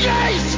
Jesus!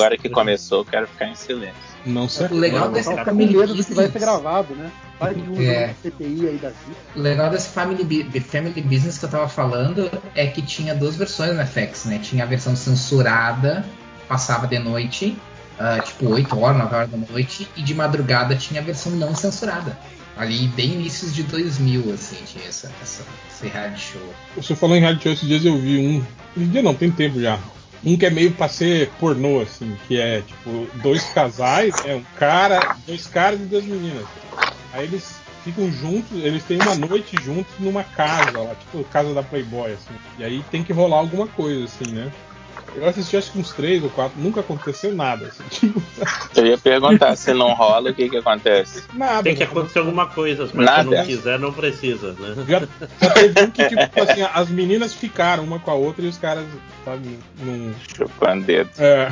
Agora que começou, eu quero ficar em silêncio. Não sei. O legal desse Family do que vai ser Business. gravado, né? Vai que usa É. CPI aí da vida. O legal desse Family, Family Business que eu tava falando é que tinha duas versões no FX, né? Tinha a versão censurada, passava de noite, ah, tipo 8 horas, 9 horas da noite, e de madrugada tinha a versão não censurada. Ali, bem inícios de 2000, assim, tinha essa, essa, esse reality show. Você falou em reality show, esses dias eu vi um. Esses dias não, tem tempo já. Um que é meio pra ser pornô, assim, que é tipo dois casais, é um cara, dois caras e duas meninas. Aí eles ficam juntos, eles têm uma noite juntos numa casa lá, tipo casa da Playboy, assim. E aí tem que rolar alguma coisa, assim, né? Eu assisti acho que uns três ou quatro, nunca aconteceu nada, assim, tipo, Eu ia perguntar, se não rola, o que que acontece? nada. Tem que né? acontecer alguma coisa, mas Nada. se não quiser, não precisa, né? Já, já teve um que, tipo assim, as meninas ficaram uma com a outra e os caras, sabe, num. Chupando dedo. É.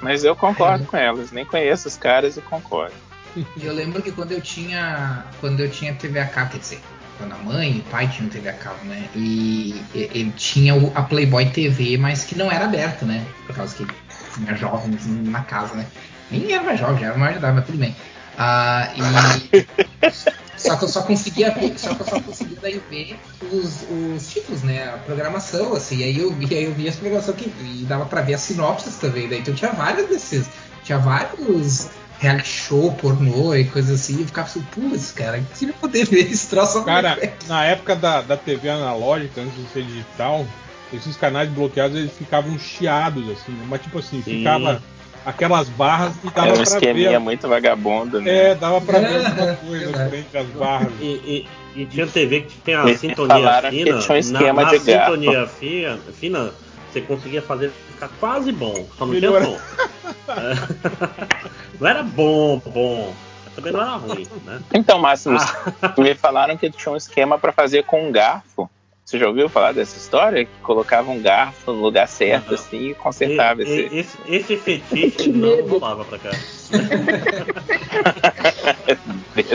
Mas eu concordo com elas, nem conheço os caras e concordo. E eu lembro que quando eu tinha. Quando eu tinha TV a cabo, quer dizer, quando a mãe e o pai tinham TV a cabo, né? E e- ele tinha a Playboy TV, mas que não era aberta, né? Por causa que tinha jovens na casa, né? Nem era mais jovem, já era mais de idade, mas tudo bem. Ah, e. Só que eu só conseguia ver, só que eu só conseguia daí ver os, os títulos, né? A programação, assim, e aí eu via, aí eu via as programações que e dava pra ver as sinopses também, daí então tinha vários desses, tinha vários reality show, pornô e coisas assim, e eu ficava assim, putz, cara, eu queria poder ver esse troço Cara, vivo." na época da, da TV analógica, antes de ser digital, esses canais bloqueados eles ficavam chiados, assim, né? mas tipo assim, Sim. ficava aquelas barras e dava Era um esqueminha ver. muito vagabundo, né? É, dava pra ver É, alguma coisa verdade. frente às barras. E, e- e tinha TV que tinha a sintonia falaram que fina. tinha um esquema na, de na garfo. sintonia fina, fina, você conseguia fazer ficar quase bom, só não Melhor. tinha som. É. não era bom, bom. mas Também não era ruim, né? Então, Máximo, Ah. me falaram que tinha um esquema pra fazer com um garfo. Você já ouviu falar dessa história? Que colocava um garfo no lugar certo, Não. assim, e consertava E- esse. esse, esse fetiche não rolava pra cá.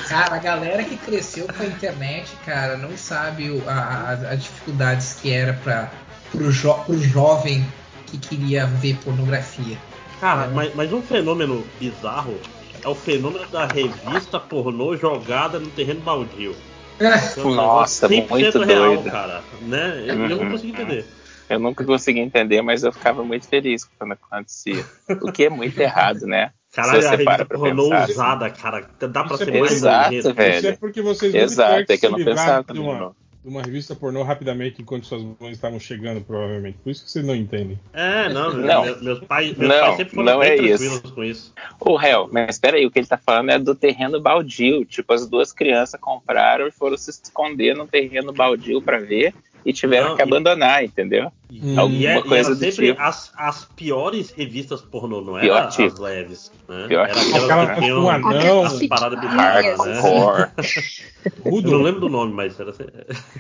Cara, a galera que cresceu com a internet, cara, não sabe a- a- as dificuldades que era para pro, jo, pro jovem que queria ver pornografia. Cara, mas, mas um fenômeno bizarro é o fenômeno da revista pornô jogada no terreno baldio. É Nossa, negócio 100% muito real, doido. cara. Né? Eu, eu não Uhum. consigo entender. Eu nunca consegui entender, mas eu ficava muito feliz quando acontecia. O que é muito errado, né? Caralho, Se a você para revista pra pornô pensar. usada, cara. Dá pra Isso é ser mais exato, velho. Isso é porque vocês Exato, é que eu não pensava também, não. De uma revista pornô rapidamente enquanto suas mães estavam chegando, provavelmente. Por isso que vocês não entendem. É, não, Não. meu- meus pais, meus Não, pais sempre foram não bem é tranquilos isso. com isso. Ô, réu, mas espera aí, o que ele tá falando é do terreno baldio. Tipo, as duas crianças compraram e foram se esconder no terreno baldio pra ver e tiveram Não, que e- abandonar, entendeu? Hum. Alguma E, é, e coisa era do sempre tipo. as, as piores revistas pornô, não Pior era tipo. as leves. Né? Pior era tipo. que Aquela tinham com anão. umas paradas bizarras, né? Hardcore. Eu não Rudolf. lembro do nome, mas era assim.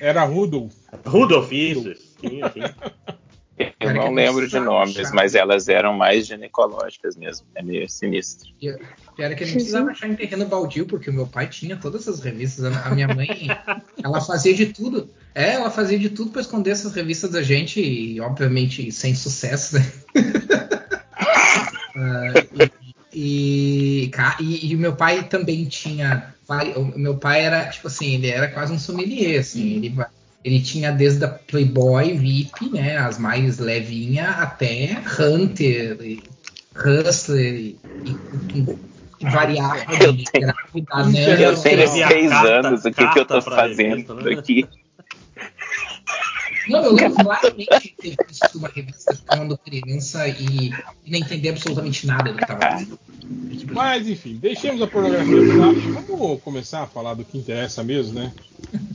Era Rudolf. Rudolf, isso. Sim, sim. Eu Cara, que não lembro de nomes, mas elas eram mais ginecológicas mesmo. É meio sinistro. E eu- Pior é que eu não precisava achar em terreno baldio, porque o meu pai tinha todas essas revistas. A a minha mãe, ela fazia de tudo. É, ela fazia de tudo pra esconder essas revistas da gente, e obviamente sem sucesso, né? Ah, e, e, e- e o meu pai também tinha. O meu pai era, tipo assim, ele era quase um sommelier, assim. Ele, va- ele tinha desde a Playboy, VIP, né? As mais levinha, até Hunter, e Hustler, e, e- e variava Eu de tenho- Eu tenho seis anos, o que, que eu tô fazendo né? aqui? Não, eu lembro claramente de ter visto uma revista quando criança e, e não entender absolutamente nada do que estava acontecendo. Mas enfim, deixemos a pornografia de lado. Vamos começar a falar do que interessa mesmo, né?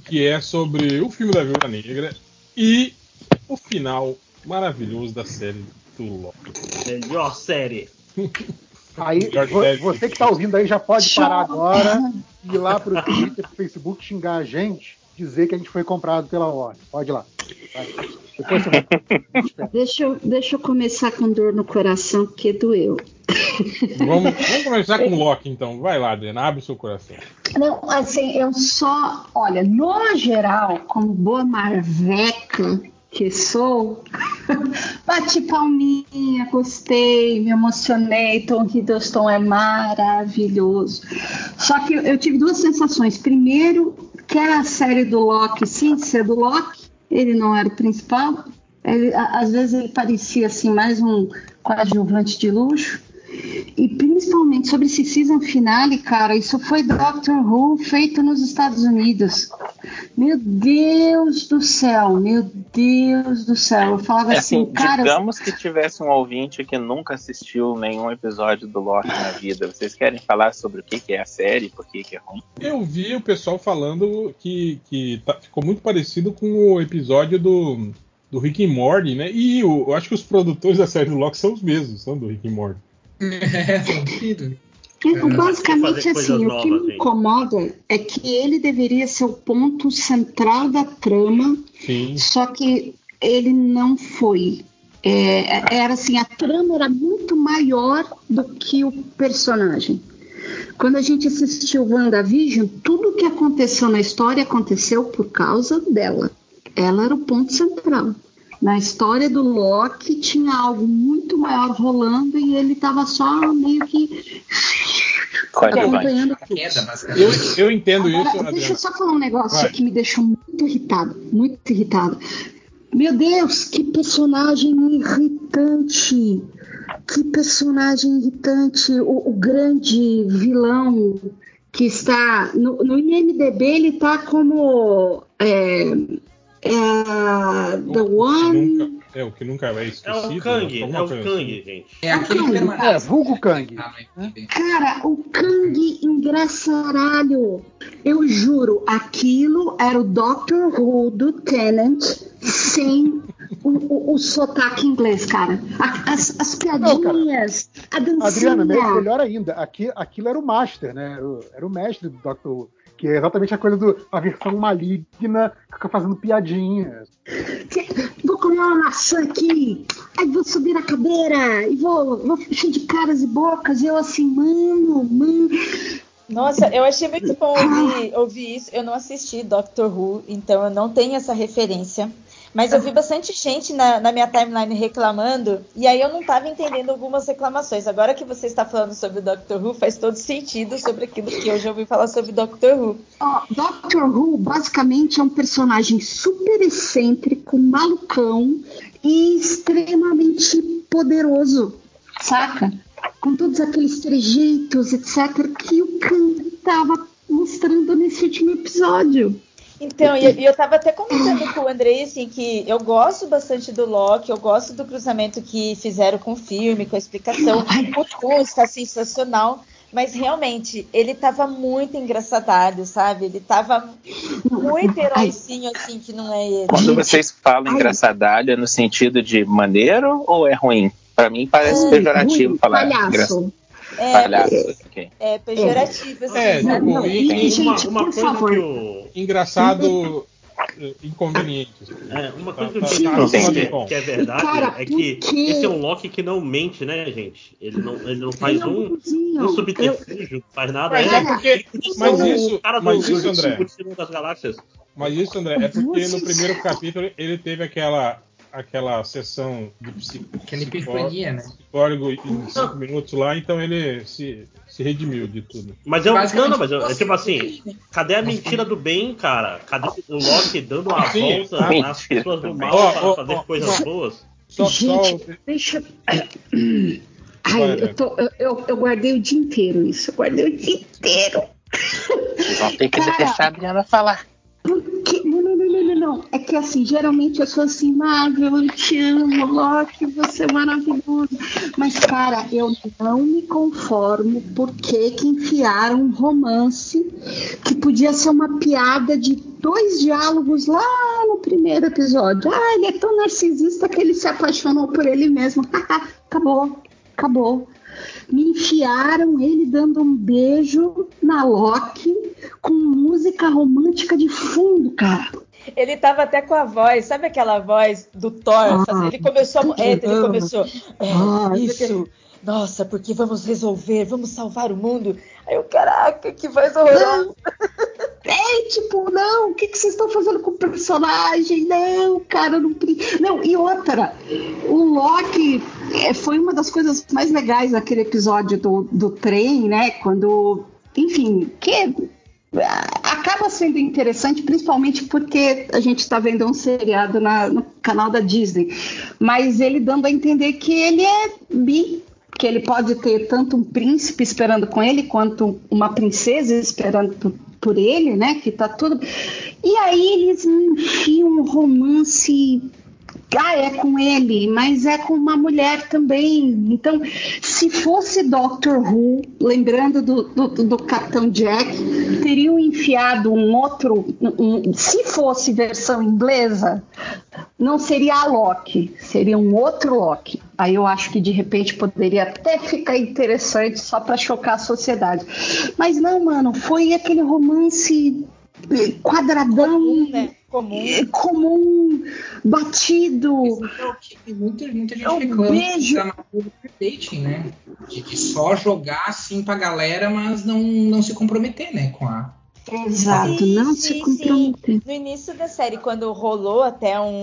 Que é sobre o filme da Viúva Negra e o final maravilhoso da série do Loki. Melhor série. Aí, você que tá ouvindo aí já pode parar agora e ir lá pro Twitter, pro Facebook, xingar a gente, dizer que a gente foi comprado pela hora. Pode ir lá. Depois você vai. Deixa eu, deixa eu começar com dor no coração, porque doeu. Vamos, vamos começar com o Loki, então. Vai lá, Adriana, abre o seu coração. Não, assim, eu só, olha, no geral, como boa marveca que sou, Bati palminha, gostei, me emocionei. Tom Hiddleston é maravilhoso. Só que eu tive duas sensações. Primeiro, que a série do Loki, sim, ser do Loki, ele não era o principal. Ele, às vezes ele parecia assim mais um coadjuvante de luxo. E principalmente sobre esse season finale, cara, isso foi Doctor Who feito nos Estados Unidos. Meu Deus do céu, meu Deus do céu. Eu falava É assim, assim, cara. digamos que tivesse um ouvinte que nunca assistiu nenhum episódio do Loki na vida. Vocês querem falar sobre o que, que é a série, por que, que é ruim? Eu vi o pessoal falando que, que tá- ficou muito parecido com o episódio do, do Rick and Morty, né? E o- eu acho que os produtores da série do Loki são os mesmos, são do Rick and Morty. É. Então, Fazer basicamente, assim, o que novas, me gente. incomoda é que ele deveria ser o ponto central da trama, Sim. só que ele não foi. É, era assim, a trama era muito maior do que o personagem. Quando a gente assistiu WandaVision, tudo o que aconteceu na história aconteceu por causa dela. Ela era o ponto central. Na história do Loki tinha algo muito maior rolando e ele estava só meio que Coadjuvante. acompanhando A tudo. queda, basicamente. Eu, eu entendo Agora, isso, deixa eu Adriano. só falar um negócio Vai. que me deixou muito irritado, muito irritado. Meu Deus, que personagem irritante! Que personagem irritante! O, o grande vilão que está no, no IMDB ele está como é, é, The O que One. nunca- é, o que nunca é É esquecido. o Kang, alguma é o Kang, gente. É aquele que É, permanece. É, vulgo Kang. Ah, não. Cara, o Kang engraçaralho. Eu juro, aquilo era o Doctor Who do Tennant sem o, o, o sotaque inglês, cara. As, as piadinhas, a dancinha. Adriana, me- melhor ainda, aqui, aquilo era o Master, né? Era o, era o mestre do Doctor Who. Que é exatamente a coisa do a versão maligna que fica fazendo piadinhas. Vou comer uma maçã aqui, aí vou subir na cadeira e vou, vou encher de caras e bocas. E eu assim, mano, mano. Nossa, eu achei muito bom ouvir, ouvir isso. Eu não assisti Doctor Who, então eu não tenho essa referência. Mas eu vi bastante gente na, na minha timeline reclamando, e aí eu não estava entendendo algumas reclamações. Agora que você está falando sobre Doctor Who, faz todo sentido sobre aquilo que eu já ouvi falar sobre Doctor Who. Ó, Doctor Who basicamente é um personagem super excêntrico, malucão e extremamente poderoso, saca? Com todos aqueles trejeitos, etc., que o Khan tava mostrando nesse último episódio. Então, e e eu estava até comentando com o Andrei, assim, que eu gosto bastante do Loki, eu gosto do cruzamento que fizeram com o filme, com a explicação. O Tom está sensacional, mas realmente, ele estava muito engraçadado, sabe? Ele estava muito heróizinho, assim, que não é ele. Quando vocês falam Ai. engraçadalho, é no sentido de maneiro ou é ruim? Pra mim parece Ai, pejorativo ruim, falar palhaço. engraçado. É, Palhaço. ok. é pejorativo, assim, É, sabe? tipo, Não, e- e- e- gente, uma, uma por coisa favor. que o. engraçado eh, inconveniente. assim. É, uma coisa que Tá- eu tá- digo tá que, acima do tom. que é verdade Cara, é que quê? esse é um Loki que não mente, né, gente? Ele não, ele não faz é um, bonzinho. um subterfúgio, não faz nada. Mas é, é porque- mas isso- cara mas do isso, André. Das Galáxias. Mas isso, André, é porque no primeiro capítulo ele teve aquela, aquela sessão de psi- Aquela psicó- epifania, né? psicólogo em cinco minutos lá, então ele se, se redimiu de tudo. Mas é um. Não, não, mas é, é tipo assim, cadê a mentira do bem, cara? Cadê o Loki dando uma Sim, volta a nas pessoas do mal para fazer ó, coisas ó. boas? Só, Gente, só- deixa. Ai, eu, tô- eu- eu- eu guardei o dia inteiro isso. Eu guardei o dia inteiro. Vocês vão ter que Cara. deixar a Adriana falar. Não. É que assim, geralmente eu sou assim, Marvel, eu te amo, Loki, você é maravilhoso. Mas, cara, eu não me conformo porque que enfiaram um romance que podia ser uma piada de dois diálogos lá no primeiro episódio. Ah, ele é tão narcisista que ele se apaixonou por ele mesmo. acabou, acabou. Me enfiaram ele dando um beijo na Loki com música romântica de fundo, cara. Ele tava até com a voz, sabe aquela voz do Thor? Ah, ele começou, a- é, ele começou. É, Ah, isso. Nossa, porque vamos resolver, vamos salvar o mundo. Aí eu, caraca, que voz horrorosa. É tipo, não, o que, que vocês estão fazendo com o personagem? Não, cara, não. Não, e outra, o Loki é, foi uma das coisas mais legais daquele episódio do, do trem, né? Quando. Enfim, que acaba sendo interessante, principalmente porque a gente está vendo um seriado na, no canal da Disney, mas ele dando a entender que ele é bi, que ele pode ter tanto um príncipe esperando com ele quanto uma princesa esperando por, por ele, né? Que tá tudo. E aí eles enfiam um romance ah, é com ele, mas é com uma mulher também. Então, se fosse Doctor Who, lembrando do, do, do Capitão Jack, teriam enfiado um outro. Um, se fosse versão inglesa, não seria a Loki, seria um outro Loki. Aí eu acho que de repente poderia até ficar interessante só para chocar a sociedade. Mas não, mano, foi aquele romance quadradão. Comum, né? Comum. É, comum, batido. É muita, muita gente É um reclama beijo. da dating, né? De que só jogar assim pra galera, mas não, não se comprometer, né? Com a. Exato, Sim, não sim, se comprometer. No início da série, quando rolou até um,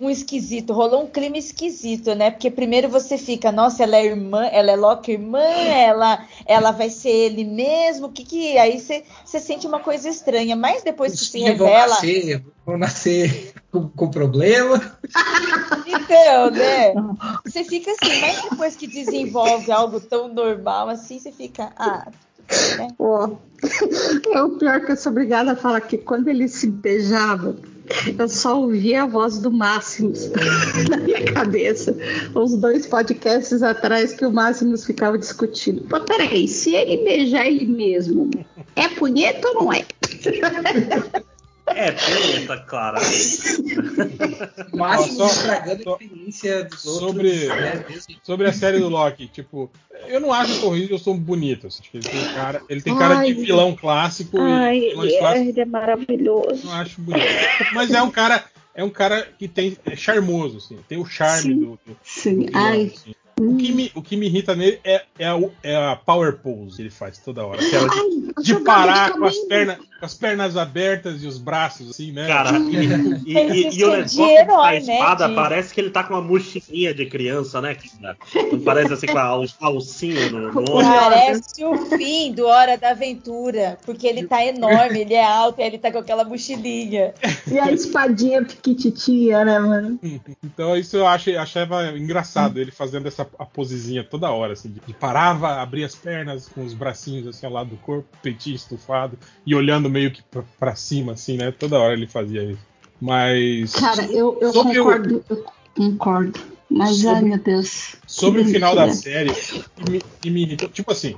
um esquisito, rolou um clima esquisito, né? Porque primeiro você fica, nossa, ela é irmã, ela é Loki irmã, ela, ela vai ser ele mesmo, o que que. Aí você, você sente uma coisa estranha, mas depois que se revela. nascer, vão nascer com, com problema. Então, né? Você fica assim, mas depois que desenvolve algo tão normal assim, você fica, ah, Ó, é o pior que eu sou obrigada a falar que quando eles se beijavam, eu só ouvia a voz do Máximos na minha cabeça. Os dois podcasts atrás que o Máximos ficava discutindo. Pô, peraí, se ele beijar ele mesmo, é punheta ou não é? É, claro. O máximo só- estragando só- a experiência dos sobre- outros. né? Sobre a série do Loki, tipo, eu não acho que o Reed são bonitos. Acho que ele tem cara, ele tem cara de Ai. vilão clássico Ai, e é, clássicos ele é maravilhoso. eu não acho bonito. Mas é um cara, é um cara que tem é charmoso, assim, tem o charme Sim. do, do Sim, vilão, ai. assim. O que, me, o que me irrita nele é, é, a, é a power pose que ele faz toda hora. Aquela de, Ai, de parar de com as, pernas, com as pernas abertas e os braços, assim, né? Cara, e, e- e- que e o negócio de da herói, né, espada de- parece que ele tá com uma mochilinha de criança, né? parece assim com a al- alcinha no, no. Parece o fim do Hora da Aventura, porque ele tá enorme, ele é alto e ele tá com aquela mochilinha. E a espadinha piquititinha, né, mano? Então isso eu achei, achava engraçado, ele fazendo essa a posezinha toda hora, assim, de, de parava, abria as pernas com os bracinhos assim ao lado do corpo, peitinho estufado e olhando meio que pra, pra cima, assim, né? Toda hora ele fazia isso. Mas Cara, eu, eu o- concordo, eu concordo. Mas, Sobre- ai, meu Deus. sobre o Que final da série, que me, irritou, tipo assim,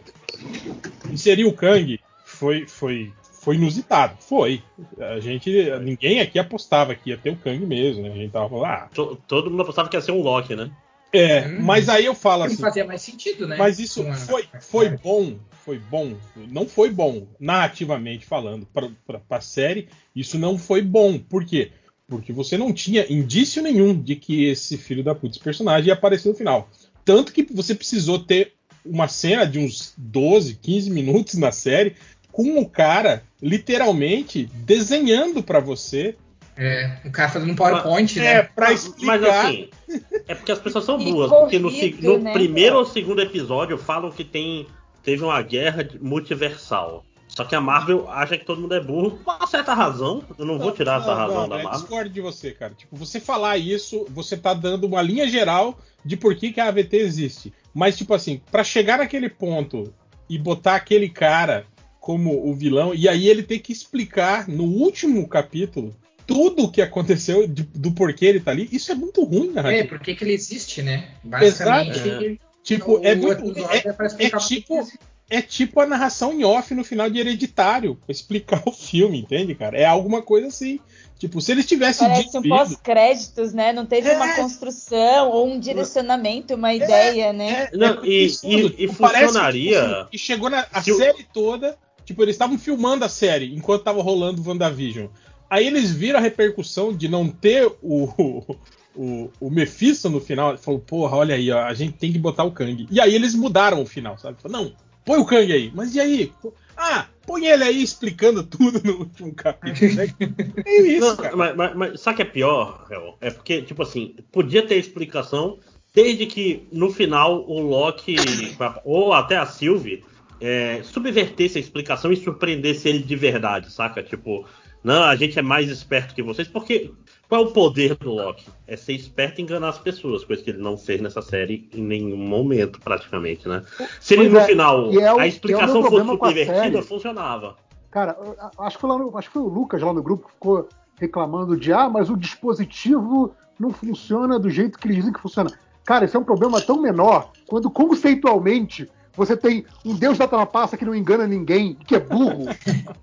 inserir o Kang foi, foi, foi inusitado, foi. A gente, ninguém aqui apostava que ia ter o Kang mesmo, né? A gente tava falando, ah, To- Todo mundo apostava que ia ser um Loki, né? É, Hum. mas aí eu falo assim, fazia mais sentido, né? Mas isso Com a- foi, foi história. bom, foi bom. Não foi bom, narrativamente falando, para a série. Isso não foi bom. Por quê? Porque você não tinha indício nenhum de que esse filho da puta, esse personagem, ia aparecer no final. Tanto que você precisou ter uma cena de uns 12, 15 minutos na série com o cara literalmente desenhando para você. É, o cara fazendo um PowerPoint, É, né? para Mas explicar. assim, é porque as pessoas são burras. Porque no, no né? primeiro ou segundo episódio falam que tem, teve uma guerra multiversal. Só que a Marvel acha que todo mundo é burro por uma certa razão. Eu não vou tirar essa Não, razão não, da é, Marvel. discordo de você, cara. Tipo, você falar isso, você tá dando uma linha geral de por que, que a AVT existe. Mas, tipo assim, pra chegar naquele ponto e botar aquele cara como o vilão, e aí ele tem que explicar no último capítulo tudo o que aconteceu de- do porquê ele tá ali, isso é muito ruim, É, narrativa. por que que ele existe, né? Basicamente, Exato. Tipo, o é muito. É, é pra explicar é tipo- é tipo a narração em off no final de Hereditário, pra explicar o filme, entende, cara? É alguma coisa assim. Tipo, se eles tivessem Parece um dito isso- pós-créditos, né? Não teve uma É. construção ou um direcionamento, uma ideia, né? É, Não, é e- e- e Tipo, funcionaria- assim, E chegou na a Se série toda. Tipo, eles estavam filmando a série enquanto tava rolando o WandaVision. Aí eles viram a repercussão de não ter o, o, o Mephisto no final. Falou, porra, olha aí, ó, a gente tem que botar o Kang. E aí eles mudaram o final, sabe? Falou, não, põe o Kang aí. Mas e aí? Ah, põe ele aí explicando tudo no último capítulo. né? É isso, cara. mas, mas, mas sabe que é pior, Hel? É porque, tipo assim, podia ter explicação desde que no final o Loki, ou até a Sylvie, é, subvertesse a explicação e surpreendesse ele de verdade, saca? Tipo, não, a gente é mais esperto que vocês, porque qual é o poder do Loki? É ser esperto e enganar as pessoas, coisa que ele não fez nessa série em nenhum momento, praticamente, né? Se ele Pois no é, final é o- a é explicação fosse problema com a subvertida, série. funcionava. Cara, acho que, no- acho que foi o Lucas lá no grupo que ficou reclamando de ah, mas o dispositivo não funciona do jeito que eles dizem que funciona. Cara, isso é um problema tão menor quando conceitualmente você tem um deus da trapaça que não engana ninguém, que é burro.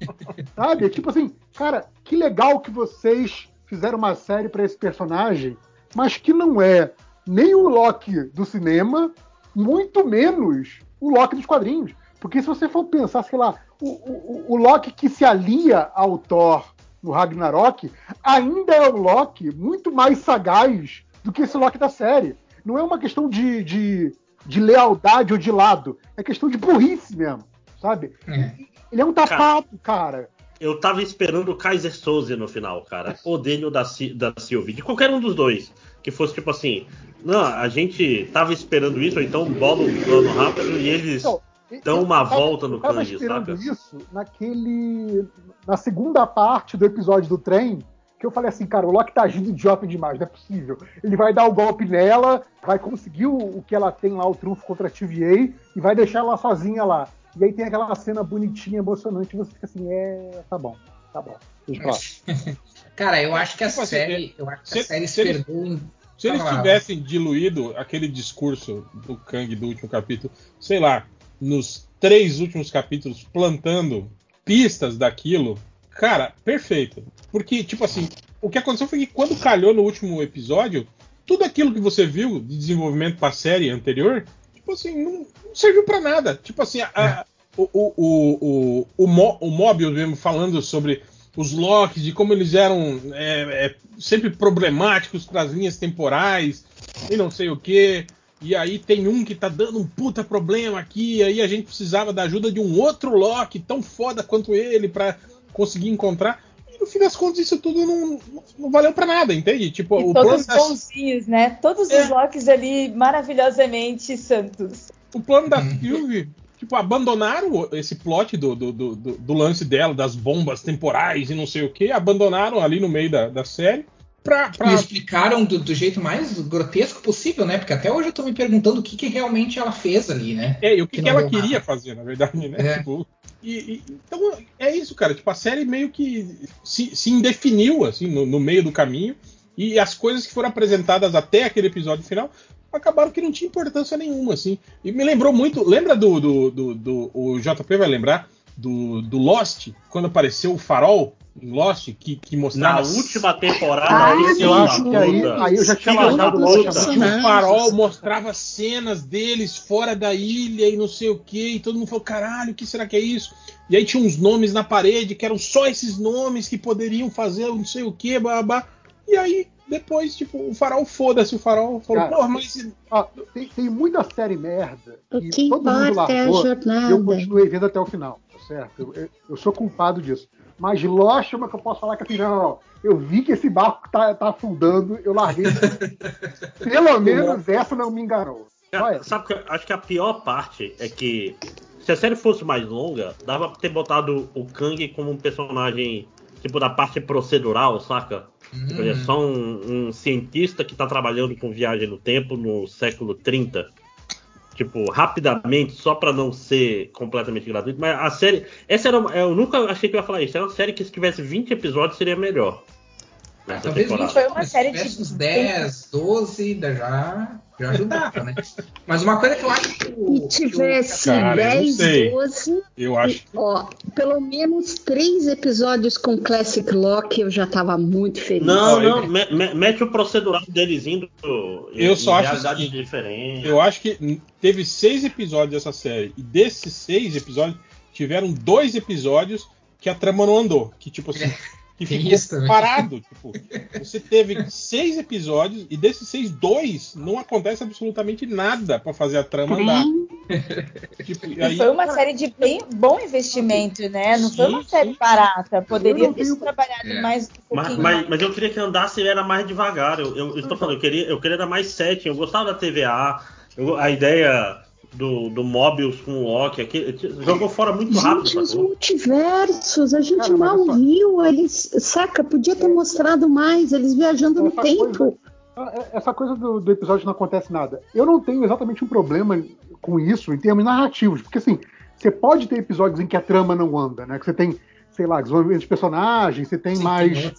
Sabe? É tipo assim, cara, que legal que vocês fizeram uma série pra esse personagem, mas que não é nem o Loki do cinema, muito menos o Loki dos quadrinhos. Porque se você for pensar, sei lá, o, o, o Loki que se alia ao Thor no Ragnarok ainda é um Loki muito mais sagaz do que esse Loki da série. Não é uma questão de, de, de lealdade ou de lado, é questão de burrice mesmo, sabe? É. Ele é um tapado, cara. Eu tava esperando o Kaiser Souza no final, cara. Ou dele ou da, da Sylvie. De qualquer um dos dois. Que fosse tipo assim. Não, a gente tava esperando isso, ou então bola um plano rápido e eles Então, dão uma tava- volta no eu tava Kang, esperando saca? isso naquele. Na segunda parte do episódio do trem, que eu falei assim, cara, o Loki tá agindo idiota demais, não é possível. Ele vai dar o golpe nela, vai conseguir o, o que ela tem lá, o trunfo contra a TVA, e vai deixar ela sozinha lá. E aí tem aquela cena bonitinha, emocionante, e você fica assim, é. tá bom, tá bom. Cara, eu acho que a Tipo assim, série. Eu acho que se- a série se se eles- em. Se tivessem diluído aquele discurso do Kang do último capítulo, sei lá, nos três últimos capítulos, plantando pistas daquilo, cara, perfeito. Porque, tipo assim, o que aconteceu foi que quando calhou no último episódio, tudo aquilo que você viu de desenvolvimento pra série anterior, tipo assim, não, não serviu pra nada. Tipo assim, a- a- o, o, o, o, o, Mo- o Mobius mesmo falando sobre os Locks, de como eles eram é, é, sempre problemáticos para as linhas temporais e não sei o que. E aí tem um que tá dando um puta problema aqui, e aí a gente precisava da ajuda de um outro Loki tão foda quanto ele para conseguir encontrar. E no fim das contas isso tudo não, não valeu para nada, entende? Tipo, E o plano, todos da, né? Todos É. os Locks ali maravilhosamente santos. o plano da Sylvie, tipo, abandonaram esse plot do, do, do, do- lance dela, das bombas temporais e não sei o que, abandonaram ali no meio da, da série pra, pra E explicaram do, do jeito mais grotesco possível, né? Porque até hoje eu tô me perguntando o que, que realmente ela fez ali, né? É, e o que, Que que ela queria nada. fazer, na verdade, né? É. Tipo, e, e- então é isso, cara. Tipo, a série meio que se, se indefiniu, assim, no, no meio do caminho. E as coisas que foram apresentadas até aquele episódio final acabaram que não tinha importância nenhuma, assim. E me lembrou muito. Lembra do. do, do, do- o JP vai lembrar do, do Lost, quando apareceu o farol Lost, que, que Na mostrava. última temporada, Ah, eu acho que aí- puta, aí eu já tinha largado. Lost que o farol mostrava cenas deles fora da ilha e não sei o que, e todo mundo falou, caralho, o que será que é isso? E aí tinha uns nomes na parede que eram só esses nomes que poderiam fazer não sei o que, babá. E aí, depois, tipo, o farol, foda-se, o farol falou, Cara, porra, mas. Ó, tem, tem muita série merda O e que todo mundo importa é a largou. jornada. Eu continuei vendo até o final, tá certo? Eu, eu- eu sou culpado disso. Mas Lost é uma que eu posso falar que assim, não, não, não. Eu vi que esse barco tá, tá afundando, eu larguei. Pelo menos essa não me enganou. Cara, essa. sabe que eu acho que a pior parte é que se a série fosse mais longa, dava pra ter botado o Kang como um personagem tipo da parte procedural, saca? Tipo, ele é só um, um cientista que tá trabalhando com viagem no tempo no século 30. Tipo, rapidamente, só pra não ser completamente gratuito. Mas a série. Essa era. uma- Eu nunca achei que eu ia falar isso. Era uma série que se tivesse 20 episódios seria melhor. Nessa Talvez temporada. 20 Foi uma série de- uns 10, 12, da- já, já ajudava, né? Mas uma coisa que eu acho que o, E que o- tivesse Cara, eu não 10, sei. 12, Eu acho que. ó, pelo menos três episódios com Classic Lock eu já tava muito feliz. Não, Não, me- me- mete o procedural deles indo em, Eu só em acho o seguinte, diferentes. Eu acho que teve seis episódios dessa série. E desses seis episódios, tiveram dois episódios que a trama não andou. Que, tipo assim, que Tem ficou parado. Tipo, você teve seis episódios e desses seis, dois não acontece absolutamente nada pra fazer a trama andar. Tipo, e aí, foi uma série de bem bom investimento, né? Não foi uma Sim, série sim. barata. Poderia ter tenho- trabalhado É. mais um Mas, pouquinho mas, mas eu queria que andasse era mais devagar. Eu, eu, eu estou falando, eu queria, eu queria dar mais setting. Eu gostava da TVA. eu- a ideia do, do Mobius com o Loki aqui, jogou fora muito rápido. Gente, os sacou? multiversos, a gente Cara, mal essa- viu, eles, saca, podia ter mostrado mais, eles viajando no Essa tempo. É- Essa coisa do, do episódio não acontece nada. Eu não tenho exatamente um problema com isso em termos narrativos, porque assim, você pode ter episódios em que a trama não anda, né? Que você tem, sei lá, desenvolvimento de personagens, você tem Sim, mais é,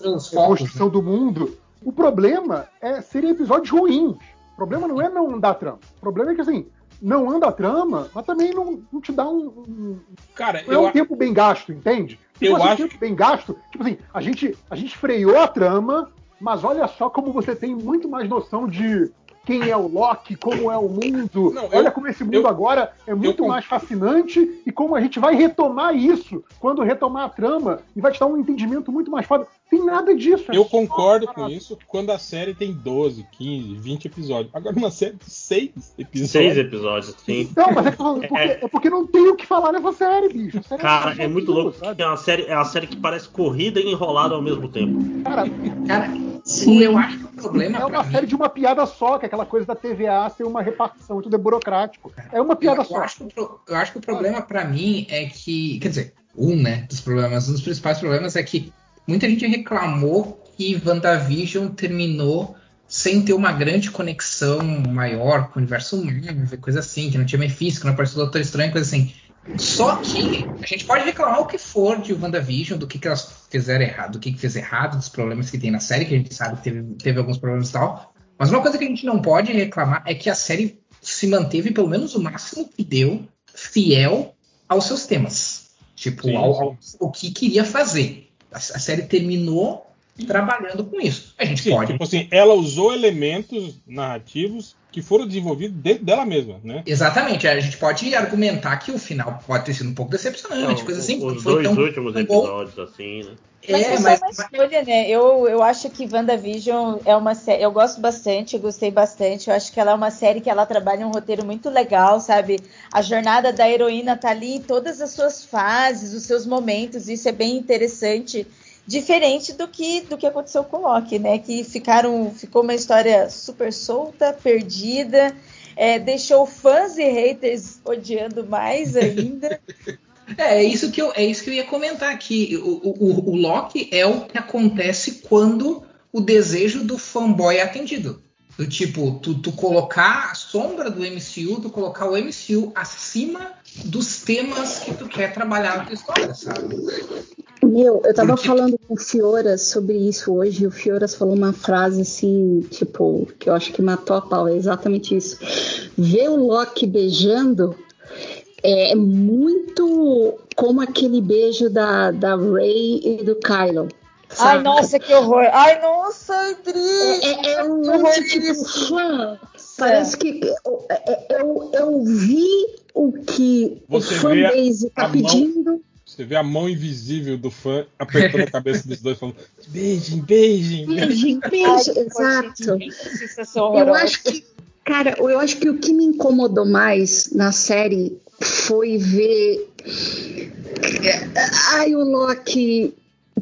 construção do mundo. O problema é serem episódios ruins. O problema não é não andar a trama. O problema é que assim, não anda a trama, mas também não, não te dá um, um- cara, é eu, um tempo bem gasto, entende? Se Eu um acho- tempo bem gasto, tipo assim, a gente, a gente freou a trama, mas olha só como você tem muito mais noção de quem é o Loki, como é o mundo. Não, eu- olha como esse mundo eu- agora é muito con- mais fascinante e como a gente vai retomar isso quando retomar a trama e vai te dar um entendimento muito mais foda. Tem nada disso. é eu só concordo com parada. isso quando a série tem 12, 15, 20 episódios. Agora, uma série de 6 episódios. Seis episódios, sim. Não, mas é, que eu tô falando, porque, é porque não tem o que falar nessa série, bicho. Série Cara, só é muito louco. sabe? É uma série, é uma série que parece corrida e enrolada ao mesmo tempo. Cara, Cara, Sim. eu acho que o problema É uma mim- série de uma piada só, que é aquela coisa da TVA ser uma repartição, tudo é burocrático. É uma piada eu, só. eu acho que, o eu acho que o problema pra mim é que, quer dizer, um, né, dos problemas, um dos principais problemas é que muita gente reclamou que WandaVision terminou sem ter uma grande conexão maior com o universo Marvel, coisa assim, que não tinha Mephisto, que não apareceu o Doutor Estranho, coisa assim. Só que a gente pode reclamar o que for de WandaVision, do que, que elas fizeram errado, do que, que fez errado, dos problemas que tem na série, que a gente sabe que teve, teve alguns problemas e tal. Mas uma coisa que a gente não pode reclamar é que a série se manteve, pelo menos o máximo que deu, fiel aos seus temas. Tipo, ao, ao- o que queria fazer. A, série terminou trabalhando com isso. A gente Sim, pode. tipo assim, ela usou elementos narrativos que foram desenvolvidos dentro dela mesma, né? Exatamente, a gente pode argumentar que o final pode ter sido um pouco decepcionante, Não, coisa assim. os foi dois tão, últimos tão bom. episódios, assim, né? Mas É, mas, uma escolha, né? Eu, eu acho que WandaVision é uma série. Eu gosto bastante, eu gostei bastante. Eu acho que ela é uma série que ela trabalha um roteiro muito legal, sabe? A jornada da heroína tá ali em todas as suas fases, os seus momentos. Isso é bem interessante. Diferente do que, do que aconteceu com o Loki, né? Que ficaram, ficou uma história super solta, perdida. é, deixou fãs e haters odiando mais ainda. É, é isso que eu, é isso que eu ia comentar aqui. O, o, o Loki é o que acontece quando o desejo do fanboy é atendido. Do tipo, tu, tu colocar a sombra do MCU, tu colocar o MCU acima dos temas que tu quer trabalhar na tua história, sabe? Meu, eu tava Porque- falando com o Fioras sobre isso hoje, e o Fioras falou uma frase assim, tipo, que eu acho que matou a pau, é exatamente isso. Ver o Loki beijando é muito como aquele beijo da, da Ray e do Kylo. Ai, nossa, que horror! Ai, nossa, Adri! É, é um lance tipo fã. Parece que eu, é- eu, eu vi o que Você o fanbase tá a mão- pedindo. Você vê a mão invisível do fã apertando a cabeça dos dois, falando: beijem, beijem. beijem." Beijo, beijo, exato. Eu acho que, cara, eu acho que o que me incomodou mais na série foi ver. Ai, o Loki.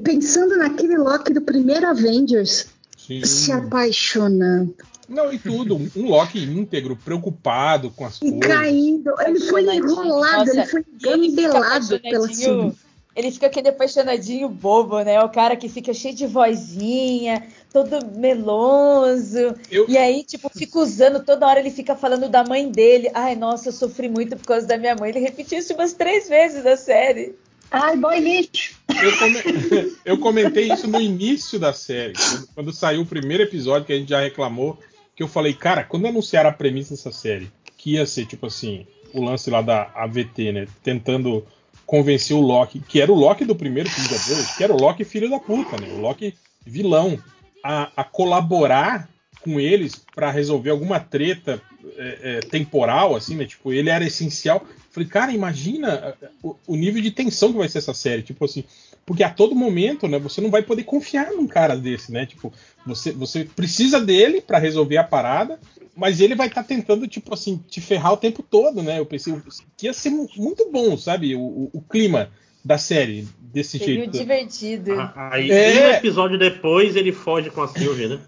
Pensando naquele Loki do primeiro Avengers, Sim. se apaixonando Não, e tudo. Um, um Loki íntegro, preocupado com as e coisas. caindo. Ele foi enrolado, Nossa, ele foi E ele fica gambelado pela apaixonadinho. cima. Ele fica aquele apaixonadinho bobo, né? O cara que fica cheio de vozinha, todo meloso. Eu- E aí, tipo, fica usando, toda hora ele fica falando da mãe dele. Ai, nossa, eu sofri muito por causa da minha mãe. Ele repetiu isso umas três vezes na série. Ai, boy lixo. Eu, come- eu comentei isso no início da série, quando, quando saiu o primeiro episódio que a gente já reclamou, que eu falei, cara, quando anunciaram a premissa dessa série, que ia ser tipo assim, o lance lá da AVT, né, tentando convencer o Loki, que era o Loki do primeiro Vingadores, que era o Loki filho da puta, né, o Loki vilão, a, a colaborar com eles pra resolver alguma treta é, é, temporal, assim, né, tipo, ele era essencial. Falei, cara, imagina o, o nível de tensão que vai ser essa série. Tipo assim, porque a todo momento, né, você não vai poder confiar num cara desse, né? Tipo, você, você precisa dele para resolver a parada, mas ele vai estar tá tentando, tipo assim, te ferrar o tempo todo, né? Eu pensei que ia ser muito bom, sabe? O, o, o clima da série desse Seria jeito. divertido. Ah, Aí, É. um episódio depois, ele foge com a Sylvie, né?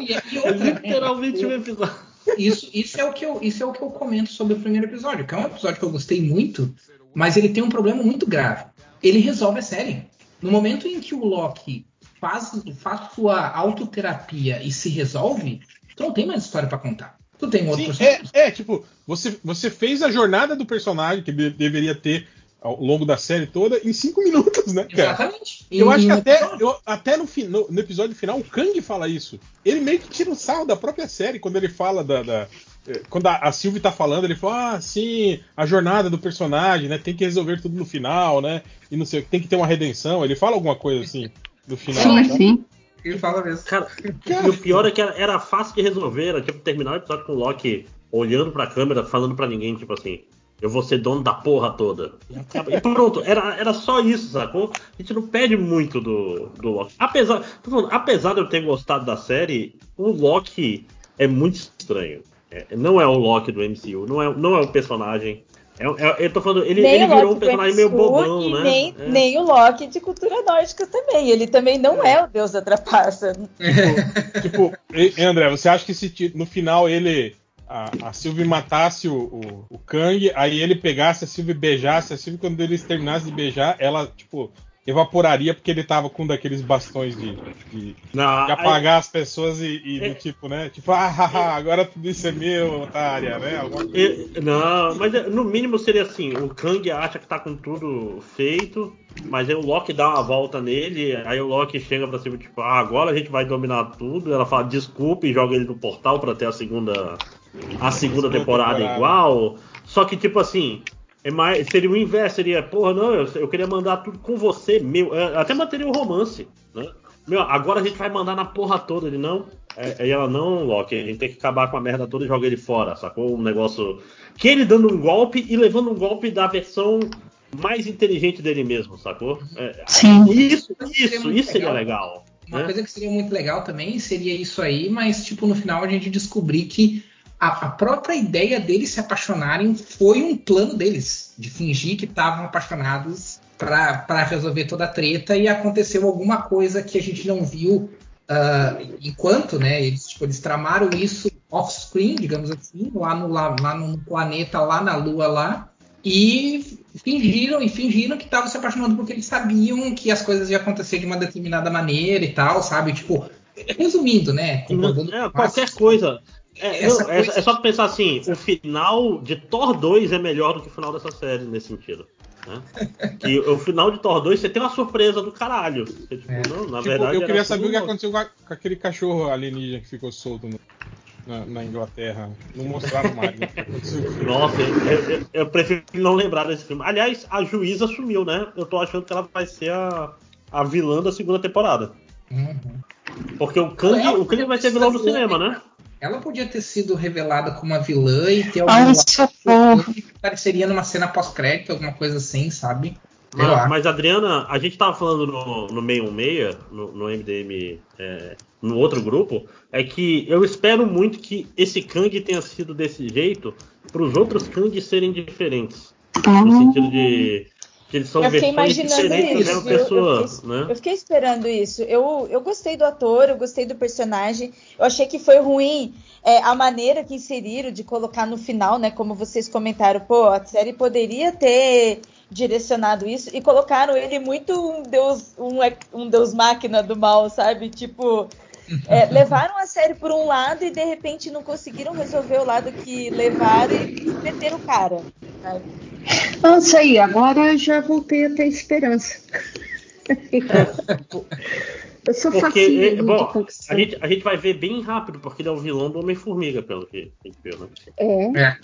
E, e outra, né? Literalmente um episódio. Isso, isso, é o que eu, isso é o que eu comento sobre o primeiro episódio, que é um episódio que eu gostei muito, mas ele tem um problema muito grave. Ele resolve a série. No momento em que o Loki faz, faz sua autoterapia e se resolve, tu não tem mais história pra contar. Tu tem outro Sim, é, é, tipo, você, você fez a jornada do personagem que de- deveria ter ao longo da série toda em cinco minutos, né, cara? Exatamente. Eu acho que até, eu- até no, no- no episódio final o Kang fala isso. Ele meio que tira o sarro da própria série quando ele fala da. da- quando a, a Sylvie tá falando, ele fala, ah, sim, a jornada do personagem, né? Tem que resolver tudo no final, né? E não sei, tem que ter uma redenção. Ele fala alguma coisa assim no final. Sim, né? sim. Ele fala mesmo. Cara, e o pior é que era, era fácil de resolver, era tipo terminar o episódio com o Loki olhando pra câmera, falando pra ninguém, tipo assim, eu vou ser dono da porra toda. E acaba- E pronto, era, era só isso, sacou? A gente não pede muito do, do Loki. Apesar, falando, apesar de eu ter gostado da série, o Loki é muito estranho. É, não é o Loki do MCU, não é, não é o personagem. É, é- eu tô falando, ele, ele o virou um personagem meio bobão, e né? Nem, É. nem o Loki de cultura nórdica também. Ele também não é, o deus da trapaça. Tipo, e- André, você acha que se no final ele. A, a Sylvie matasse o, o, o Kang, aí ele pegasse a Sylvie e beijasse, a Sylvie, quando eles terminassem de beijar, ela, tipo, evaporaria porque ele tava com um daqueles bastões de, de, Não, de aí- apagar as pessoas e, e É. do tipo, né? Tipo, ah, haha, agora tudo isso é meu, otária, né? E- Não, mas é, no mínimo seria assim: o Kang acha que tá com tudo feito, mas aí o Loki dá uma volta nele, aí o Loki chega pra cima, tipo, ah, agora a gente vai dominar tudo. Ela fala desculpa e joga ele no portal pra ter a segunda, a segunda temporada. igual. Só que, tipo assim. É mais, seria o inverso, seria, porra, não, eu, eu queria mandar tudo com você, meu. é, Até manteria o romance, né? Meu, agora a gente vai mandar na porra toda. Ele não. É, aí ela, não, Loki, a gente tem que acabar com a merda toda e jogar ele fora, sacou? Um negócio. Que ele dando um golpe e levando um golpe da versão mais inteligente dele mesmo, sacou? É, Sim. isso, isso, isso seria legal. legal. Uma né? coisa que seria muito legal também seria isso aí, mas tipo no final a gente descobrir que a, a própria ideia deles se apaixonarem foi um plano deles de fingir que estavam apaixonados para resolver toda a treta e aconteceu alguma coisa que a gente não viu ah, enquanto, né? Eles, tipo, eles tramaram isso off-screen, digamos assim, lá no, lá, lá no planeta, lá na Lua, lá e fingiram e fingiram que estavam se apaixonando porque eles sabiam que as coisas iam acontecer de uma determinada maneira e tal, sabe? Tipo, resumindo, né? É, qualquer coisa. É, Essa não, é- coisa- é só pensar assim: o final de Thor 2 é melhor do que o final dessa série, nesse sentido. Né? Que o final de Thor 2 você tem uma surpresa do caralho. Você, tipo, É. não, na Tipo, verdade. eu queria saber o que aconteceu com, a- com aquele cachorro alienígena que ficou solto no- na, na Inglaterra. Não mostraram mais. Né? Nossa, eu, eu- eu prefiro não lembrar desse filme. Aliás, a juíza sumiu, né? Eu tô achando que ela vai ser a, a vilã da segunda temporada. Uhum. Porque o Kang, o Kang vai ser vilão do cinema, né? Ela podia ter sido revelada como uma vilã e ter Ai, algum que apareceria numa cena pós-crédito, alguma coisa assim, sabe? Mas, mas, Adriana, a gente tava falando no, no 616, no, no MDM, é, no outro grupo, é que eu espero muito que esse Kang tenha sido desse jeito para os outros Kang serem diferentes. No sentido de que eles são Eu fiquei imaginando da isso? Eu fiquei- né? Eu fiquei esperando isso. Eu, eu gostei do ator, eu gostei do personagem. Eu achei que foi ruim é, a maneira que inseriram de colocar no final, né? Como vocês comentaram, pô, a série poderia ter direcionado isso e colocaram ele muito um deus, um, um deus máquina do mal, sabe? Tipo, é, levaram a série por um lado e de repente não conseguiram resolver o lado que levaram e meteram o cara. sabe? Nossa, aí, agora eu já voltei a ter esperança. eu sou Porque, facinho é, bom, a gente, a gente vai ver bem rápido, porque ele é o vilão do Homem-Formiga, pelo que a gente viu, né?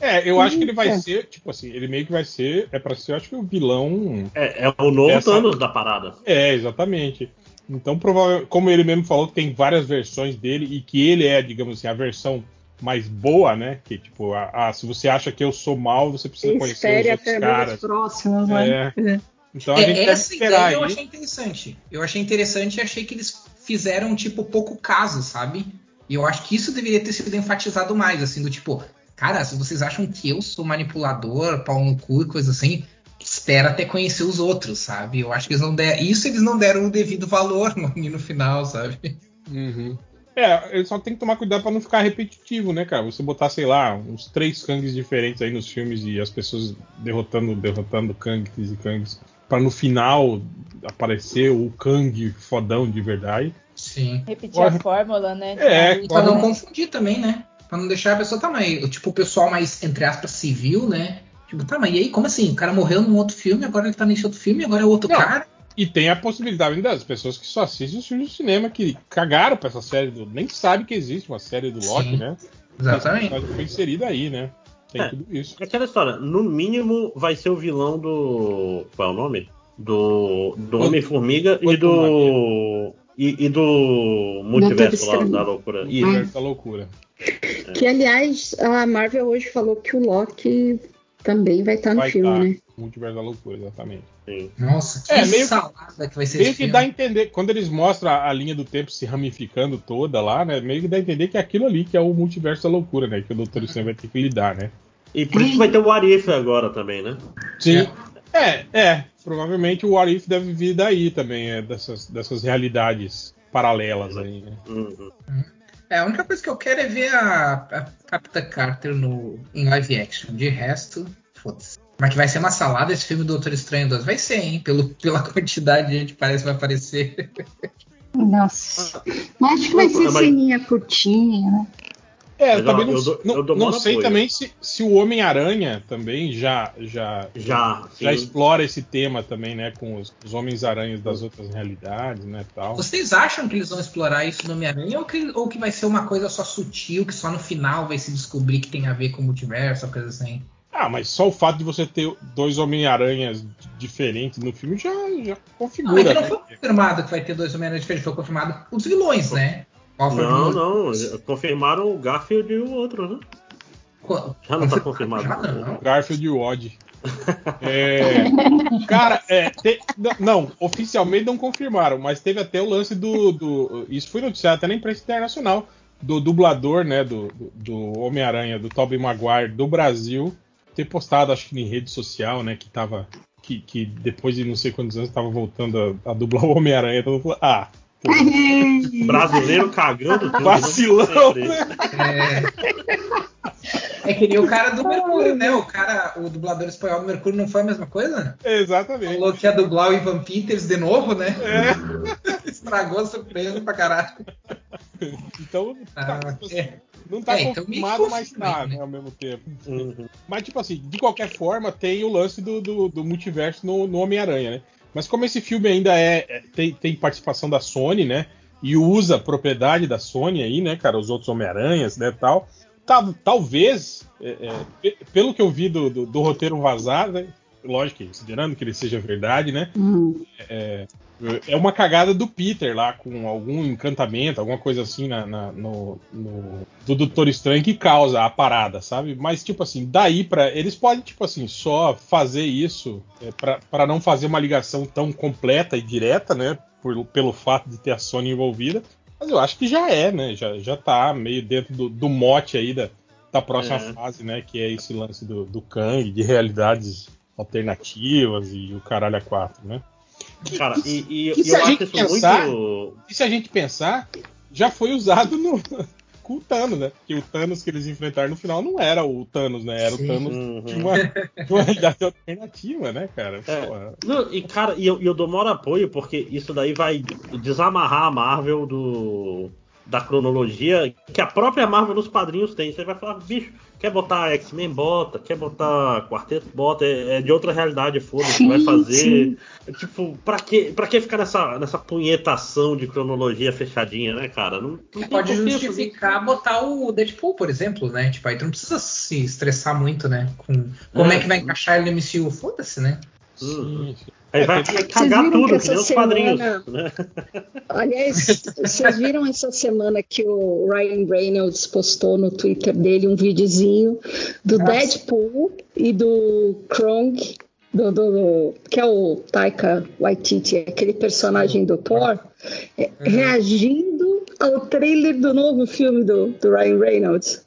É. É, eu acho que ele vai ser, tipo assim, ele meio que vai ser, é pra ser, eu acho que o vilão. É, é o novo Essa- Thanos da parada. É, exatamente. Então, provavelmente, como ele mesmo falou, tem várias versões dele e que ele é, digamos assim, a versão mais boa, né? Que tipo, a, a- se você acha que eu sou mal, você precisa conhecer Espere os até outros os caras. próximos, né? É. Então a gente É, deve essa ideia eu aí. achei interessante. Eu achei interessante e achei que eles fizeram, tipo, pouco caso, sabe? E eu acho que isso deveria ter sido enfatizado mais, assim, do tipo, cara, se vocês acham que eu sou manipulador, pau no cu e coisa assim, espera até conhecer os outros, sabe? Eu acho que eles não deram. Isso eles não deram o devido valor no, no final, sabe? Uhum. É, ele só tem que tomar cuidado pra não ficar repetitivo, né, cara? Você botar, sei lá, uns três Kangs diferentes aí nos filmes e as pessoas derrotando, derrotando Kangs e Kangs. Pra no final aparecer o Kang fodão de verdade. Sim. Repetir Porra. a fórmula, né? É, Pra não confundir também, né? Pra não deixar a pessoa, tá, mas, tipo, o pessoal mais, entre aspas, civil, né? Tipo, tá, mas e aí, como assim? O cara morreu num outro filme, agora ele tá nesse outro filme, agora é outro Não. cara. E tem a possibilidade ainda das pessoas que só assistem os filmes de cinema, que cagaram pra essa série, do, nem sabe que existe uma série do Loki, Sim. né? Exatamente. Foi inserido aí, né? Tem É. tudo isso. É aquela história, no mínimo vai ser o vilão do. Qual é o nome? Do, do Homem-Formiga e do. E, e do multiverso lá da loucura. Isso. universo da loucura. Que, aliás, a Marvel hoje falou que o Loki também vai estar no Vai filme, tá. né? Multiverso da loucura, exatamente. Sim. Nossa, que É, meio que- salada que vai ser Meio esse que filme. dá a entender, quando eles mostram a, a linha do tempo se ramificando toda lá, né? Meio que dá a entender que é aquilo ali que é o multiverso da loucura, né? Que o Doutor Estranho vai ter que lidar, né? E por isso que vai ter o Arif agora também, né? Sim. É, é. Provavelmente o What If deve vir daí também, é, dessas, dessas realidades paralelas aí, né? Uhum. É, a única coisa que eu quero é ver a, a Capitã Carter no, em live action. De resto, foda-se. Mas que vai ser uma salada esse filme do Doutor Estranho 2. Vai ser, hein? Pelo, pela quantidade de gente que parece que vai aparecer. Nossa. Mas acho que vai ser ceninha curtinha, né? É, Mas, também não, eu dou- não, eu dou não sei apoio. também se, se o Homem-Aranha também já, já, Já, já sim. explora esse tema também, né? Com os, os Homens-Aranhas das outras realidades, né? Tal. Vocês acham que eles vão explorar isso no Homem-Aranha ou que, ou que vai ser uma coisa só sutil, que só no final vai se descobrir que tem a ver com o multiverso, uma coisa assim? Ah, mas só o fato de você ter dois Homem-Aranhas diferentes no filme já, já Não, configura. é que não né? foi confirmado que vai ter dois Homem-Aranha diferentes, foi confirmado os vilões, né? Qual foi o Não, vilão? não. Confirmaram o Garfield e o outro, né? Co- Já não tá confirmado. Não. Garfield e o Odd. É, cara, é, te- não, oficialmente não confirmaram, mas teve até o lance do. do- isso foi noticiado até na imprensa internacional, do dublador, né, do, do, do Homem-Aranha, do Tobey Maguire do Brasil, ter postado, acho que em rede social, né, que tava. Que, que depois de não sei quantos anos tava voltando a, a dublar o Homem-Aranha. Então, falou, ah, pô, Brasileiro cagando tudo. Vacilão, né? né? É, é que nem o cara do Mercúrio, né? O cara, o dublador espanhol do Mercúrio não foi a mesma coisa? exatamente. Falou que ia dublar o Ivan Peters de novo, né? É, Estragou a surpresa pra caralho. então, Ah, tá, tipo assim, é. não tá É, então confirmado, mas confirma tá, né? né, ao mesmo tempo. Uhum. Mas, tipo assim, de qualquer forma, tem o lance do, do, do multiverso no, no Homem-Aranha, né? Mas como esse filme ainda é, é- tem, tem participação da Sony, né? E usa a propriedade da Sony aí, né, cara? Os outros Homem-Aranhas, né, tal. Tal- talvez, é, é, pe- pelo que eu vi do, do, do roteiro vazado, né? Lógico, que considerando que ele seja verdade, né? Hum. É uma cagada do Peter lá, com algum encantamento, alguma coisa assim na, na- no, no- do Doutor Estranho que causa a parada, sabe? Mas, tipo assim, daí pra. Eles podem, tipo assim, só fazer isso é, para não fazer uma ligação tão completa e direta, né? Por- pelo fato de ter a Sony envolvida. Mas eu acho que já é, né? Já, já tá meio dentro do, do mote aí da, da próxima É. fase, né? Que é esse lance do, do Kang, de realidades alternativas e o caralho a quatro, né? Cara, e, e- e se eu a acho gente isso pensar- muito. E se a gente pensar, já foi usado no, com o Thanos, né? Porque o Thanos que eles enfrentaram no final não era o Thanos, né? Era Sim. o Thanos Uhum. de uma, de uma realidade alternativa, né, cara? É. Porra. Não, e cara, e eu, e eu dou maior apoio porque isso daí vai desamarrar a Marvel do da cronologia que a própria Marvel nos quadrinhos tem. Você vai falar, bicho, quer botar X-Men, bota, quer botar Quarteto, bota, é, é de outra realidade, foda-se, vai fazer. sim. É, Tipo, pra que, pra que ficar nessa, nessa punhetação de cronologia fechadinha, né, cara? Não, não Pode justificar botar o Deadpool, por exemplo, né? Tipo, aí tu não precisa se estressar muito, né? Com como é, É. que vai encaixar ele no MCU. Foda-se, né? Sim. Aí É, vai cagar viram tudo, que nem essa os quadrinhos. semana- Né? Aliás, vocês viram essa semana que o Ryan Reynolds postou no Twitter dele um videozinho do Nossa. Deadpool e do Krong do, do, do- que é o Taika Waititi, aquele personagem do Thor, é, reagindo ao trailer do novo filme do, do Ryan Reynolds.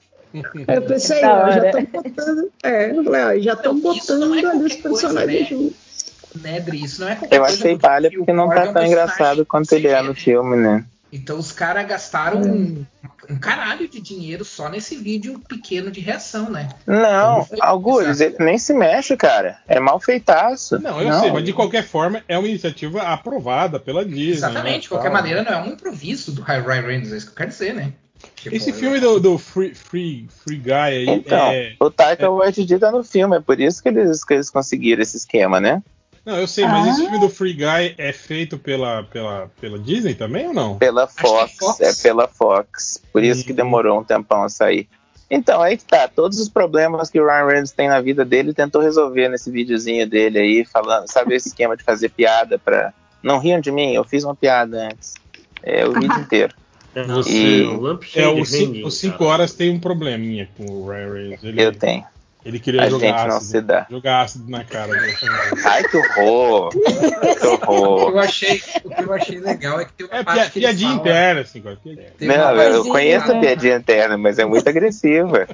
Aí eu pensei, ó, já estão botando. É, eu falei, ó, já estão Não, não botando é ali os personagens né? juntos. Né, Dri? Isso não é qualquer Eu coisa, achei palha porque não tá é tão engraçado quanto ele é no filme, né? Então os caras gastaram um, um caralho de dinheiro só nesse vídeo pequeno de reação, né? Não? Algures, ele nem se mexe, cara. É mal feitaço. Não, eu sei, mas de qualquer forma é uma iniciativa aprovada pela Disney. Exatamente, né, de qualquer maneira não é um improviso do Ryan Reynolds, é isso que eu quero dizer, né? Tipo, Esse filme do, do Free, Free, Free Guy aí Então, é. o Taika Waititi tá no filme, é por isso que eles, que eles conseguiram esse esquema, né? Não, eu sei, mas Ah. esse filme do Free Guy é feito pela, pela, pela Disney também ou não? Pela é Fox, Fox. é pela Fox. Por isso que Hum. demorou um tempão a sair. Então, aí que tá. Todos os problemas que o Ryan Reynolds tem na vida dele, ele tentou resolver nesse videozinho dele aí, falando, sabe esse esquema de fazer piada pra. Não riam de mim, eu fiz uma piada antes. É o vídeo inteiro. É, Você- é o É, os Hanging, 5 cara. horas tem um probleminha com o Ryan Reynolds. Ele, Eu tenho. ele queria A jogar não ácido. se dá. Jogar ácido na cara do Ai, que horror! que O que horror! eu achei, o que eu achei legal é que tem uma É parte pia- que ele piadinha fala- interna, assim, cara. piadinha. tem uma Não, eu conheço a né? piadinha interna, mas é muito agressiva.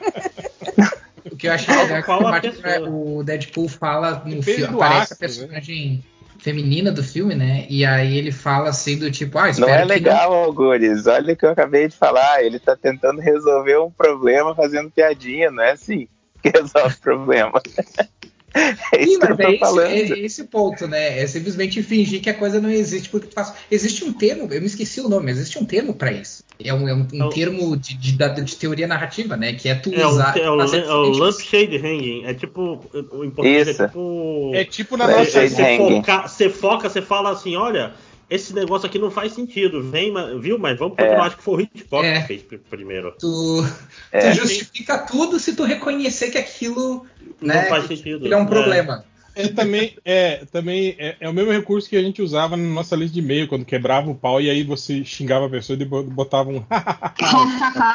O que eu achei legal é que o Deadpool fala no filme, aparece a ácido, personagem feminina do filme, né? E aí ele fala assim do tipo, ah, espero Não é legal, Algures. Olha o que eu acabei de falar. Ele tá tentando resolver um problema fazendo piadinha, não é assim que resolve o problema. É Sim, isso que eu mas é esse, falando. é esse ponto, né? É simplesmente fingir que a coisa não existe porque tu faz. Existe um termo, eu me esqueci o nome, mas existe um termo pra isso. É um, é um- um É termo de, de- de teoria narrativa, né? Que é tu É o, usar. é o, é o Lampshade Hanging. É tipo. O em português Isso. é tipo. É tipo na É, nossa. foca, você foca, você fala assim, olha, esse negócio aqui não faz sentido, vem, viu? Mas vamos continuar, É. acho que foi o Hitchcock É. que fez pr- primeiro. Tu, É. tu justifica tudo se tu reconhecer que aquilo Não né, faz que sentido. é um É. problema. É também, é, também é, é o mesmo recurso que a gente usava na nossa lista de e-mail, quando quebrava o pau e aí você xingava a pessoa e botava um.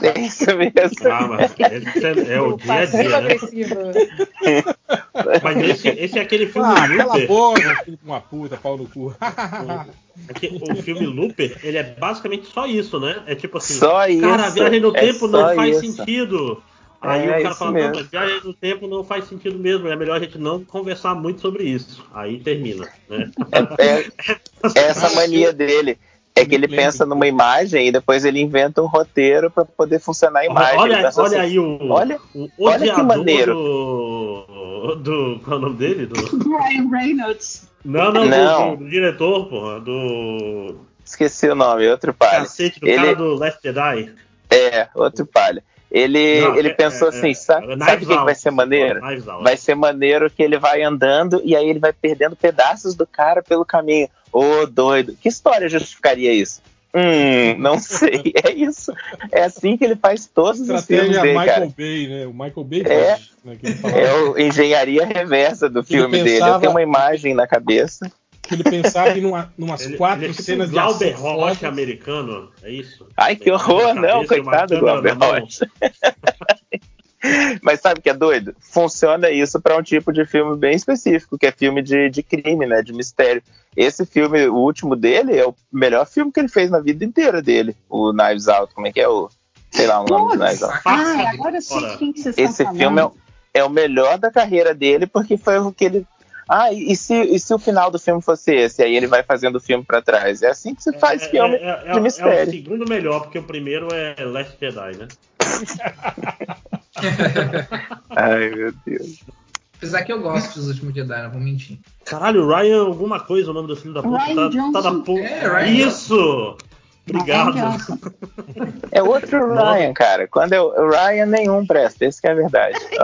É isso mesmo. Ah, mas esse é, é o dia a dia, né? Mas esse, esse é aquele filme ah, cala a Looper. boca, filho uma puta, pau no cu. É que o filme Looper, ele é basicamente só isso, né? É tipo assim, Só isso. cara, a viagem no é tempo não faz isso. sentido. Aí É, o cara fala, mesmo. não, mas viagem no tempo não faz sentido mesmo, é melhor a gente não conversar muito sobre isso. Aí termina, né? É, é essa mania dele. É que ele pensa numa imagem e depois ele inventa um roteiro pra poder funcionar a imagem. Olha olha assim, aí o, olha- o olha que maneiro. do, do. Qual é o nome dele? Do, Ryan Reynolds. não, não, do- Não. Do, do diretor, porra. Do. Esqueci o nome, outro palha. Cacete, do Ele- cara do Last Jedi. É, outro palha. Ele, Não, ele é- pensou é- assim, é- sabe, é sabe o que, que vai ser maneiro? Out. Vai ser maneiro que ele vai andando e aí ele vai perdendo pedaços do cara pelo caminho. Ô, doido. Que história justificaria isso? Hum, não sei. É isso. É assim que ele faz todos os filmes dele, Michael cara. Bay, né? O Michael Bay É. faz, né, que ele falava. É o engenharia reversa do filme dele. Eu tenho uma imagem na cabeça. Que ele pensava em numa, numas Ele, quatro ele é tipo cenas um de ação Rocha americano, é isso? Ai, que horror, não, e coitado do Glauber mão. Rocha. Mas sabe o que é doido? Funciona isso para um tipo de filme bem específico, que é filme de, de crime, né? De mistério. Esse filme, o último dele, é o melhor filme que ele fez na vida inteira dele. O Knives Out, como é que é o. Sei lá o nome do Knives Out. Ai, agora eu sei Ora, de quem que vocês Esse filme é, o- é o melhor da carreira dele, porque foi o que ele. Ah, e se, e se o final do filme fosse esse? Aí ele vai fazendo o filme pra trás. É assim que se faz É- filme é, é- é- de É mistério. o segundo melhor, porque o primeiro é Last Jedi, né? Ai, meu Deus. Apesar que eu gosto dos últimos Jedi, não vou mentir. Caralho, Ryan, alguma coisa, o nome do filho da puta. Ryan tá, Johnson. tá da porra. É, Ryan Isso! Obrigado. É outro Ryan, cara. Quando é o o Ryan, nenhum presta. Esse que é a verdade.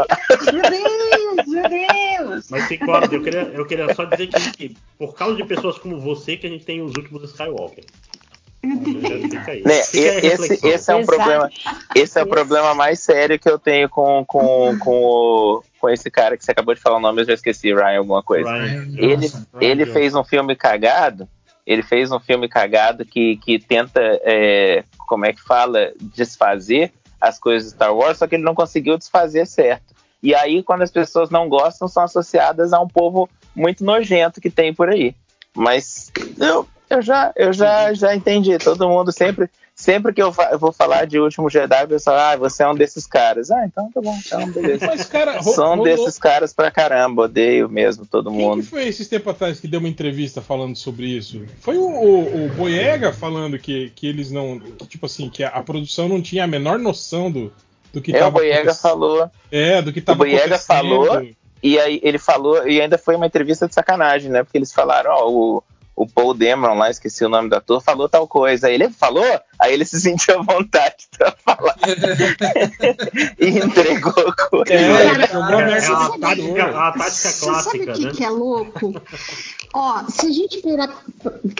Meu Deus. Mas Ciclope, eu queria, eu queria só dizer que, que por causa de pessoas como você que a gente tem os últimos Skywalker. Né, esse, esse é um Exato. problema. Esse é o problema mais sério que eu tenho com, com, com, o- com esse cara que você acabou de falar o nome, eu já esqueci, Ryan, alguma coisa. Ryan Ele, Johnson. ele fez um filme cagado. Ele fez um filme cagado que, que tenta, é, como é que fala, desfazer as coisas de Star Wars, só que ele não conseguiu desfazer certo. E aí, quando as pessoas não gostam, são associadas a um povo muito nojento que tem por aí. Mas eu, eu já, eu já, já entendi. Todo mundo sempre, sempre que eu, eu vou falar de Último Jedi, o pessoal, ah, você é um desses caras. Ah, então tá bom, então beleza. Mas, cara, Sou um desses caras pra caramba, odeio mesmo todo Quem que mundo. foi esses tempos atrás que deu uma entrevista falando sobre isso? Foi o, o, o Boyega falando que, que eles não. Que, tipo assim, que a, a produção não tinha a menor noção do, do que É, o tava Boyega acontecendo. falou, É, do que tava Boyega acontecendo. falou. e aí ele falou, e ainda foi uma entrevista de sacanagem, né? Porque eles falaram, ó, o, o Paul Dameron lá, esqueci o nome do ator, falou tal coisa. Aí ele falou, aí ele se sentiu à vontade pra falar. e entregou a coisa. É, Cara, É, merda é no uma tática, uma tática Você sabe o clássica, que, né? que é louco? Ó, se a gente pegar,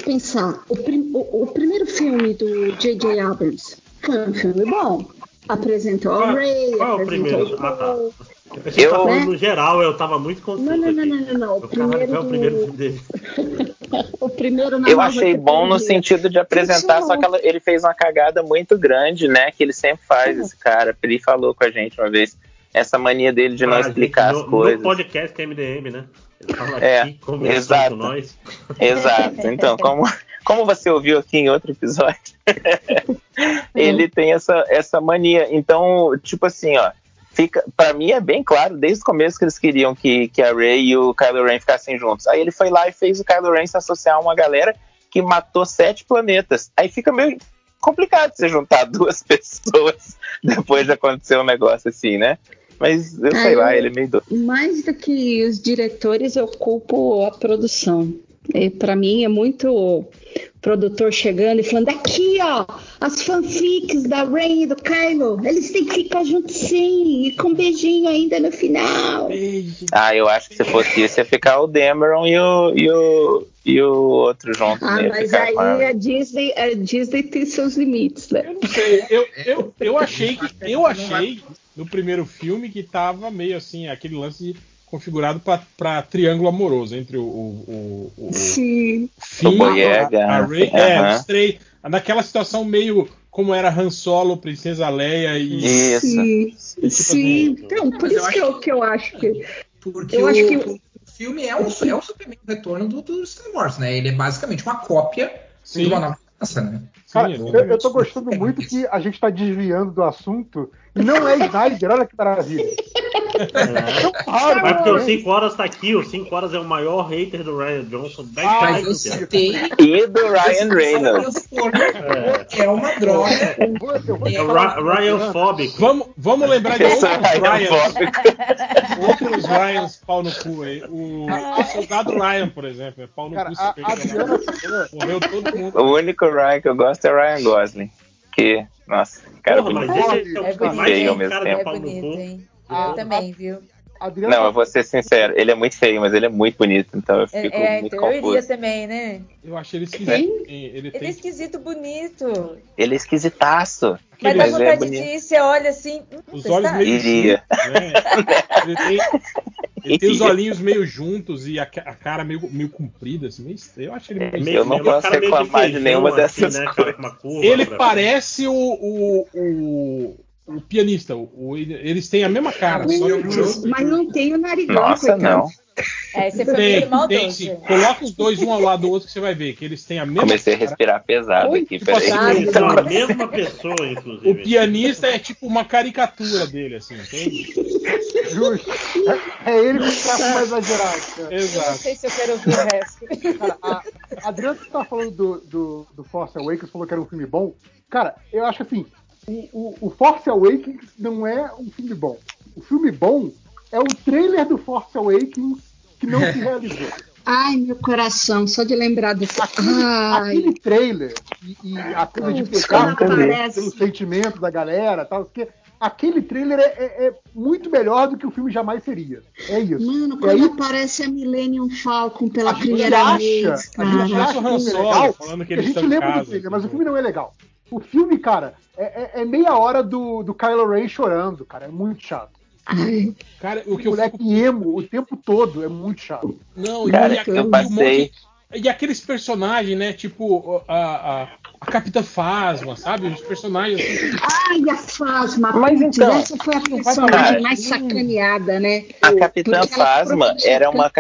pensar, o, prim- o- o primeiro filme do J.J. Abrams foi um filme bom. Apresentou a Qual- Ray, qual é o primeiro? o Ah, tá. Paul. Eu que falando no geral, eu tava muito confuso. Não, não, não, não, não, não. O primeiro é o primeiro filme dele? O primeiro na Eu achei bom no sentido de apresentar, só que ela- ele fez uma cagada muito grande, né? Que ele sempre faz, esse cara. Ele falou com a gente uma vez. Essa mania dele de não Ah, explicar no, as coisas. No podcast MDM, né? Ele tava É, aqui conversando exato. com nós. Exato. Então, como, como você ouviu aqui em outro episódio, ele tem essa, essa mania. Então, tipo assim, ó, fica, para mim é bem claro desde o começo que eles queriam que, que a Rey e o Kylo Ren ficassem juntos. Aí ele foi lá e fez o Kylo Ren se associar a uma galera que matou sete planetas. Aí fica meio complicado você juntar duas pessoas depois de acontecer um negócio assim, né? Mas eu sei Ah, lá, ele é meio doido. Mais do que os diretores, eu culpo a produção. Para mim é muito produtor chegando e falando aqui, ó, as fanfics da Rey e do Kylo, eles têm que ficar juntos sim, e com um beijinho ainda no final. Beijo. Ah, eu acho que se fosse isso, ia ficar o Dameron e o, e o, e o outro junto. Ah, ia mas ficar com a- aí a Disney, a Disney tem seus limites, né? Eu não sei, eu, eu, eu achei que. Eu achei no primeiro filme que tava meio assim, aquele lance configurado pra, pra triângulo amoroso entre o, o, o, o Sim. Finn, a, a Rey, é, aham. os três. Naquela situação meio como era Han Solo, Princesa Leia e. Isso. Sim, Tipo sim. assim, Então, por Mas eu isso que eu, que eu acho que. Porque Eu o, acho que- o filme é um, é um Superman retorno do, do Star Wars, né? Ele é basicamente uma cópia Sim. de uma nova raça, né? Cara, Sim, eu, eu tô gostando muito que a gente tá desviando do assunto e não é Snyder, olha que maravilha. É. Para, Mas porque o né? 5 horas tá aqui, o 5 horas é o maior hater do Ryan Johnson. 10 Ah, Mas eu é. citei E do Ryan Reynolds. é uma droga. Eu vou- eu vou É Ra- Ryan Fóbico. Vamos, vamos lembrar de outros Ryan Ryans. Outros Ryans pau no cu aí. O, o soldado Ryan, por exemplo, é pau no Cara, cu. a, se a Adriana falou, Morreu todo mundo. O único Ryan que eu gosto é Ryan Gosling. Que, nossa, cara Porra, mas bonito. esse é É bonito, cara É bonito, cu. hein? Ah, Eu também, viu? A Adriana Não, eu vou ser sincero, ele é muito feio, mas ele é muito bonito, então eu É, fico é, muito então eu iria confuso. também, né? Eu achei ele esquisito. Ele Ele tem é esquisito, bonito. Ele é esquisitaço. Mas dá é vontade bonito. de ir, você olha assim. hum, os olhos sabe? meio Iria. juntos, né? Ele tem, ele tem os olhinhos meio juntos e a, a cara meio, meio comprida, assim, meio estranho. Eu acho ele meio Meio- Eu não posso cara meio de reclamar de feijão, nenhuma assim, dessas né, cara, coisas. com uma curva Ele parece o, o, o, o pianista. O, o- eles têm a mesma cara. Só que Mas não tem o narigão, Nossa, não. É, você foi tem, tem sim. Coloca os dois um ao lado do outro que você vai ver que eles têm a mesma Comecei a cara. respirar pesado Oi, aqui, tipo peraí. assim, Eles são a mesma pessoa, inclusive. O pianista é tipo uma caricatura dele, assim, entende? justo. É, é ele com o traço mais exagerado. Cara. Eu não Exato. sei se eu quero ouvir o resto. Cara, a, a Adriana que tá falando do, do, do Force Awakens, falou que era um filme bom. Cara, eu acho assim, o, o, o Force Awakens não é um filme bom. O filme bom é o trailer do Force Awakens que não se realizou. Ai, meu coração, só de lembrar do. Aquele, Ai, aquele trailer e, e a coisa de pegar pelo, sentimento da galera tal, porque aquele trailer é, é- é muito melhor do que o filme jamais seria. É isso. mano, e quando aí, aparece a Millennium Falcon pela a gente primeira acha, vez, a gente cara. acha o filme é legal, falando que a eles gente estão em lembra casa, do trailer, mas o filme não é legal. O filme, cara, é, é- é meia hora do, do Kylo Ren chorando, cara. É muito chato. Ai, Cara, o que O moleque fico. emo o tempo todo é muito chato. Não, Cara, e, eu um passei. monte- E aqueles personagens, né? Tipo, a, a, a Capitã Fasma, sabe? Os personagens assim. ai, a Fasma. Mas então, essa foi a personagem mais sacaneada, né? A Capitã Fasma era uma.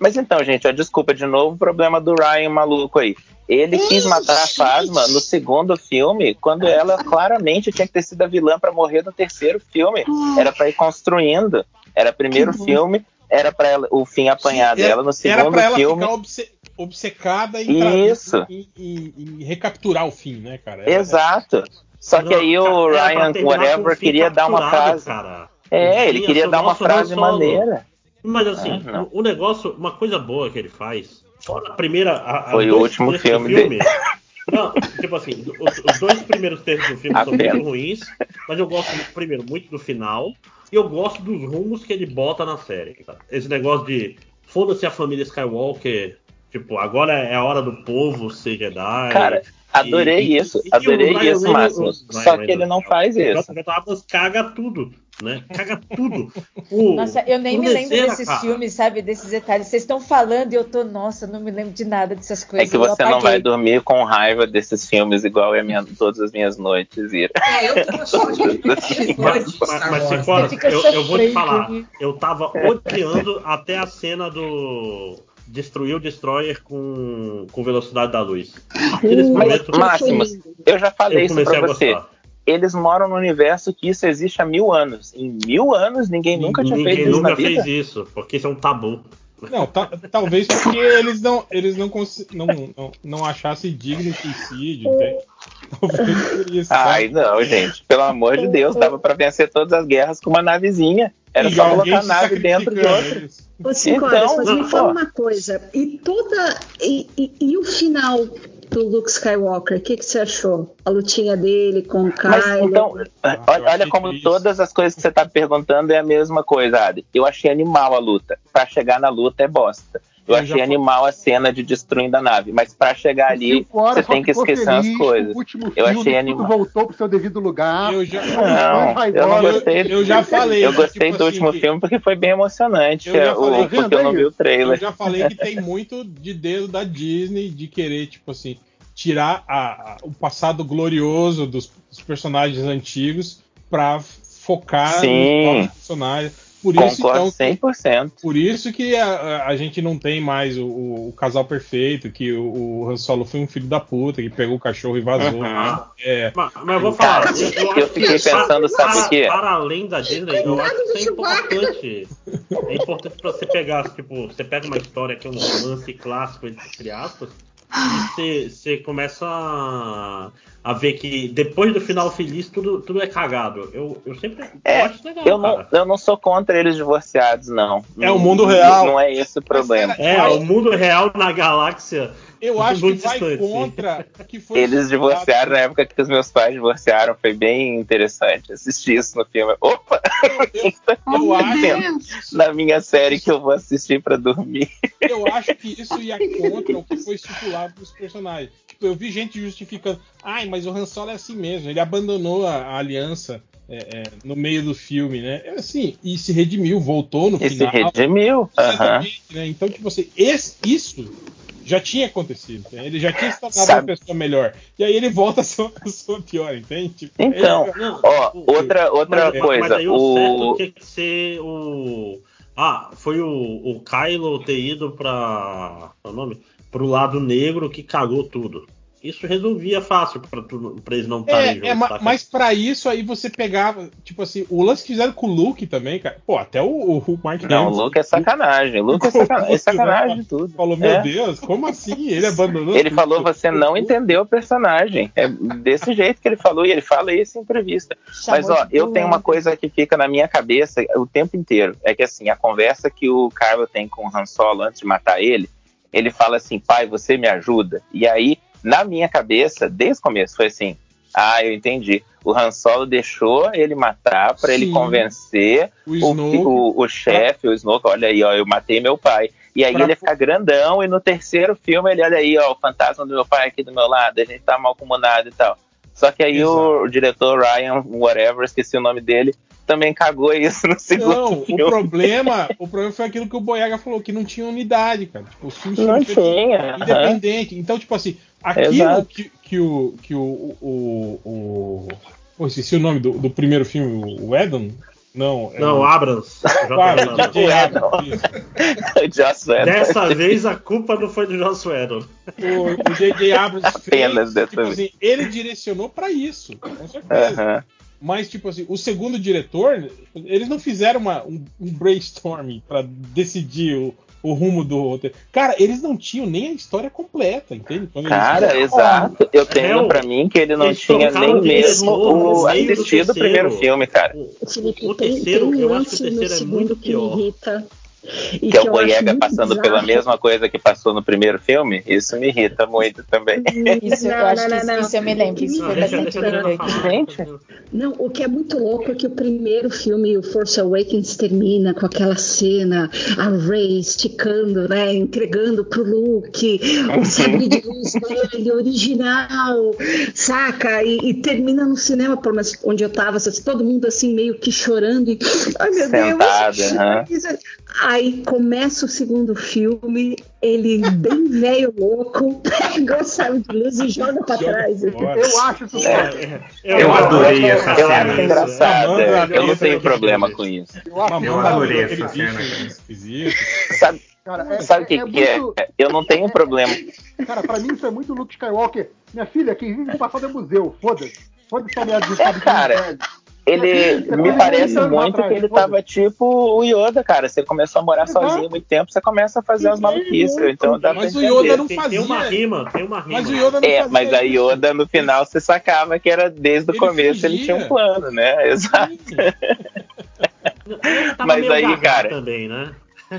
Mas então, gente, ó, desculpa de novo o problema do Ryan maluco aí. Ele quis matar a Fasma no segundo filme, quando ela claramente tinha que ter sido a vilã para morrer no terceiro filme. Era para ir construindo. Era primeiro filme, era para o fim apanhar Sim, era- dela no Era segundo pra ela filme. ficar obce- obcecada em, Isso. em- em- em recapturar o fim, né, cara? Era- Exato. Só que aí o era Ryan, whatever, queria dar uma frase. Cara. É, ele Tinha queria seu dar uma frase maneira. Mas assim, Ah, o negócio, uma coisa boa que ele faz, fora a primeira. A, a Foi o último do filme Não, tipo assim, os, os dois primeiros terços do filme são Apenas. muito ruins, mas eu gosto, primeiro, muito do final, e eu gosto dos rumos que ele bota na série. cara. Esse negócio de foda-se a família Skywalker, tipo, agora é a hora do povo ser Jedi. Cara, adorei E- isso, e- e o adorei isso, o Ryan Só que ele não faz o isso. J.J. Abrams caga tudo, né? Caga tudo. O- Nossa, eu nem me lembro desses cara, filmes, sabe? Desses detalhes. Vocês estão falando e eu tô, nossa, não me lembro de nada dessas É coisas. que eu você não vai dormir com raiva desses filmes igual é minha, todas as minhas noites, Ira. É, eu tô de Mas- Mas, mas, se for, eu, eu vou te falar, eu tava odiando até a cena do destruir o Destroyer com, com velocidade da luz. Máximos, eu já falei eu isso pra você. gostar. Eles moram no universo que isso existe há mil anos. Em mil anos, ninguém nunca tinha Ninguém feito isso nunca na vida. fez isso, porque isso é um tabu. Não, ta- talvez porque eles não, eles não, não, não, não achassem digno o suicídio, entende? Talvez por isso. Ai, sabe? não, gente. Pelo amor de Deus, dava pra vencer todas as guerras com uma navezinha. Era E só colocar a nave dentro de outra. Ô, cinco horas, mas Então, me fala uma coisa. E toda. E, e- e o final do Luke Skywalker? O que, que você achou? A lutinha dele com o Kylo? Mas então, Ah, olha, olha como triste. todas as coisas que você tá perguntando é a mesma coisa, Adi. Eu achei animal a luta. Pra chegar na luta é bosta. Eu, Eu achei animal a cena de destruindo a nave. Mas pra chegar ali, você tem que esquecer feliz, coisas. O último Eu filme, achei animal. voltou pro seu devido lugar. Eu já, Não, eu não eu- gostei. eu já falei, Eu gostei tipo do assim, último que- filme porque foi bem emocionante. Eu já é, o- falei, porque eu vendo não aí? vi o eu trailer. já falei que tem muito de dedo da Disney de querer, tipo assim, tirar a- a- o passado glorioso dos, dos personagens antigos pra focar Sim. nos personagens. Por isso, Concordo então, que- 100%. Por isso que a, a- gente não tem mais o, o- o casal perfeito, que o, o Han Solo foi um filho da puta, que pegou o cachorro e vazou. Uhum. É, Mas, mas eu vou falar. Cara, eu, eu eu acho fiquei que pensando, para, sabe o quê? para além da Disney, eu acho que isso é importante. É importante pra você pegar, tipo, você pega uma história que é um romance clássico, entre aspas, você, você começa a, a ver que depois do final feliz tudo, tudo é cagado. Eu, eu sempre É, eu acho legal, Eu não, cara. eu não sou contra eles divorciados, não. É o mundo real. Não é esse o problema. cara, É, o mundo real na galáxia. Eu acho que vai distante. contra que foi Eles divorciaram na época que os meus pais divorciaram. Foi bem interessante assistir isso no filme. Opa! Eu, eu acho Na minha série que eu vou assistir pra dormir. eu acho que isso ia contra o que foi estipulado dos personagens. Tipo, eu vi gente justificando, ai, mas o Han Solo é assim mesmo, ele abandonou a, a aliança é, é, no meio do filme, né? É assim, e se redimiu, voltou no E se final. redimiu. Aham. Exatamente, né? Então, tipo assim, esse- isso já tinha acontecido. né? Ele já tinha se tornado Sabe- uma pessoa melhor. E aí ele volta a ser uma pessoa pior, entende? Tipo, Então, ele- Não, ó, o- outra, outra mas, coisa. Mas aí o, certo o... tinha que ser o. Ah, foi o, o Kylo ter ido pra. Qual é o nome? Pro lado negro que cagou tudo. Isso resolvia fácil pra eles não estarem É, juntos. é, saca? mas pra isso aí você pegava, tipo assim, o lance que fizeram com o Luke também, cara. Pô, até o, o Mark Não, o Luke é sacanagem. O Luke é sacanagem, é sacanagem de tudo. falou, meu É. Deus, como assim? Ele abandonou Ele tudo. falou, você não entendeu o personagem. É desse jeito que ele falou, e ele fala isso em entrevista. Mas, ó, eu tenho uma coisa que fica na minha cabeça o tempo inteiro. É que, assim, a conversa que o Kylo tem com o Han Solo antes de matar ele, ele fala assim, pai, você me ajuda? E aí, na minha cabeça, desde o começo, foi assim, ah, eu entendi. O Han Solo deixou ele matar para ele convencer O o, Snoke, o, o chefe, o Snoke, olha aí, ó, eu matei meu pai. E aí Pra- ele fica grandão, e no terceiro filme ele olha aí, ó, o fantasma do meu pai aqui do meu lado, a gente tá mal comunado e tal. Só que aí o, o diretor Ryan, whatever, esqueci o nome dele, também cagou isso no segundo Não, o filme. problema, o problema foi aquilo que o Boyaga falou, que não tinha unidade, cara. Tipo, os filmes Não feitos tinha. independente. Então, tipo assim, aquilo Exato. que, que o. Que o, o, o, Pô, esqueci o nome do, do primeiro filme, o- Edon. Não, é Não, Abrams. Claro. Whedon. Abrams, Whedon. Dessa vez a culpa não foi do Joss Whedon. O J.J. Abrams fez, Apenas dessa tipo vez. assim, ele direcionou pra isso, com certeza. Aham. Mas, tipo assim, o segundo diretor, eles não fizeram uma- um, um brainstorming pra decidir o, o rumo do roteiro. Cara, eles não tinham nem a história completa, entende? Quando eles- Cara, exato. Eu tenho Hell, pra mim que ele não tinha nem mesmo o, assistido o primeiro filme, cara. O, Felipe, o tem- terceiro, tem um eu acho que o terceiro é muito pior. irrita. E Que é o eu Boyega muito passando pela bizarro. mesma coisa que passou no primeiro filme. Isso me irrita muito também. Isso, eu Não, acho não, que não, isso, não. isso eu me lembro. Isso Não, foi bastante. Gente. Não, o que é muito louco é que o primeiro filme, o Force Awakens, termina com aquela cena, a Rey esticando, né, entregando pro Luke o sabre de luz dele, original, saca? E, e termina no cinema, menos onde eu tava, assim, todo mundo assim meio que chorando e, ai meu Sentado, Deus. aham. Aí começa o segundo filme, ele bem velho louco, pega o sabre de luz e joga pra Joga trás. Eu acho isso É, foda. Eu adorei essa Eu cena. acho engraçado. Amanda, é, Eu não tenho problema com isso. Eu Eu adorei essa cena, esquisito. Sabe, Cara, é, sabe o que, é que é? muito- Eu não tenho problema. Cara, pra mim isso é muito Luke Skywalker. Minha filha, quem vive no passado é museu. Foda-se. Foda-se essa merda de É, cara. Ele me parece muito que ele tava tipo o Yoda, cara. Você começou a morar sozinho há muito tempo, você começa a fazer as maluquices. Então dá pra Mas o. Yoda não fazia. tem uma rima, tem uma rima. Mas o Yoda não É, fazia mas a. Yoda no final você sacava que era desde o Ele começo ele fugia. tinha um plano, né? Exato. Ele tava Mas meio aí, cara, também, né?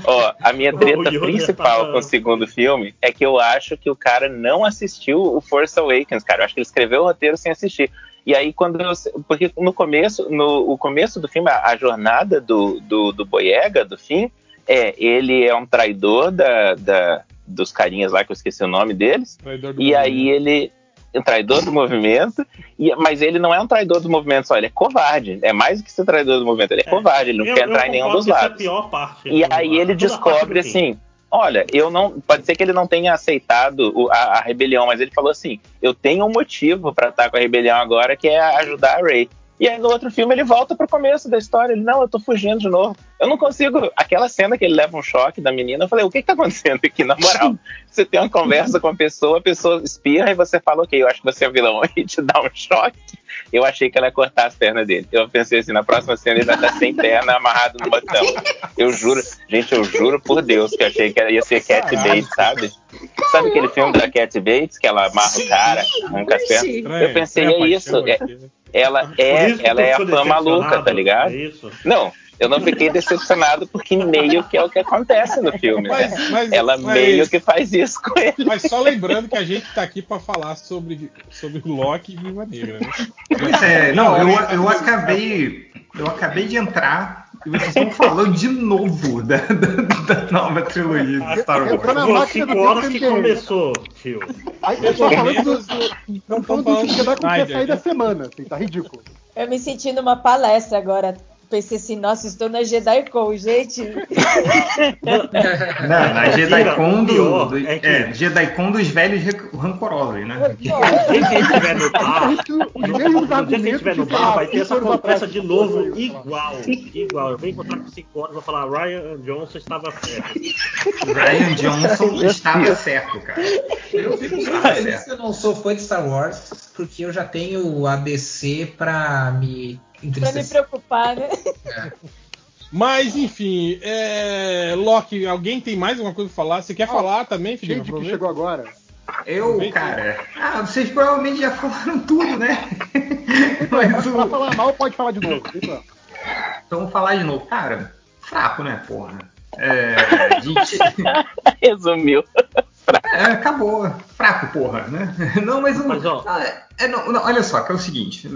Ó, a minha treta principal tava- com o segundo filme é que eu acho que o cara não assistiu o Force Awakens, cara. Eu acho que ele escreveu o roteiro sem assistir. E aí, quando eu. Porque no começo, no o começo do filme, a, a jornada do, do, do Boyega, do fim, é ele é um traidor da, da, dos carinhas lá, que eu esqueci o nome deles. Traidor do E aí movimento. ele. Um traidor do movimento, e, mas ele não é um traidor do movimento só, ele é covarde. É mais do que ser traidor do movimento, ele é, covarde, ele não Eu- quer eu entrar em nenhum dos é a lados. pior parte. E do- aí ele descobre assim: olha, eu não. Pode ser que ele não tenha aceitado o- a, a rebelião, mas ele falou assim: eu tenho um motivo pra estar com a rebelião agora, que é ajudar a Ray. E aí no outro filme ele volta pro começo da história. Ele, não, eu tô fugindo de novo. Eu não consigo. Aquela cena que ele leva um choque da menina, eu falei, o que que tá acontecendo aqui? Na moral, você tem uma conversa com a pessoa, a pessoa espirra e você fala, ok, eu acho que você é vilão e te dá um choque. Eu achei que ela ia cortar as pernas dele. Eu pensei assim, na próxima cena ele vai estar sem perna, amarrado numa cama. Eu juro, gente, eu juro por Deus que eu achei que ela ia ser Cat Bates, sabe? Sabe aquele filme da Cat Bates, que ela amarra o cara, arranca as pernas? Eu pensei, é isso, é-? Ela é, ela é a fã maluca, tá ligado? É isso. Não, eu não fiquei decepcionado porque meio que é o que acontece no filme, né? Mas, mas, Ela mas- meio que faz isso com ele. Mas só lembrando que a gente tá aqui pra falar sobre, sobre Loki e Viva Negra, né? Pois é, não, eu, eu acabei. Eu acabei de entrar e vocês estão falando de novo da, da, da nova trilogia de Star Wars. na Pô, máquina do horas que começou, tio. Aí eu tô falando do, do, Não tô falando do filme que vai acontecer sair da né? semana, assim, tá ridículo. Eu me senti numa palestra agora. Pensei assim, nossa, estou na JediCon, gente. Não, na JediCon do, do, é que- é, JediCon dos velhos rancorosos, né? No dia que a gente estiver no bar, no, dia que a gente estiver no bar, vai ter essa conversa de novo, igual, igual. Eu venho encontrar com 5 horas e vou falar, Ryan Johnson estava certo. Ryan Johnson estava certo, cara. Eu fico feliz certo. que eu não sou fã de Star Wars, porque eu já tenho a DC pra me Pra me preocupar, né? Mas, enfim, é... Loki, alguém tem mais alguma coisa pra falar? Você quer falar também, Felipe? Gente que Aproveita. chegou agora. Eu, cara. Ah, vocês provavelmente já falaram tudo, né? Mas Pra o. falar mal, pode falar de novo. Então, Então vou falar de novo. Cara, fraco, né, porra? É. Gente. Resumiu. É, acabou. Fraco, porra, né? Não, mas, o- Mas, ó. não, é- é, não, não, olha só, que é o seguinte.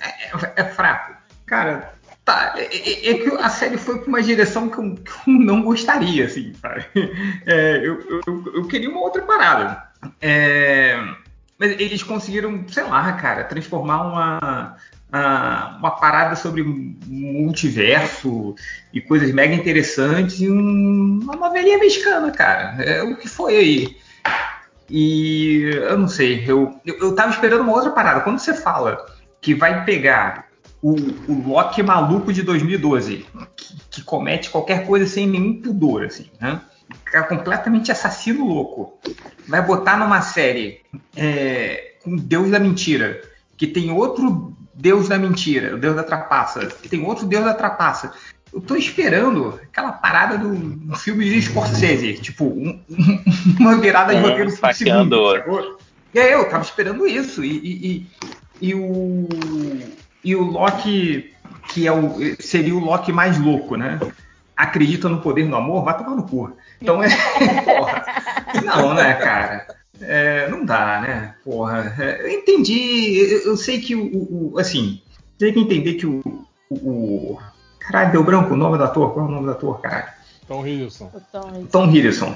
É, é- é fraco. Cara, tá. É, é- é que a série foi pra uma direção que eu, que eu não gostaria, assim, sabe? Eu, eu- eu, queria uma outra parada. Mas eles conseguiram, sei lá, cara, transformar uma. Ah, uma parada sobre multiverso e coisas mega interessantes em um- uma novelinha mexicana, cara. É o que foi aí. E eu não sei, eu, eu, eu tava esperando uma outra parada. Quando você fala que vai pegar o, o Loki maluco de 2012, que, que comete qualquer coisa sem nenhum pudor, assim, né? É completamente assassino louco. Vai botar numa série é, com Deus da Mentira, que tem outro Deus da Mentira, o Deus da Trapaça, tem outro Deus da Trapaça. Eu tô esperando aquela parada do, do filme de Scorsese, tipo, um, um, uma virada de É, roteiro saqueando. segundo. sacou? E aí eu tava esperando isso. E, e, e, e o. E o Loki, que é o, seria o Loki mais louco, né? Acredita no poder do amor, vai tomar no cu. Então é. Porra. Não, né, cara? É, não dá, né? Porra. É, eu entendi. Eu, eu sei que o, o- o- Assim, tem que entender que o. o, o- Caralho, deu branco o nome do ator. Qual é o nome do ator, caralho? Tom Hiddleston. Tom- Tom Hiddleston.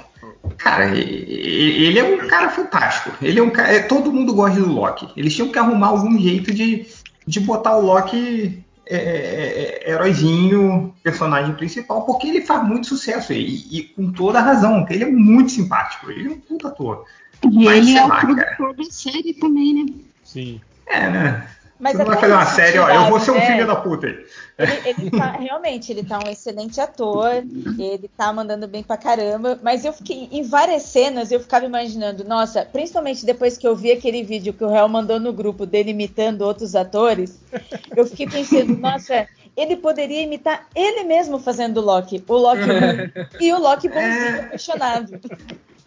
Cara, ele é um cara fantástico. Ele é um cara. é, Todo mundo gosta do Loki. Eles tinham que arrumar algum jeito de, de botar o Loki é, é, é, heróizinho, personagem principal, porque ele faz muito sucesso e, e com toda a razão, porque ele é muito simpático. Ele é um puta ator. E Mas, ele é o produtor da série também, né? Sim. É, né? Mas Você não vai fazer uma série, ó. Eu vou ser um tiraram, filho né? da puta aí. Ele, ele tá, realmente, ele tá um excelente ator, ele tá mandando bem pra caramba, mas eu fiquei, em várias cenas, eu ficava imaginando, nossa, principalmente depois que eu vi aquele vídeo que o Real mandou no grupo dele imitando outros atores, eu fiquei pensando, nossa, ele poderia imitar ele mesmo fazendo o Loki, o Loki e o Loki bonzinho apaixonado.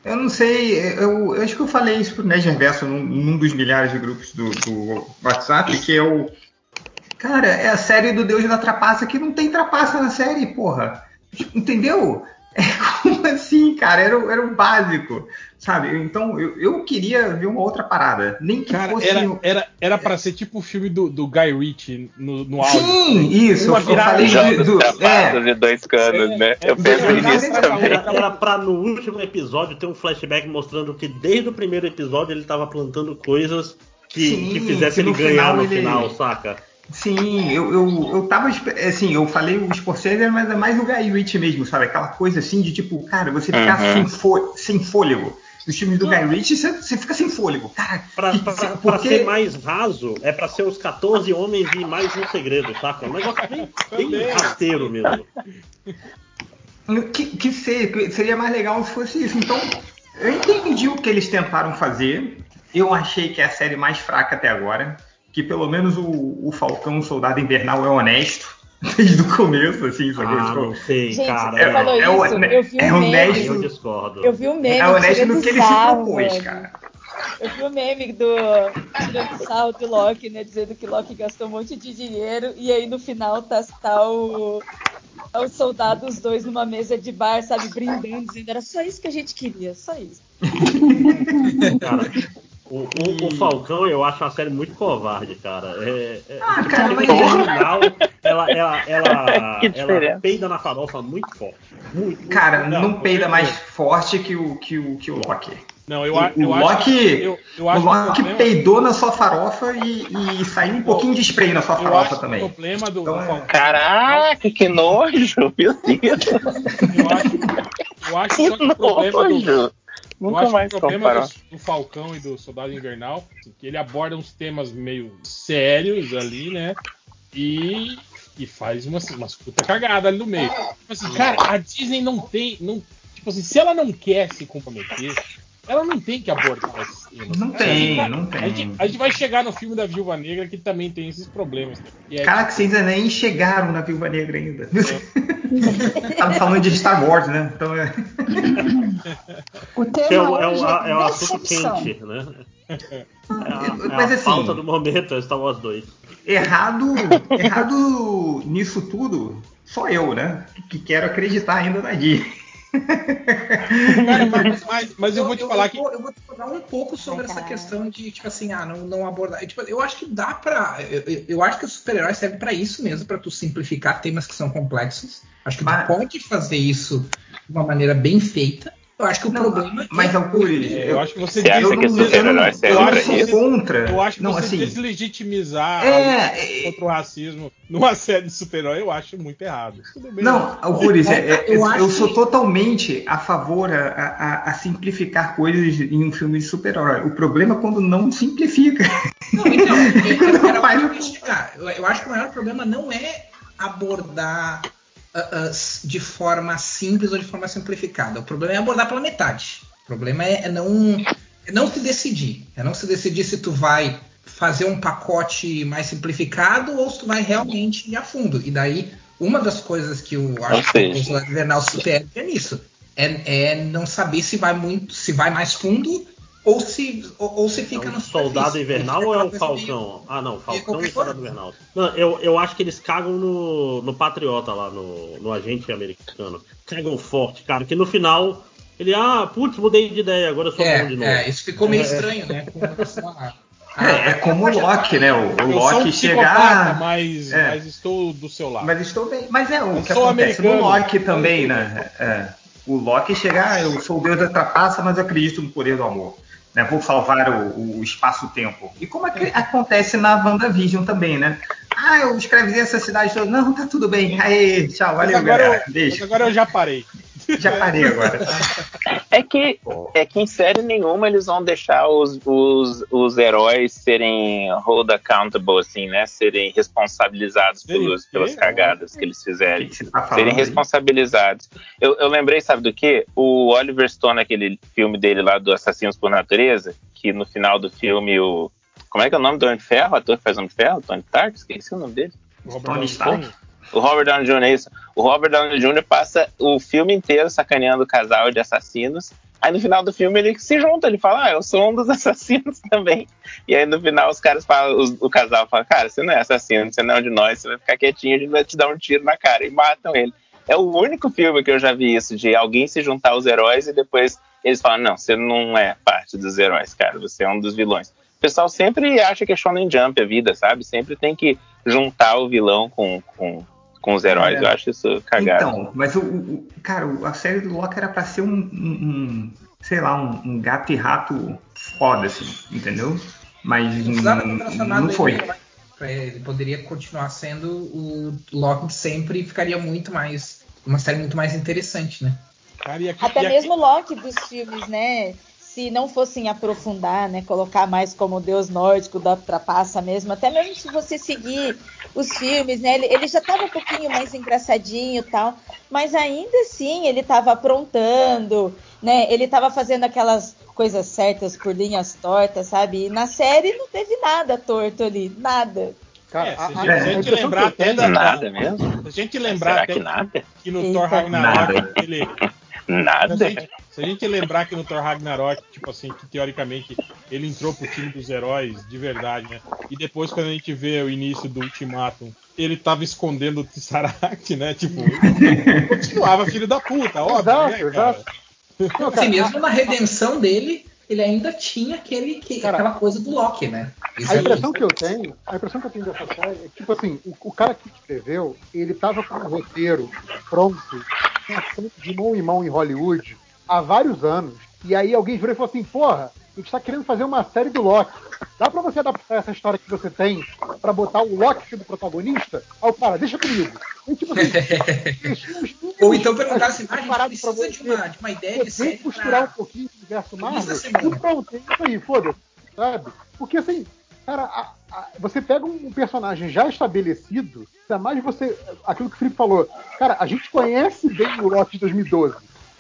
Eu não sei, eu, eu acho que eu falei isso pro Nerd Reverso num, num dos milhares de grupos do, do WhatsApp, que é o. Cara, é a série do Deus da Trapaça que não tem trapaça na série, porra. Entendeu? É como assim, cara? Era, o- era o básico, sabe? Então eu, eu queria ver uma outra parada. Nem que Cara, fosse. era, era, era pra ser tipo o filme do, do Guy Ritchie no, no áudio. Sim, isso. Uma eu virada falei de do, é, de dois canos, né? é, Eu penso é, nisso é, também. Era, pra no último episódio ter um flashback mostrando que desde o primeiro episódio ele tava plantando coisas que, Sim, que no ele ganhar final no ele- final, saca? Sim, eu, eu, eu tava. espe- Assim, eu falei o Scorsese, mas é mais o Guy Ritchie mesmo, sabe? Aquela coisa assim de tipo, cara, você ficar Uhum. sem, fô- sem fôlego. Nos filmes do Guy Ritchie, você, você fica sem fôlego. Cara, Pra, que- pra, pra porque- ser mais raso, é pra ser os 14 homens e mais um segredo, saca? Um negócio bem, bem rasteiro mesmo. Que, que ser- que seria mais legal se fosse isso. Então, eu entendi o que eles tentaram fazer. Eu achei que é a série mais fraca até agora. Que pelo menos o, o Falcão o Soldado Invernal é honesto. Desde o começo, assim, sacou? Ah, Tipo, não sei, Gente, cara. você falou é o- isso, é eu vi é um honesto. meme, Eu discordo. eu vi um meme é honesto no que ele se propôs, cara. Eu vi o meme do tirando sarro do Loki, né? Dizendo que Loki gastou um monte de dinheiro e aí no final tá, tá o, tá os soldados dois numa mesa de bar, sabe, brindando, dizendo era só isso que a gente queria, só isso. Cara, o, o- o Falcão eu acho uma série muito covarde, cara. É, é, Ah, tipo, cara, no mas- final, ela, ela, ela, ela peida na farofa muito forte. Muito, muito Cara, forte. não, Não, peida mais forte que o, que o, que o Loki. Não, eu, O, eu o acho Loki. Eu, eu o Loki problema- peidou na sua farofa e, e saiu um pouquinho de spray na sua eu farofa também. O problema do, Então do é-. Caraca, que nojo, meu Deus. Eu acho, eu acho Que só que o problema do, Nunca acho mais que o problema do, do Falcão e do Soldado Invernal que ele aborda uns temas meio sérios ali, né? E, e faz umas, umas puta cagada ali no meio. Tipo assim, cara, a Disney não tem. Não, tipo assim, se ela não quer se comprometer, ela não tem que abordar esses temas. Não tem, vai- não tem. A gente, a gente vai chegar no filme da Viúva Negra que também tem esses problemas. E é, Cara, que vocês ainda nem chegaram na Viúva Negra ainda. Tava falando de Star Wars, né? Então é. O tema é, o, é, o, é o assunto quente, né? É a, é Mas a assim- pauta do momento, é Star Wars 2. Errado, errado nisso tudo, só eu, né? Que quero acreditar ainda na Disney. Cara, mas, mas- mas eu vou te falar que. vou, eu vou discordar um pouco sobre essa questão de, tipo assim, ah, não, não abordar. Tipo, eu acho que dá pra. Eu, eu- eu acho que o super-herói serve pra isso mesmo, pra tu simplificar temas que são complexos. Acho que Mas- tu pode fazer isso de uma maneira bem feita. Eu acho que o Não, mas mas, Alcuri, Eu acho que você Você acha eu que não- super-herói eu serve sou isso? contra. Eu acho que não, você assim, deslegitimizar É, luta contra o racismo numa série de super-herói, eu acho muito errado. Tudo bem. Não, Algures, é, é, Eu eu, sou que- totalmente a favor a, a- a simplificar coisas em um filme de super-herói. O problema é quando não simplifica. Não, então, é- eu. Eu, eu acho que o maior problema não é abordar s- de forma simples ou de forma simplificada. O problema é abordar pela metade. O problema é, é não, é não se decidir. É não se decidir se tu vai fazer um pacote mais simplificado ou se tu vai realmente ir a fundo. E daí, uma das coisas que eu acho que seja- o Soldado Invernal se perde é nisso. É, é não saber se vai muito, se vai mais fundo ou se, ou, ou se É fica o no Soldado. Invernal ou é o meio- Falcão? Ah, não, Falcão e Soldado. Invernal. Não, eu, eu acho que eles cagam no, no Patriota lá, no, no agente americano. Cagam forte, cara, que no final ele, ah, putz, mudei de ideia, agora eu sou bom de novo. É, é, isso ficou meio É. estranho, né? É, é como o Loki, né? O, o um Loki psicopata, chegar. mas, É. mas estou do seu lado. Mas estou bem. Mas é o Eu que sou acontece no americano. Loki também, né? É. O Loki chegar, ah, eu sou o deus da trapaça, mas eu acredito no poder do amor. Né? Vou salvar o, o espaço-tempo. E como é que acontece na WandaVision também, né? Ah, eu escravizei essa cidade toda. Não, tá tudo bem. Aê, tchau, Mas valeu, agora, galera. eu, Beijo. mas agora eu já parei. Já parei agora. É que, é que em série nenhuma eles vão deixar os, os, os heróis serem hold accountable, assim, né? Serem responsabilizados pelos, pelas cagadas que eles fizerem. que tá serem aí? responsabilizados. Eu, eu lembrei, sabe do que? O Oliver Stone, aquele filme dele lá do Assassinos por Natureza, que no final do filme o. Como é que é o nome do Homem de Ferro? O ator que faz o Homem de Ferro? Tony Stark? Esqueci o nome dele. Robert Tony Downey Stark. O Robert Downey Jr. é isso. O Robert Downey Jr. passa o filme inteiro sacaneando o casal de assassinos. Aí no final do filme ele se junta, ele fala, ah, eu sou um dos assassinos também. E aí no final os caras falam, os- o casal fala, cara, você não é assassino, você não é um de nós, você vai ficar quietinho, a gente vai te dar um tiro na cara. E matam ele. É o único filme que eu já vi isso, de alguém se juntar aos heróis e depois eles falam, não, você não é parte dos heróis, cara, você é um dos vilões. O pessoal sempre acha que é Shonen Jump a vida, sabe? Sempre tem que juntar o vilão com, com, com os heróis. É. Eu acho isso cagado. Então, mas o, o- cara, a série do Loki era pra ser um, um- um, sei lá, um, um gato e rato foda, assim, entendeu? Mas Não não, foi. Ele poderia continuar sendo o Loki de sempre e ficaria muito mais. Uma série muito mais interessante, né? Cara, aqui, Até mesmo o Loki dos filmes, né? Se não fossem aprofundar, né? Colocar mais como o deus nórdico da trapaça mesmo, até mesmo se você seguir os filmes, né? Ele, ele já estava um pouquinho mais engraçadinho e tal, mas ainda assim ele estava aprontando, né? Ele estava fazendo aquelas coisas certas por linhas tortas, sabe? E na série não teve nada torto ali, nada. Cara, É, a, se a- gente lembrar até tenho- da- Nada mesmo? Se a gente lembrar Será até que nada? que no Eita. Thor Ragnarok, Nada. ele, se a, Nada. gente, se a gente lembrar que no Thor Ragnarok, tipo assim, que teoricamente ele entrou pro time dos heróis de verdade, né? E depois quando a gente vê o início do Ultimatum, ele tava escondendo o Tesseract, né? Tipo, ele continuava filho da puta, óbvio, Exato, né, cara? exato. Não, cara, Assim, mesmo na redenção dele, ele ainda tinha aquele, que- Cara, aquela coisa do Loki, né? Isso A é- impressão que eu tenho, a impressão que eu tenho dessa série é que, tipo assim, o, o cara que escreveu, ele tava com o roteiro pronto, passando de mão em mão em Hollywood há vários anos. E aí alguém virou e falou assim, porra, a gente tá querendo fazer uma série do Loki. Dá pra você adaptar essa história que você tem pra botar o Loki sendo protagonista? Aí o cara, deixa comigo. E, tipo assim, Ou então perguntar assim, ah, a gente precisa de você. uma, de uma ideia de série costurar um pra... pouquinho do universo Marvel e pronto, é isso aí, foda-se, sabe? Porque assim, cara, a- a- você pega um personagem já estabelecido, ainda mais você, aquilo que o Felipe falou, cara, a gente conhece bem o Loki de 2012.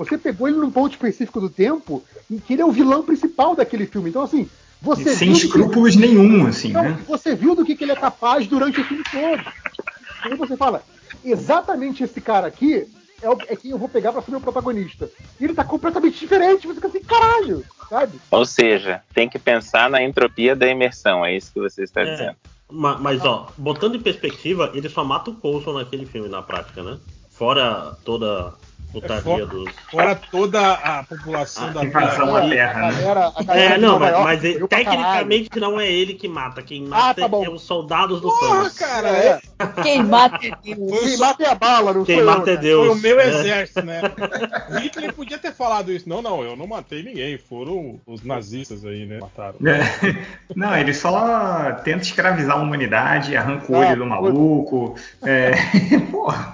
Você pegou ele num ponto específico do tempo em que ele é o vilão principal daquele filme. Então, assim, você Sem viu do que- escrúpulos nenhum, assim, não, né? você viu do que, que ele é capaz durante o filme todo. Aí você fala, exatamente esse cara aqui é, o- é quem eu vou pegar pra ser meu protagonista. E ele tá completamente diferente, você fica assim, caralho, sabe? Ou seja, tem que pensar na entropia da imersão, é isso que você está É. dizendo. Ma- Mas, ó, botando em perspectiva, ele só mata o Coulson naquele filme, na prática, né? Fora toda fora- dos. Fora toda a população A da invasão Terra. à Terra, a né? galera, a galera É, não, mas, York mas ele- tecnicamente não é ele que mata. Quem mata tá bom. é os soldados do Porra, Thanos. cara, É. é, Quem mata é. Deus. Quem mata é a bala, não Quem eu, mata é né? Deus. foi o meu É. exército, né? O Hitler podia ter falado isso. Não, não, eu não matei ninguém. Foram os nazistas aí, né? Mataram. É. Não, ele só tenta escravizar a humanidade, arranca o olho Ah, do maluco. É... Porra.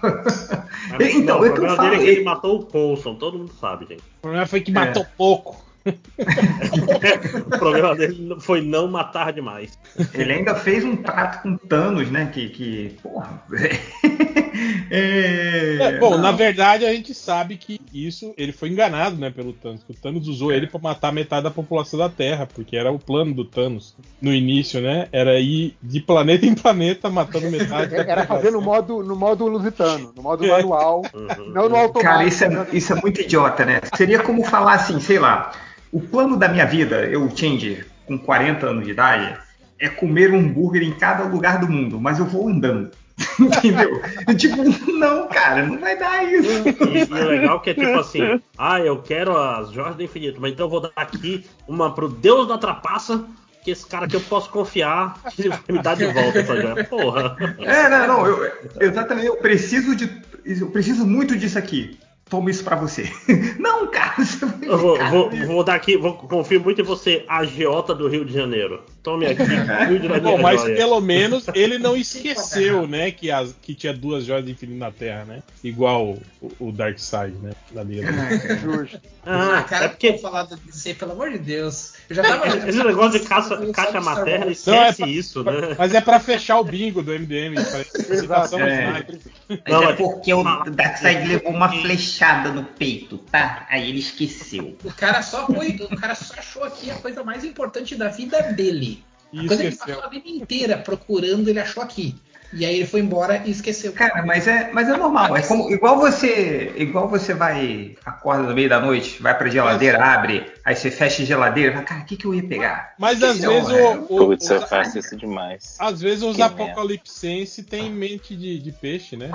Mas, Então, não, é o que eu problema falo. dele é que ele matou o Coulson, todo mundo sabe, gente. O problema foi que matou pouco. o problema dele foi não matar demais. Ele ainda fez um trato com Thanos, né? Que. que porra. É, é, bom, não. na verdade a gente sabe que isso ele foi enganado, né, pelo Thanos. O Thanos usou ele para matar metade da população da Terra, porque era o plano do Thanos no início, né? Era ir de planeta em planeta matando metade. era fazer no modo no modo lusitano, no modo é. manual, uhum. não no automático. Cara, isso é, isso é muito idiota, né? Seria como falar assim, sei lá, o plano da minha vida, eu change com 40 anos de idade, é comer um hambúrguer em cada lugar do mundo, mas eu vou andando. Entendeu? tipo, não, cara, não vai dar isso. E, e o legal é que é tipo assim, ah, eu quero as joias do infinito, mas então eu vou dar aqui uma pro Deus da trapaça, que esse cara aqui eu posso confiar que me dá de volta essa joia. Porra. É, não, não, eu, exatamente, eu preciso de. Eu preciso muito disso aqui toma isso pra você. Não, cara, você vai Eu vou, vou, vou, dar aqui, vou confio muito em você, agiota do Rio de Janeiro. Tome aqui, cuide da minha Bom, mas joia. pelo menos ele não esqueceu, né, que, as, que tinha duas joias de infinito na Terra, né? Igual o, o Darkseid, né? Da Liga. Ah, justo. Ah, cara, é porque falar do DC, pelo amor de Deus. Eu já tava. Esse negócio de caça, caixa materna, esquece não, é pra, isso, né? Mas é pra fechar o bingo do MDM. Exato. É. Não, é porque o Darkseid levou uma flechada no peito, tá? Aí ele esqueceu. O cara só foi. O cara só achou aqui a coisa mais importante da vida dele. A coisa que ele passou a vida inteira procurando, ele achou aqui. E aí ele foi embora e esqueceu. Cara, mas é, mas é normal. É como, igual você, igual você vai, acorda no meio da noite, vai pra geladeira, abre, aí você fecha a geladeira, fala, cara, o que, que eu ia pegar? Mas às não, vezes é? o, o, Putz, eu faço isso demais. Às vezes os apocalipsenses têm mente de, de peixe, né?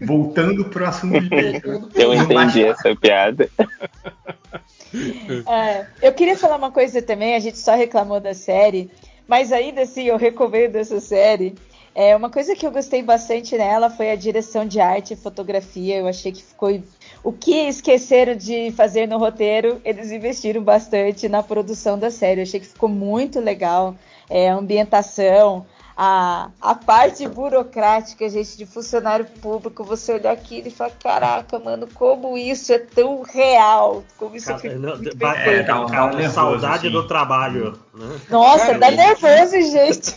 Voltando pro assunto de peixe. Eu entendi essa piada. É, eu queria falar uma coisa também, a gente só reclamou da série, mas ainda assim eu recomendo essa série. É, uma coisa que eu gostei bastante nela foi a direção de arte e fotografia. Eu achei que ficou. O que esqueceram de fazer no roteiro, eles investiram bastante na produção da série. Eu achei que ficou muito legal. É, a ambientação, a, a parte burocrática, gente, de funcionário público, você olhar aquilo e falar, caraca, mano, como isso é tão real, como isso cara, é não, é, dá, dá um nervoso, saudade assim. do trabalho. Né? Nossa, cara, dá nervoso, gente.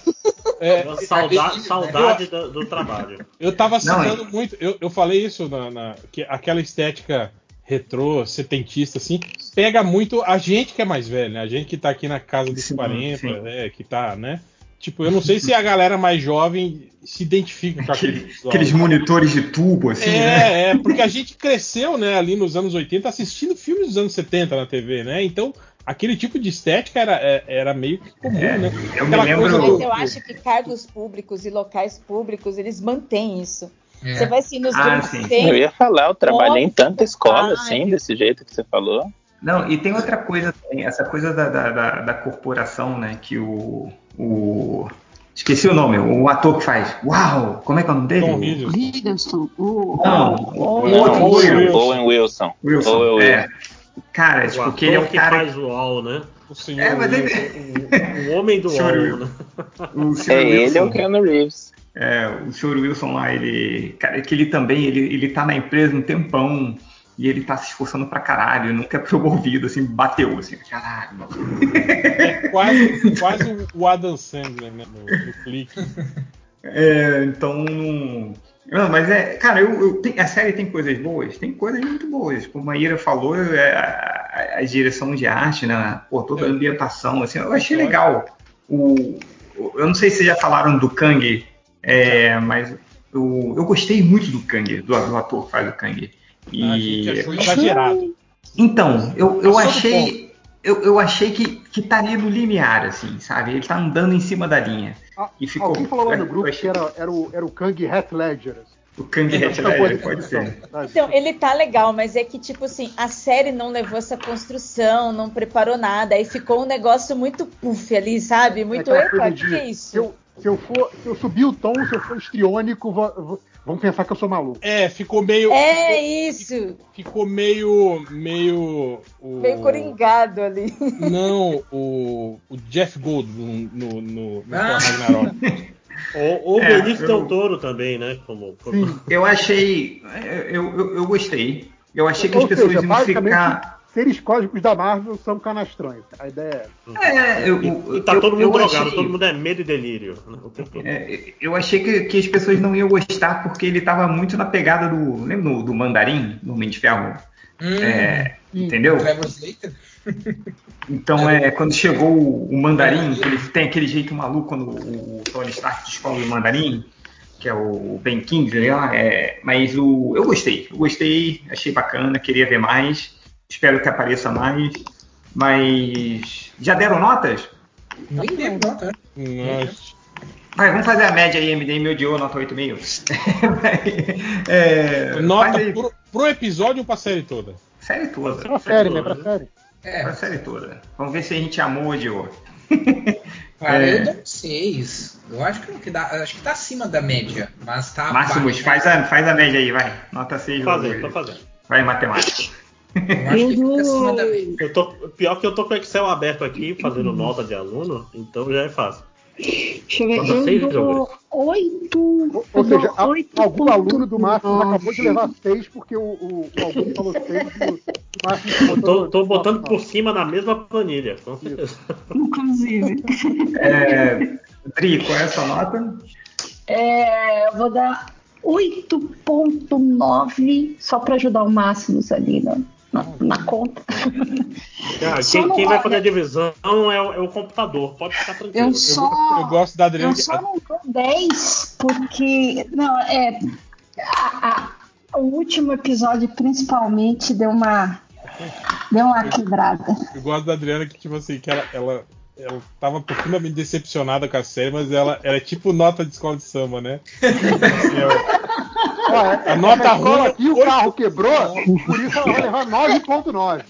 É, saudade, saudade do, do, trabalho. Eu tava citando muito, eu, eu falei isso na, na que aquela estética retrô, setentista, assim, pega muito a gente que é mais velho, né? A gente que tá aqui na casa dos sim, 40, sim. É, que tá, né? Tipo, eu não sei se a galera mais jovem se identifica com Aquele, aqueles monitores de tubo, assim. É, né? é, porque a gente cresceu, né, ali nos anos 80 assistindo filmes dos anos 70 na TV, né? Então, aquele tipo de estética era, é, era meio que comum, é, né? Eu, me lembro... Mas eu acho que cargos públicos e locais públicos, eles mantêm isso. É. Você vai assim nos ah, grupos. Eu ia falar, eu trabalhei em tanta escola, assim, desse jeito que você falou. Não, e tem outra coisa também, essa coisa da, da, da, da corporação, né, que o, o. Esqueci o nome, o ator que faz. Uau! Como é que é o nome dele? Tom Hiddleston. Não, o outro Owen Wilson. Wilson. Owen Wilson. É. Cara, tipo, que ele é o que cara. faz o UOL, né? O senhor. É, mas ele... o, o homem do UOL, né? O é, ele é o Keanu Reeves. É, o senhor Wilson lá, ele. Cara, que ele também, ele, ele tá na empresa um tempão e ele tá se esforçando pra caralho, nunca é promovido, assim, bateu, assim, caralho. É quase, quase o Adam Sandler, né, no, no clique. É, então, não, mas é, cara, eu, eu tem, a série tem coisas boas, tem coisas muito boas. Como a Ira falou, é, a, a, direção de arte, né, pô, toda a ambientação, assim, eu achei legal. O, eu não sei se já falaram do Kang, é, mas eu, eu gostei muito do Kang, do, do ator que faz o Kang. E... A gente achou exagerado. Então, eu, eu achei. Eu, eu achei que, que estaria no limiar, assim, sabe? Ele tá andando em cima da linha. Ah, e ficou, alguém falou lá no grupo achei... que era, era, o, era o Kang Hat Ledger. O Kang Hat Ledger, pode ser. Então, ele tá legal, mas é que, tipo assim, a série não levou essa construção, não preparou nada, aí ficou um negócio muito puff ali, sabe? Muito, é epa, o que é isso? Se eu, se eu, for, se eu subir o tom, se eu for estriônico, vou, vou Vamos pensar que eu sou maluco. É, ficou meio. É isso! Ficou meio. meio. O... Meio coringado ali. Não, o, o Jeff Gold no, no, no, no ah. Ragnarok. O, o é, Benício eu... Toro também, né? Como, como... Eu achei. Eu, eu, eu gostei. Eu achei que as Ou pessoas seja, iam basicamente, ficar. Seres cósmicos da Marvel são canastrões. A ideia é. É, eu, E, e tá eu- todo mundo eu drogado, achei- todo mundo é medo e delírio. né. É, eu achei que, que as pessoas não iam gostar porque ele tava muito na pegada do. Lembra do, do Mandarim, do Homem de Ferro? Hum, É, entendeu? Trevor Slater? Então é quando chegou o, Mandarim, que ele tem aquele jeito maluco quando o, o Tony Stark descobre o Mandarim, que é o Ben Kingsley lá. É, mas o, eu gostei, eu gostei, achei bacana, queria ver mais. Espero que apareça mais. Mas já deram notas? Nem tá? Nossa. Vai, vamos fazer a média aí, MD me odiou, nota 8,5. é, Nota aí, pro, pro episódio ou pra série toda? série toda. Pra série, né? Pra série. É, Pra série toda. Vamos ver se a gente amou ou odiou. cara, É. eu dou um 6. Eu acho que, dá, acho que tá acima da média, mas tá Máximos, abaixo. faz a, faz a média aí, vai. Nota 6. Tô fazendo, tô fazendo. Vai, matemática. Eu. Eu tô, pior que eu tô com o Excel aberto aqui, fazendo nota de aluno, então já é fácil. Deixa eu ver. Nota seis, Eu dou oito. Ou, eu ou seja, a- algum aluno do Márcio nove. acabou de levar seis porque o, o, o Augusto falou seis e o, o Márcio Eu tô, tô botando por cima na mesma planilha, com certeza. Inclusive. É, Dri, qual é a sua nota? É, eu vou dar 8.9 só para ajudar o Máximos ali na, na, na conta. Ah, quem, quem vai fazer a divisão é o, é o computador, pode ficar tranquilo. Eu só, Eu gosto da Adriana. eu só não dou 10 porque não é a- a- o último episódio principalmente deu uma deu uma quebrada. Eu gosto da Adriana que, tipo assim, que ela, ela, ela tava profundamente decepcionada com a série, mas ela, é tipo nota de escola de samba, né? Assim, ela- a é, é nota a rola aqui, o carro quebrou, por isso ela vai levar 9.9.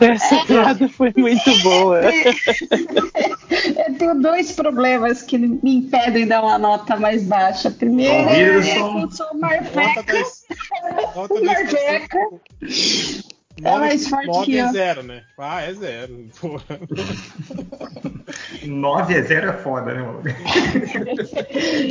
Essa piada foi muito boa. Eu tenho dois problemas que me impedem de dar uma nota mais baixa. Primeiro, Bom, é eu sou marveca. Nota, nota marveca é mais forte 9 é zero, né? Ah, é zero. 9 é zero é foda, né, mano?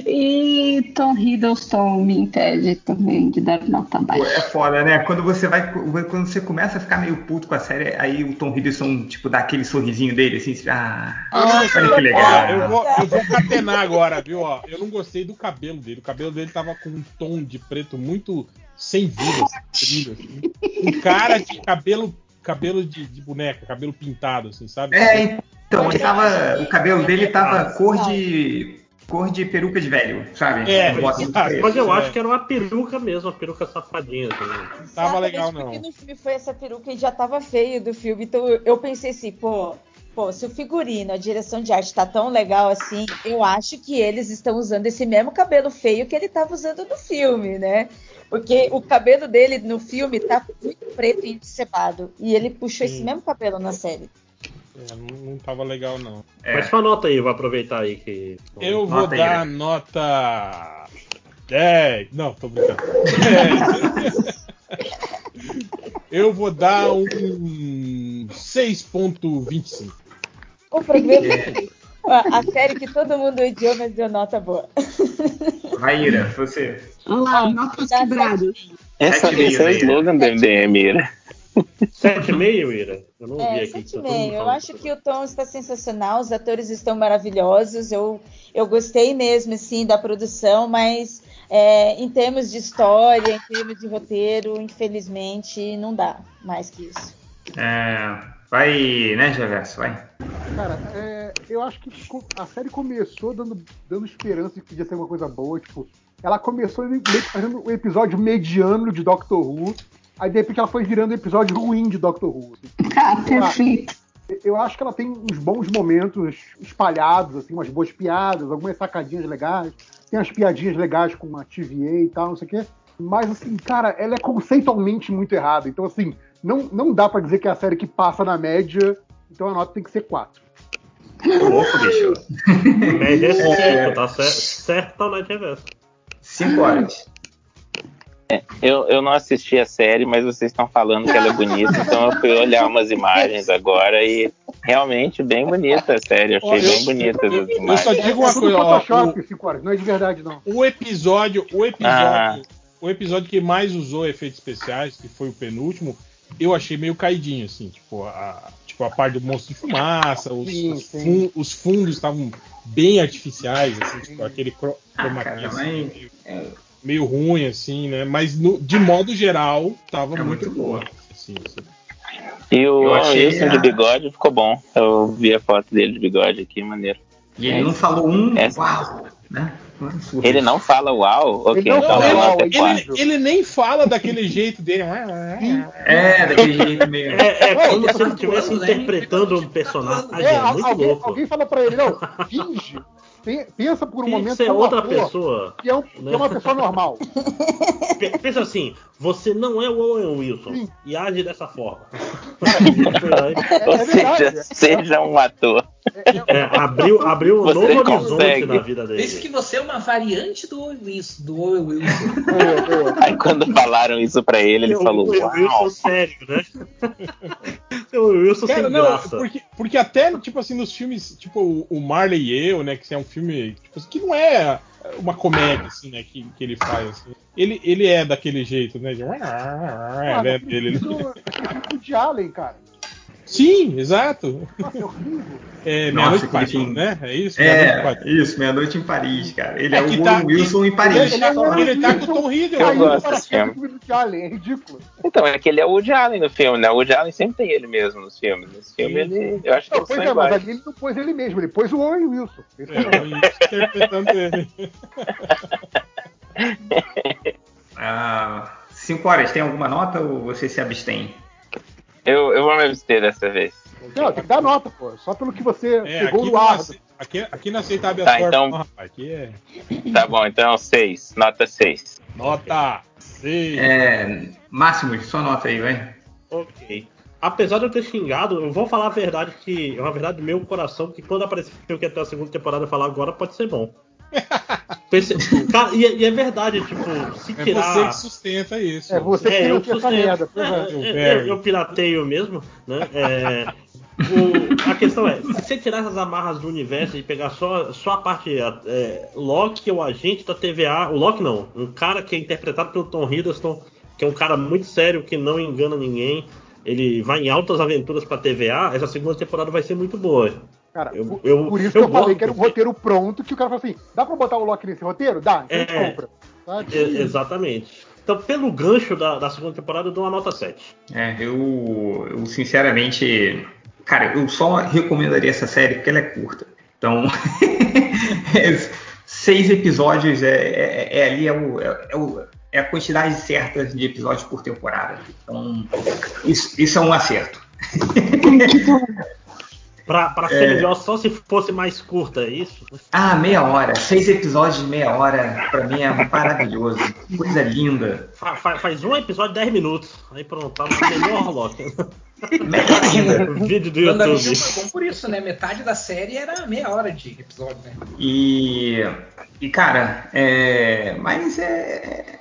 e Tom Hiddleston me impede também de dar nota baixa. É foda, né? Quando você vai. Quando você começa a ficar meio puto com a série, aí o Tom Hiddleston, tipo, dá aquele sorrisinho dele, assim, ah, ah é olha que legal. Ó, eu, vou, eu vou catenar agora, viu? Ó, eu não gostei do cabelo dele. O cabelo dele tava com um tom de preto muito sem vida, sem assim. Um cara de cabelo, cabelo de, de boneca, cabelo pintado, assim, sabe? É, então, ele tava. O cabelo dele tava cor de. cor de peruca de velho, sabe? É, bota exato. preto. Mas eu É. acho que era uma peruca mesmo, uma peruca safadinha. Assim. Tava legal, porque não. no filme foi essa peruca e já tava feio do filme. Então eu- eu pensei assim, pô, pô, se o figurino, a direção de arte tá tão legal assim, eu acho que eles estão usando esse mesmo cabelo feio que ele tava usando no filme, né? Porque o cabelo dele no filme tá muito preto e encebado. E ele puxou esse Sim. mesmo cabelo na série. É, não, tava legal, não. É. Mas sua nota aí, vou aproveitar aí que. Eu vou Nota aí, dar né? nota 10. Não, tô brincando. Eu vou dar um 6.25. O problema é a, série que todo mundo odiou, mas deu nota boa. Vai, Ira, você. Olha lá, notas quebradas. Essa, esse é o slogan do MDM, Ira. 7,5, Ira? Eu não ouvi É, aqui. tá todo mundo 7,5. Eu acho que o tom está sensacional, os atores estão maravilhosos. Eu, eu gostei mesmo, assim, da produção, mas é, em termos de história, em termos de roteiro, infelizmente, não dá mais que isso. É, vai, né, Geverso? Vai. Cara, é, eu acho que a série começou dando, dando esperança de que podia ser uma coisa boa. Tipo, ela começou meio que fazendo um episódio mediano de Doctor Who. Aí de repente ela foi virando um episódio ruim de Doctor Who. assim. Ah, perfeito. Eu acho que ela tem uns bons momentos espalhados, assim, umas boas piadas, algumas sacadinhas legais. Tem umas piadinhas legais com a TVA e tal, não sei o quê. Mas, assim, cara, ela é conceitualmente muito errada. Então, assim, não, não dá pra dizer que é a série que passa na média. Então a nota tem que ser 4. Ô, louco, bicho. Média é 5, tá certo? Certo tá na reversa. 5 horas. Eu, eu não assisti a série, mas vocês estão falando que ela é bonita, então eu fui olhar umas imagens agora e realmente bem bonita a série. Eu achei eu- bem bonitas as Eu só imagens. digo uma é coisa, ó. Photoshop, 5 horas, não é de verdade, não. O, o episódio, o episódio, o episódio que mais usou efeitos especiais, que foi o penúltimo, eu achei meio caidinho, assim, tipo, a, tipo, a parte do monstro de fumaça, os, Sim, os sim. fun- os fundos estavam bem artificiais, assim, tipo, aquele cro- Ah, assim, mas- meio, É, meio ruim, assim, né? Mas no- de modo geral, tava É muito, muito bom. boa. Assim, assim. E o Eu achei Wilson a- de bigode ficou bom. Eu vi a foto dele de bigode aqui, maneiro. E ele não falou um É. uau, né? É Ele não fala uau? Ok, Ele não então ele-. Ele, nem fala daquele jeito dele. É, daquele jeito meio. É, é como se ele estivesse né? interpretando um personagem. É, É, alguém, louco. alguém fala pra ele, não, finge. Pe- Pensa por um que momento ser que é um outra pessoa. Que é, um- que é uma pessoa normal. Pe- Pensa assim, você não é o Owen Wilson Sim. e age dessa forma. É, Ou é seja, seja um ator. É, abriu, abriu um Você novo horizonte na vida dele. que você é uma variante do Owen Wilson. Do Owen Wilson. Aí quando falaram isso pra ele, ele O falou, Owen Wilson sério, né? O Owen Wilson Cara, sem não, graça. porque, porque até, tipo assim, nos filmes, tipo, o- o Marley e eu, né, que é um filme, tipo, assim, que não é uma comédia, assim, né, que, que ele faz, assim. Ele, ele é daquele jeito, né, de... Né, aquele ele- filme do- aquele filme do Woody Allen, cara. Sim, exato. Nossa, é horrível. É, Nossa, Meia-Noite em Paris, filme. né? É isso? É, Paris. isso, meia-noite em Paris, cara. Ele é, É o tá- Wilson em Paris. Ele, tá, Owen ele tá com o Tom Hiddleston. Eu gosto desse filme. do Allen, é ridículo. Então, é que ele é o Woody Allen no filme, né? O Woody Allen sempre tem ele mesmo nos filmes. Nesse filme, Sim. ele, eu acho que Não, pois é, mas ali ele não pôs ele mesmo, ele pôs o Owen Wilson. Esse é o- É, isso, interpretando ele. Ah, cinco horas, tem alguma nota ou você se abstém? Eu, eu vou me abster dessa vez. Não, tem que dar nota, pô. Só pelo que você É, pegou aqui no não, ar. ace- aqui, aqui não aceita habeas Tá, então- não. Aqui é Tá bom, então seis, nota seis. nota 6. É, Máximo, sua nota aí, vai. Ok. Apesar de eu ter xingado, eu vou falar a verdade que é uma verdade do meu coração, que quando apareceu que até a segunda temporada eu falar agora pode ser bom. Cara, e, é- e é verdade, tipo, se É tirar. você que sustenta isso. É você que É, eu, sustento. merda. É, é. Eu é, pirateio mesmo, né? É, o- a questão é, se você tirar essas amarras do universo e pegar só, só a parte é, Loki, o agente da TVA, o Loki não, um cara que é interpretado pelo Tom Hiddleston, que é um cara muito sério, que não engana ninguém, ele vai em altas aventuras pra TVA, essa segunda temporada vai ser muito boa. Cara, Eu- por, eu- por isso eu que eu falei que era um porque- roteiro pronto, que o cara falou assim, dá pra botar o Loki nesse roteiro? Dá, então a gente É. compra. Sabe? É, exatamente. Então, pelo gancho da, da segunda temporada, eu dou uma nota 7. É, eu, eu sinceramente, cara, eu só recomendaria essa série porque ela é curta. Então, seis episódios é, é- é ali é, o- é- é o- é a quantidade certa de episódios por temporada. Então, isso, isso é um acerto. Pra, pra ser melhor, só se fosse mais curta, é isso? Ah, meia hora. Seis episódios de meia hora, pra mim é maravilhoso. Coisa linda. Fa- fa- faz um episódio de 10 minutos. Aí pronto, tá no melhor Loki. Melhor ainda. Vídeo do YouTube. foi bom por isso, né? Metade da série era meia hora de episódio, né? E, e cara, é, mas é.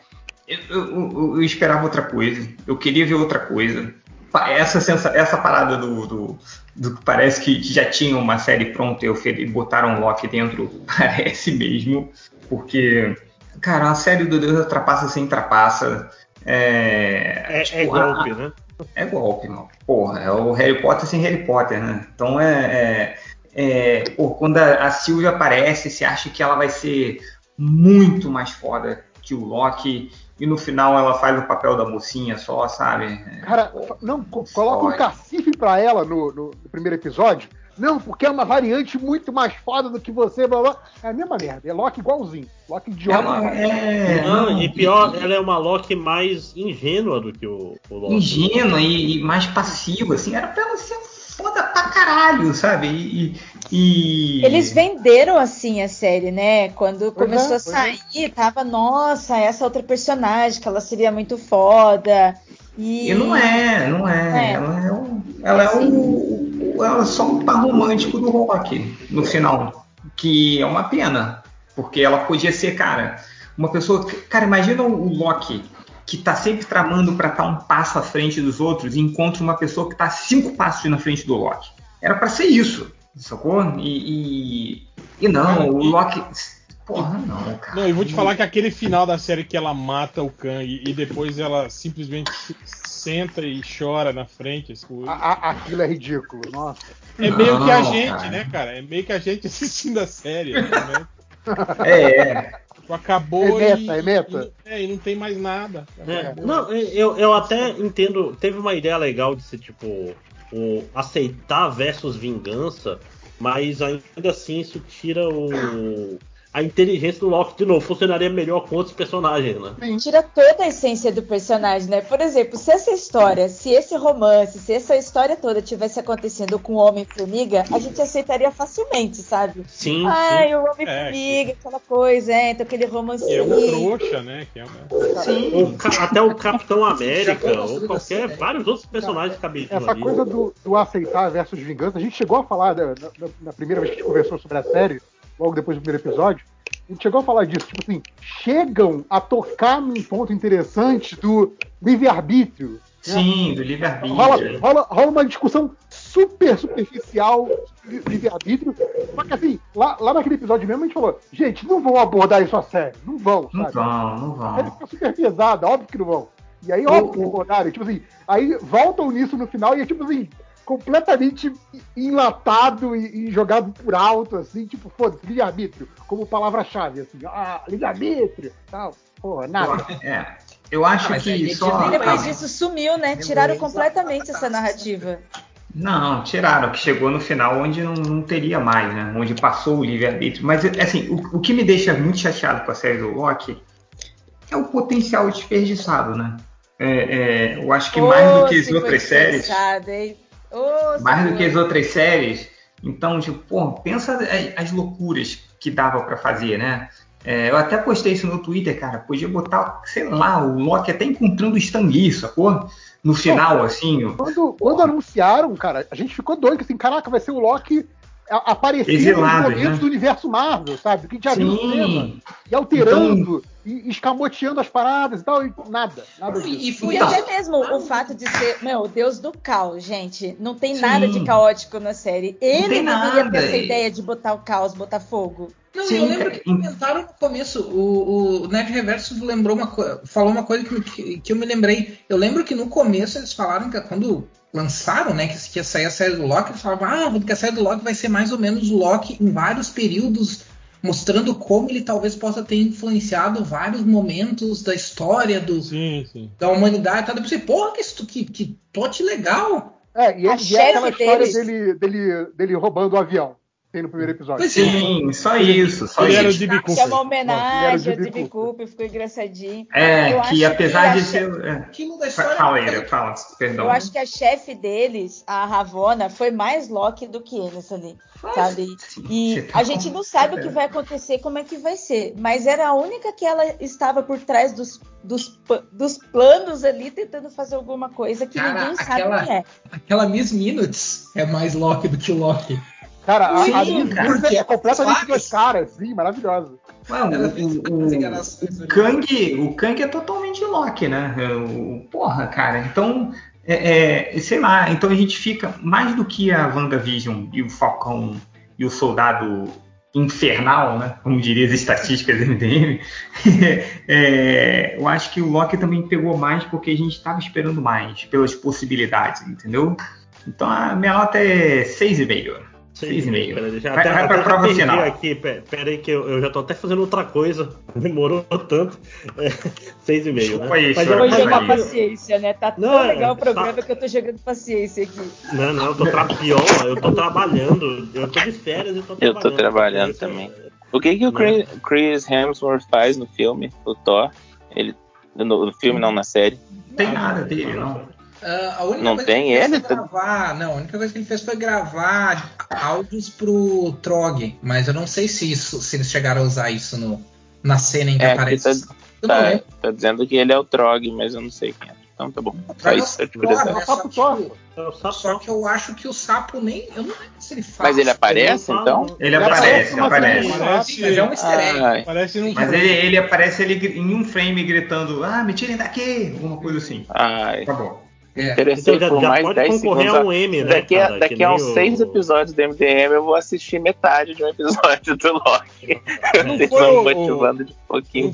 Eu, eu- eu esperava outra coisa. Eu queria ver outra coisa. Essa, sensa, essa parada do, do, parece que já tinha uma série pronta e botaram o Loki dentro, parece mesmo. Porque, cara, a série do Deus da Trapaça sem trapaça. É, É, tipo, é a- golpe, né? é golpe, mano. Porra, é o Harry Potter sem Harry Potter, né? Então é. é, é pô, quando a, a Sylvia aparece, você acha que ela vai ser muito mais foda que o Loki. E no final ela faz o papel da mocinha só, sabe? Cara, não, co- coloca um cacife pra ela no, no- no primeiro episódio. Não, porque é uma variante muito mais foda do que você, blá blá. É a mesma merda, é Loki igualzinho. Loki idiota. Ela é. Não, e pior, ela é uma Loki mais ingênua do que o, o Loki. ingênua e, e mais passiva, assim, era pra ela ser foda pra caralho, sabe? E. e- Eles venderam assim a série, né? Quando Pois começou é, a pois sair, tava, nossa, essa outra personagem, que ela seria muito foda. E, E não é, não é. É. Ela é, o, ela é o, o- Ela é só um par romântico do rock no final. Que é uma pena. Porque ela podia ser, cara, uma pessoa. Cara, imagina o Loki que tá sempre tramando pra estar um passo à frente dos outros e encontra uma pessoa que tá cinco passos na frente do Loki. Era pra ser isso, sacou? E, e, e não, o Loki. porra, não, cara. Não, eu vou te falar que aquele final da série que ela mata o Kang e depois ela simplesmente se- senta e chora na frente. A- a- aquilo é ridículo, nossa. É meio que a gente, cara. né, cara? É meio que a gente assistindo a série, né? É, é. Tipo, acabou É meta, e, é meta. E, não- é, e não tem mais nada. É, não, eu, eu até entendo. Teve uma ideia legal de ser tipo o aceitar versus vingança, mas ainda assim isso tira o a inteligência do Loki de novo. Funcionaria melhor com outros personagens, né? Tira toda a essência do personagem, né? Por exemplo, se essa história, se esse romance, se essa história toda tivesse acontecendo com o Homem-Formiga, a gente aceitaria facilmente, sabe? Sim, Ai, sim. o Homem-Formiga, aquela coisa, é, então aquele Que é um trouxa, né? Que é uma... Sim. Ou ca- até o Capitão América, ou qualquer, vários outros personagens cabiam Essa ali. coisa do, do aceitar versus vingança, a gente chegou a falar né, na, na- na primeira vez que a gente conversou sobre a série, logo depois do primeiro episódio, a gente chegou a falar disso, tipo assim, chegam a tocar num ponto interessante do livre-arbítrio. Sim, do Rola, livre-arbítrio. rola, rola uma discussão super superficial de livre-arbítrio. Só que assim, lá, lá naquele episódio mesmo a gente falou, gente, não vão abordar isso a sério. Não vão, Não sabe? vão, não A série vão. fica super pesada, óbvio que não vão. E aí, óbvio que não abordaram. Tipo assim, aí voltam nisso no final e é tipo assim, completamente enlatado e, e jogado por alto, assim, tipo, foda-se, livre-arbítrio, como palavra-chave, assim, ah, livre-arbítrio, tal. Porra, nada. é, eu acho aí que só. de- Depois ah, disso sumiu, né? Tiraram completamente essa narrativa. Não, tiraram, que chegou no final onde não, não teria mais, né? Onde passou o livre-arbítrio. Mas, assim, o, o que me deixa muito chateado com a série do Loki é o potencial desperdiçado, né? É, é, eu acho que mais do que as outras séries. hein? Se mais do que as outras séries. Então, tipo, pô, pensa as, as loucuras que dava pra fazer, né? É, eu até postei isso no Twitter, cara. Podia botar, sei lá, o Loki até encontrando o Stan Lee, sacou? No final, assim. o- Quando, quando anunciaram, cara, a gente ficou doido, assim, caraca, vai ser o Loki aparecendo Exilado, nos momentos né? do universo Marvel, sabe? Que a gente já viu cinema. Sim, E alterando, e escamoteando as paradas e tal, e nada, nada disso. E, e foi até mesmo o fato de ser, meu, o deus do caos, gente. Não tem Sim. nada de caótico na série. Ele tem deveria nada, ter essa e- ideia de botar o caos, botar fogo. Não, Sim, eu lembro que comentaram no começo, o, o Nerd Reverso lembrou uma falou uma coisa que, que, que eu me lembrei. Eu lembro que no começo eles falaram que quando lançaram, né, que, que ia sair a série do Loki, eles falavam, ah, que a série do Loki vai ser mais ou menos o Loki em vários períodos, mostrando como ele talvez possa ter influenciado vários momentos da história do, Sim, sim. da humanidade. tal. Eu pensei, porra, que, que, que plot legal. É, e é, A e é aquela história dele, dele, dele roubando o avião. Tem no primeiro episódio. É. sim, só isso, só Ele era o isso. D.B. Que é uma Cooper. Era homenagem o ao. D.B. Cooper, ficou engraçadinho. É, Eu que acho apesar que de a ser. é. Fala, Ira, fala, perdão. Eu acho que a chefe deles, a Ravona, foi mais Loki do que eles ali, sabe? Sim, E tá a gente não sabe o que vai acontecer, como é que vai ser. Mas era a única que ela estava por trás dos, dos, dos planos ali, tentando fazer alguma coisa que Cara, ninguém sabe aquela- quem é. Aquela Miss Minutes é mais Loki do que o Loki. Cara, a, a Sim, Liz cara. Wilson é completamente duas caras, sim, maravilhosa. Ué, o. Kang, o Kang é totalmente Loki, né? O- porra, cara. Então, é, é, sei lá. Então a gente fica mais do que a WandaVision e o Falcão e o Soldado Infernal, né? Como diria as estatísticas do MDM. é, eu acho que o Loki também pegou mais porque a gente estava esperando mais pelas possibilidades, entendeu? Então a minha nota é 6,5. Seis e meio. Pera, deixa, Vai- até, vai pra até prova final. aqui, pe- pera aí que eu, eu já tô até fazendo outra coisa. Demorou tanto. É, seis e meio, né? Mas eu Vou mas jogar paciência, né? Tá Não, tão é, legal o programa tá- que eu tô jogando paciência aqui. Não, não, eu tô tra... pior, eu tô trabalhando. Eu tô de férias e tô Eu trabalhando. tô trabalhando Isso- também. O que, que o? Chris, Chris Hemsworth faz no filme, o Thor? Ele, no, no filme, não na série. Não tem nada dele, não. A única Não coisa tem que ele fez ele? foi gravar. Não, a única coisa que ele fez foi gravar áudios pro Trog. Mas eu não sei se, isso, se eles chegaram a usar isso no, na cena em que É, aparece. tá- Tá, tá dizendo que ele é o Trog, mas eu não sei quem é. Então tá bom. Só Vai isso? Só Só tipo, É o sapo. Só que eu acho que o sapo nem. Eu não lembro se ele faz. Mas ele aparece, então? Ele Ele aparece, aparece aparece. mas é um easter egg. Num Mas ele, ele aparece ele, em um frame gritando: Ah, me tirem daqui! Alguma coisa assim. ai. Tá bom. É. Interessei Então já, por já mais pode 10 concorrer segundos. a um M, né? daqui a, cara? daqui a uns o- seis episódios do MDM eu vou assistir metade de um episódio do Loki. Não Vocês foi vão o- motivando de pouquinho em O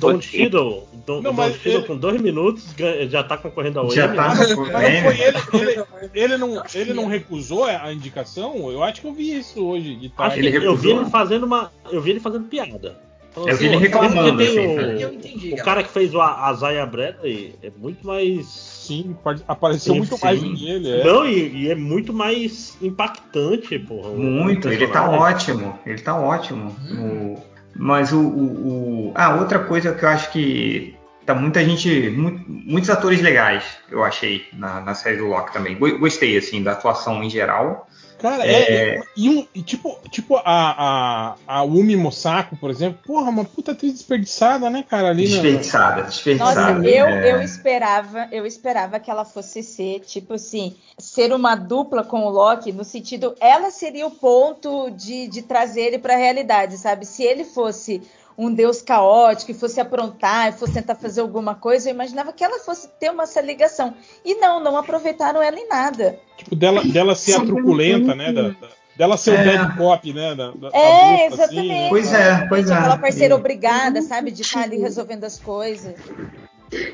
Don Don, Não, Don mas Cheadle ele- com dois minutos ganha- já tá concorrendo ao Já M. tá né? Mas não foi ele, ele, ele não, ele não recusou a indicação? Eu acho que eu vi isso hoje de Acho tarde. que eu vi ele fazendo uma. Eu vi ele fazendo piada. Falando Eu vi ele "Pô, reclamando, assim, o- cara. Eu entendi. O cara que fez o Azaia Bradley é muito mais. Sim, apareceu Sim, muito sim. mais que ele. É. Não, e, e é muito mais impactante, porra. Muito, ele tá ótimo. Ele tá ótimo. O- mas o, o- o- Ah, outra coisa que eu acho que. Tá muita gente. mu- muitos atores legais, eu achei, na, na série do Loki também. Go- Gostei, assim, da atuação em geral. Cara, é. E, um, e tipo, tipo a, a, a Umi Mosako, por exemplo, porra, uma puta atriz desperdiçada, né, cara? Ali na- Desperdiçada, Nossa, desperdiçada. eu, É. eu esperava, eu esperava que ela fosse ser, tipo assim, ser uma dupla com o Loki, no sentido, ela seria o ponto de, de trazer ele para a realidade, sabe? Se ele fosse um deus caótico, e fosse aprontar, e fosse tentar fazer alguma coisa, eu imaginava que ela fosse ter uma essa ligação. E não, não aproveitaram ela em nada. Tipo, dela, dela ser a truculenta, né? Da, da- dela ser o É. bad cop, né? Da, da- da É, assim, exatamente. Pois é, pois é. Aquela parceira E- obrigada, sabe? De estar ali resolvendo as coisas.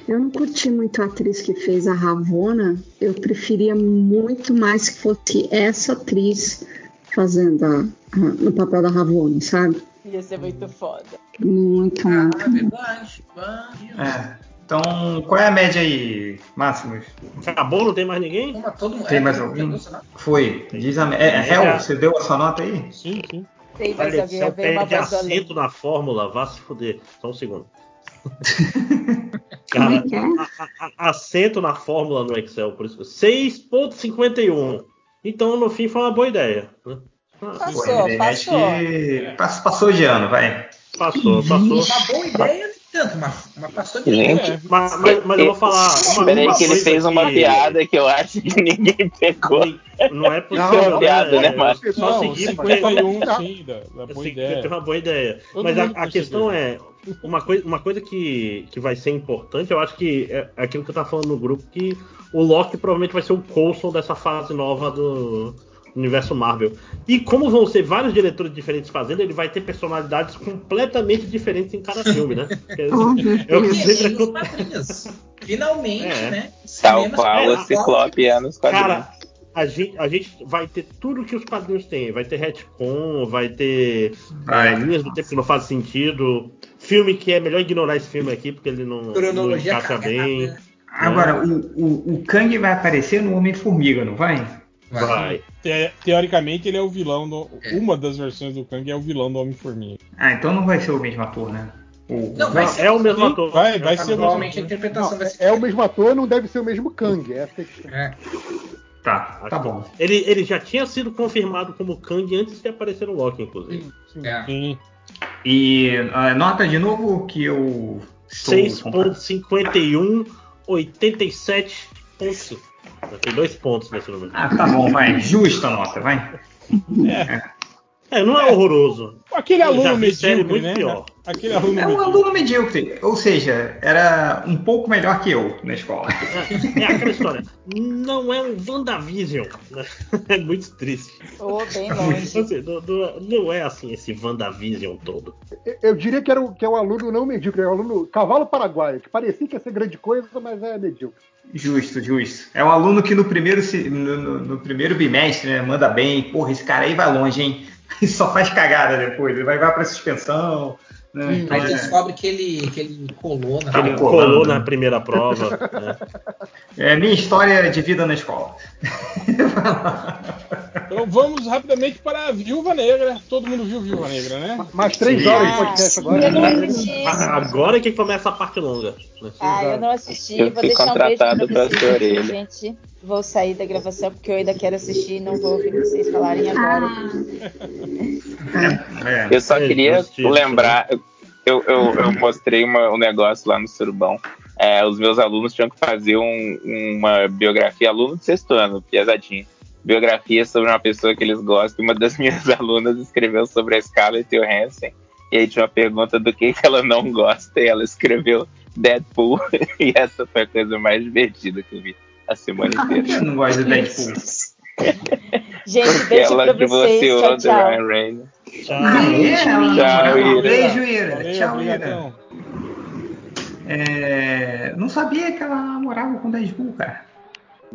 Eu não curti muito a atriz que fez a Ravona. Eu preferia muito mais que fosse essa atriz fazendo a, a- no papel da Ravona, sabe? Ia ser muito foda. Muito, Ah, muito. é verdade. Ah, É. Então, qual é a média aí, Máximos? Acabou, não tem mais ninguém? Toma, todo mundo. Tem é, mais alguém? Foi. Diz a. É, é, Hel, você deu a sua nota aí? Sim, sim. Tem mais Olha, alguém se a eu uma perde assento na fórmula, vá se fuder. Só um segundo. Como é Cara, que é? a- a- assento na fórmula no Excel, por isso. 6.51. Então, no fim, foi uma boa ideia. né? Passou, Pô, passou. pass- passou de ano, vai. Passou, passou. Uma boa ideia, nem tanto, mas, mas passou de Gente, É. Mas, mas- mas eu vou falar. Uma, Peraí que ele fez uma que piada que eu acho que ninguém pegou. Não é possível. Não, é uma piada, né, É, Márcio? Só Não, seguir porque 51, sim, da, boa que ideia. uma boa ideia. Todo Mas a, a questão é, uma coisa, uma coisa que, que vai ser importante, eu acho que é aquilo que eu tava falando no grupo, que o Loki provavelmente vai ser o Coulson dessa fase nova do universo Marvel. E como vão ser vários diretores diferentes fazendo, ele vai ter personalidades completamente diferentes em cada filme, né? Porque É o que sempre acontece. Finalmente, É. né? Tal qual o Ciclope é nos quadrinhos. Cara, a gente, a gente vai ter tudo que os quadrinhos têm. Vai ter retcon, vai ter Vai. é, linhas do tempo que não faz sentido. Filme que é melhor ignorar esse filme aqui, porque ele não, não encaixa cagada. bem. Agora, o, o, o Kang vai aparecer no Homem-Formiga, não vai? Vai. Te- teoricamente, ele é o vilão do. É. Uma das versões do Kang é o vilão do Homem-Formiga. Ah, então não vai ser o mesmo ator, né? O- Não, vai Não, ser. é o mesmo Sim, ator. vai- vai ser o mesmo Provavelmente a interpretação Não, vai ser. é, é o mesmo ator, não deve ser o mesmo Kang. Essa é a questão. É. Tá, tá bom. Ele, ele já tinha sido confirmado como Kang antes de aparecer no Loki, inclusive. É. Sim. E a nota de novo que eu. estou comprando. 6.51, 87.5. Tem dois pontos nesse número. Ah, tá bom, vai. Justa a nota, vai. É, não é horroroso. Aquele aluno medíocre, muito né? pior. Aquele aluno É um medíocre. aluno medíocre, ou seja, era um pouco melhor que eu na escola. É, é aquela história. Não é um WandaVision. né? É muito triste. Ô, bem longe. Assim, não, é assim esse WandaVision todo. Eu- Eu diria que, era o, que é um aluno não medíocre, é um aluno cavalo paraguaio, que parecia que ia ser grande coisa, mas é medíocre. Justo, justo. É um aluno que no primeiro, no, no- no primeiro bimestre né, manda bem. Porra, esse cara aí vai longe, hein? E só faz cagada depois. Ele vai, vai pra suspensão. Né? Então, Aí é- descobre que ele, que ele colou na Tá Ele colou colando. na primeira prova. né? é minha história de vida na escola. Então vamos rapidamente para a Viúva Negra. Todo mundo viu Viúva Negra, né? Mais três Sim. horas de Ah, podcast agora. assisti. Agora que começa a parte longa. Né? Ah, eu não assisti. Eu Vou fui deixar um beijo contratado pra vocês, gente. Vou sair da gravação porque eu ainda quero assistir e não vou ouvir vocês falarem agora. É. Eu só queria justiça, lembrar, eu, eu, eu mostrei uma- um negócio lá no Surubão. É, os meus alunos tinham que fazer um- uma biografia, aluno de sexto ano, pesadinho. Biografia sobre uma pessoa que eles gostam. Uma das minhas alunas escreveu sobre a Scarlett Johansson. E aí tinha uma pergunta do que, que ela não gosta. E ela escreveu Deadpool. e essa foi a coisa mais divertida que eu vi a semana inteira. Eu não gosto do Deadpool. Gente, Porque beijo ela pra vocês. divorciou Tchau, do tchau. Ryan Reynolds. Tchau. Tchau, Ira. Beijo, Ira. Tchau, Ira. É, não sabia que ela namorava com Deadpool, cara.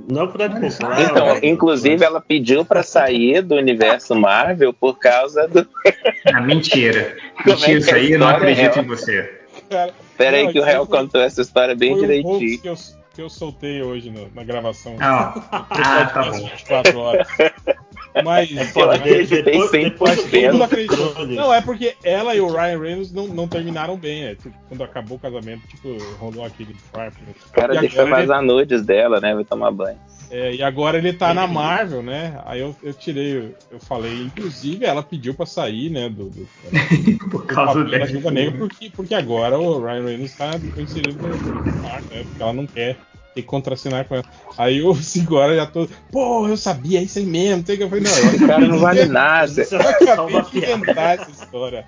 Não pro Deadpool. Claro. Então, inclusive, ela pediu pra sair do universo Marvel por causa do. Ah, mentira. Como é Mentira é isso aí, eu não acredito é? em você. Cara, Pera aí que o réu foi- contou essa história bem um direitinho. que eu, que eu soltei hoje no- na gravação. Ah, ah, tá bom. 24 horas. Mas, Eu mas- acreditei depois- depois mas todo 100%. mundo acreditou. Olha. Não, é porque ela e o Ryan Reynolds não, não terminaram bem. É, tipo, quando acabou o casamento, tipo, rolou aquele farp. né? O cara E deixou agora ele- vazar nudes dela, né? Vai tomar banho. É, e agora ele tá na Marvel, né? Aí eu, eu tirei, eu falei, inclusive ela pediu pra sair, né? Do, do, Por do causa papel da Viúva Negra, porque, porque agora o Ryan Reynolds tá inserido no Marvel, né? Porque ela não quer ter que contracenar com ela. Aí eu assim, agora já tô, pô, eu sabia, é isso aí mesmo. Tem que eu falei, não, eu Esse cara não vale nada. Eu só acabei de inventar essa história.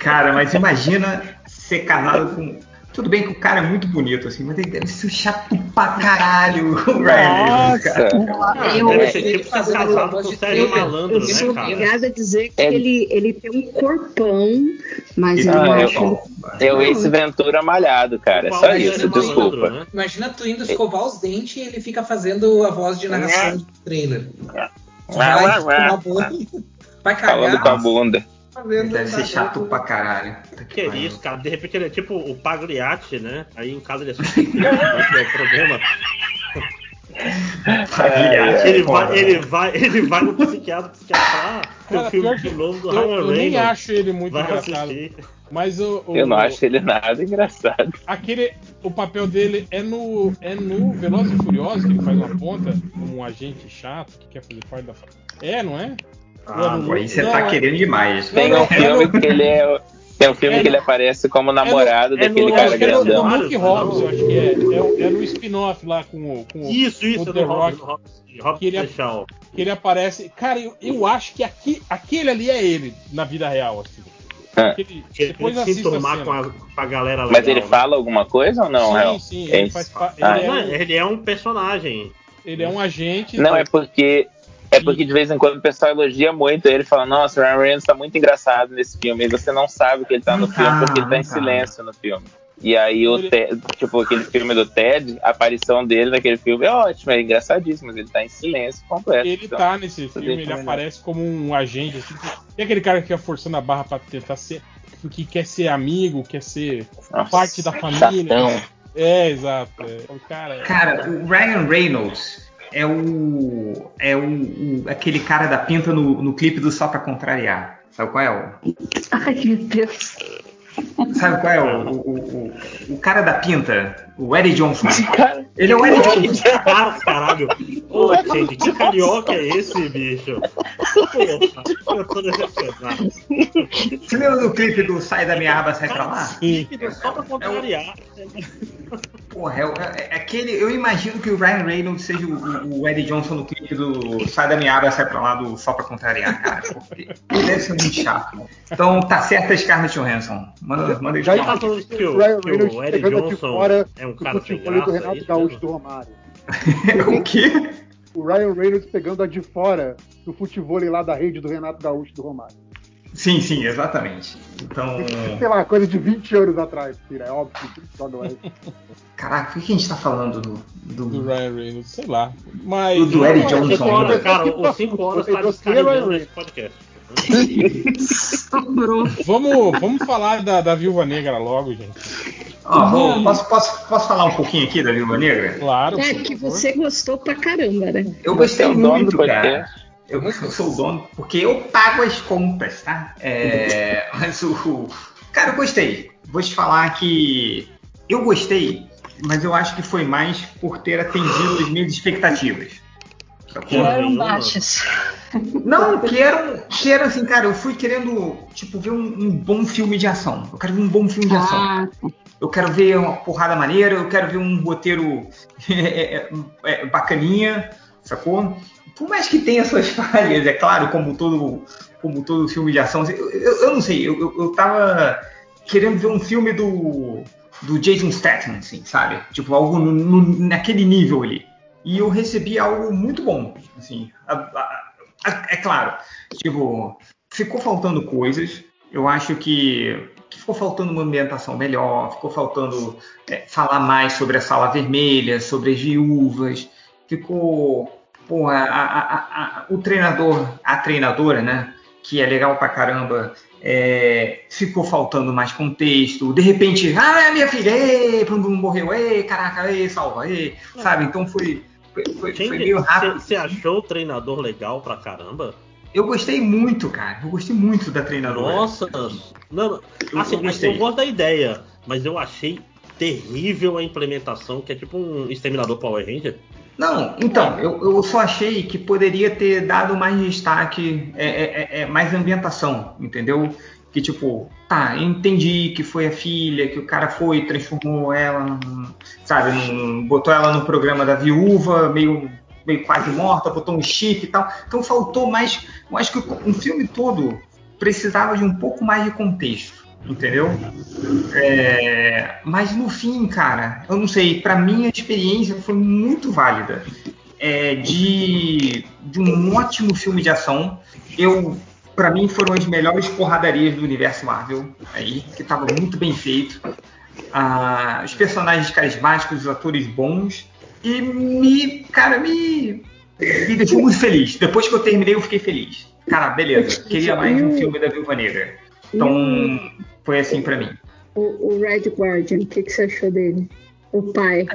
Cara, mas imagina ser casado com. Tudo bem que o cara é muito bonito, assim, mas ele deve ser chato pra caralho, o Ryan Reynolds, cara. Ah, Eu- deve é, ser tipo fazendo casado a com o Sérgio. Malandro, Eu né, sou cara? obrigada a dizer que É- ele, ele tem um corpão, mas eu Ah, não eu- acho. É o Ace Ventura malhado, cara. É só isso, Sérgio desculpa. Malandro, né? Imagina tu indo escovar os dentes e ele fica fazendo a voz de narração do trailer. Vai tomar banho, vai Falando com a cagar, bunda. Ele fazendo deve ser chato pra caralho. Puta Que pariu. isso, cara? De repente ele é tipo o Pagliatti, né? Aí em casa ele é só que é o problema. Pagliatti, Ele vai, ele vai, ele vai no psiquiatra, psiquiatra fala, ah, tem um filme que de novo do eu, Ryan eu nem Reynolds. acho ele muito Vai engraçado. assistir. Mas o, o- Eu não acho ele nada engraçado. Aquele, o papel dele é no, é no Velozes e Furiosos, que ele faz uma ponta como um agente chato que quer fazer parte da família. É, não é? Ah, aí você Não, tá é- querendo demais. Tem não, um filme que ele é. Tem um filme É que ele aparece como namorado é no- daquele eu cara que é no, grandão. Luke Hobbs, eu acho que é. É, é no spin-off lá com o. Com Isso, isso, o é The Rock. Rob, Rob Que ele é- que ele aparece. Cara, eu, eu acho que aqui, aquele ali é ele na vida real, assim. Ah. Ele depois que se assista a com a, com a galera legal. Mas ele né? fala alguma coisa ou não, sim, sim, É ele faz Ah, ele, é Não, um, ele é um personagem. ele é um agente. Não, é porque. É porque de vez em quando o pessoal elogia muito ele, fala, nossa, o Ryan Reynolds tá muito engraçado nesse filme, e você não sabe que ele tá no filme porque ele tá em silêncio no filme. E aí o Ted, tipo, aquele filme do Ted, a aparição dele naquele filme é ótima, é engraçadíssimo, mas ele tá em silêncio completo. Ele então. tá nesse filme, ele melhor. aparece como um agente, assim. E aquele cara que fica forçando a barra pra tentar ser. que quer ser amigo, quer ser Nossa, parte da família. Chatão. É, exato. É, o cara. Cara, o Ryan Reynolds é o. é o, o- aquele cara da pinta no, no clipe do Só Pra Contrariar. Sabe qual é o. Ai, meu Deus. Sabe qual é o, o, o, o cara da pinta? O Eddie Johnson. Ele é o Eddie Johnson. Cara, caralho. Ô, gente, que carioca é esse, bicho? Porra, eu tô decepcionado. Você lembra do clipe do Sai da minha aba, sai pra lá? Sim. Só pra contrariar. É, o- é- é aquele. Eu imagino que o Ryan Reynolds seja o, o Eddie Johnson no clipe do Sai da minha aba, sai pra lá, do Só pra Contrariar, cara. Porque ele deve ser muito chato. Então tá certo a Scarlett Johansson. Manda, manda ele Já Tá falar. falando que o, Ryan que Reynolds o Eddie pegando aqui Johnson fora é um do cara sem futebol do graça, é Renato isso Gaúcho do Romário. o quê? O Ryan Reynolds pegando a de fora do futebol lá da rede do Renato Gaúcho do Romário. Sim, sim, exatamente. Então. Sei lá, coisa de 20 anos atrás, Pira. É óbvio que só não é. Caraca, por que a gente tá falando do. Do do... Ryan Reynolds, sei lá. Mas. Do- do Não, Johnson. cinco horas, cara, os 5 horas tá descarregando Ryan esse podcast. Vamos, vamos falar da, da Viúva Negra logo, gente. Vou- posso, posso, posso falar um pouquinho aqui da Viúva Negra? Claro. É que você gostou pra caramba, né? Eu gostei é o muito, cara. podcast. Eu, eu sou o dono, porque eu pago as contas, tá? É, mas o. Cara, eu gostei. Vou te falar que eu gostei, mas eu acho que foi mais por ter atendido as minhas expectativas. Sacou? Que eram baixas. Não, que eram, que eram assim, cara, eu fui querendo, tipo, ver um, um bom filme de ação. Eu quero ver um bom filme de ação. Ah, Eu quero ver uma porrada maneira, eu quero ver um roteiro é, é, é, bacaninha, sacou? Por mais que tenha suas falhas, é claro, como todo, como todo filme de ação. Eu, eu, eu não sei, eu, eu, eu tava querendo ver um filme do, do Jason Statham, assim, sabe? Tipo, algo no- no- naquele nível ali. e eu recebi algo muito bom. Assim, a- a- a- é claro, tipo, ficou faltando coisas. Eu acho que, que ficou faltando uma ambientação melhor, ficou faltando é, falar mais sobre a sala vermelha, sobre as viúvas, ficou. Pô, a- a- a- o treinador, a treinadora, né? Que é legal pra caramba, é, ficou faltando mais contexto. De repente, ah, é minha filha, ei, Plum Plum morreu, ei, caraca, ei, salva, ei, sabe? Então foi, foi, foi- foi meio rápido. Você achou o treinador legal pra caramba? Eu gostei muito, cara. Eu gostei muito da treinadora. Nossa, não, Eu assim, gostei. eu gosto da ideia, mas eu achei terrível a implementação, que é tipo um exterminador Power Ranger. Não, então, eu, eu só achei que poderia ter dado mais destaque, é, é, é, é, mais ambientação, entendeu? Que tipo, tá, entendi que foi a filha, que o cara foi transformou ela, sabe, num- botou ela no programa da viúva, meio, meio quase morta, botou um chip e tal. Então faltou mais. Eu acho que o- um filme todo precisava de um pouco mais de contexto, entendeu? É, mas no fim, cara, eu não sei, pra mim a experiência foi muito válida. É, de, de um ótimo filme de ação. Eu, para mim, foram as melhores porradarias do universo Marvel aí, que tava muito bem feito. Ah, os personagens carismáticos, os atores bons. E me, cara, me, me deixou muito feliz. Depois que eu terminei, eu fiquei feliz. Cara, beleza. Queria mais um filme da Viúva Negra. Então, foi assim pra mim. O, o Red Guardian, o que, que você achou dele? O pai.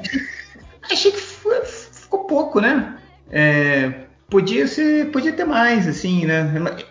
Achei que foi- ficou pouco, né? É, podia ser, podia ter mais, assim, né? Mas,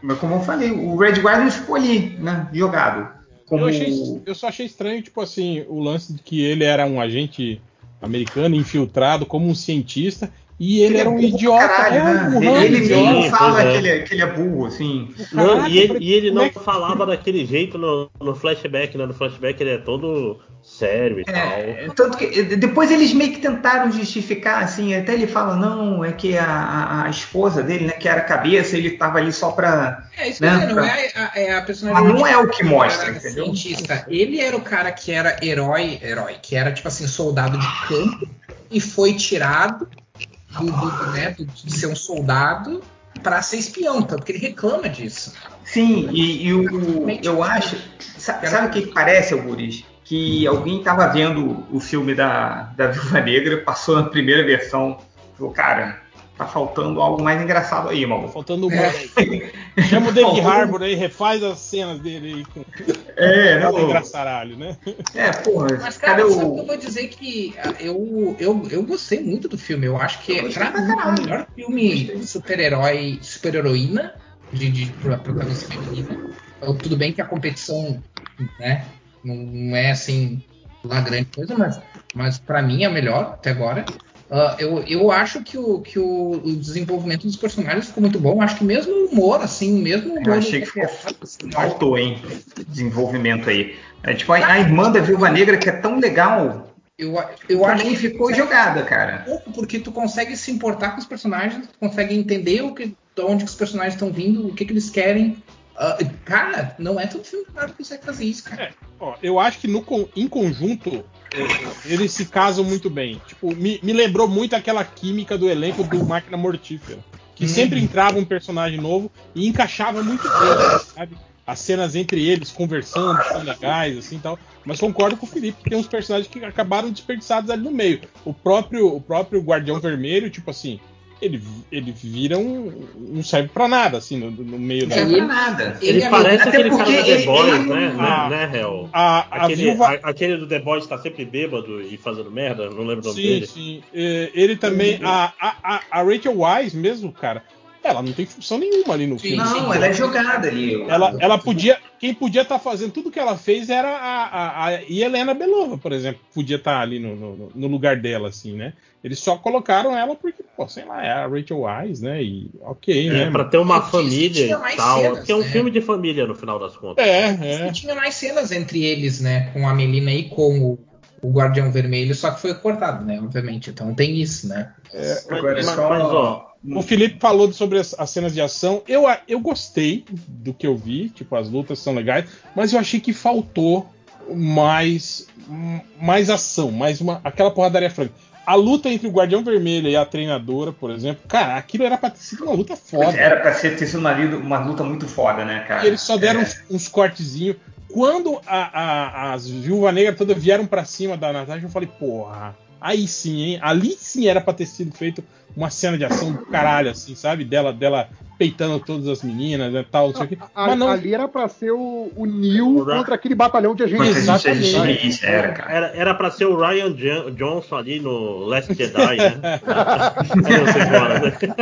mas como eu falei, o Red Guardian ficou ali, né? Jogado. Como Eu, achei- eu só achei estranho, tipo assim, o lance de que ele era um agente americano infiltrado como um cientista e ele, era um pra idiota. Caralho, é um né? Ele mesmo fala é. que, ele, é- que ele é burro, assim. Não, e ele, e ele não é que- falava daquele jeito no, no flashback, né? No flashback ele é todo sério e É, tal. tanto que depois eles meio que tentaram justificar, assim, até ele fala, não, é que a, a- esposa dele, né, que era a cabeça, ele tava ali só pra. É isso Né, dizer, não pra- é a, é a personagem. Mas não é o que mostra, cara entendeu? Cientista. Ele era o cara que era herói, herói, que era tipo assim, soldado de campo e foi tirado do, do- né, do- de ser um soldado pra ser espião, tanto que ele reclama disso. Sim, e, e o, eu acho. sa- Sabe o que que parece, Algures? Que alguém estava vendo o filme da, da Viúva Negra, passou na primeira versão, falou, cara, tá faltando algo mais engraçado aí, Tá maluco. faltando o Chama o David Harbour aí, refaz as cenas dele aí com É, não. engraçaralho, né? É, porra, Mas, cara, cadê que eu o. vou dizer que ah, eu, eu, eu gostei muito do filme. Eu acho que Eu é pra mim é o melhor filme de super-herói, super-heroína de, de pra- protagonista feminina. Então, tudo bem que a competição, né, não, não é assim lá grande coisa, mas, mas para mim é o melhor até agora. Ah, eu, eu acho que, o, que o, o desenvolvimento dos personagens ficou muito bom. Acho que mesmo o humor, assim, mesmo o humor. Eu achei que ficou assim, faltou, hein? Desenvolvimento aí. É, tipo, a, a irmã da Viúva Negra, que é tão legal, Eu, eu acho também que ficou jogada, cara. porque tu consegue se importar com os personagens, tu consegue entender o que, de onde que os personagens estão vindo, o que, que eles querem. Ah, cara, não é todo filme que consegue fazer isso, cara. Ó, eu acho que no, em conjunto eles se casam muito bem. Tipo, me, me lembrou muito aquela química do elenco do Máquina Mortífera. Que Uhum. sempre entrava um personagem novo e encaixava muito bem, sabe? As cenas entre eles conversando são legais, assim tal. Mas concordo com o Felipe que tem uns personagens que acabaram desperdiçados ali no meio. O próprio, o próprio Guardião Vermelho, tipo assim, ele, ele vira um. não serve pra nada, assim, no, no meio da. Não serve pra nada. Ele, Ele é parece aquele cara do The ele- Boys, ele- né? Ah. né, né, Hel? A, a Aquele, viúva. a- aquele do The Boys tá sempre bêbado e fazendo merda, não lembro o nome Sim, dele. sim. É, Ele também. A, a, a- a Rachel Wise mesmo, cara, ela não tem função nenhuma ali no Sim, filme. Não, ela é jogada ali. Ela, ela podia. Quem podia estar fazendo tudo que ela fez era a, a, a Helena Belova, por exemplo. Podia estar ali no, no, no lugar dela, assim, né? Eles só colocaram ela porque, pô, sei lá, é a Rachel Wise, né? E ok, É, né? pra ter uma família e tal. cenas, Porque é um né? filme de família no final das contas. É, E é. tinha mais cenas entre eles, né? Com a Melina e com o, o Guardião Vermelho, só que foi cortado, né? Obviamente. Então tem isso, né? Mas, Agora, mas- só- mas, ó, O Felipe falou sobre as, as cenas de ação. Eu, eu gostei do que eu vi, tipo, as lutas são legais, mas eu achei que faltou mais, mais ação, mais uma, aquela porradaria franca. A luta entre o Guardião Vermelho e a treinadora, por exemplo, cara, aquilo era pra ter sido uma luta foda. Era pra ser, ter sido uma, luta muito foda, né, cara? E eles só deram É. uns, uns cortezinhos. Quando a- a- as Viúva Negra todas vieram pra cima da Natasha, eu falei, porra, aí sim, hein? Ali sim era pra ter sido feito uma cena de ação do caralho, assim, sabe? Dela, dela peitando todas as meninas e tal, não sei o quê. Mas não, Ali era pra ser o, o Neil O Ra- contra aquele batalhão de agentes. Exatamente. era, cara. Era, era pra ser o Ryan Jan- Johnson ali no Last Jedi, né? Né?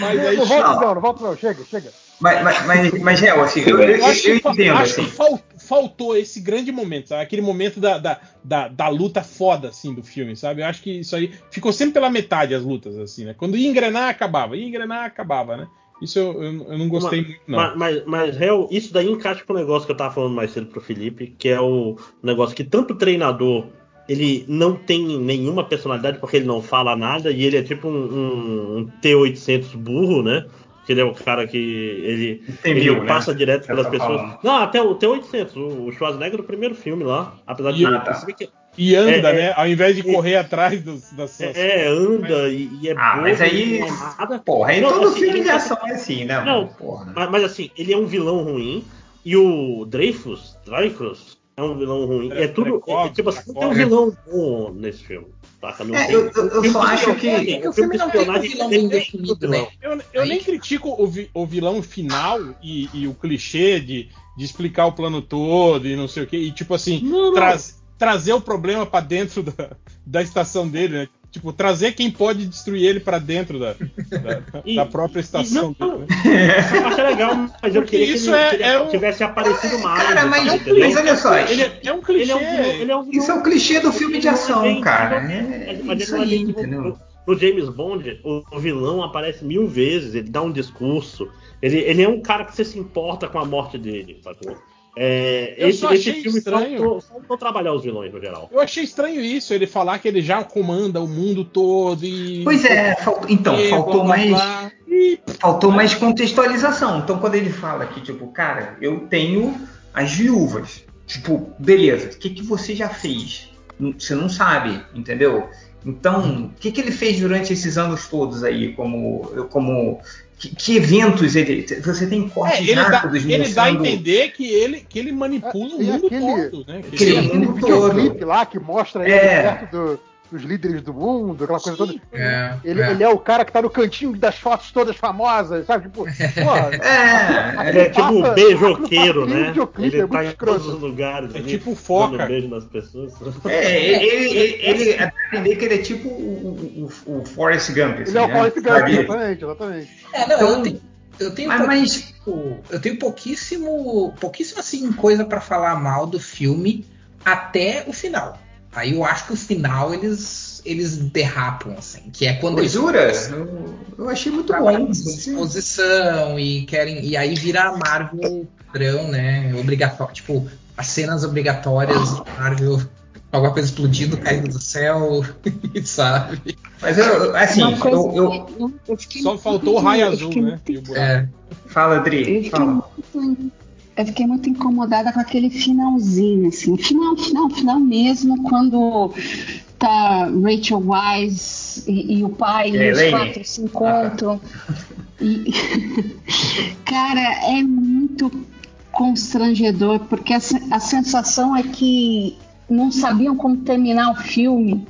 mas aí Não volta Não. não, volta não, chega, chega. Mas, mas, mas, mas real, assim, eu, eu, Eu acho eu entendo, acho assim. que fal- faltou esse grande momento, sabe? Aquele momento da, da, da, da luta foda, assim, do filme, sabe? Eu acho que isso aí ficou sempre pela metade as lutas, assim, né? Quando ia engrenar, acabava. Ia engrenar, acabava, né? Isso eu, eu, eu não gostei Mas- muito, não. Mas, mas, mas, real, isso daí encaixa com o negócio que eu tava falando mais cedo pro Felipe, que é o negócio que tanto o treinador ele não tem nenhuma personalidade porque ele não fala nada e ele é tipo um, um- um T800 burro, né? Que ele é o cara que ele, Tem ele mil, né? passa direto Você pelas pessoas. falando. Não, até o T800, o o Schwarzenegger do primeiro filme lá. Apesar de E- Ah, tá. que E anda, É, é- né? Ao invés de correr atrás dos, das. é, é, anda e, e é Ah, bobo, mas aí- é nada. Porra, aí Não, todo assim, filme de ação é assim, né? Não, porra. Mas, mas, assim, ele é um vilão ruim e o Dreyfus, Dreyfus é um vilão ruim. É tudo. É, tipo assim, não tem um vilão bom nesse filme. Saca? Não É, tem- eu- eu- eu só acho que- É o filme não tem um vilão bem definido, vilão. né? Eu, nem critico o, vi- o vilão final e, e o clichê de, de explicar o plano todo e não sei o que. E tipo assim, traz- trazer o problema pra dentro da, da estação dele, né? Tipo, trazer quem pode destruir ele pra dentro da, da, E- da própria estação e não- dele. Né? Essa parte é legal, mas eu Porque queria isso que ele, é- que ele é um- tivesse aparecido mais. Cara, mas, mas olha só, Ele é, é um clichê. Ele é um vilão, ele é um isso é o clichê do filme de é ação, bem cara. É mas- isso é aí, desenvolvido. entendeu? No James Bond, o, o vilão aparece mil vezes, ele dá um discurso. Ele, ele é um cara que você se importa com a morte dele, sacou? É, Eu esse, só esse achei filme estranho. faltou, faltou trabalhar os vilões no geral. Eu achei estranho isso, ele falar que ele já comanda o mundo todo e. Pois é, faltou- então, e faltou blá, blá, mais. blá. E Faltou mais contextualização. Então, quando ele fala que, tipo, cara, eu tenho as viúvas. Tipo, beleza, o que, que você já fez? Você não sabe, entendeu? Então, o que, que ele fez durante esses anos todos aí? Como. como que, que eventos ele. Você tem É, cortes ele, dá, ele dá a entender que ele, que ele manipula o E mundo aquele- todo, né? Que aquele ele- mundo Aquele todo. videoclipe lá que mostra ele É. perto do- dos líderes do mundo, aquela coisa toda. É, Ele é. ele é o cara que tá no cantinho das fotos todas famosas, sabe? Tipo, porra. É, Ele é tipo passa- um beijoqueiro, né? Ele é tá em todos os lugares. É ali, tipo foca. dando beijo nas pessoas. É, ele, ele, ele é pra entender que ele é tipo o, o, o Forrest Gump. Assim, Ele é o né? Forrest Gump, Sabe? exatamente, exatamente. É, não, Então- eu tenho, eu tenho Mas- mas- pouquíssimo, eu tenho pouquíssimo, pouquíssimo assim coisa pra falar mal do filme até o final. Aí eu acho que o final eles eles derrapam assim, que é quando eles Jura? Eu, eu achei muito bom. exposição e querem e aí vira a Marvel padrão, né? Obrigatório, tipo as cenas obrigatórias de Marvel, alguma coisa explodindo, caindo do céu, sabe? Mas eu, assim, eu, eu- eu- eu fiquei Só faltou o raio azul, né? É, Fala, Adri. Fala. muito, eu fiquei muito incomodada com aquele finalzinho, assim. Final, final, final mesmo, quando tá Rachel Wise e, e o pai E e os quatro se encontram. E, cara, é muito constrangedor, porque a, a sensação é que não sabiam como terminar o filme.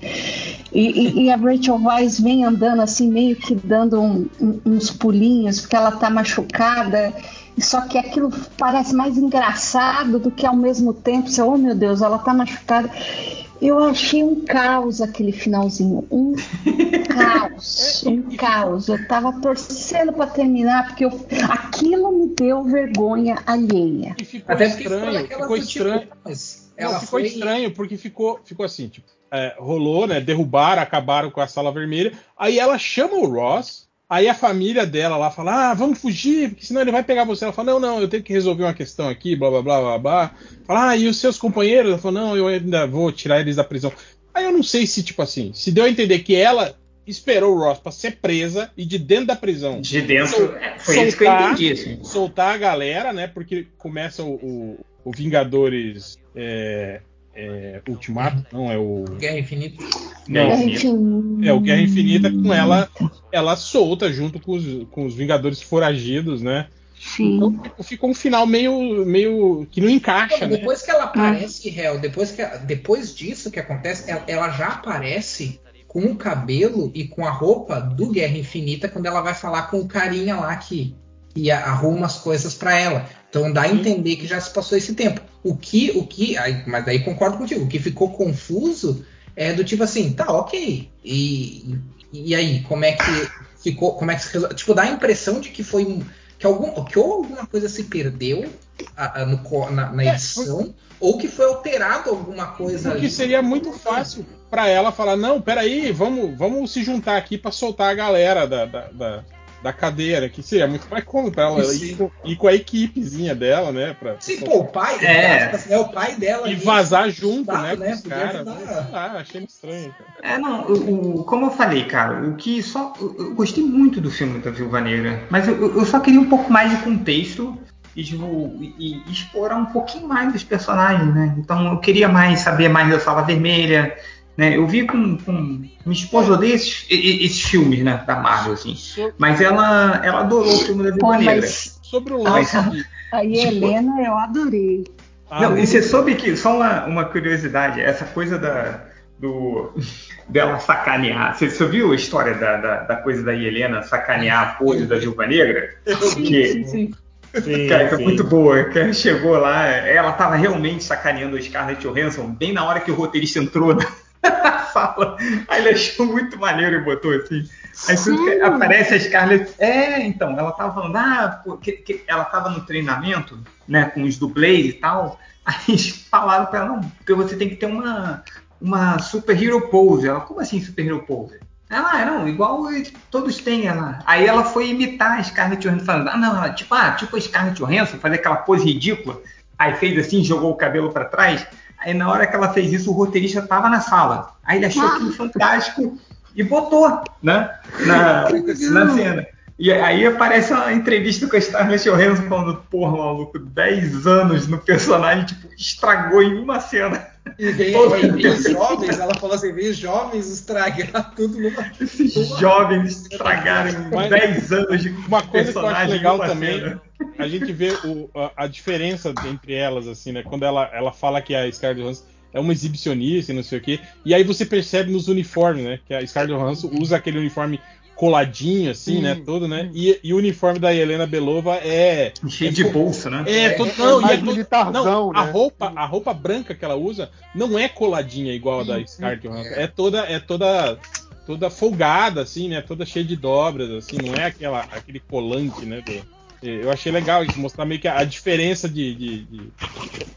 E, e- e a Rachel Weisz vem andando assim, meio que dando um- um- uns pulinhos, porque ela tá machucada. Só que aquilo parece mais engraçado do que ao mesmo tempo. Você, oh meu Deus, ela tá machucada. Eu achei um caos aquele finalzinho. Um caos. Um caos. Eu tava torcendo para terminar, porque eu- aquilo me deu vergonha alheia. E ficou até estranho, ficou estranho. Não, ficou foi estranho, porque ficou, ficou assim, tipo, é, rolou, né? Derrubaram, acabaram com a sala vermelha. Aí ela chama o Ross, aí a família dela lá fala: Ah, vamos fugir, porque senão ele vai pegar você. Ela fala: Não, não, eu tenho que resolver uma questão aqui, blá blá blá blá blá. Fala, ah, e os seus companheiros? Ela fala, não, eu ainda vou tirar eles da prisão. Aí eu não sei se, tipo assim, se deu a entender que ela esperou o Ross pra ser presa e de dentro da prisão De dentro, Sol- é, foi isso que eu soltar- entendi. Assim. soltar a galera, né? Porque começa o, o- o Vingadores é, é, Ultimato, não, é o. Guerra Infinita. Não, Guerra Infinita. é o Guerra Infinita com ela, ela solta junto com os, com os Vingadores foragidos, né? Sim. Então ficou um final meio, meio que não encaixa, né? depois que ela aparece, Hel, depois, que, depois disso que acontece, ela, ela já aparece com o cabelo e com a roupa do Guerra Infinita quando ela vai falar com o carinha lá que, que arruma as coisas pra ela. Então dá a entender que já se passou esse tempo. O que, o que, aí- mas daí concordo contigo. O que ficou confuso é do tipo assim, tá, ok. E, e aí, como é que ficou? Como é que se resolve? Tipo, dá a impressão de que foi. Que, algum, que ou alguma coisa se perdeu a- a- no na, na edição, ou que foi alterado alguma coisa Porque ali. seria muito fácil pra ela falar: não, peraí, vamos, vamos se juntar aqui pra soltar a galera da, da, da, da cadeira, que seria muito mais cômodo pra ela ir, com- ir com a equipezinha dela, né? Pra, Sim, pô, o pai, É. aspas, né, o pai dela. e ali. vazar junto, Exato, né? né? Com os Podia caras. lá, achei estranho, cara. É, não, o, o- como eu falei, cara, o que só. Eu, eu gostei muito do filme da Viúva Negra, mas eu, eu só queria um pouco mais de contexto e, tipo, e- e explorar um pouquinho mais dos personagens, né? Então eu queria mais saber mais da Sala Vermelha. Né? Eu vi com, com minha esposa odeia esses, e- e- esses filmes né, da Marvel, assim. Mas ela, ela adorou o filme da Viúva Negra. mas Sobre o lance de. a Helena eu adorei. Ah, Não, e você soube que, só uma, uma curiosidade, essa coisa da, do, dela sacanear. Você, você viu a história da, da, da coisa da Helena sacanear a pose da Viúva Negra? Que- Sim, sim. Sim, Cara, foi sim. muito boa. Ela chegou lá, ela tava realmente sacaneando a Scarlett Johansson bem na hora que o roteirista entrou na sala. Aí ele achou muito maneiro e botou assim. Aí tudo que aparece a Scarlett. É, então, ela tava falando, ah, pô, que, que ela tava no treinamento, né, com os dublês e tal. Aí falaram pra ela, não, porque você tem que ter uma, uma super hero pose. Ela, como assim super hero pose? Ela, ah, não, igual todos têm ela. Aí ela foi imitar a Scarlett Johansson, falando, ah, não, ela, tipo, ah, tipo a Scarlett Johansson, fazer aquela pose ridícula. Aí fez assim, jogou o cabelo pra trás. Aí na hora que ela fez isso, o roteirista tava na sala. Aí ele achou aquilo fantástico e botou, né, na, na cena. E aí aparece uma entrevista com a Scarlett Johansson falando, porra, maluco, 10 anos no personagem, tipo, estragou em uma cena. E veio, jovens, ela falou assim, veio os jovens estragar tudo numa. Esses jovens estragaram em Mas- 10 anos de Uma coisa que eu acho legal uma também, cena. a gente vê o- a, a diferença entre elas, assim, né? Quando ela, ela fala que a Scarlett Johansson é uma exibicionista e não sei o quê, e aí você percebe nos uniformes, né? Que a Scarlett Johansson usa aquele uniforme coladinho, assim, né? Todo, né? E, e o uniforme da Helena Belova é. Cheio é de bolsa, né? É, todo, é não, e mais é todo- militarzão, não, a né? roupa, a roupa branca que ela usa não é coladinha igual a da Scarlett Johansson. É toda, é toda, toda folgada, assim, né? Toda cheia de dobras, assim. Não é aquela, aquele colante, né? do- eu achei legal isso, mostrar meio que a diferença de, de, de,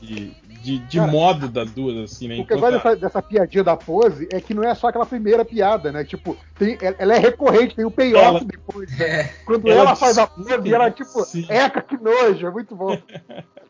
de, de- de Cara, modo das duas, assim, né? O que eu gosto dessa, dessa piadinha da pose é que não é só aquela primeira piada, né? Tipo, tem, ela é recorrente, tem o payoff Ela- depois. É, Quando ela ela, faz a pose, ela né? tipo, Sim. eca, que nojo, é muito bom.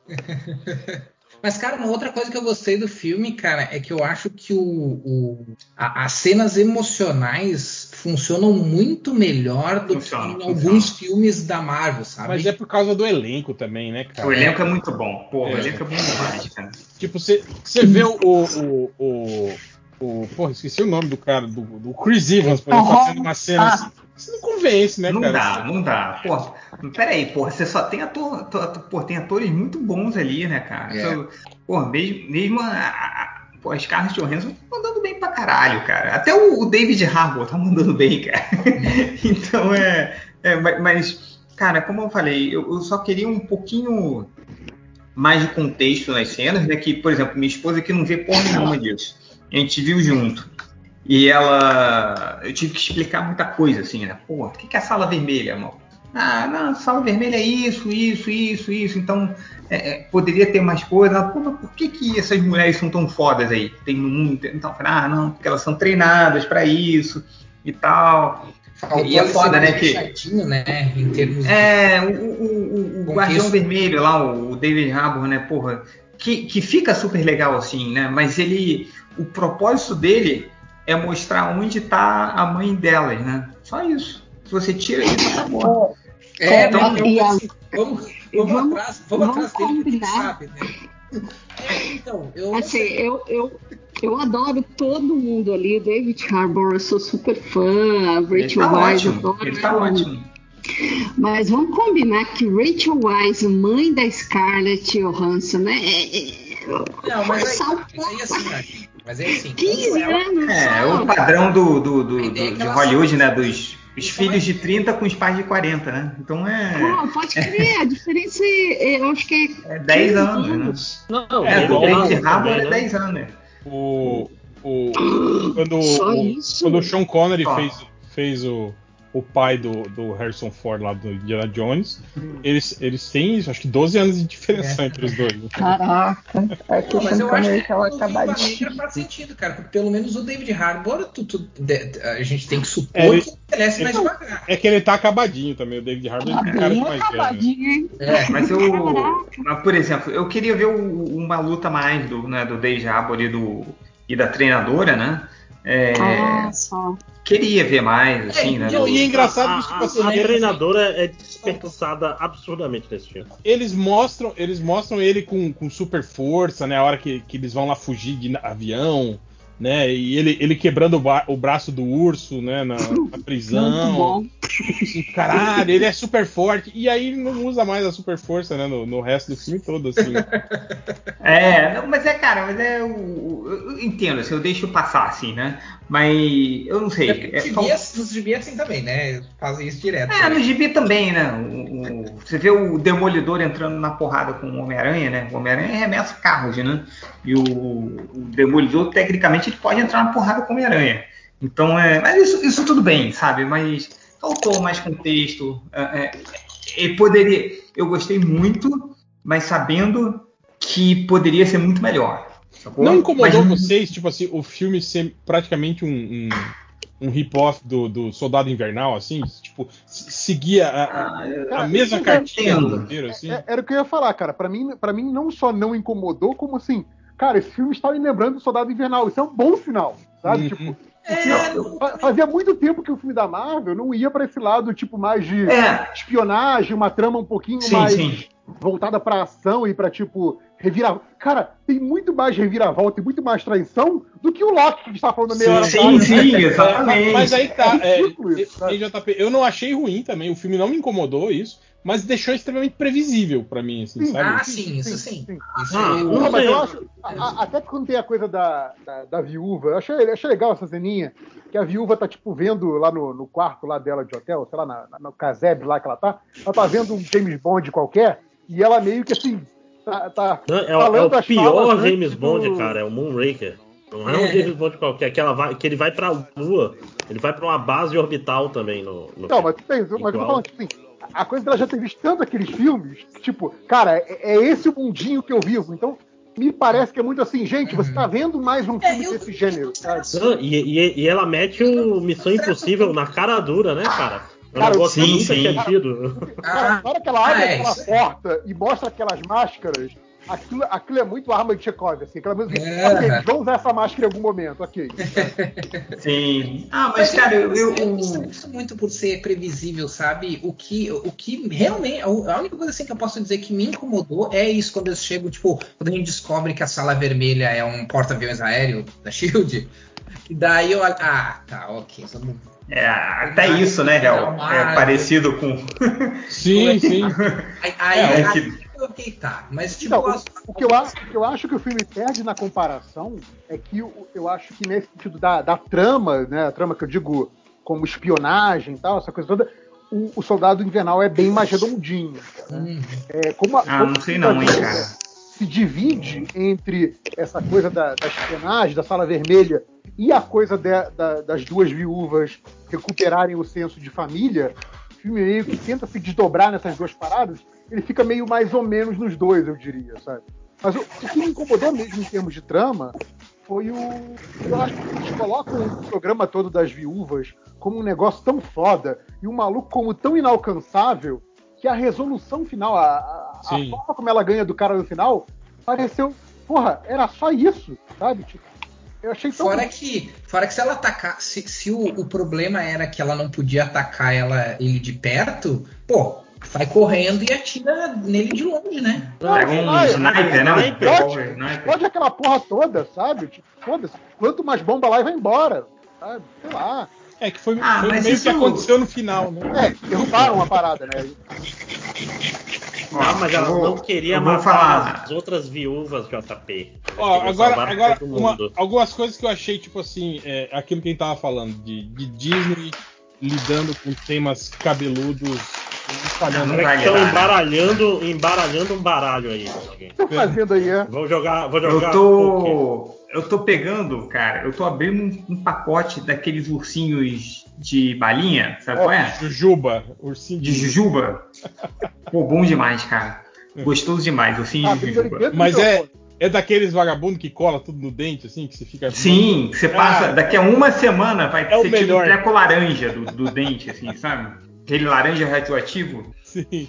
Mas, cara, uma outra coisa que eu gostei do filme, cara, é que eu acho que o, o- a- as cenas emocionais funcionam muito melhor do Funciona, que em funciona. alguns filmes da Marvel, sabe? Mas é por causa do elenco também, né, cara? O elenco é muito bom. Pô, o É. elenco é bom demais, cara. Tipo, você vê o, o, o, o. Porra, esqueci o nome do cara, do, do Chris Evans, por exemplo, fazendo uma cena Ah. assim. Você não convence, né, Não cara? dá, não dá. Pô, peraí, porra, você só tem ator, ator- pô, tem atores muito bons ali, né, cara? É. Então, Pô, mesmo, mesmo a, a, pô, a Scarlett Johansson tá mandando bem pra caralho, cara. Até o, o David Harbour tá mandando bem, cara. então é, é, ma- mas, cara, como eu falei, eu, eu só queria um pouquinho mais de contexto nas cenas, né? Que, por exemplo, minha esposa aqui não vê porra nenhuma disso. A gente viu junto. E ela. Eu tive que explicar muita coisa, assim, né? Pô, o que que é a sala vermelha, amor? Ah, não, sala vermelha é isso, isso, isso, isso. Então, é, é, poderia ter mais coisa. Pô, mas por que, que essas mulheres são tão fodas aí? Tem no mundo. Então, ah, não, porque elas são treinadas pra isso e tal. Faltou e é foda, né, que- fechadinho, né? Em termos de- É, o, o, o- o Contexto. Guardião Vermelho lá, o David Harbour, né, porra, que, que fica super legal assim, né? Mas ele. O propósito dele é mostrar onde tá a mãe delas, né? Só isso. Se você tira isso, acabou. É, vamos, e vamos, vamos- atrás, vamos, vamos atrás dele, sabe, né? É, então, eu. Assim, eu, eu, eu adoro todo mundo ali. David Harbour, eu sou super fã. Ele Rachel tá Wise, ótimo. adoro Ele tá ótimo. Mas vamos combinar que Rachel Wise, mãe da Scarlett Johansson, né? É, é, Não, mas aí, mas aí assim, né? Mas aí assim. 15 quando ela- anos É, só. o padrão do, do, do- é do- de Hollywood, né? Dos os filhos de 30 com os pais de 40, né? Então é, Pô, pode crer, a diferença é, eu acho que é. é 10 15 anos, né? Não, É, É, ele o igual tem David razão Harbour também, é né? 10 anos. O, o, quando, Só o, isso? quando o Sean Connery Só. fez, fez o, o pai do, do Harrison Ford lá do Indiana Jones, eles, eles têm isso, acho que 12 anos de diferença É. entre os dois. né? Caraca, é que Pô, o mas eu acho que o Viúva acabadinho. Negra faz sentido, cara, porque pelo menos o David Harbour, tu- tu- de- a gente tem que supor É, ele- que envelhece mais devagar. É que ele tá acabadinho também, o David Harbour Tá ele tem cara de bem mais velho. né? É. Mas eu, mas, por exemplo, eu queria ver o- uma luta mais do, né, do David Harbour e, do, e da treinadora, né? É, Ah, só. Queria ver mais, assim, né? E, e é do- engraçado que, tipo A, assim, a eles- treinadora é desperdiçada absurdamente nesse filme. eles mostram eles mostram ele com, com super força, né? A hora que, que eles vão lá fugir de avião, né? E ele, ele quebrando o, ba- o braço do urso, né? Na, na Muito prisão. bom. Caralho, ele é super forte. E aí ele não usa mais a super força, né? No, no resto do filme todo, assim. né? É, não, mas é, cara, mas é o. o- Eu entendo, assim, eu deixo passar, assim, né? Mas eu não sei. É, só- Nos gibi assim também, né? Fazem isso direto. É, no gibi também, né? O- o- você vê o Demolidor entrando na porrada com o Homem-Aranha, né? O Homem-Aranha arremessa carros, né? E o, o Demolidor, tecnicamente, ele pode entrar na porrada com o Homem-Aranha. Então, é. Mas isso, isso tudo bem, sabe? Mas faltou mais contexto. É, é, e poderia. Eu gostei muito, mas sabendo que poderia ser muito melhor. sacou? Não incomodou Mas- vocês, tipo assim, o filme ser praticamente um, um, um rip-off do, do Soldado Invernal, assim? Tipo, se- seguia a, a- a Cara, mesma cartinha do roteiro, assim? É- era o que eu ia falar, cara. Pra mim, pra mim, não só não incomodou, como assim, cara, esse filme está me lembrando do Soldado Invernal. Isso é um bom sinal, sabe? Uhum. Tipo, É, porque fa- fazia muito tempo que o filme da Marvel não ia pra esse lado, tipo, mais de É, espionagem, uma trama um pouquinho sim, mais sim. voltada pra ação e pra, tipo, revirar. Cara, tem muito mais reviravolta e muito mais traição do que o Loki que a gente tava falando meia hora Sim, Sim, né? sim, É, exatamente. mas aí tá. É É, isso, e- e JP, eu não achei ruim também. O filme não me incomodou isso, mas deixou extremamente previsível pra mim, assim, Sim. sabe? Ah, sim, isso sim. sim. Isso Ah, eu- não mas eu acho. a- até que quando tem a coisa da, da, da viúva, eu achei, eu achei legal essa ceninha. Que a viúva tá, tipo, vendo lá no, no quarto lá dela de hotel, sei lá, na, na- no casebre lá que ela tá. Ela tá vendo um James Bond qualquer, e ela meio que assim. Tá, tá Não, é, o- é falando o as pior James antes do- Bond, cara, é o Moonraker. Não é um É. James Bond qualquer, que, ela vai, que ele vai pra Lua, ele vai pra uma base orbital também no, no Não, mas, tem, mas eu tô falando assim. A coisa dela já ter visto tanto aqueles filmes, tipo, cara, é, é esse o mundinho que eu vivo. Então, me parece que é muito assim, gente, você tá vendo mais um filme É, eu- desse gênero, sabe? Não, e, e- e ela mete o Missão Impossível na cara dura, né, cara? É um Cara, negócio que sim, nunca sim. tinha tido. Cara, na hora que ela abre ah, é, aquela porta e mostra aquelas máscaras, aquilo, aquilo é muito arma de Chekhov, assim. Aquela música, É. ok, vão usar essa máscara em algum momento, ok. Sim. Ah, mas, cara, eu. eu- eu gosto gosto muito por ser previsível, sabe? O que, o que realmente. A única coisa assim que eu posso dizer que me incomodou é isso quando eu chego, tipo, quando a gente descobre que a sala vermelha é um porta-aviões aéreo da Shield. E daí eu. Ah, tá, ok. não- É, até isso, né, Real? É parecido com. Sim, sim. Aí, aí, É, aí que- ok, tá. Mas tipo. Então, as- o, que eu acho, o que eu acho que o filme perde na comparação é que o- eu acho que nesse sentido da, da trama, né, a trama que eu digo como espionagem e tal, essa coisa toda, o, o Soldado Invernal é bem mais redondinho. né? Hum, É, como a- Ah, como não sei não, hein, cara. Se divide entre essa coisa da, da espionagem, da sala vermelha, e a coisa de- da- das duas viúvas recuperarem o senso de família. O filme meio que tenta se desdobrar nessas duas paradas, ele fica meio mais ou menos nos dois, eu diria, sabe? Mas o, o que me incomodou mesmo em termos de trama foi o. Eu acho que eles colocam o programa todo das viúvas como um negócio tão foda e um maluco como tão inalcançável que a resolução final, a, a, a forma como ela ganha do cara no final, pareceu. Porra, era só isso, sabe? Tipo, eu achei tão. Fora que, fora que se ela atacar, se, se o, o problema era que ela não podia atacar ela, ele de perto, pô, sai correndo e atira nele de longe, né? Pega um Ah, é, sniper, né? Um sniper. revólver, sniper. Pode aquela porra toda, sabe? Tipo, foda-se. Quanto mais bomba lá e vai embora. Sabe? Sei lá. É que foi, Ah, foi meio isso- que aconteceu no final, né? É, derrubaram uma parada, né? Não, mas ela vou- não queria matar falar. as outras viúvas, JP. Ó, agora, agora uma- algumas coisas que eu achei, tipo assim, é, aquilo que a gente tava falando, de, de Disney lidando com temas cabeludos Estão embaralhando, embaralhando um baralho aí. alguém. O que tá fazendo aí, é? Vou jogar, vou Eu jogar. poker. tô. Eu tô pegando, cara, eu tô abrindo um, um pacote daqueles ursinhos de balinha, sabe qual é? Jujuba, ursinho De jujuba. Pô, bom demais, cara. Gostoso demais, ursinho Ah, de jujuba. Mas é, é daqueles vagabundos que cola tudo no dente, assim, que você fica. Sim, você passa. Ah, daqui a uma semana vai É ser tipo treco laranja do, do dente, assim, sabe? Aquele laranja radioativo. Sim.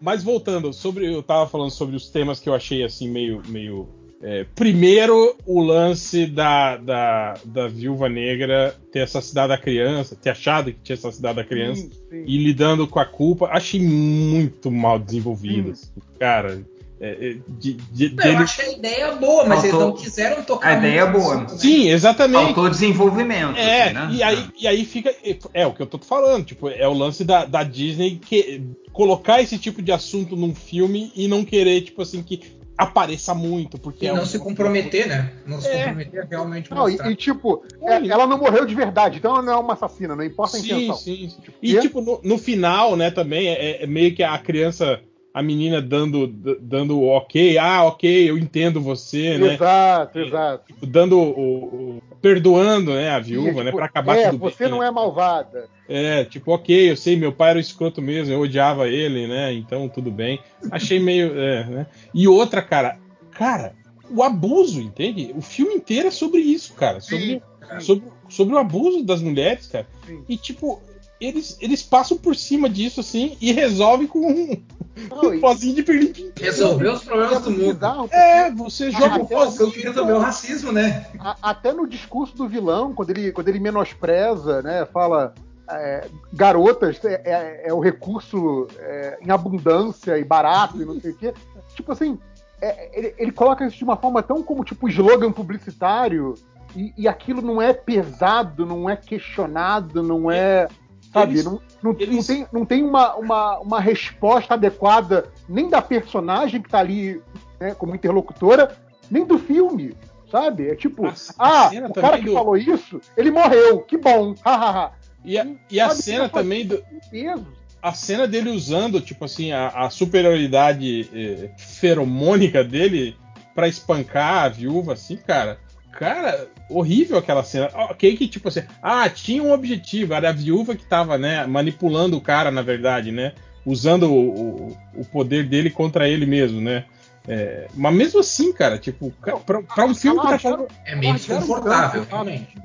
Mas voltando, sobre. Eu tava falando sobre os temas que eu achei assim, meio. meio é, primeiro, o lance da, da, da viúva negra ter assassinado a criança, ter achado que tinha assassinado a criança Sim, sim. e lidando com a culpa, achei muito mal desenvolvido. assim, Cara, é, é, de, de- Eu dele- achei a ideia boa, mas eles Faltou- não quiseram tocar A ideia é boa. né? Sim, exatamente. Faltou desenvolvimento. É, assim, né? e, aí, e aí fica. É o que eu tô falando, tipo, é o lance da, da Disney que colocar esse tipo de assunto num filme e não querer, tipo assim, que apareça muito, porque E é não um- se comprometer, né? Não se É. comprometer realmente Não, e, e, tipo, é- ela não morreu de verdade, então ela não é uma assassina, não importa a Sim, intenção. sim. sim. Tipo, E tipo, no, no final, né, também, é, é meio que a criança, a menina dando, dando o ok, ah, ok, eu entendo você, né? Exato, exato. Tipo, dando o, o- perdoando, né, a viúva, né, tipo, pra acabar é, tudo você bem. não né? é malvada. É, tipo, ok, eu sei, meu pai era um escroto mesmo, eu odiava ele, né? Então tudo bem. Achei meio. é, né? E outra, cara, cara, o abuso, entende? O filme inteiro é sobre isso, cara. Sobre, Sim. sobre, sobre o abuso das mulheres, cara. Sim. E tipo, eles, eles passam por cima disso, assim, e resolvem com um, Não, um pozinho de pirlim Resolveu os problemas do mundo. É, você joga um até pozinho. que resolveu o racismo, né? A- até no discurso do vilão, quando ele, quando ele menospreza, né, fala é, garotas é, é- é o recurso é, em abundância e barato e não sei o quê. Tipo assim, é, ele, ele coloca isso de uma forma tão como tipo slogan publicitário e, e aquilo não é pesado, não é questionado, não é. Sabe, Eles- não, não, eles- não tem, não tem uma, uma, uma resposta adequada nem da personagem que tá ali né, como interlocutora, nem do filme, sabe? É tipo, A- ah, o cara que do- falou isso, ele morreu, que bom, hahaha. E a, e a cena também do, peso. a cena dele usando, tipo assim, a, a superioridade eh, feromônica dele pra espancar a viúva, assim, cara. Cara, horrível aquela cena. Ok, que tipo assim, ah, tinha um objetivo, era a viúva que tava, né, manipulando o cara, na verdade, né? Usando o, o, o poder dele contra ele mesmo, né? É, mas mesmo assim, cara, tipo, pra, pra um filme que tá. É meio desconfortável,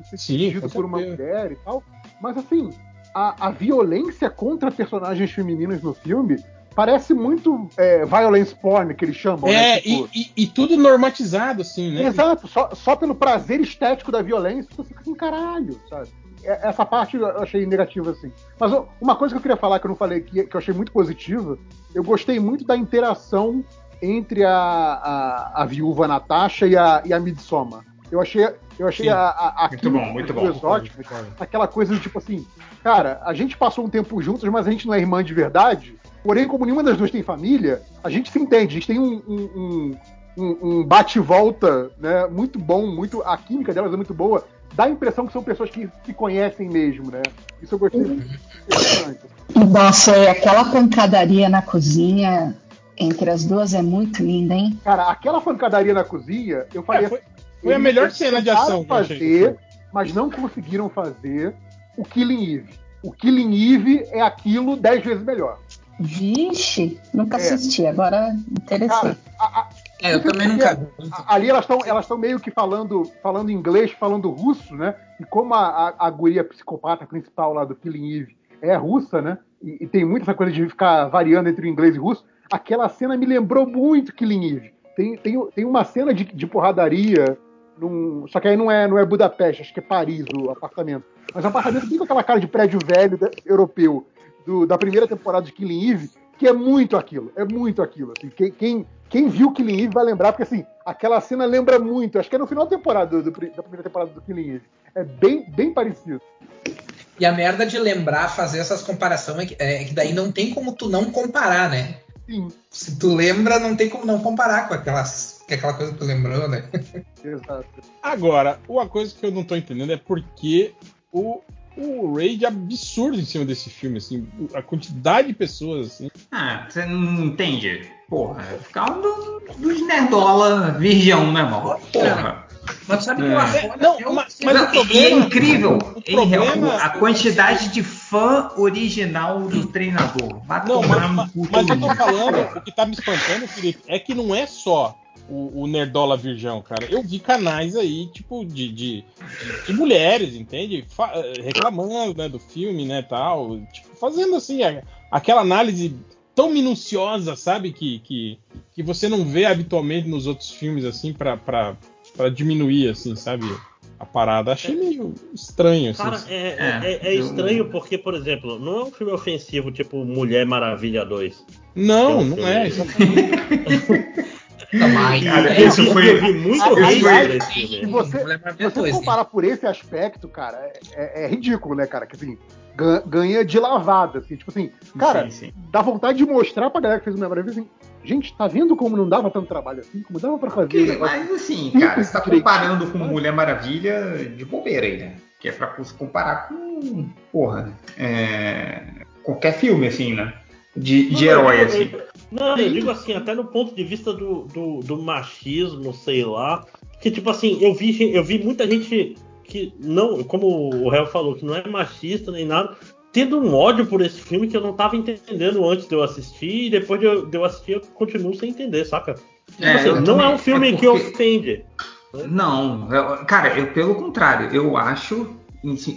ser Sim, por uma mulher e tal. Mas assim, a, a violência contra personagens femininas no filme parece muito é, violence porn, que eles chamam, É, né? Tipo, e, e- e tudo normatizado, assim, né? Exato, só, só pelo prazer estético da violência, você fica assim, caralho, sabe? É- Essa parte eu achei negativa, assim. Mas uma coisa que eu queria falar que eu não falei aqui, que eu achei muito positiva, eu gostei muito da interação entre a, a, a viúva Natasha e a, e a Midsommar. Eu achei, eu achei Sim. a, a, Muito bom, muito bom. aquela coisa do tipo assim, cara, a gente passou um tempo juntos, mas a gente não é irmã de verdade. Porém, como nenhuma das duas tem família, a gente se entende, a gente tem um, um- um- um, um bate e volta né, muito bom, muito a química delas é muito boa. Dá a impressão que são pessoas que se conhecem mesmo, né? Isso eu gostei muito. Nossa, e aquela pancadaria na cozinha entre as duas é muito linda, hein? Cara, aquela pancadaria na cozinha, eu falei. É, foi- foi a melhor cena de ação achei. fazer, mas não conseguiram fazer o Killing Eve. O Killing Eve é aquilo dez vezes melhor. Vixe, nunca É. assisti, agora interessei. Cara, a- a- É, eu também nunca vi. a- ali elas estão elas estão meio que falando, falando inglês, falando russo, né? E como a, a, a guria psicopata principal lá do Killing Eve é russa, né? E, e tem muito essa coisa de ficar variando entre o inglês e o russo, aquela cena me lembrou muito Killing Eve. Tem, tem, tem uma cena de, de porradaria, num, só que aí não é, não é Budapeste, acho que é Paris o apartamento. Mas o apartamento tem com aquela cara de prédio velho da- europeu do- da primeira temporada de Killing Eve, que é muito aquilo, é muito aquilo. Assim, quem, quem, quem viu Killing Eve vai lembrar, porque assim, aquela cena lembra muito, acho que é no final da temporada, do, do, da primeira temporada do Killing Eve. É bem, bem parecido. E a merda de lembrar, fazer essas comparações é que, é que daí não tem como tu não comparar, né? Sim. Se tu lembra, não tem como não comparar com aquelas, com aquela coisa que tu lembrou, né? Exato. Agora, uma coisa que eu não tô entendendo é porque o, o rage absurdo em cima desse filme, assim, a quantidade de pessoas, assim. Ah, você não entende? Porra, ficar um do- dos nerdola virgão, né, irmão? Porra. Mas sabe que É. Não, é um mas- mas Não, o e- e é problema- incrível, o em real, problema- a quantidade de fã original do treinador. Vai Não, tomar mas, mas, mas eu tô falando, o que tá me espantando, Felipe, é que não é só o, o Nerdola Virgão, cara. Eu vi canais aí, tipo, de, de, de- de mulheres, entende? Fa- eh, reclamando, né, do filme, né, tal. Tipo, fazendo, assim, a- aquela análise tão minuciosa, sabe? Que, que, que você não vê habitualmente nos outros filmes, assim, pra, pra, pra diminuir, assim, sabe? A parada. Achei meio estranho, assim. Cara, é, É, é- é eu- estranho porque, por exemplo, não é um filme ofensivo tipo Mulher Maravilha 2. Não, eu- não é. mas Cara, isso foi- eu vi muito Aliás, Se você, se você comparar por esse aspecto, cara, é, é- é ridículo, né, cara? Que assim, gan- ganha de lavada, assim, tipo assim, cara, Sim, sim. dá vontade de mostrar pra galera que fez o Mulher Maravilha assim, gente, tá vendo como não dava tanto trabalho assim? Como dava pra fazer o Ok, negócio? mas assim, cara, você tá comparando com Mulher Maravilha de bobeira aí, né? Que é pra se comparar com, porra, é, qualquer filme, assim, né? De, de herói, assim. Não, eu digo assim, até no ponto de vista do, do, do machismo, sei lá. Que tipo assim, eu vi, eu vi muita gente que não, como o réu falou, que não é machista nem nada, tendo um ódio por esse filme que eu não tava entendendo antes de eu assistir, e depois de eu, de eu assistir eu continuo sem entender, saca? Tipo É, assim, não é também- um filme é que porque- ofende. Não, eu- cara, eu pelo contrário, eu acho,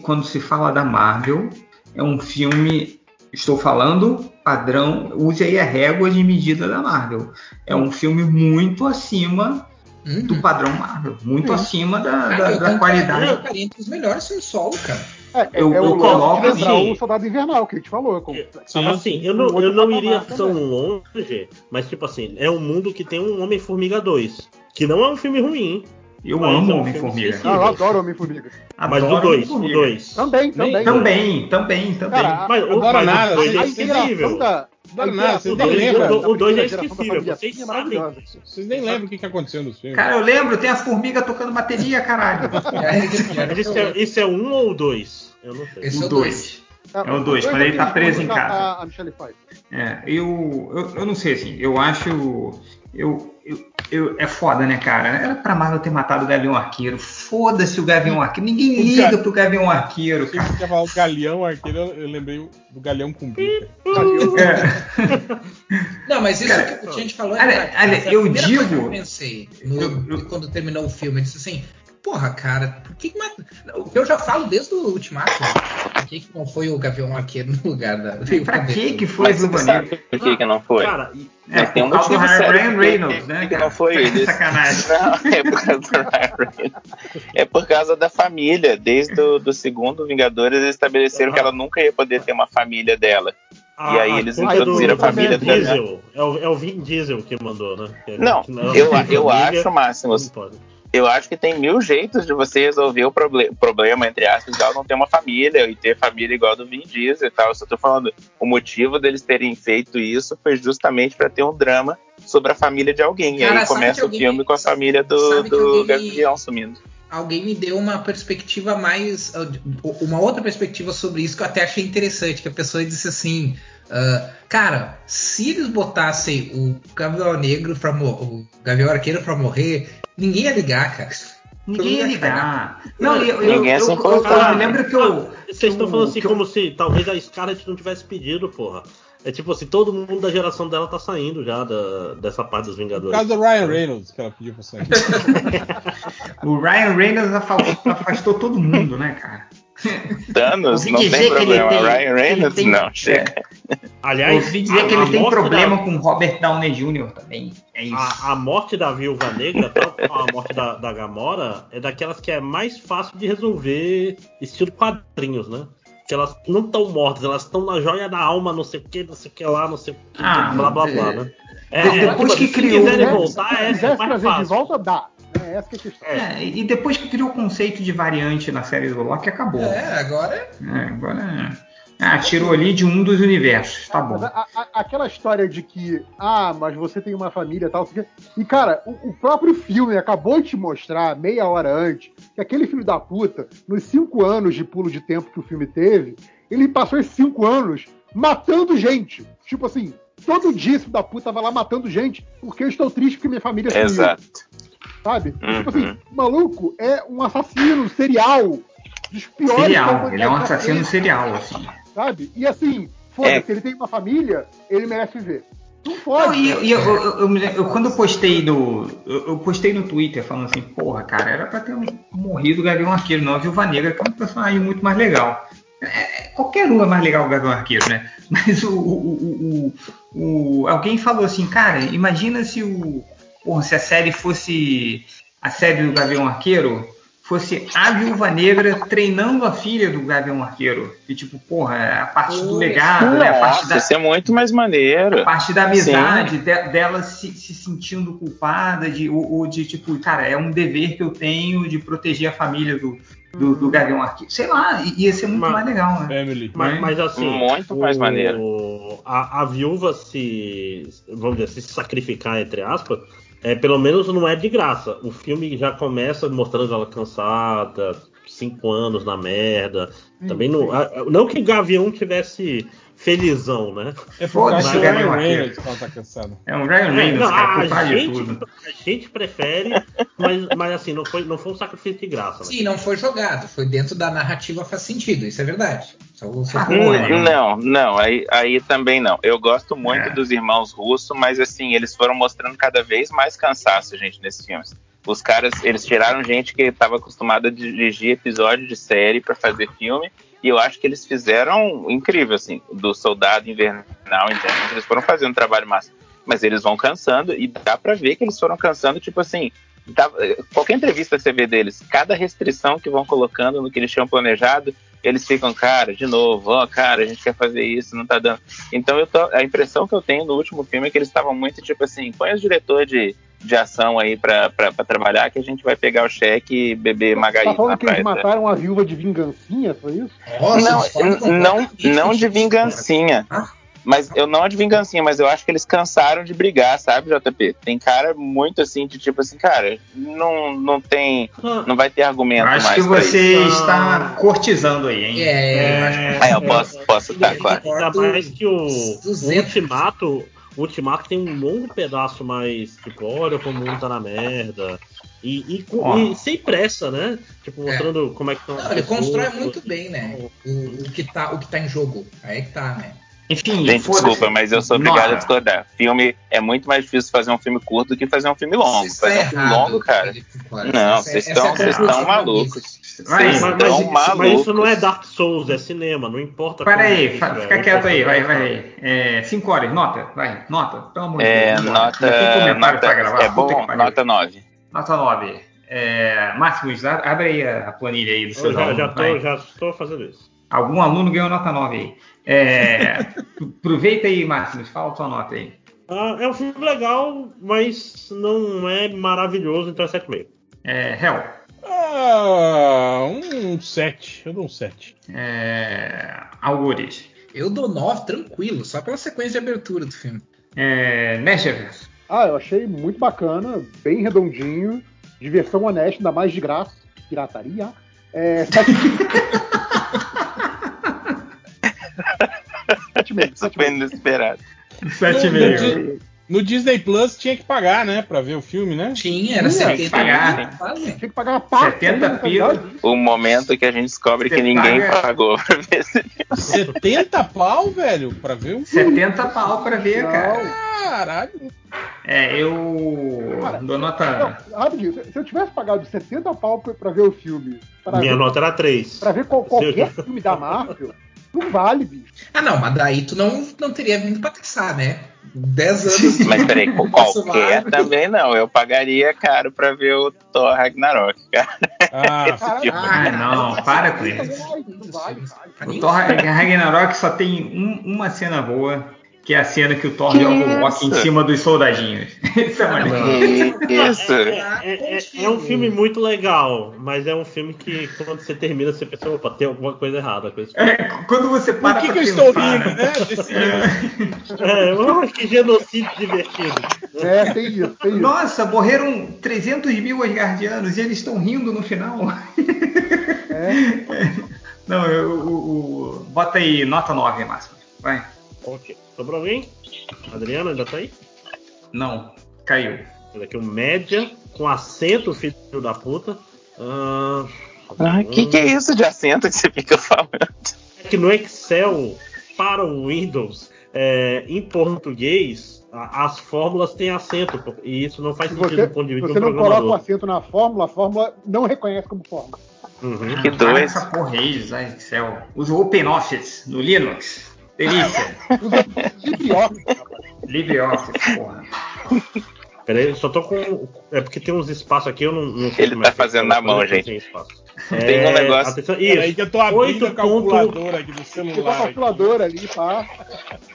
quando se fala da Marvel, é um filme, estou falando padrão, use aí a régua de medida da Marvel. É um filme muito acima Uhum. do padrão Marvel, muito Sim. acima da, Ah, da- eu da concordo, qualidade. eu colocaria entre os melhores filmes solo, cara. É, é, eu- é eu o coloco assim- o Soldado Invernal, que a gente falou. Com, Sim, assim, sim. eu não, Um eu não iria também. tão longe, mas tipo assim, é um mundo que tem um Homem-Formiga 2. Que não é um filme ruim, Eu Mas é amo um filme Homem-Formiga. Ah, eu adoro Homem-Formiga. mas o Adoro 2, o Homem-Formiga. 2. Também, também. Também, também, também. Cara, Mas o Adoro mas o nada, dois vocês- é a vocês- esquecível. da. A vocês nem lembram. da O dois é esquecível, vocês é sabem. Vocês nem lembram o que, que aconteceu nos filmes. Cara, eu lembro, tem as formigas tocando bateria, caralho. Mas isso é, isso é um ou dois? Eu não sei. Esse é O o 2. É o dois, dois quando ele tá que preso em a- casa. A, a Michelle faz. É, eu, eu, eu não sei assim, eu acho. Eu, eu, é foda, né, cara? Era pra Marvel ter matado o Gavião Arqueiro. Foda-se o Gavião Arqueiro. Ninguém liga pro Gavião Arqueiro, Você cara. quer falar o galeão arqueiro, eu lembrei do galeão com bica. É. Não, mas isso Cara, que o Tiante falou é olha, a eu digo- que eu pensei no- Eu- eu- quando terminou o filme. Eu disse assim: Porra, cara, por que, que O que eu já falo desde o Ultimato. né? Por que, que não foi o Gavião Arqueiro no lugar da. pra que que foi Mas Viúva Negra? por que, que não foi? Cara, É, Mas tem um motivo sério Ryan Reynolds, né, que não foi eles. Sacanagem. Não, é por causa do Ryan Reynolds. É por causa da família. Desde o do segundo Vingadores, eles estabeleceram que ela nunca ia poder ter uma família dela. a, E aí eles culpa introduziram do a família Vin dela. Diesel. É o, é o Vin Diesel que mandou, né? Não, que eu, eu família, acho, Máximo, não pode. Eu acho que tem mil jeitos de você resolver o proble- problema, entre aspas, igual não ter uma família e ter família igual a do Vin Diesel e tal. Eu só tô falando, o motivo deles terem feito isso foi justamente para ter um drama sobre a família de alguém. e Cara, aí sabe começa o filme com a família do, do alguém- Gavião sumindo. Alguém me deu uma perspectiva mais. Uma outra perspectiva sobre isso que eu até achei interessante. Que a pessoa disse assim: ah, Cara, se eles botassem o Gavião Negro pra morrer, o Gavião Arqueiro pra morrer, ninguém ia ligar, cara. Ninguém ia ligar. Não, eu, eu, Ninguém ia eu, eu, importar. eu me lembro que eu. Vocês estão falando eu- assim eu- como se talvez a Scarlett não tivesse pedido, porra. É tipo assim, todo mundo da geração dela tá saindo já da- dessa parte dos Por Vingadores. causa do Ryan Reynolds que ela pediu pra sair. O Ryan Reynolds afastou, afastou todo mundo, né, cara? Thanos, não tem problema. tem- Ryan Reynolds, tem- não, chega. Aliás, Ouvi dizer a- que ele tem problema da- com Robert Downey Jr. também. É isso. A, a morte da Viúva Negra, tal como a morte da, da Gamora, é daquelas que é mais fácil de resolver estilo quadrinhos, né? Que elas não estão mortas, elas estão na joia da alma, não sei o que, não sei o que lá, não sei o que, Ah, blá blá é- blá, né? depois que se criou, quiserem né? voltar, Se é quisesse mais trazer de fácil. volta, dá. É essa que é a questão. É, e depois que criou o conceito de variante na série do Loki, acabou. É, agora É, agora. Ah, tirou ali de um dos universos. Tá bom. a- a- aquela história de que, ah, mas você tem uma família e tal, sei o quê. e cara, o, o próprio filme acabou de te mostrar, meia hora antes, que aquele filho da puta, nos cinco anos de pulo de tempo que o filme teve, ele passou esses cinco anos matando gente. Tipo assim, todo dia esse filho da puta tava lá matando gente, porque eu estou triste porque minha família sumiu. Exato. Sabe? Uhum. Tipo assim, o maluco é um assassino serial. Dos piores Serial. Ele é um assassino serial, assim. Sabe? E assim, foda-se, É. ele tem uma família, ele merece viver. Não pode. e, e eu, eu- eu quando eu postei no. Eu, postei no Twitter falando assim, porra, cara, era pra ter morrido o Gavião Arqueiro, não a Viúva Negra, que é um personagem muito mais legal. É, qualquer um é mais legal que o Gavião Arqueiro, né? Mas o, o- o- o- o- alguém falou assim, cara, imagina se o. Porra, se a série fosse. A série do Gavião Arqueiro fosse a Viúva Negra treinando a filha do Gavião Arqueiro. E tipo, porra, a parte do legado, né? A parte Nossa, da, isso é muito mais maneiro. a parte da amizade de- dela se, se sentindo culpada de ou, ou de tipo cara é um dever que eu tenho de proteger a família do do, do Gavião Arqueiro sei lá ia ser muito Mas- mais legal né Family. Mas, mas assim, Muito mais maneiro. A, a viúva se, vamos dizer, se sacrificar entre aspas, é pelo menos não é de graça. O filme já começa mostrando ela cansada, cinco anos na merda. Também não, não que Gavião tivesse felizão, né? É por causa do Ryan. Reynolds que ela tá cansada. é um Ryan Reynolds não, cara a, culpado de gente, tudo a gente prefere, mas, mas assim, não foi, não foi um sacrifício de graça. Né? sim, não foi jogado, foi dentro da narrativa faz sentido, isso é verdade. Só, só Ah, Hum, Não, não, aí, aí também não. Eu gosto muito É. dos irmãos russos, mas assim, eles foram mostrando cada vez mais cansaço, gente, nesses filmes. Os caras, eles tiraram gente que estava acostumada a dirigir episódio de série para fazer filme, e eu acho que eles fizeram incrível, assim, do Soldado Invernal em diante, eles foram fazendo um trabalho massa. Mas eles vão cansando, e dá pra ver que eles foram cansando, tipo assim, dá- qualquer entrevista você vê deles, cada restrição que vão colocando no que eles tinham planejado, eles ficam, cara, de novo, ó, cara, a gente quer fazer isso, não tá dando. Então eu tô, a impressão que eu tenho no último filme é que eles estavam muito tipo assim, põe os diretor de, de ação aí pra trabalhar que a gente vai pegar o cheque e beber Tá margarida falando na que eles praia. mataram a viúva de vingancinha, foi isso? Nossa, Não, n- não, não de disso, vingancinha. Mas eu não de vingancinha, mas eu acho que eles cansaram de brigar, sabe, JP? Tem cara muito assim, de tipo assim, cara, não, não tem. Não vai ter argumento acho mais. que pra você isso. está cortizando aí hein É, eu acho que É, eu posso, posso estar, claro. Ainda mais que o, o 200%. Ultimato, o Ultimato tem um longo pedaço mais, tipo, olha como o mundo tá na merda. E, e com- e sem pressa, né? Tipo, mostrando como é que estão Não, ele pessoas. constrói muito bem, né? O, o que tá, o que tá em jogo. Aí que tá, né? enfim Gente, desculpa, mas eu sou obrigado Nota. a discordar. Filme é muito mais difícil fazer um filme curto do que fazer um filme longo. Isso Fazer é um filme errado, longo, cara. Não, é- vocês estão é vocês estão malucos. Vai, Vocês Mas, mas, malucos. mas isso não é Dark Souls, é cinema, não importa. Para aí, isso é, fica o quieto aí, vai, vai. É, cinco horas, nota, vai, nota, pelo amor de É, Deus. nota, nota pra gravar, é bom, nota 9. Nota 9. É, Máximos, abre aí a planilha aí do Eu seu já, já, vai. já estou fazendo isso. Algum aluno ganhou nota 9 aí. É, aproveita aí, Máximos, fala a tua nota aí. Ah, é um filme legal, mas não é maravilhoso, então é 7,5. É, Hell, um 7. Eu dou um 7. é, Algures, Eu dou 9 tranquilo, só pela sequência de abertura do filme. é, Nashville, Ah, eu achei muito bacana, bem redondinho, diversão honesta, ainda mais de graça, pirataria. É, sete... sete meio, sete foi meio. inesperado. 7,5. No Disney Plus tinha que pagar, né? Pra ver o filme, né? Tinha, era Tinha, 70 tem que pagar. Tinha que pagar uma parte 70 da mensalidade. O momento que a gente descobre Você que ninguém paga- pagou pra ver esse filme. 70 pau, velho, pra ver um filme. 70 pau pra ver, cara. Caralho. É, eu Cara, dou nota. Não, rapidinho, se eu tivesse pagado 70 pau pra, pra ver o filme, Minha ver, nota era 3. pra ver qual- qualquer filme da Marvel, não vale, bicho. Ah, não, mas daí tu não, não teria vindo pra caçar, né? 10 anos. Mas peraí, qualquer também não. Eu pagaria caro pra ver o Thor Ragnarok, cara. Ah, filme. Ah, não, para com isso. O Thor Ragnarok só tem um- uma cena boa, que é a cena que o Thor joga o Loki em cima dos soldadinhos. Isso é maneiro. Que isso? É, é- é um filme muito legal, mas é um filme que quando você termina, você pensa, opa, tem alguma coisa errada com esse filme. É, quando você Por para que, pra que eu pensar, estou rindo, né? Desse É, eu acho que genocídio divertido. É, tem isso, tem isso. Nossa, morreram 300 mil Asgardianos e eles estão rindo no final. É. Não, eu, o- o- bota aí nota 9, máximo. Vai. Ok. Sobrou alguém? Adriano ainda tá aí? Não, caiu. Esse aqui o média, com acento, filho da puta. Ah, Ah, que que é isso de acento que você fica falando? é que no Excel, para o Windows, é, em português, a- as fórmulas têm acento, e isso não faz Se sentido você, do ponto de se vista você de um não coloca o programador. acento na fórmula, a fórmula não reconhece como fórmula. Uhum. Que Para doido. essa porra aí, Excel. Usa o OpenOffice no Linux. Delícia. LibreOffice, rapaz. LibreOffice, porra. Peraí, só tô com. É porque tem uns espaços aqui, eu não, não sei Ele como tá é é, fazendo eu na mão, gente. Tem um É, negócio- Atenção, Peraí isso. que eu tô abrindo Oito a calculadora aqui do Tem uma celular. aqui. calculadora ali, tá?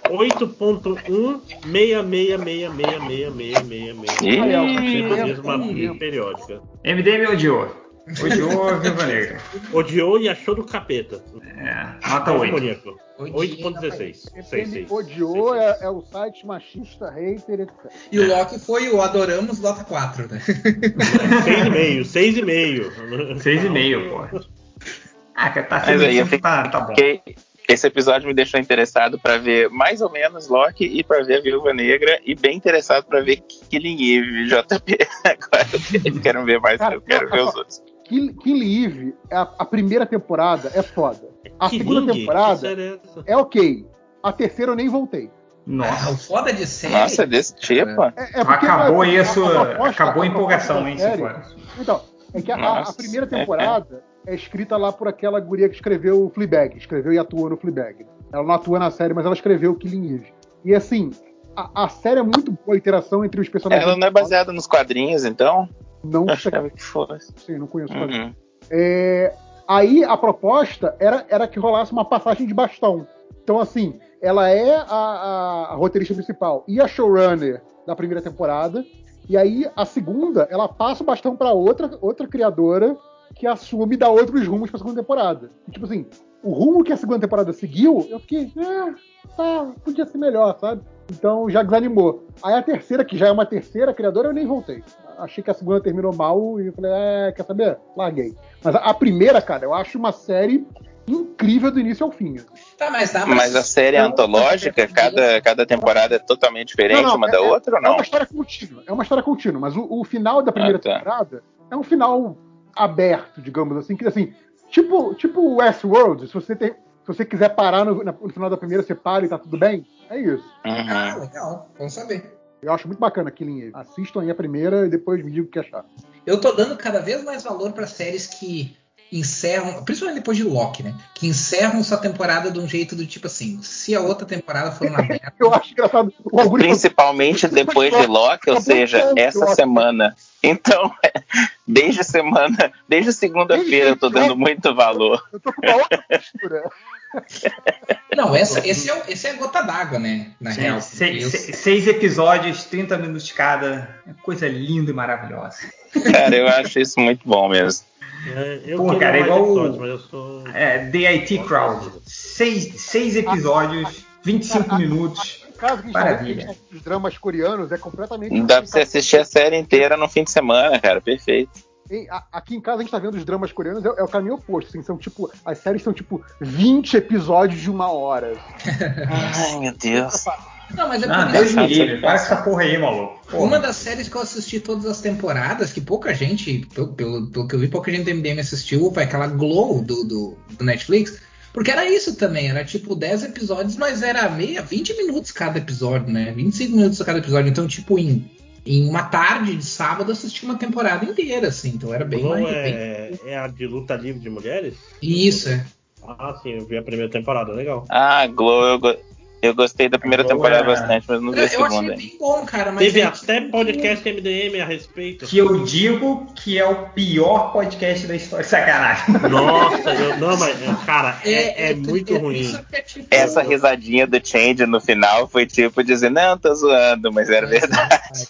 8.1 666666666 Ih, Aí, ó, mesma periódica. MDM odiou. Odiou a Viúva Negra. Odiou e achou do capeta. É, nota 8. Maníaco. Odiei, 8.16. Ele 6, odiou, é, é o site machista, hater, etc. E o Loki foi o Adoramos nota 4, né? 6,5, 6,5. 6,5, porra. Ah, tá Mas aí eu sendo fiquei- tá, tá bom. Fiquei- Esse episódio me deixou interessado pra ver mais ou menos Loki e pra ver a Viúva Negra e bem interessado pra ver Killing Eve, JP. Agora eu quero ver mais, Cara, eu quero ver os outros. Kill, Kill Eve, a, a primeira temporada é foda. A Que segunda ringue? temporada é é ok. A terceira eu nem voltei. Ah, o Nossa. foda de série. Nossa, é desse tipo? É, é porque Acabou a- aí a sua. proposta- acabou a empolgação, hein, série-? Então, é que a, a- a Nossa. primeira temporada é escrita lá por aquela guria que escreveu o Fleabag, escreveu e atuou no Fleabag. Ela não atua na série, mas ela escreveu o Killing Eve. E assim, a, a série é muito boa a interação entre os personagens. Ela não é baseada nos quadrinhos, então? Não sei, achava que fosse. sei, não conheço. Uhum. É, aí a proposta era, era que rolasse uma passagem de bastão. Então, assim, ela é a, a- a roteirista principal e a showrunner da primeira temporada. E aí, a segunda, ela passa o bastão para outra, outra criadora que assume e dá outros rumos pra segunda temporada. E, tipo assim, o rumo que a segunda temporada seguiu, eu fiquei, é, tá, podia ser melhor, sabe? Então já desanimou. Aí a terceira, que já é uma terceira criadora, eu nem voltei. Achei que a segunda terminou mal e eu falei, é, quer saber? Larguei. Mas a, a primeira, cara, eu acho uma série incrível do início ao fim. Tá, mas dá pra Mas a série é antológica, cada, cada temporada é totalmente diferente Não, não, uma é- da outra ou É não? uma história contínua, é uma história contínua, mas o, o final da primeira Ah, tá. temporada é um final aberto, digamos assim, que assim, tipo, tipo Westworld, se você tem, se você quiser parar no, no final da primeira, você para e tá tudo bem, é isso. Ah, Uhum. legal. Vamos saber. Eu acho muito bacana Killing Eve. Assistam aí a primeira e depois me digam o que acharam. Eu tô dando cada vez mais valor pra séries que encerram, principalmente depois de Loki, né? Que encerram sua temporada de um jeito do tipo assim, se a outra temporada for uma merda. Eu acho engraçado. Augusto Principalmente depois de Loki, ou seja, essa semana. Então, desde semana, desde segunda-feira eu tô dando muito valor. eu tô com uma outra postura. Não, essa, esse, é, esse é a gota d'água, né? Na real. Seis, seis- seis episódios, 30 minutos cada. É coisa linda e maravilhosa. Cara, eu acho isso muito bom mesmo. É, eu Pô, cara, é igual o- episódios, mas eu sou. É, The IT Crowd. Seis, seis episódios, 25 minutos. No caso que a gente Maravilha. os dramas coreanos, é completamente. Dá pra você assistir a série inteira no fim de semana, cara, perfeito. A- Aqui em casa a gente tá vendo os dramas coreanos, é, é o caminho oposto. Assim, são tipo. As séries são tipo 20 episódios de uma hora. Ai, meu Deus. Não, mas é Ah, porque Deus me assim, livre. Para essa porra aí, maluco. Porra. Uma das séries que eu assisti todas as temporadas, que pouca gente, pelo, pelo, pelo que eu vi, pouca gente do MDM assistiu, foi aquela Glow do, do, do Netflix. Porque era isso também, era tipo 10 episódios, mas era meia, 20 minutos cada episódio, né? 25 minutos cada episódio. Então, tipo, em, em uma tarde de sábado assisti uma temporada inteira, assim. Então era bem bem- é, é a de luta livre de mulheres? Isso, é. Ah, sim, eu vi a primeira temporada, legal. Ah, Glow, eu, go- Eu gostei da primeira temporada bastante, mas não vi a Eu achei segunda ainda. bem bom, cara, mas Teve é- até podcast MDM a respeito. Que eu digo que é o pior podcast da história. Sacanagem. Nossa, eu, não, mas, é, cara, é, é muito é- ruim. isso que é tipo- Essa risadinha do Change no final foi tipo dizer, não, tô zoando, mas era verdade.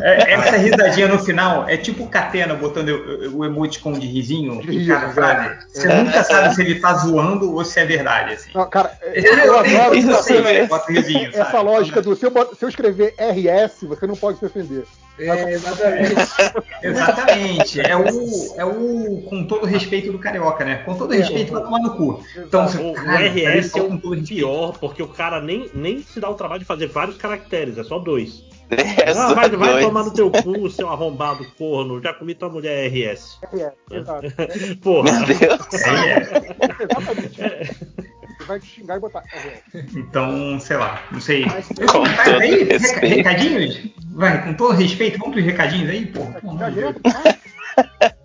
É, essa risadinha no final é tipo o Catena botando o, o emoticon de risinho em cada frase. Você nunca sabe se ele tá zoando ou se é verdade. Assim. Não, cara, eu, eu adoro Isso essa, sim, velho. Bota risinho, essa sabe? lógica do se eu, se eu escrever RS, você não pode se ofender. É, exatamente. Exatamente. É o, é o com todo respeito do carioca, né? Com todo respeito, vai tomar no cu. Então, O, o caralho, peraí, RS é o pior, porque o cara nem, nem se dá o trabalho de fazer vários caracteres, é só dois. É Ah, vai, vai tomar no teu cu, seu arrombado corno. Já comi tua mulher RS. RS, exato. Porra. Meu Deus. É, é. Exatamente. Você vai te xingar e botar RS. Então, sei lá, não sei. Com Vai todo aí, respeito. recadinhos? Vai, com todo respeito, vamos pros recadinhos aí, Deus. direto, cara.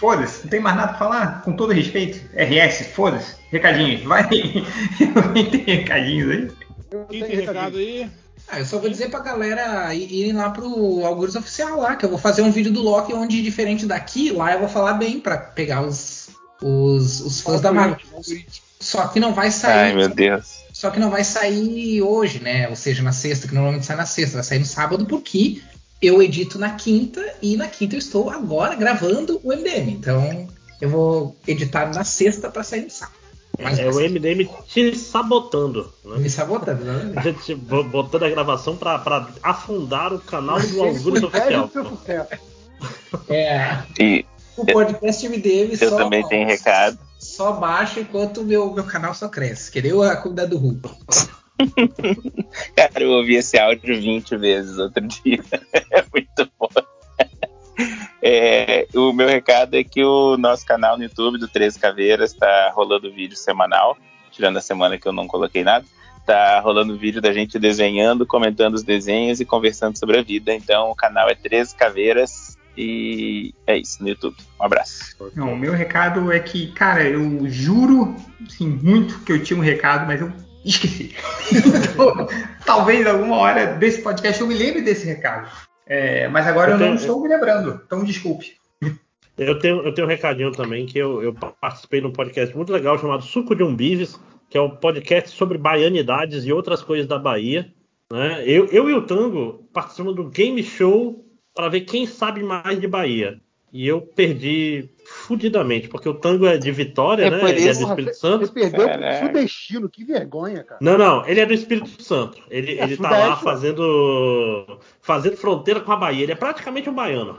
Foda-se, não tem mais nada pra falar. Com todo respeito. RS, foda-se. Recadinhos, vai. tem recadinhos aí? Eu tenho tem recado aí? Ah, eu só vou dizer pra galera irem lá pro Algures Oficial lá, que eu vou fazer um vídeo do Loki onde, diferente daqui, lá eu vou falar bem pra pegar os, os, os fãs da Marvel. Só que não vai sair. Ai, meu Deus. Só que não vai sair hoje, né? Ou seja, na sexta, que normalmente sai na sexta, vai sair no sábado, porque eu edito na quinta e na quinta eu estou agora gravando o MDM. Então eu vou editar na sexta pra sair no sábado. Mas É o MDM te sabotando, né? me sabotando, né? Te bo- Botando a gravação pra, pra afundar o canal do Algures Oficial. É, E o podcast MDM eu só, também tenho recado. só baixa enquanto o meu, meu canal só cresce. Que nem a comunidade do Hulk. Cara, eu ouvi esse áudio 20 vezes outro dia. É muito bom. É, o meu recado é que o nosso canal no YouTube do Três Caveiras tá rolando vídeo semanal, tirando a semana que eu não coloquei nada. Tá rolando vídeo da gente desenhando, comentando os desenhos e conversando sobre a vida. Então o canal é Três Caveiras e é isso no YouTube. Um abraço. Não, o meu recado é que, cara, eu juro, assim, muito que eu tinha um recado, mas eu esqueci. Então, Talvez alguma hora desse podcast eu me lembre desse recado. É, mas agora eu, Eu não tenho- estou me lembrando, então desculpe. Eu tenho, eu tenho um recadinho também, que eu, eu participei de um podcast muito legal chamado Suco de Umbives, que é um podcast sobre baianidades e outras coisas da Bahia. Né? Eu, eu e o Tango participamos do game show para ver quem sabe mais de Bahia. E eu perdi fudidamente, porque o Tango é de Vitória, É né? Ele é do Espírito você, você Santo. perdeu Caraca. pro sudestino, que vergonha, cara. Não, não, ele é do Espírito Santo. Ele, É, ele tá lá fazendo fazendo fronteira com a Bahia. Ele é praticamente um baiano.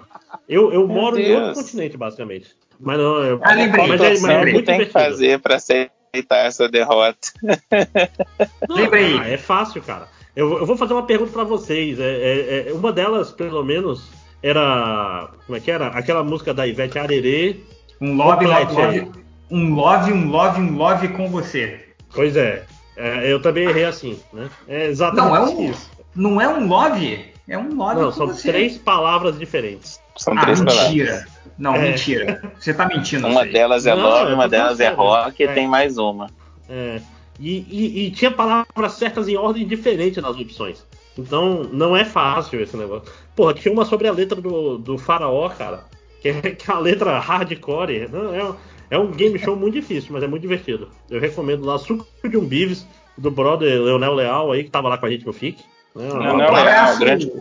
Eu, eu moro em outro Deus. continente, basicamente. Mas não, eu, Ah, lembrei. mas é, mas é muito tem que fazer pra aceitar essa derrota. Não, Lembrei. ah, é fácil, cara. Eu, eu vou fazer uma pergunta pra vocês. É, é- é- uma delas, pelo menos, era. Como é que era? Aquela música da Ivete Arerê. Um love, love, love. Um love, um love, um love com você. Pois é. É, eu também errei assim, né? É exatamente Não, é um- isso. Não é um love, é um love Não, com são você. três palavras diferentes. São Ah, três palavras. mentira. Não, É. mentira. Você tá mentindo. Uma delas é Não, love, uma delas é rock e É. tem mais uma. É, e, e- e tinha palavras certas em ordem diferente nas opções. Então não é fácil esse negócio. Porra, tinha uma sobre a letra do, do Faraó, cara. Que é, que é a letra hardcore. Não, é, um- é um game show muito difícil, mas é muito divertido. Eu recomendo lá Suco de um Bives, do brother Leonel Leal aí, que tava lá com a gente no FIC. né? Um Leonel Um abraço, grande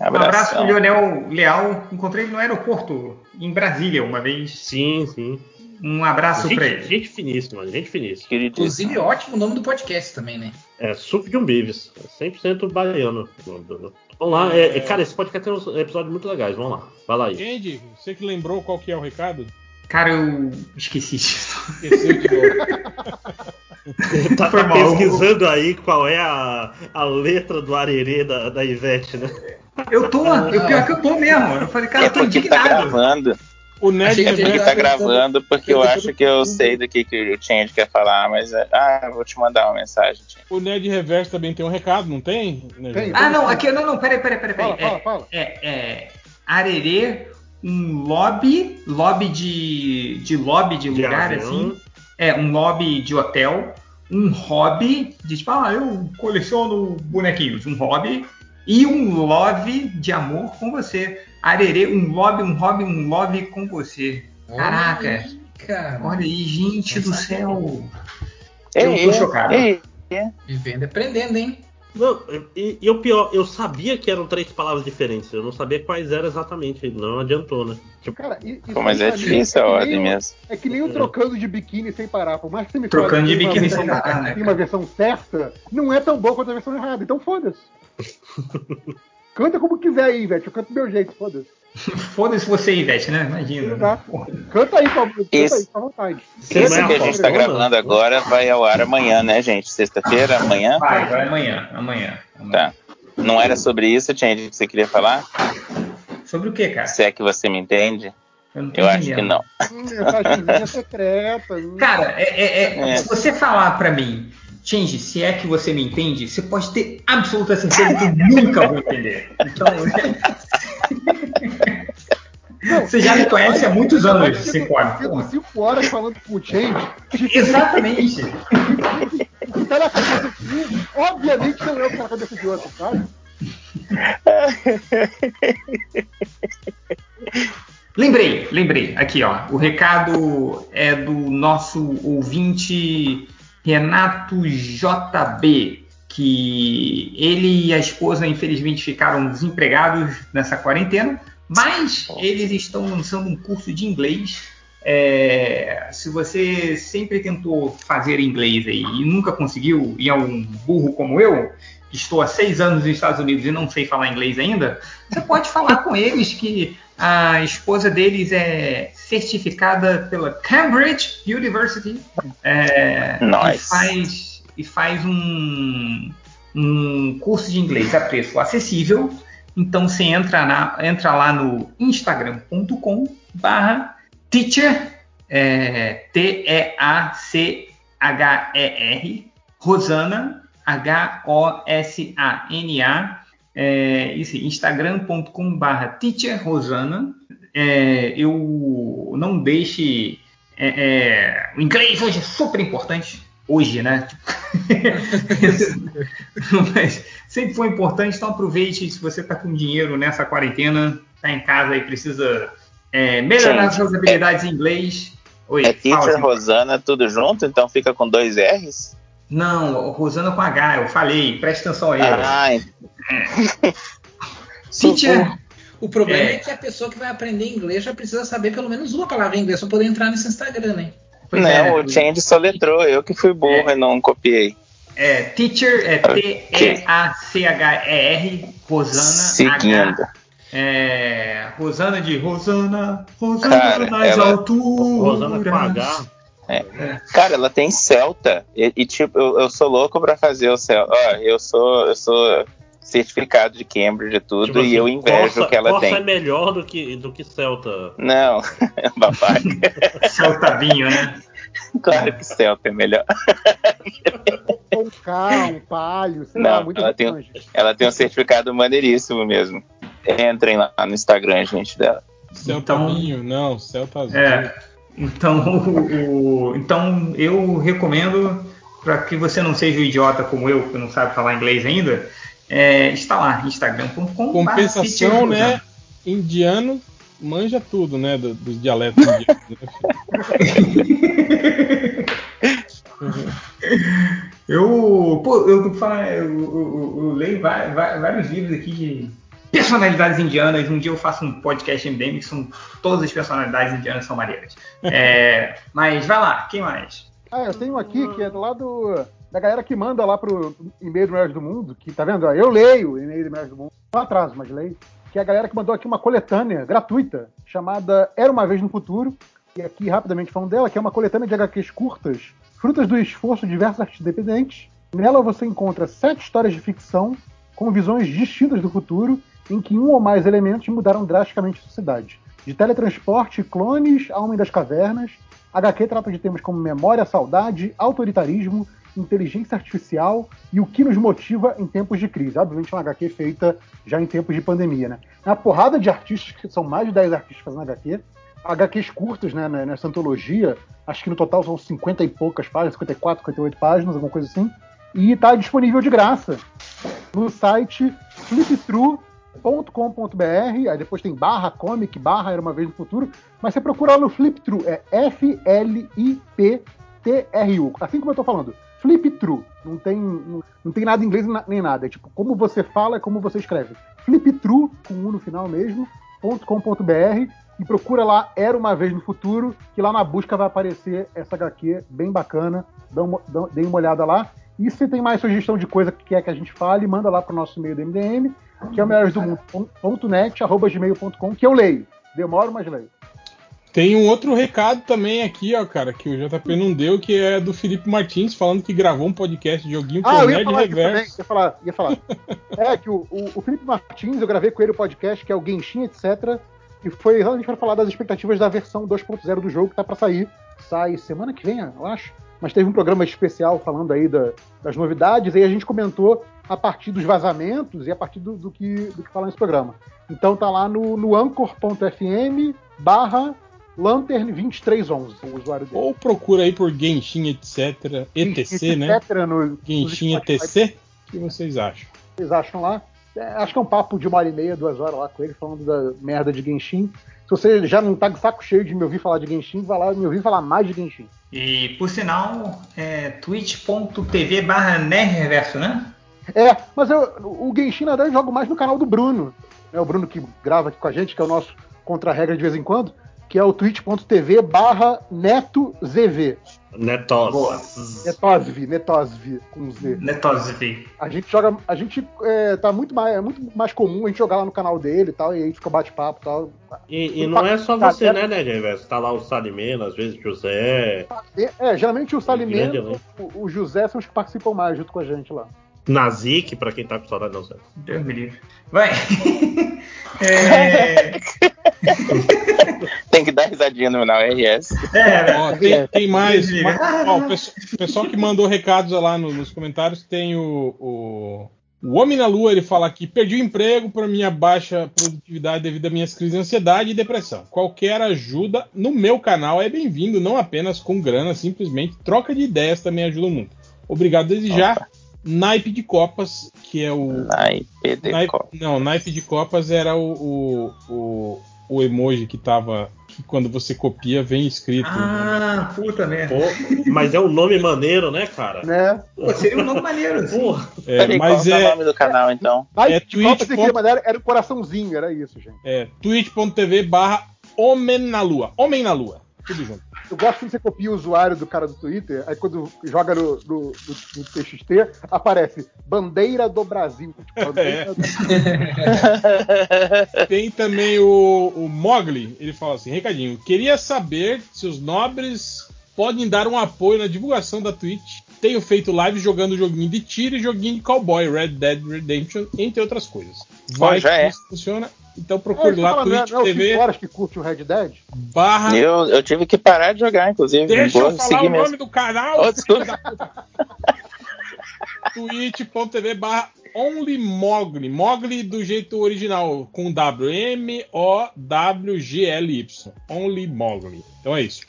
um abraço pro Lionel Leal. Encontrei ele no aeroporto, em Brasília, uma vez. Sim, sim. Um abraço pra Gente, ele. gente finíssima, gente finíssima. Queridíssimo. Inclusive, ótimo nome do podcast também, né? É, suco de um bives. É 100% baiano. Vamos lá. É, é, cara, esse podcast tem uns episódios muito legais. Vamos lá. Vai lá aí. Andy, você que lembrou qual que é o recado? Cara, eu esqueci disso. Esqueceu de novo. tá tá pesquisando aí qual é a, a letra do arerê da, da Ivete, né? Eu tô, eu, pior que eu tô mesmo. Eu falei, cara, É eu tô porque tá indignado. gravando. O Ned Achei que Reverso, tá gravando, porque eu acho que eu sei do que, que o Change quer falar, mas. é- Ah, eu vou te mandar uma mensagem, Change. o Ned Reverso também tem um recado, não tem? Ned Tem. Ah, não, aqui, não, não, peraí, peraí, peraí. Fala, peraí. fala, fala. É, é, é Arerê, um lobby, lobby de, de lobby de De lugar, avião. assim. É, um lobby de hotel, um hobby, de tipo, ah, eu coleciono bonequinhos, um hobby, e um love de amor com você. Arerê, um love, um hobby, um love com você. Caraca, Olha aí, cara. olha aí, gente do céu. Ei, Eu tô chocado. ei, Vivendo e aprendendo, hein? Não, e, e o pior, eu sabia que eram três palavras diferentes, eu não sabia quais eram exatamente, não adiantou, né? Tipo, Cara, e- isso Pô, mas é difícil a ordem mesmo. É que nem o trocando de biquíni sem parar. Por mais que você me Trocando de biquíni sem parar, né, Tem uma versão certa, não é tão boa quanto a versão errada. Então foda-se. Canta como quiser aí, velho. Eu canto do meu jeito, foda-se. Foda-se você, Ivete, né? Imagina. Porra. Canta aí, Pablo. Canta Isso. aí, fica à vontade. Esse mas que a gente tá é boa, gravando né? agora vai ao ar amanhã, né, gente? Sexta-feira, amanhã? Vai, vai amanhã, amanhã. amanhã. Tá. Não era sobre isso, Change, que você queria falar? Sobre o que, cara? Se é que você me entende? não tô Eu acho que não. Hum, Mensagenzinha secreta. hum. Cara, é, é- é- É. se você falar pra mim, Change, se é que você me entende, você pode ter absoluta certeza que eu nunca vou entender. Então, você já me conhece há muitos anos, Fico- cinco cinco horas falando com o Change. Exatamente. O que na cabeça de um, obviamente não é o que na cabeça de outro, sabe? Lembrei, lembrei. Aqui, ó. O recado é do nosso ouvinte Renato JB, que ele e a esposa, infelizmente, ficaram desempregados nessa quarentena, mas eles estão lançando um curso de inglês. É, se você sempre tentou fazer inglês aí e nunca conseguiu, e é um burro como eu, que estou há seis anos nos Estados Unidos e não sei falar inglês ainda, você pode falar com eles que a esposa deles é certificada pela Cambridge University é, Nice. e faz, e faz um, um curso de inglês a preço acessível. Então você entra, na, entra lá no instagram.com barra teacher, é, T-E-A-C-H-E-R, Rosana, H-O-S-A-N-A, é, isso, instagram.com barra teacher Rosana. É, eu não deixe. é, é, o inglês hoje é super importante. Hoje, né? Mas sempre foi importante, então aproveite se você está com dinheiro nessa quarentena, está em casa e precisa é, melhorar Gente, suas habilidades em inglês. Oi, É Teacher. Rosana tudo junto, então fica com dois R's? Não, Rosana com H, eu falei, presta atenção aí. Ai. Teacher, O problema é. É. que a pessoa que vai aprender inglês já precisa saber pelo menos uma palavra em inglês para poder entrar nesse Instagram, hein? pois não, é, o Change soletrou, eu que fui burro e não copiei. é, teacher é T-E-A-C-H-E-R, Rosana Seguindo. H. É, Rosana de Rosana, Rosana Cara, nas ela- alturas. Rosana com H. Cara, ela tem Celta. E, e, tipo, eu, eu sou louco pra fazer o Celta. Ó, eu sou, eu sou certificado de Cambridge e tudo, Tipo e assim, eu invejo Corsa- o que ela Corsa tem. é melhor do que, do que Celta. Não, babaca. Celtavinho, né? Claro que Celta é melhor. Um K, um palio, sei lá, Não, muitas ela tem, opções. ela tem um certificado maneiríssimo mesmo. Entrem lá no Instagram, gente, dela. Celta Então- vinho, não, Celta azul. É. Então, o- o- então eu recomendo para que você não seja o idiota como eu, que não sabe falar inglês ainda, é, está lá, instagram.com. Compensação, né? Indiano manja tudo, né? do- dos dialetos indianos. né? Eu, pô, eu, eu, eu- eu- leio va- va- vários livros aqui de personalidades indianas. Um dia eu faço um podcast MDM que são todas as personalidades indianas são maneiras. É, mas vai lá, quem mais? Ah, eu tenho aqui que é do lado da galera que manda lá pro e-mail do Melhores do Mundo, que tá vendo? Eu leio o e-mail do Melhores do Mundo, não atraso, mas leio. Que é a galera que mandou aqui uma coletânea gratuita chamada Era uma Vez no Futuro. E aqui, rapidamente falando dela, que é uma coletânea de HQs curtas, frutas do esforço de diversos artistas independentes. Nela você encontra sete histórias de ficção com visões distintas do futuro, em que um ou mais elementos mudaram drasticamente a sociedade. De teletransporte, clones Homem das Cavernas, HQ trata de temas como memória, saudade, autoritarismo, inteligência artificial e o que nos motiva em tempos de crise. Obviamente uma HQ feita já em tempos de pandemia, né? Uma porrada de artistas, que são mais de 10 artistas fazendo HQ, HQs curtas, né, né, nessa antologia. Acho que no total são 50 e poucas páginas, 54, 58 páginas, alguma coisa assim. E está disponível de graça no site flipthrough.com.br. Aí depois tem barra comic, barra era uma vez no futuro. Mas você procura lá no Flipthrough, é F-L-I-P-T-R-U. Assim como eu tô falando. Flip True. Não tem, não, não tem nada em inglês nem nada. É tipo, como você fala é como você escreve. Flip True, com um no final mesmo, .com.br e procura lá Era Uma Vez no Futuro, que lá na busca vai aparecer essa HQ bem bacana. Dá uma, dê uma olhada lá. E se tem mais sugestão de coisa que quer que a gente fale, manda lá pro nosso e-mail do MDM, que é o melhoresdomundo.net, arroba gmail.com, que eu leio. Demoro, mas leio. Tem um outro recado também aqui, ó, cara, que o JP não deu, que é do Felipe Martins, falando que gravou um podcast de joguinho com Ah, o eu ia Nerd Reverso. ia falar, ia falar. é que o, o, o Felipe Martins, eu gravei com ele o podcast, que é o Genshin, etc. E foi exatamente para falar das expectativas da versão 2.0 do jogo que tá para sair. Sai semana que vem, eu acho. Mas teve um programa especial falando aí da- das novidades, e aí a gente comentou a partir dos vazamentos e a partir do, do que, do que fala nesse programa. Então tá lá no, no anchor.fm barra lantern2311, o usuário dele. Ou procura aí por Genshin, etc. ETC, né? etc. No, Genshin ETC. O que vocês acham? vocês acham lá. É, acho que é um papo de uma hora e meia, duas horas lá com ele, falando da merda de Genshin. Se você já não tá de saco cheio de me ouvir falar de Genshin, vai lá me ouvir falar mais de Genshin. E por sinal, é twitch.tv barra né? É, mas eu, o Genshin, na verdade, eu jogo mais no canal do Bruno. Né, o Bruno que grava aqui com a gente, que é o nosso contra-regra de vez em quando, que é o twitch.tv barra netozv. Netos. Netosv, Netosv, com Z. Netosv. A gente joga. A gente é, tá muito mais. É muito mais comum a gente jogar lá no canal dele e tal, e aí fica bate-papo e tal. E, e não é só você, né, né, Reverso? Tá lá o Salimena, às vezes José, É, é, geralmente o grande Salimento, elenco. o, o José são os que participam mais junto com a gente lá. Nazik, pra quem tá com saudade, não sei. Deus me livre. Vai. É, Tem que dar risadinha no final, RS. é, Ó, tem, tem mais. Ó, o pessoal que mandou recados lá no- nos comentários tem o, o, o Homem na Lua. Ele fala aqui: perdi o emprego por minha baixa produtividade devido a minhas crises de ansiedade e depressão. Qualquer ajuda no meu canal é bem-vindo, não apenas com grana, simplesmente troca de ideias também ajuda muito. Obrigado desde já. Naipe de Copas, que é o. Naipe de Naipe- copa. não, naipe de copas era o, o, o, o emoji que tava. Que quando você copia vem escrito. Ah, puta merda. Pô, mas é um nome maneiro, né, cara? Né? Pô, seria um nome maneiro, assim. Porra. É, Peraí, mas qual é o é, nome do canal, então? É você ponto- era um coraçãozinho, era isso, gente. é twitch.tv barra Homem na Lua. Homem na Lua. Tudo junto. Eu gosto quando você copia o usuário do cara do Twitter, aí quando joga no, no, no- no TXT, aparece Bandeira do Brasil. Tipo, bandeira do- Tem também o, o Mogli, ele fala assim: recadinho, queria saber se os nobres podem dar um apoio na divulgação da Twitch. Tenho feito live jogando joguinho de tiro e joguinho de cowboy, Red Dead Redemption, entre outras coisas. Vai já que é. isso funciona. Então É, procure você lá, fala, não é- Twitch não é TV horas que curte o Red Dead? barra. Eu, eu tive que parar de jogar, inclusive. Deixa Vou eu falar o mesmo. nome do canal. Oh, desculpa. twitch.tv barra OnlyMogli. Mogli do jeito original, com W. M-O-W-G-L-Y. OnlyMogli. Então é isso.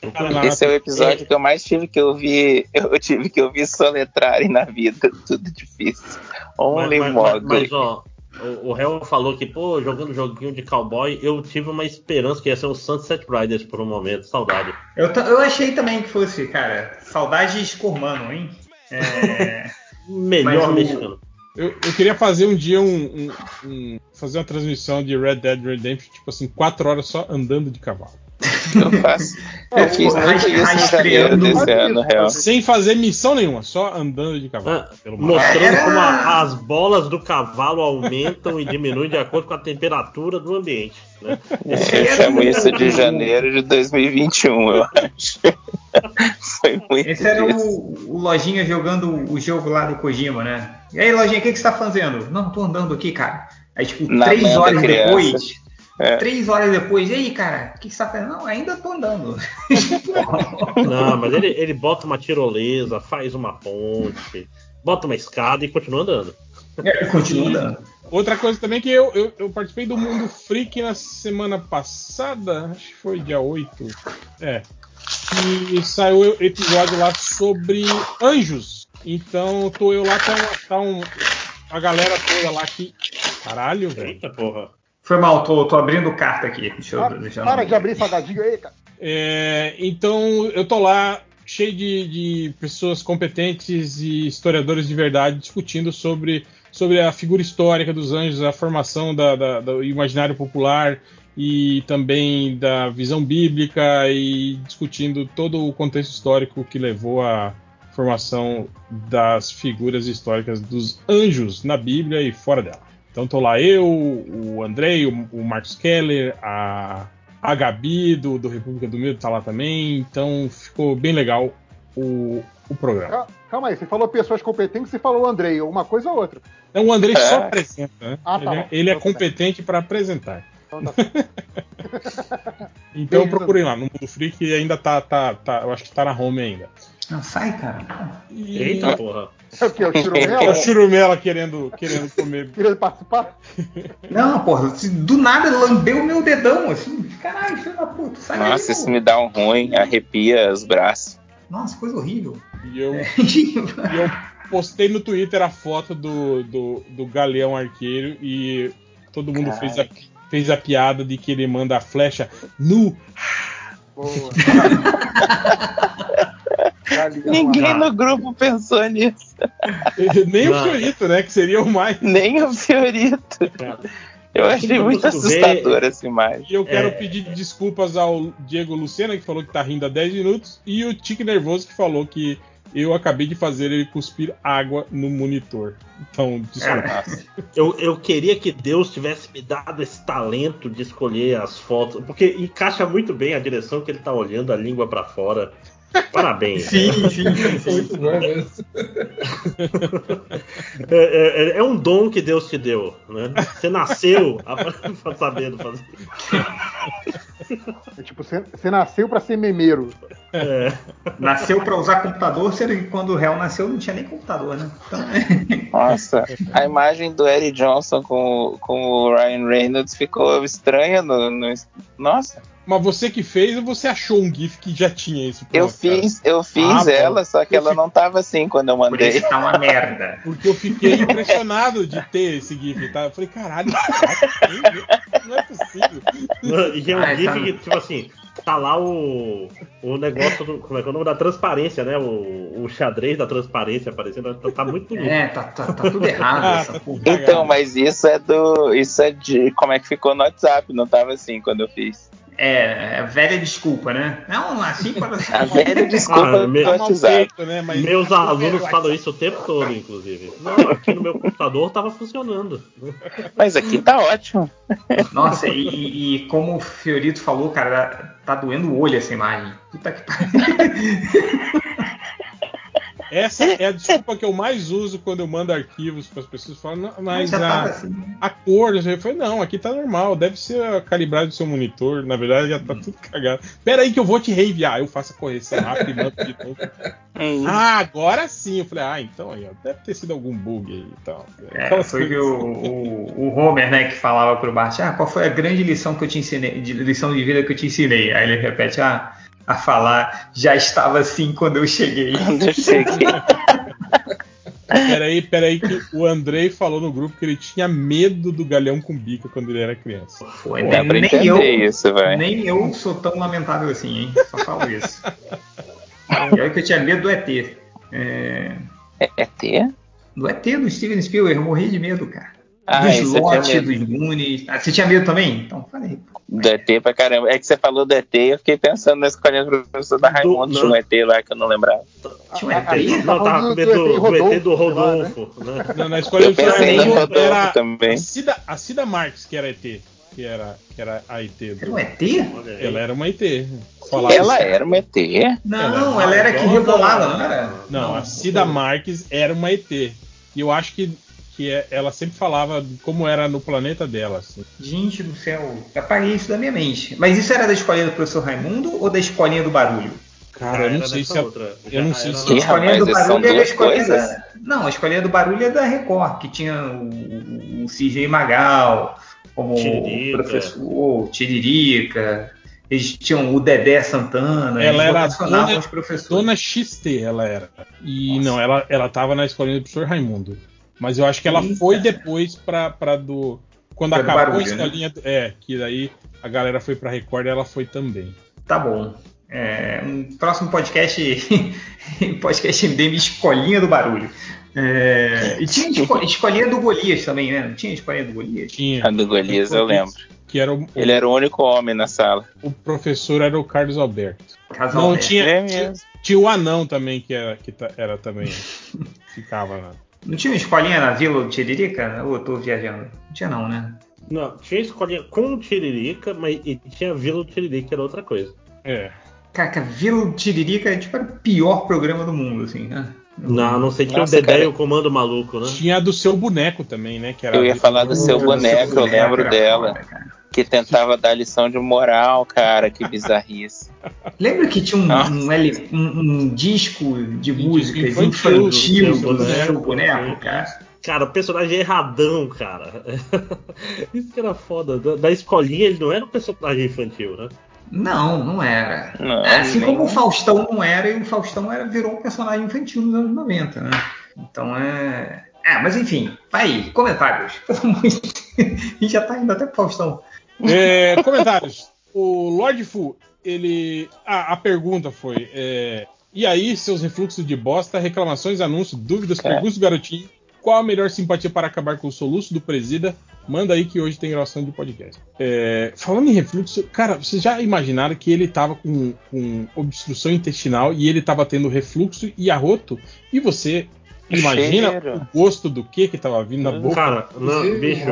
Esse é o episódio que eu mais tive que ouvir. Eu tive que ouvir soletrarem na vida. Tudo difícil. Only mas, mas, mas, Mogli. mas, ó, o, o Hel falou que, pô, jogando joguinho de cowboy, eu tive uma esperança que ia ser um Sunset Riders por um momento, saudade. Eu, eu achei também que fosse, cara, saudades Cormano, hein? É, Melhor Mas o- mexicano. Eu, eu queria fazer um dia um, um- um- fazer uma transmissão de Red Dead Redemption, tipo assim, quatro horas só andando de cavalo. Eu faço. Eu fiz muito isso em janeiro rastreando- desse ano, real. Sem fazer missão nenhuma, só andando de cavalo. Ah, mar. mostrando como a- as bolas do cavalo aumentam e diminuem de acordo com a temperatura do ambiente. Né? Eu chamo isso de janeiro de 2021, eu acho. Foi muito Esse era isso. o, o Lojinha jogando o jogo lá do Kojima, né? E aí, Lojinha, o que, que você tá fazendo? Não, tô andando aqui, cara. Aí, tipo, Na três horas criança. depois. É. Três horas depois, e aí, cara, o que, que você tá fazendo? Não, ainda tô andando. Não, mas ele, ele bota uma tirolesa, faz uma ponte, bota uma escada e continua andando. É, Continua andando. Outra coisa também que eu, eu, eu participei do Mundo Freak na semana passada, acho que foi dia 8. É. que saiu o episódio lá sobre anjos. Então tô eu lá, tá, tá um, a galera toda lá que. Caralho, velho. Eita porra. Foi mal, tô, tô abrindo carta aqui. Deixa eu, Para, deixa eu- para de abrir salgadinho aí, cara. É, então eu tô lá cheio de, de pessoas competentes e historiadores de verdade discutindo sobre, sobre a figura histórica dos anjos, a formação da- da- do imaginário popular e também da visão bíblica e discutindo todo o contexto histórico que levou à formação das figuras históricas dos anjos na Bíblia e fora dela. Então tô lá eu, o Andrei, o, o Marcos Keller, a, a Gabi do, do República do Medo tá lá também. Então ficou bem legal o, o programa. Cal- Calma aí, você falou pessoas competentes, você falou Andrei, uma coisa ou outra. Então o Andrei só É. apresenta, né? Ah, tá ele, é- ele é Então tá competente para apresentar. Então tá Então procurem lá no Mundo Freak ainda tá, tá, tá, eu acho que tá na home ainda. Não, sai, cara. E- Eita porra. É o quê? O É o Churumela? Churumela querendo, querendo comer. Querendo participar? Não, porra, do nada lambeu o meu dedão, assim. Caralho, filho da puta, sai daí, Nossa, isso pô. me dá um ruim, arrepia os braços. Nossa, coisa horrível. E eu, e eu postei no Twitter a foto do, do, do Galeão Arqueiro e todo mundo fez a, fez a piada de que ele manda a flecha nu. Boa. Ninguém no grupo pensou nisso. Nem o Não. Fiorito, né? Que seria o mais. Nem o Fiorito. Eu achei muito assustador essa imagem. E eu quero É. pedir desculpas ao Diego Lucena, que falou que tá rindo há 10 minutos, e o Tique Nervoso, que falou que eu acabei de fazer ele cuspir água no monitor. Então, desculpa. Eu, eu queria que Deus tivesse me dado esse talento de escolher as fotos, porque encaixa muito bem a direção que ele tá olhando, a língua pra fora. Parabéns. Sim, sim, sim, sim. Muito bom mesmo. É, é- é um dom que Deus te deu, né? Você nasceu a- sabendo fazer. É tipo, você, você nasceu pra ser memeiro. É. Nasceu pra usar computador, sendo que quando o réu nasceu não tinha nem computador, né? Então, Nossa, a imagem do Eric Johnson com, o- com o Ryan Reynolds ficou estranha no. no- Nossa, Mas você que fez ou você achou um GIF que já tinha isso? eu pronto, cara? fiz, eu fiz Ah, ela, só que Eu ela fico- não tava assim quando eu por mandei. isso tá uma merda. Porque eu fiquei impressionado de ter esse GIF, tá? Eu falei, caralho, não é possível. E é um Ai, GIF tá. que, tipo assim, tá lá o, o negócio do. Como é que é o nome da transparência, né? O, o xadrez da transparência aparecendo. Tá, tá muito. É, tá, tá, tá tudo errado Ah, essa tá porra. Então, mas isso é do. Isso é de. Como é que ficou no WhatsApp? Não tava assim quando eu fiz. É, é velha desculpa, né? Não, assim quando A velha desculpa Ah, me- do Tá mal WhatsApp. feito, né? Mas Meus alunos falam isso o tempo todo, inclusive. Não, aqui no meu computador tava funcionando. Mas aqui tá ótimo. Nossa, e, e- e como o Fiorito falou, cara, tá doendo o olho essa imagem. Puta que pariu. Essa é a desculpa que eu mais uso quando eu mando arquivos para as pessoas falam, "Não, mas a, assim. a cor, eu falei, não, aqui tá normal, deve ser a calibragem do seu monitor, na verdade já tá tudo cagado. Pera aí que eu vou te reenviar, eu faço a correção rápida e mando de novo. Hum. Ah, agora sim. Eu falei, ah, então aí, deve ter sido algum bug aí e tal. É, foi que o, o, o Homer, né, que falava pro Bart, ah, qual foi a grande lição que eu te ensinei, de, lição de vida que eu te ensinei? Aí ele repete, ah, a falar, já estava assim quando eu cheguei. Quando eu cheguei. Peraí, peraí, que o Andrei falou no grupo que ele tinha medo do galhão com bica quando ele era criança. Foi, pra nem, nem eu, isso, nem eu sou tão lamentável assim, hein? Só falo isso. E aí que eu tinha medo do ET. É, É T? do ET do Steven Spielberg, eu morri de medo, cara. Ah, do tinha slot, dos Goonies. Ah, você tinha medo também? Então, falei. Do ET pra caramba. É que você falou do ET, eu fiquei pensando na escolinha do professor da Raimundo, não. tinha um ET lá que eu não lembrava. Tinha um ET? Ah, Não, tava com do- medo do do, ET do ET do Rodolfo, né? Na, na escola Eu do Raimundo Rodolfo era também. a Cida, a Cida Marques, que era ET, que era, que era a ET. Era Do, um ET? Ela era uma ET. Falava Ela era uma ET? Não, ela era que rebolava, não era? Não, a Cida Marques era uma ET. E eu acho que, que é- ela sempre falava de como era no planeta dela. Assim. Gente do céu, apaguei isso da minha mente. Mas isso era da escolinha do professor Raimundo ou da escolinha do barulho? Cara, eu Era não sei se. a- outra. eu não sei era se- A Ih, escolinha do barulho é da escolinha da... Não, a escolinha do barulho é da Record, que tinha o, CJ Magal, como Tiririca. professor Tiririca. eles tinham o Dedé Santana, Ela eles era dona- os professores. Dona XT, ela era. E não, ela, ela tava na escolinha do professor Raimundo. Mas eu acho que ela Eita. foi depois pra, pra do. Quando do acabou Barulho, a escolinha. do- É, que daí a galera foi pra Record e ela foi também. Tá bom. É, um próximo podcast, podcast MDM Escolinha do Barulho. É, e tinha esco- escolinha do Golias também, né? Não tinha escolinha do Golias? Tinha. A do Golias, eu lembro. Que era o, Ele era o único homem na sala. o professor era o Carlos Alberto. Casal Não, Alberto. tinha, É tinha, mesmo. tinha o anão também, que era, que era também. ficava lá. Não tinha uma escolinha na Vila do Tiririca? Ou eu tô viajando? Não tinha não, né? Não, tinha escolinha com o Tiririca, mas e tinha a Vila do Tiririca, que era outra coisa. É. Caraca, Vila do Tiririca é tipo era o pior programa do mundo, assim, né? Não, não sei, tinha Nossa, o Dedé cara. e o Comando Maluco, né? Tinha a do seu boneco também, né? Que era Eu ia falar do seu boneco, eu lembro Era dela. cara. Que tentava dar lição de moral, cara, que bizarrice. Lembra que tinha um, um, L- um- um disco de Disco músicas infantil, infantil do do seu boneco, boneco, cara? Cara, o personagem é erradão, cara. Isso que era foda. Da, da escolinha ele não era um personagem infantil, né? Não, não era. Não, É, assim nem- como o Faustão não era, e o Faustão era, virou um personagem infantil nos anos 90, né? Então é. É, mas enfim, vai aí, comentários. Pelo amor de Deus. A gente já tá indo até pro Faustão. É, comentários. O Lord Fu, ele. A, a pergunta foi: é, E aí, seus refluxos de bosta, reclamações, anúncios, dúvidas, É. perguntas do garotinho? Qual a melhor simpatia para acabar com o soluço do presida? Manda aí que hoje tem gravação de podcast. É, falando em refluxo, cara, vocês já imaginaram que ele tava com, com obstrução intestinal e ele tava tendo refluxo e arroto? E você imagina Cheiro. o gosto do que que tava vindo na boca? Cara, não, bicho.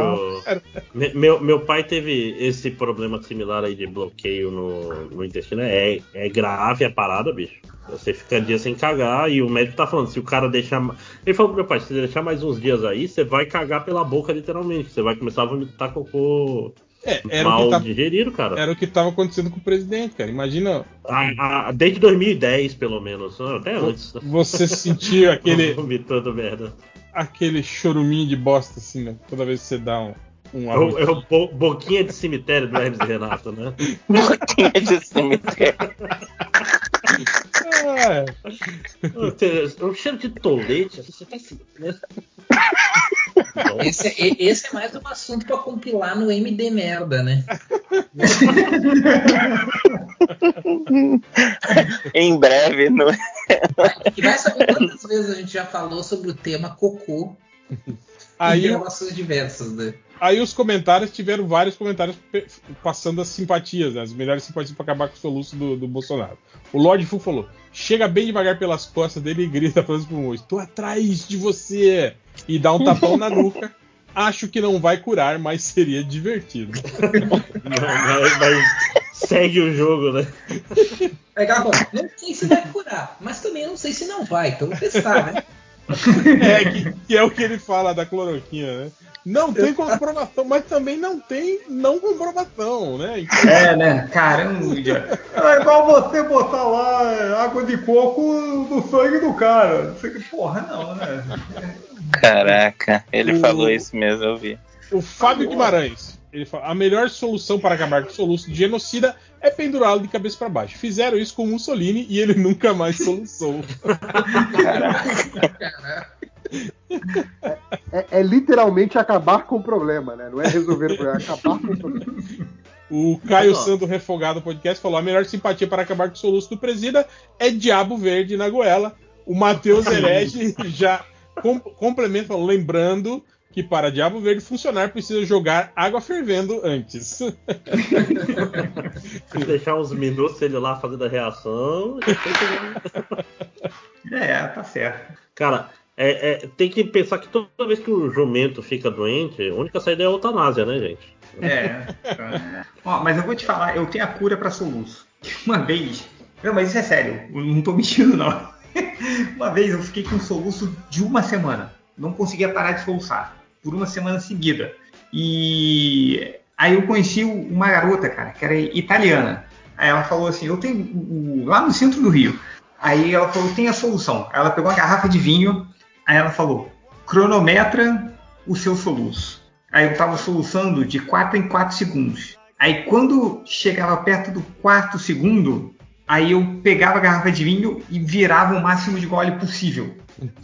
me- Meu, meu pai teve esse problema similar aí de bloqueio no, no intestino. É, é grave a parada, bicho. Você fica dia sem cagar e o médico tá falando, se o cara deixar. Ele falou pro meu pai, se você deixar mais uns dias aí, você vai cagar pela boca, literalmente. Você vai começar a vomitar cocô É, era, o mal que tava, digerido, cara. era o que tava acontecendo com o presidente, cara. Imagina A- a- desde 2010, pelo menos. Até antes. né? você sentir aquele, Vomitando merda. aquele choruminho de bosta, assim, né? Toda vez que você dá um, um É o, é o bo- boquinha de cemitério do Hermes Renato, né? Boquinha de cemitério. Ah, É um cheiro de tolete, você tá assim, né? Esse, é- esse é mais um assunto pra compilar no MD Merda, né? em breve, no... E vai saber quantas vezes a gente já falou sobre o tema cocô em aí, gravações diversas, né? Aí os comentários tiveram vários comentários passando as simpatias, né? as melhores simpatias pra acabar com o soluço do, do Bolsonaro. O Lord Fu falou: chega bem devagar pelas costas dele e grita para os pulmões: tô atrás de você! E dá um tapão na nuca. Acho que não vai curar, mas seria divertido. Mas, mas segue o jogo, né? Ela falou, não sei se vai curar, mas também não sei se não vai, então vou testar, né? É, que, que é o que ele fala da cloroquina, né? Não tem comprovação, mas também não tem não comprovação, né? Então, É, né? Caramba. É igual você botar lá água de coco no sangue do cara. Não sei que porra, não, né? Caraca, ele O- falou isso mesmo, eu vi. O Fábio Guimarães, ele fala, a melhor solução para acabar com o soluço de genocida é pendurá-lo de cabeça para baixo. Fizeram isso com Mussolini e ele nunca mais soluçou. É, é literalmente acabar com o problema, né? Não é resolver o problema, é acabar com o problema. O Caio. Sando Refogado Podcast falou: a melhor simpatia para acabar com o soluço do presida é Diabo Verde na goela. O Matheus Herege já com- complementa, falando, lembrando que para Diabo Verde funcionar precisa jogar água fervendo antes. Deixar uns minutos ele lá fazendo a reação. depois É, tá certo. Cara, é- é, tem que pensar que toda vez que o jumento fica doente, a única saída é a eutanásia, né, gente? É. Ó, mas eu vou te falar, eu tenho a cura pra soluço. Uma vez. Não, mas isso é sério, eu não tô mentindo, não. Uma vez eu fiquei com um soluço de uma semana. Não conseguia parar de soluçar. Por uma semana seguida. E aí eu conheci uma garota, cara, que era italiana. Aí ela falou assim: eu tenho. Lá no centro do Rio. Aí ela falou: tem a solução. Ela pegou uma garrafa de vinho. Aí ela falou: cronometra o seu soluço. Aí eu tava soluçando de 4 em 4 segundos. Aí quando chegava perto do quarto segundo, aí eu pegava a garrafa de vinho e virava o máximo de gole possível.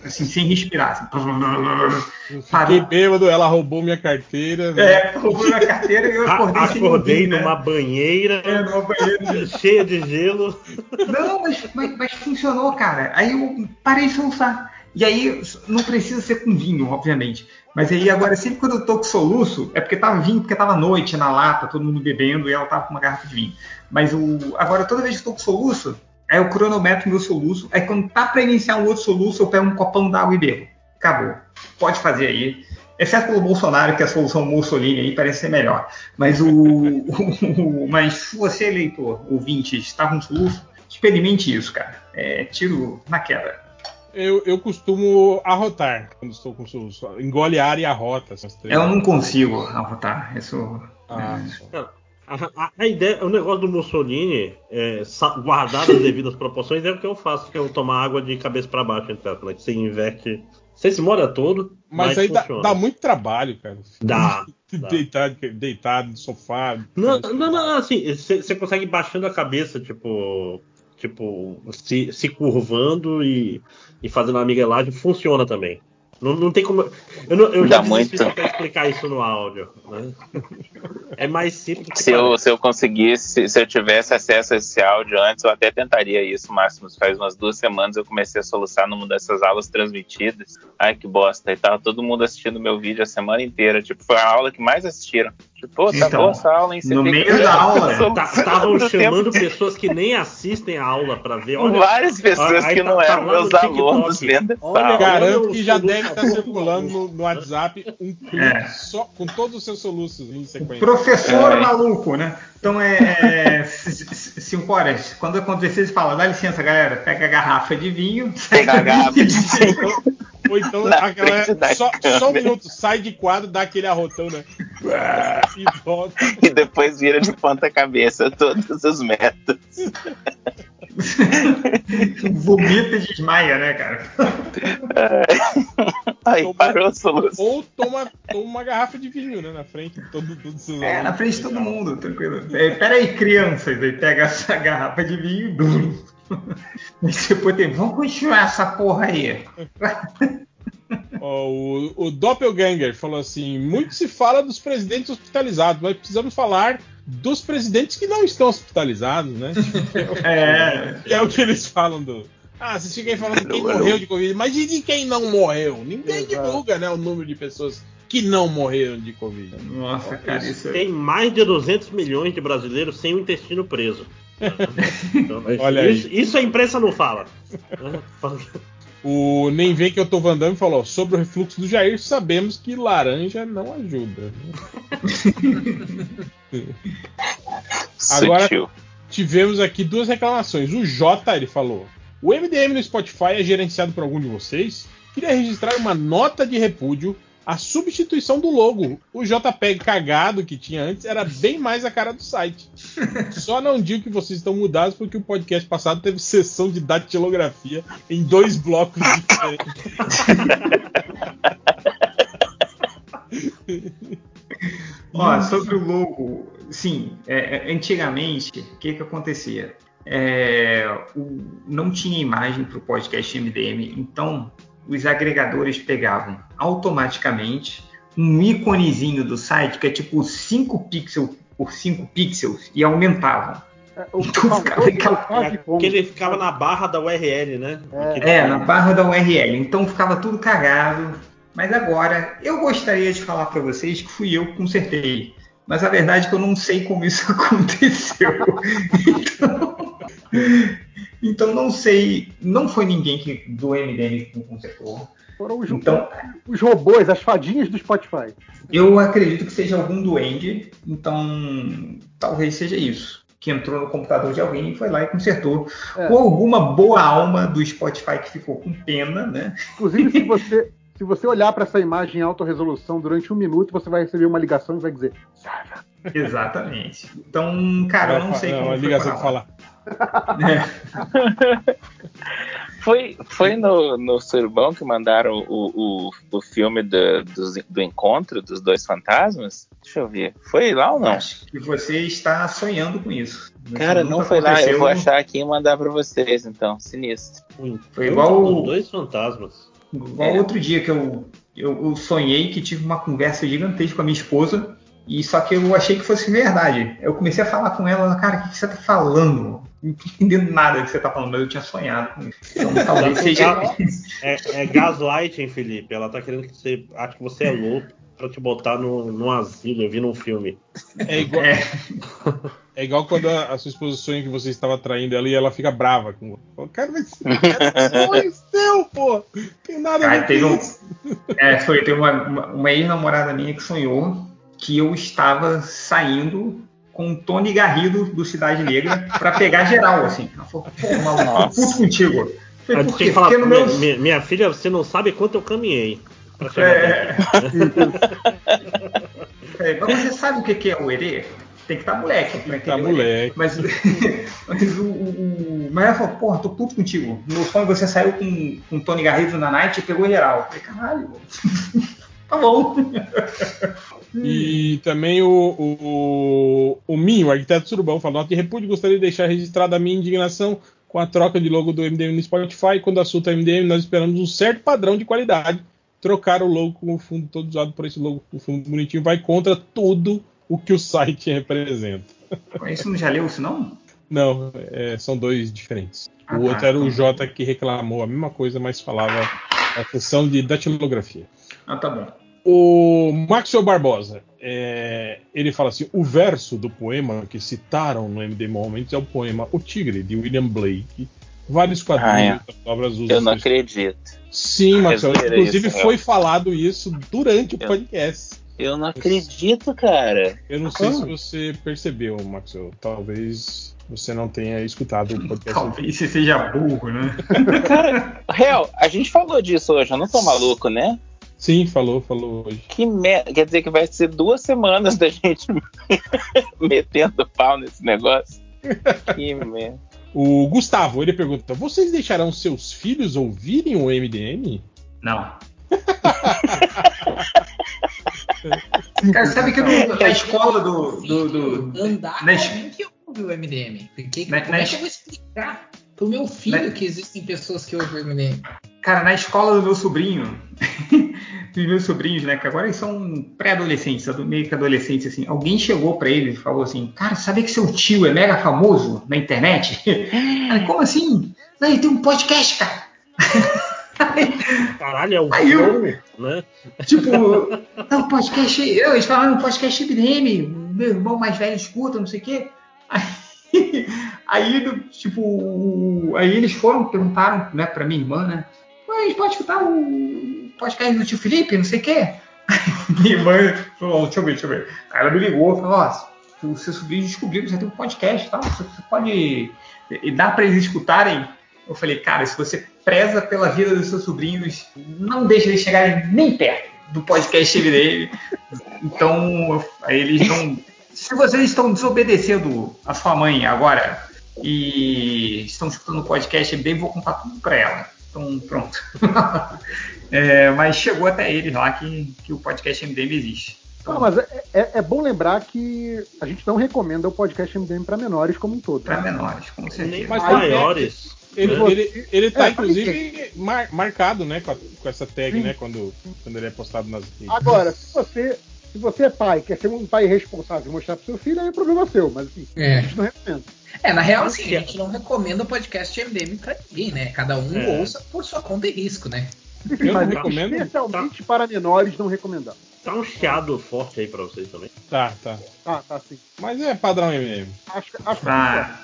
Assim, sem respirar. Assim. Fiquei bêbado, ela roubou minha carteira. né? É, roubou minha carteira e eu acordei A- sem Acordei ouvir, né? numa banheira É, numa banheira. cheia de gelo. Não, mas, mas, mas funcionou, cara. Aí eu parei de soluçar. E aí, não precisa ser com vinho, obviamente. Mas aí agora, sempre quando eu tô com soluço, é porque tava vinho, porque tava noite na lata, todo mundo bebendo, e ela tava com uma garrafa de vinho. Mas o. Agora, toda vez que eu tô com soluço, aí eu cronometro meu soluço. Aí quando tá pra iniciar um outro soluço, eu pego um copão d'água e bebo. Acabou. Pode fazer aí. Exceto pelo Bolsonaro, que a solução Mussolini aí parece ser melhor. Mas o. o- mas se você, eleitor, ouvinte, está com soluço, experimente isso, cara. É tiro na queda. Eu, eu costumo arrotar quando estou com soluço. Engole ar e arrota. Três. Eu não consigo arrotar. Isso. Ah, A, a- a ideia, o negócio do Mussolini, é, guardar as devidas proporções, é o que eu faço, que é eu tomar água de cabeça pra baixo, né? Que você inverte. Você se molha todo, mas, mas, aí dá, dá muito trabalho, cara. Dá, dá. Deitado, deitado no sofá. Não, não, não, assim, você consegue baixando a cabeça, tipo. Tipo, se, se curvando e, e fazendo uma miguelagem, funciona também. Não, não tem como. Eu, não, eu já muito. tentar explicar isso no áudio. Né? É mais simples Se eu, se eu conseguisse, se eu tivesse acesso a esse áudio antes, eu até tentaria isso, Máximo. Faz umas duas semanas eu comecei a soluçar numa dessas aulas transmitidas. Ai, que bosta. E tava todo mundo assistindo meu vídeo a semana inteira. Tipo, foi a aula que mais assistiram. Pô, tá Então, boa essa aula, hein? Você no meio da aula, Tá- Estavam tempo chamando inteiro. pessoas que nem assistem a aula pra ver. Olha, Várias pessoas aí que tá- não tá eram meus alunos vendo essa Olha, aula. Garanto que já deve estar do- circulando no, no WhatsApp um clipe É. só com todos os seus soluços em sequência. Professor É. maluco, né? Então é. é c- c- cinco horas. Quando acontecer, você fala, dá licença, galera. Pega a garrafa de vinho. Pega a garrafa de vinho. Ou então aquela, só, só um minuto, sai de quadro, dá aquele arrotão, né? E volta. E depois vira de ponta cabeça todos os métodos. Vomita e desmaia, né, cara? Aí Toma- parou a solução. Ou toma, toma uma garrafa de vinho, né? Na frente de todo, todos os seus É, na frente de todo mundo, tranquilo. É, pera aí, crianças. Aí pega essa garrafa de vinho e. blum. Aí depois tem. Vamos continuar essa porra aí. O, o Doppelganger falou assim: muito se fala dos presidentes hospitalizados, mas precisamos falar dos presidentes que não estão hospitalizados, né? É. Que é o que eles falam do. Ah, vocês ficam aí falando quem morreu de Covid, mas e de quem não morreu? Ninguém Exato. divulga, né, o número de pessoas que não morreram de Covid. Nossa, cara, isso é. Tem mais de 200 milhões de brasileiros sem o intestino preso. Então, Olha aí. isso, isso a imprensa não fala. O Nem Vem Que Eu Tô Vandando falou: sobre o refluxo do Jair, sabemos que laranja não ajuda. Agora-. Tivemos aqui duas reclamações. O Jota, ele falou: O MDM no Spotify é gerenciado por algum de vocês? Queria registrar uma nota de repúdio à substituição do logo. O JPEG cagado que tinha antes era bem mais a cara do site. Só não digo que vocês estão mudados porque o podcast passado teve sessão de datilografia em dois blocos diferentes. Ó, sobre o logo, sim, é, é, antigamente, o que que acontecia? É, o- não tinha imagem para o podcast MDM, então os agregadores pegavam automaticamente um íconezinho do site que é tipo 5 pixels por 5 pixels e aumentavam. É, o Então, como- Que ele ficava na barra da URL, né? É. É, na barra da URL. Então ficava tudo cagado. Mas agora, eu gostaria de falar para vocês que fui eu que consertei. Mas a verdade é que eu não sei como isso aconteceu. então, então não sei. Não foi ninguém que, do MDM que consertou. Foram os, Então, os robôs, as fadinhas do Spotify. eu acredito que seja algum duende. Então, talvez seja isso. Que entrou no computador de alguém e foi lá e consertou. É. Ou alguma boa alma do Spotify que ficou com pena, né? Inclusive, se você, se você olhar para essa imagem em alta resolução durante um minuto, você vai receber uma ligação e vai dizer. Exatamente. Então, cara, eu não sei Não, como a foi ligação que fala. É. Foi, foi no, no Surubão que mandaram o, o, o filme do, do, do encontro dos dois fantasmas? Deixa eu ver. Foi lá ou não? Acho que você está sonhando com isso. Cara, não foi lá. Eu aconteceu. vou achar aqui e mandar pra vocês, então. Sinistro. Foi igual- Os dois fantasmas. Igual É. outro dia que eu, eu, eu sonhei que tive uma conversa gigantesca com a minha esposa, e só que eu achei que fosse verdade. Eu comecei a falar com ela, ela, cara, o que, que você tá falando? Não tô entendendo nada do que você tá falando, mas eu tinha sonhado com isso. Então talvez seja. É, é gaslighting, Felipe. Ela tá querendo que você ache que você é louco pra te botar no, no asilo, eu vi num filme. É igual, É, é igual quando a, a sua esposa sonha que você estava traindo ela e ela fica brava com você. Cara, mas é sonho seu, pô! Tem nada a ver teve um- é, foi, teve uma, uma, uma ex-namorada minha que sonhou que eu estava saindo com o Tony Garrido do Cidade Negra pra pegar geral, assim. Ela falou, pô, maluco, puto contigo. Falei, por quê? falar, Porque no minha, meu. minha- minha filha, você não sabe quanto eu caminhei É. É, mas você sabe o que é o erê? Tem que estar moleque. pra Tá entender erê. moleque. Mas, mas o, o, o- mas ela falou, porra, tô puto contigo. No sonho você saiu com, com o Tony Garrido na night e pegou geral. Eu falei, caralho. tá bom. E também o, o, o Minho, o arquiteto surubão, falou: Nota de repúdio, gostaria de deixar registrada a minha indignação com a troca de logo do MDM no Spotify. Quando assunto é MDM, nós esperamos um certo padrão de qualidade. Trocar o logo com o fundo todo usado por esse logo, o fundo bonitinho, vai contra tudo o que o site representa. Isso não já leu isso, não? Não, é, são dois diferentes. Ah, o tá, outro era o. Jota que reclamou a mesma coisa, mas falava a questão de datilografia. Ah, tá bom. O Maxwell Barbosa, é, ele fala assim: o verso do poema que citaram no MD Moments é o poema O Tigre, de William Blake. Vários quadrinhos Ah, é. obras usam Eu não acredito. Sim, Maxwell. Inclusive isso, foi falado isso durante o Eu- podcast. Eu não acredito, cara. Eu não sei Ah. se você percebeu, Maxwell. Talvez você não tenha escutado o podcast. Talvez você seja burro, né? Cara, real, a gente falou disso hoje, eu não tô maluco, né? Sim, falou, falou hoje. Que merda. Quer dizer que vai ser duas semanas da gente metendo pau nesse negócio. Que merda. O Gustavo, ele pergunta: vocês deixarão seus filhos ouvirem o MDM? Não. Cara, sabe que no- na escola do. do, do Andar na alguém que ouve o MDM. Porque, Na- como na é que eu vou explicar pro meu filho Na- que existem pessoas que ouvem o MDM? Cara, na escola do meu sobrinho, dos meus sobrinhos, né, que agora eles são pré-adolescentes, ado- meio que adolescentes, assim, alguém chegou pra ele e falou assim, cara, sabia que seu tio é mega famoso na internet? Aí, como assim? Não, ele tem um podcast, cara. Caralho, é o Aí eu- Flow, né? tipo, não, podcast, eu, eles falaram podcast MDM, meu irmão mais velho escuta, não sei o quê. Aí, aí, tipo, aí eles foram, perguntaram, né, pra minha irmã, né, "Ué, a gente pode escutar o podcast do tio Felipe, não sei o quê. minha irmã falou, deixa eu ver, deixa eu ver. Aí ela me ligou, falou, ó, o seu sobrinho descobriu que você tem um podcast tal, você, você pode, e dá pra eles escutarem? Eu falei, cara, se você preza pela vida dos seus sobrinhos, não deixa eles chegarem nem perto do podcast MDM. Então, eles não. Se vocês estão desobedecendo a sua mãe agora e estão escutando o podcast MDM, vou contar tudo pra ela. Então, pronto. É, mas chegou até eles lá que, que o podcast MDM existe. Não, mas é, é- é bom lembrar que a gente não recomenda o podcast MDM para menores como um todo. Para menores, com certeza. Nem Mas para aí, maiores. Ele, né? ele, ele tá, É, inclusive, mar- marcado, né, com, a- com essa tag, Sim. né, quando, quando ele é postado nas redes. Agora, se você, se você é pai, quer ser um pai responsável e mostrar pro seu filho, aí é problema seu, mas assim, É. a gente não recomenda. É, na real, assim, a gente não recomenda o podcast MDM pra ninguém, né? Cada um É. ouça por sua conta e risco, né? Eu não mas recomendo. especialmente para menores não recomendar. Tá um chiado forte aí pra vocês também. Tá, tá. Tá, tá sim. Mas é padrão MM. Acho, que- acho que Ah,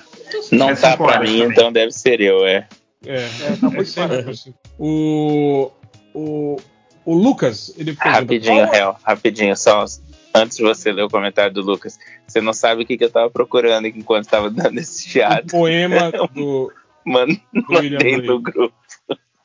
Não Essa tá pra concorda mim, também. então deve ser eu, é. É, É, tá muito parado. assim. O, o, o Lucas, ele pergunta. Rapidinho, qual- Hel, rapidinho, só antes de você ler o comentário do Lucas. Você não sabe o que, que eu tava procurando enquanto tava dando esse O chiado. poema do, Mano, mandei no grupo.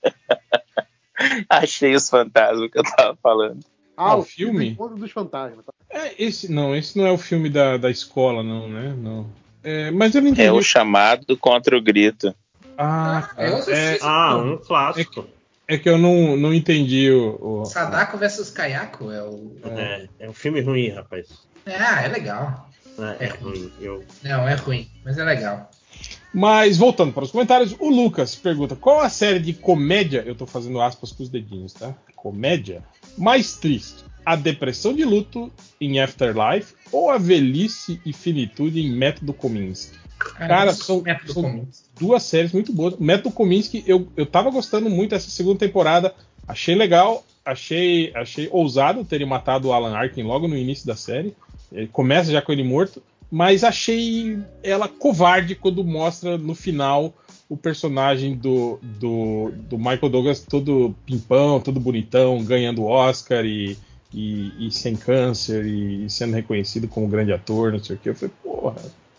Achei os fantasmas que eu tava falando. Ah, Ah, o o filme filme? Encontro dos Fantasmas. tá? É, esse, não, esse não é o filme da, da escola, não, né? Não. É, mas eu não entendi. É o chamado contra o grito. Ah, Ah, assisti é, esse Ah, um clássico. É que eu não, não entendi o. o- Sadako vs Kayako é o. É, é um filme ruim, rapaz. Ah, é legal. É, é ruim. Eu, Não, é ruim, mas é legal. Mas voltando para os comentários, o Lucas pergunta: qual a série de comédia, eu tô fazendo aspas com os dedinhos, tá? Comédia mais triste? A depressão de luto em Afterlife ou a velhice e finitude em Método Kominsky? Cara, são- método são- comum. Duas séries muito boas. Método Kominsky, eu, eu tava gostando muito dessa segunda temporada. Achei legal, achei, achei ousado terem matado o Alan Arkin logo no início da série. Ele começa já com ele morto, mas achei ela covarde quando mostra no final o personagem do, do, do Michael Douglas todo pimpão, todo bonitão, ganhando Oscar e, e, e sem câncer e, sendo reconhecido como grande ator, não sei o que. Eu falei, porra,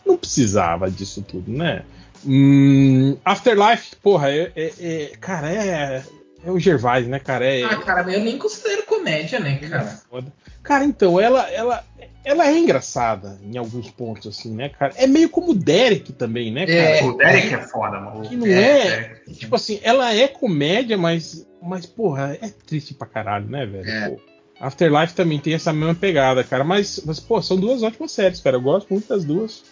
não precisava disso tudo, né? Hum, Afterlife, porra, é, é- é- cara, é, é o Gervais, né, cara? É, Ah, cara, eu nem considero comédia, né, é cara? Cara, então, ela, ela, ela é engraçada em alguns pontos, assim, né, cara? É meio como o Derek também, né, cara? É. O Derek é foda, mano. Que não é, Derek. Tipo assim, ela é comédia, mas, mas porra, é triste pra caralho, né, velho? É. Pô, Afterlife também tem essa mesma pegada, cara. Mas, mas, pô, são duas ótimas séries, cara. Eu gosto muito das duas.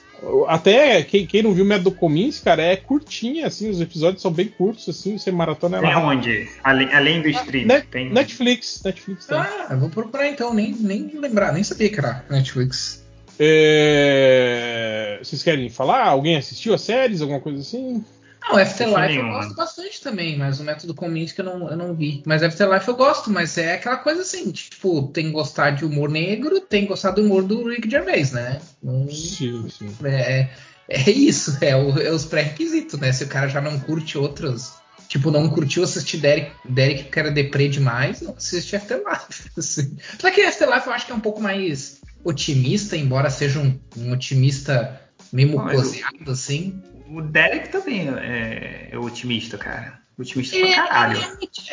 Até quem, quem não viu o Método Comins, cara, é curtinha, assim. Os episódios são bem curtos, assim. Você maratona Tem ela. onde? Além, além do stream. Net- tem... Netflix, Netflix tem. Ah, eu vou procurar então, nem, nem lembrar, nem sabia que era Netflix. É, Vocês querem falar? Alguém assistiu as séries? Alguma coisa assim? Não, Afterlife eu nenhuma. gosto bastante também, mas o método Kominsky eu não, eu não vi. Mas Afterlife eu gosto, mas é aquela coisa assim, tipo, tem que gostar de humor negro, tem que gostar do humor do Rick Gervais, né? Não- Sim, sim. É, é isso, é, o- é os pré-requisitos, né? Se o cara já não curte outros. Tipo, não curtiu assistir Derek, Derek porque era deprê demais, não assiste Afterlife. Assim. Só que Afterlife eu acho que é um pouco mais otimista, embora seja um, um otimista meio o- mucoseado, assim. O Derek também é, é otimista, cara. Otimista É, pra caralho.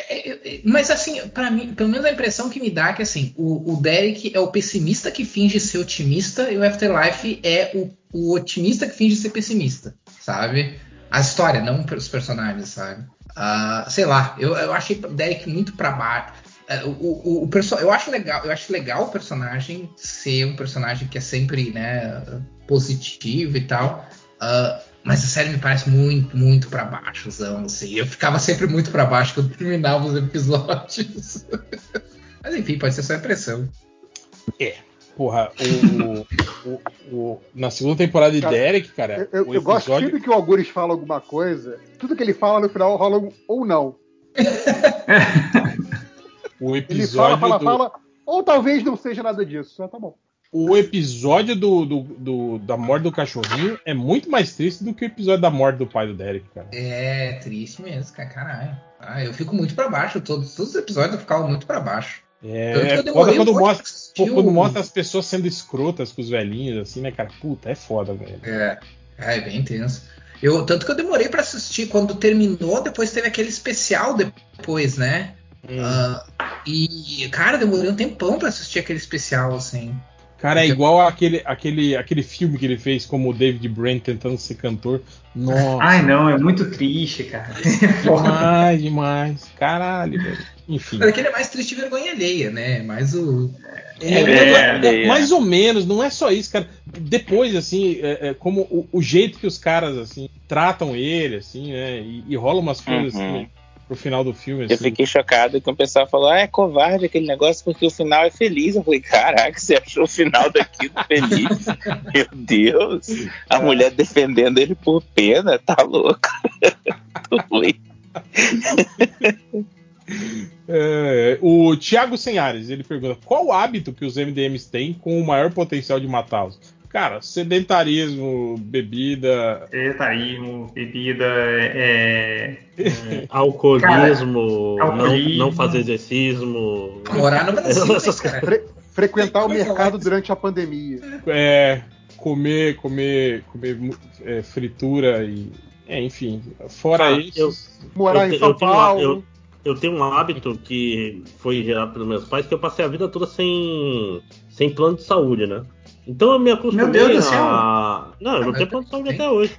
é, é, é, mas assim, pra mim, pelo menos a impressão que me dá é que assim, o, o Derek é o pessimista que finge ser otimista e o Afterlife é o, o otimista que finge ser pessimista, sabe? A história, não os personagens, sabe? Ah, sei lá, eu, eu achei o Derek muito pra baixo. É, O, o, o perso- eu acho legal, eu acho legal o personagem ser um personagem que é sempre, né, positivo e tal. Ah, mas a série me parece muito, muito pra baixo, assim. Eu ficava sempre muito pra baixo quando terminava os episódios. mas enfim, pode ser só impressão. Porra, o, o- o- na segunda temporada de Cara, Derek, cara, Eu, eu- o eu gosto episódio- sempre que o Algures fala alguma coisa, tudo que ele fala no final rola um ou não. o Ele episódio fala, fala, do, fala, ou talvez não seja nada disso. Ah, tá bom. O episódio do, do- do- da morte do cachorrinho é muito mais triste do que o episódio da morte do pai do Derek, cara. É triste mesmo, cara. Caralho. Ah, eu fico muito pra baixo. Todos, todos os episódios eu ficava muito pra baixo. Tanto que É, eu foda demorei quando mostra, pô, quando mostra as pessoas sendo escrotas com os velhinhos, assim, né, cara? Puta, é foda, velho. É, é bem intenso. Eu, tanto que eu demorei pra assistir. Quando terminou, depois teve aquele especial depois, né? Hum. Ah, e, cara, demorei um tempão pra assistir aquele especial, assim. Cara, é igual aquele, aquele, aquele filme que ele fez como o David Brent tentando ser cantor. Nossa, Ai, não, é muito triste, cara. demais, demais. Caralho, velho. Enfim. Mas aquele é mais triste e vergonha alheia, né? Mais o. É, É, é, mais ou menos, não é só isso, cara. Depois, assim, é, é, como o, o jeito que os caras, assim, tratam ele, assim, né? E, e rola umas coisas, Uhum. assim, pro final do filme, Eu assim. fiquei chocado que o pessoal falou: ah, é covarde aquele negócio porque o final é feliz. Eu falei: caraca, você achou o final daquilo feliz? Meu Deus, a mulher defendendo ele por pena, tá louco. Doido. É, o Thiago Senhares, ele pergunta: qual hábito que os MDMs têm com o maior potencial de matá-los? Cara, sedentarismo, bebida. Etaísmo, bebida, é. É, alcoolismo, Cara, não, alcoolismo. não fazer exercício. Morar no Brasil, Essas né, cara? Fre- frequentar o mercado durante a pandemia. É, comer, comer, comer é, fritura e. É, enfim. Fora Cara, isso. eu- Morar Eu em São eu Paulo. eu- Eu tenho um hábito que foi gerado pelos meus pais, que eu passei a vida toda sem, sem plano de saúde, né? Então eu me acostumei Meu Deus do a... Não, eu não Ah, tenho plano de saúde até hoje.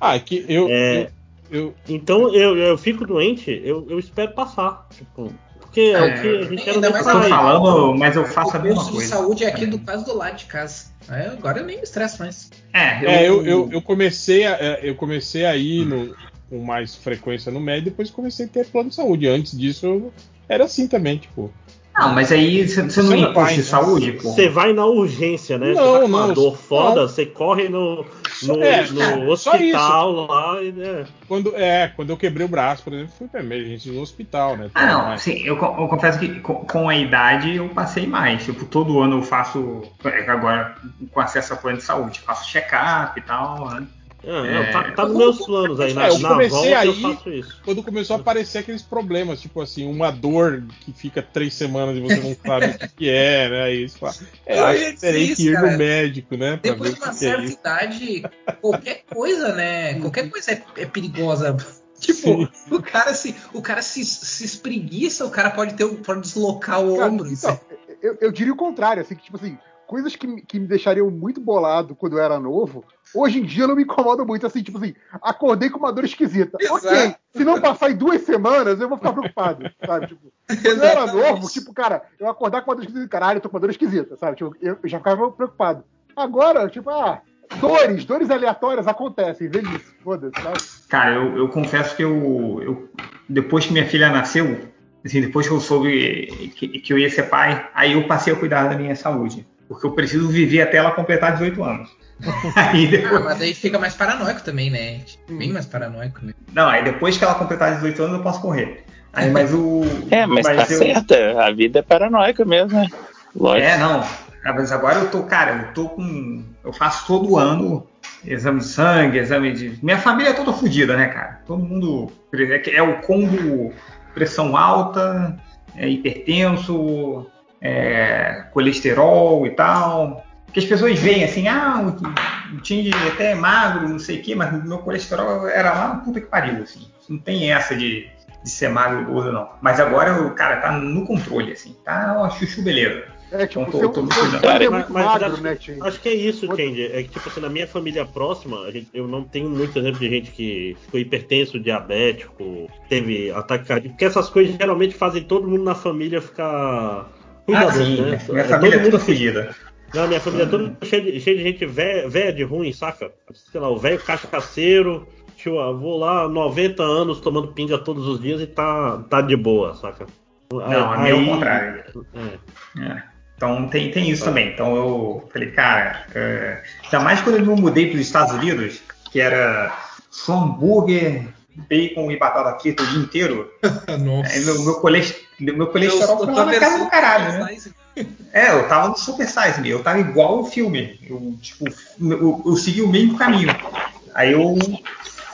Ah, é que eu, É. eu, eu, Então eu, eu fico doente, eu, eu espero passar. Tipo, porque é, É, o que a gente era ainda mais país. falando, mas eu faço a o mesma posto de coisa. saúde é aqui do quase do lado de casa. Agora eu nem me estresso mais. É, é, eu, eu, eu comecei a, é, eu comecei a ir no- com mais frequência no médico, depois comecei a ter plano de saúde. Antes disso, eu era assim também, tipo. Não, mas aí você não ia de saúde, pô. Você vai na urgência, né? Não, você tá não, dor foda, não. você corre no, no, É, no só hospital lá e. né? Quando, é, quando eu quebrei o braço, por exemplo, fui pra emergência no hospital, né? Ah, não, sim, eu, eu confesso que com, com a idade eu passei mais. Tipo, todo ano eu faço, é, agora com acesso a plano de saúde, faço check-up e tal, né? Ah, É. Tá, tá nos meus planos aí. Na, É, eu na comecei volta eu aí- faço isso. Quando começou a aparecer aqueles problemas, tipo assim, uma dor que fica três semanas e você não sabe o que é, né? Aí você fala, é, Eu acho que terei isso, que ir cara. no médico, né? Depois ver de uma é certa isso. idade, qualquer coisa, né? Qualquer coisa é, é perigosa. Tipo, Sim. o cara se, o cara se, se espreguiça, o cara pode ter, pode deslocar o Cara, ombro. então, eu, eu diria o contrário, assim, que, tipo assim, coisas que, me- que me deixariam muito bolado quando eu era novo, hoje em dia não me incomodam muito, assim, tipo assim, acordei com uma dor esquisita. Exato. Ok, se não passar em duas semanas, eu vou ficar preocupado, sabe? Tipo, quando eu era novo, tipo, cara, eu acordar com uma dor esquisita, caralho, eu tô com uma dor esquisita, sabe? Tipo, eu, eu já ficava preocupado. Agora, tipo, ah, dores, dores aleatórias acontecem, velhice, foda-se, sabe? Cara, eu, eu confesso que eu, eu- depois que minha filha nasceu, assim, depois que eu soube que, que eu ia ser pai, aí eu passei a cuidar da minha saúde. Porque eu preciso viver até ela completar 18 anos. aí Ah, depois, mas daí fica mais paranoico também, né? Bem mais paranoico, né? não, aí depois que ela completar 18 anos eu posso correr. Aí, mas o. É, mas, tá eu- certo, a vida é paranoica mesmo, né? Lógico. É, não. Ah, Mas agora eu tô, cara, eu tô com. Eu faço todo ano exame de sangue, exame de. Minha família é toda fodida, né, cara? Todo mundo. É, é o combo pressão alta, é hipertenso, é, colesterol e tal. Porque as pessoas veem assim, ah, o, o Tindy até é magro, não sei o quê, mas meu colesterol era lá, puta que pariu, assim. Não tem essa de, de ser magro ou gordo, não. Mas agora o cara tá no controle, assim. Tá uma chuchu beleza. É, tipo, Então, tô- seu, tô me seu cuidando. sangue é Mas- muito mas magro, acho- né? Acho que é isso, Candy. É que, tipo assim, na minha família próxima, eu não tenho muito exemplo de gente que ficou hipertenso, diabético, teve ataque cardíaco, porque essas coisas geralmente fazem todo mundo na família ficar Ah, sim, né? minha É, família é toda fodida. Não, minha família é toda cheia de, cheia de gente velha, de ruim, saca? Sei lá, o velho cachaceiro, tio avô lá, 90 anos tomando pinga todos os dias e tá, tá de boa, saca? Não, a minha é o contrário. É. É. Então tem, tem isso também. Então eu falei, cara, é, ainda mais quando eu mudei para os Estados Unidos, que era só hambúrguer, bacon e batata frita o dia inteiro. Nossa. Aí meu, meu, colest- meu colesterol foi lá na casa do caralho, né? É, eu tava no Super Size Me, eu tava igual o filme. Eu, tipo, eu, eu segui o mesmo caminho. Aí eu.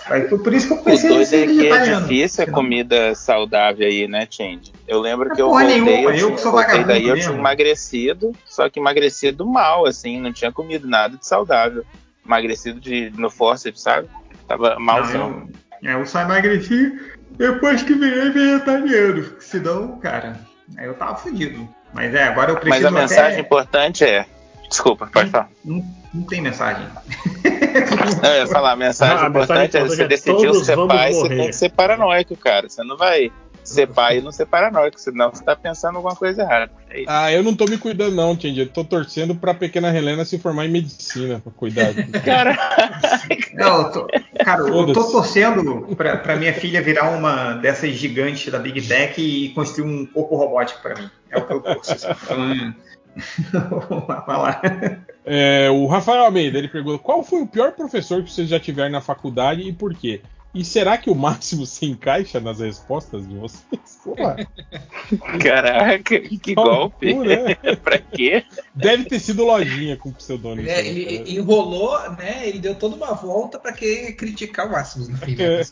Aí foi por isso que eu pensei doido é ser que é difícil a comida saudável aí, né, Change? Eu lembro É que eu voltei, nenhuma, eu, eu tinha, que sou voltei daí eu mesmo. tinha emagrecido, só que emagrecido mal, assim, não tinha comido nada de saudável. Emagrecido de, no forceps, sabe? Tava malzão. Não, eu, eu só emagreci depois que virei vegetariano. Senão, cara, aí eu tava fudido. Mas é, agora eu Mas preciso a mensagem até... importante é. Desculpa, pode falar. Não, não tem mensagem. Não, eu ia falar, a mensagem Ah, a mensagem importante é importante você é decidiu ser pai, você morrer. tem que ser paranoico, cara. Você não vai ser pai e não ser paranoico, senão você tá pensando alguma coisa errada. É. Ah, eu não tô me cuidando, não, Tindy. Eu tô torcendo pra pequena Helena se formar em medicina pra cuidar. Cara, Não, eu tô, cara, eu tô torcendo pra, pra minha filha virar uma dessas gigantes da Big Tech e construir um corpo robótico pra mim. É o que eu torço. assim. É, o Rafael Almeida, ele pergunta: qual foi o pior professor que vocês já tiveram na faculdade e por quê? E será que o Máximo se encaixa nas respostas de vocês? Porra, caraca, que no golpe. né? pra quê? Deve ter sido lojinha com pseudônimo. É, ele enrolou, né? Ele deu toda uma volta pra querer criticar o Máximos no fim. né? É.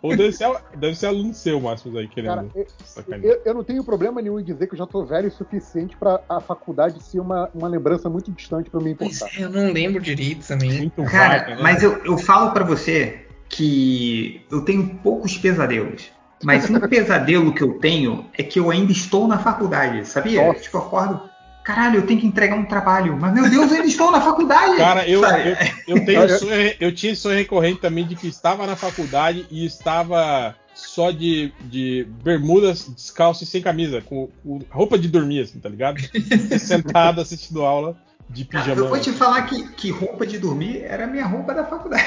Ou deve ser, deve ser aluno seu, Máximo, aí, Cara, querendo. eu, sacanear. eu- eu não tenho problema nenhum em dizer que eu já tô velho o suficiente pra a faculdade ser uma, uma lembrança muito distante pra me Pois é, eu não lembro direito também. Muito Cara, vaga, né? mas eu, eu falo pra você que eu tenho poucos pesadelos. Mas um pesadelo que eu tenho é que eu ainda estou na faculdade, sabia? Nossa. Tipo, eu acordo. caralho, eu tenho que entregar um trabalho. Mas, meu Deus, eles estão na faculdade. Cara, eu, eu, eu tenho sonho, eu tinha sonho recorrente também de que estava na faculdade e estava só de, de bermudas, descalço e sem camisa, com, com roupa de dormir, assim, tá ligado? Sentado assistindo aula de Cara, pijama. eu vou te falar que, que roupa de dormir era a minha roupa da faculdade.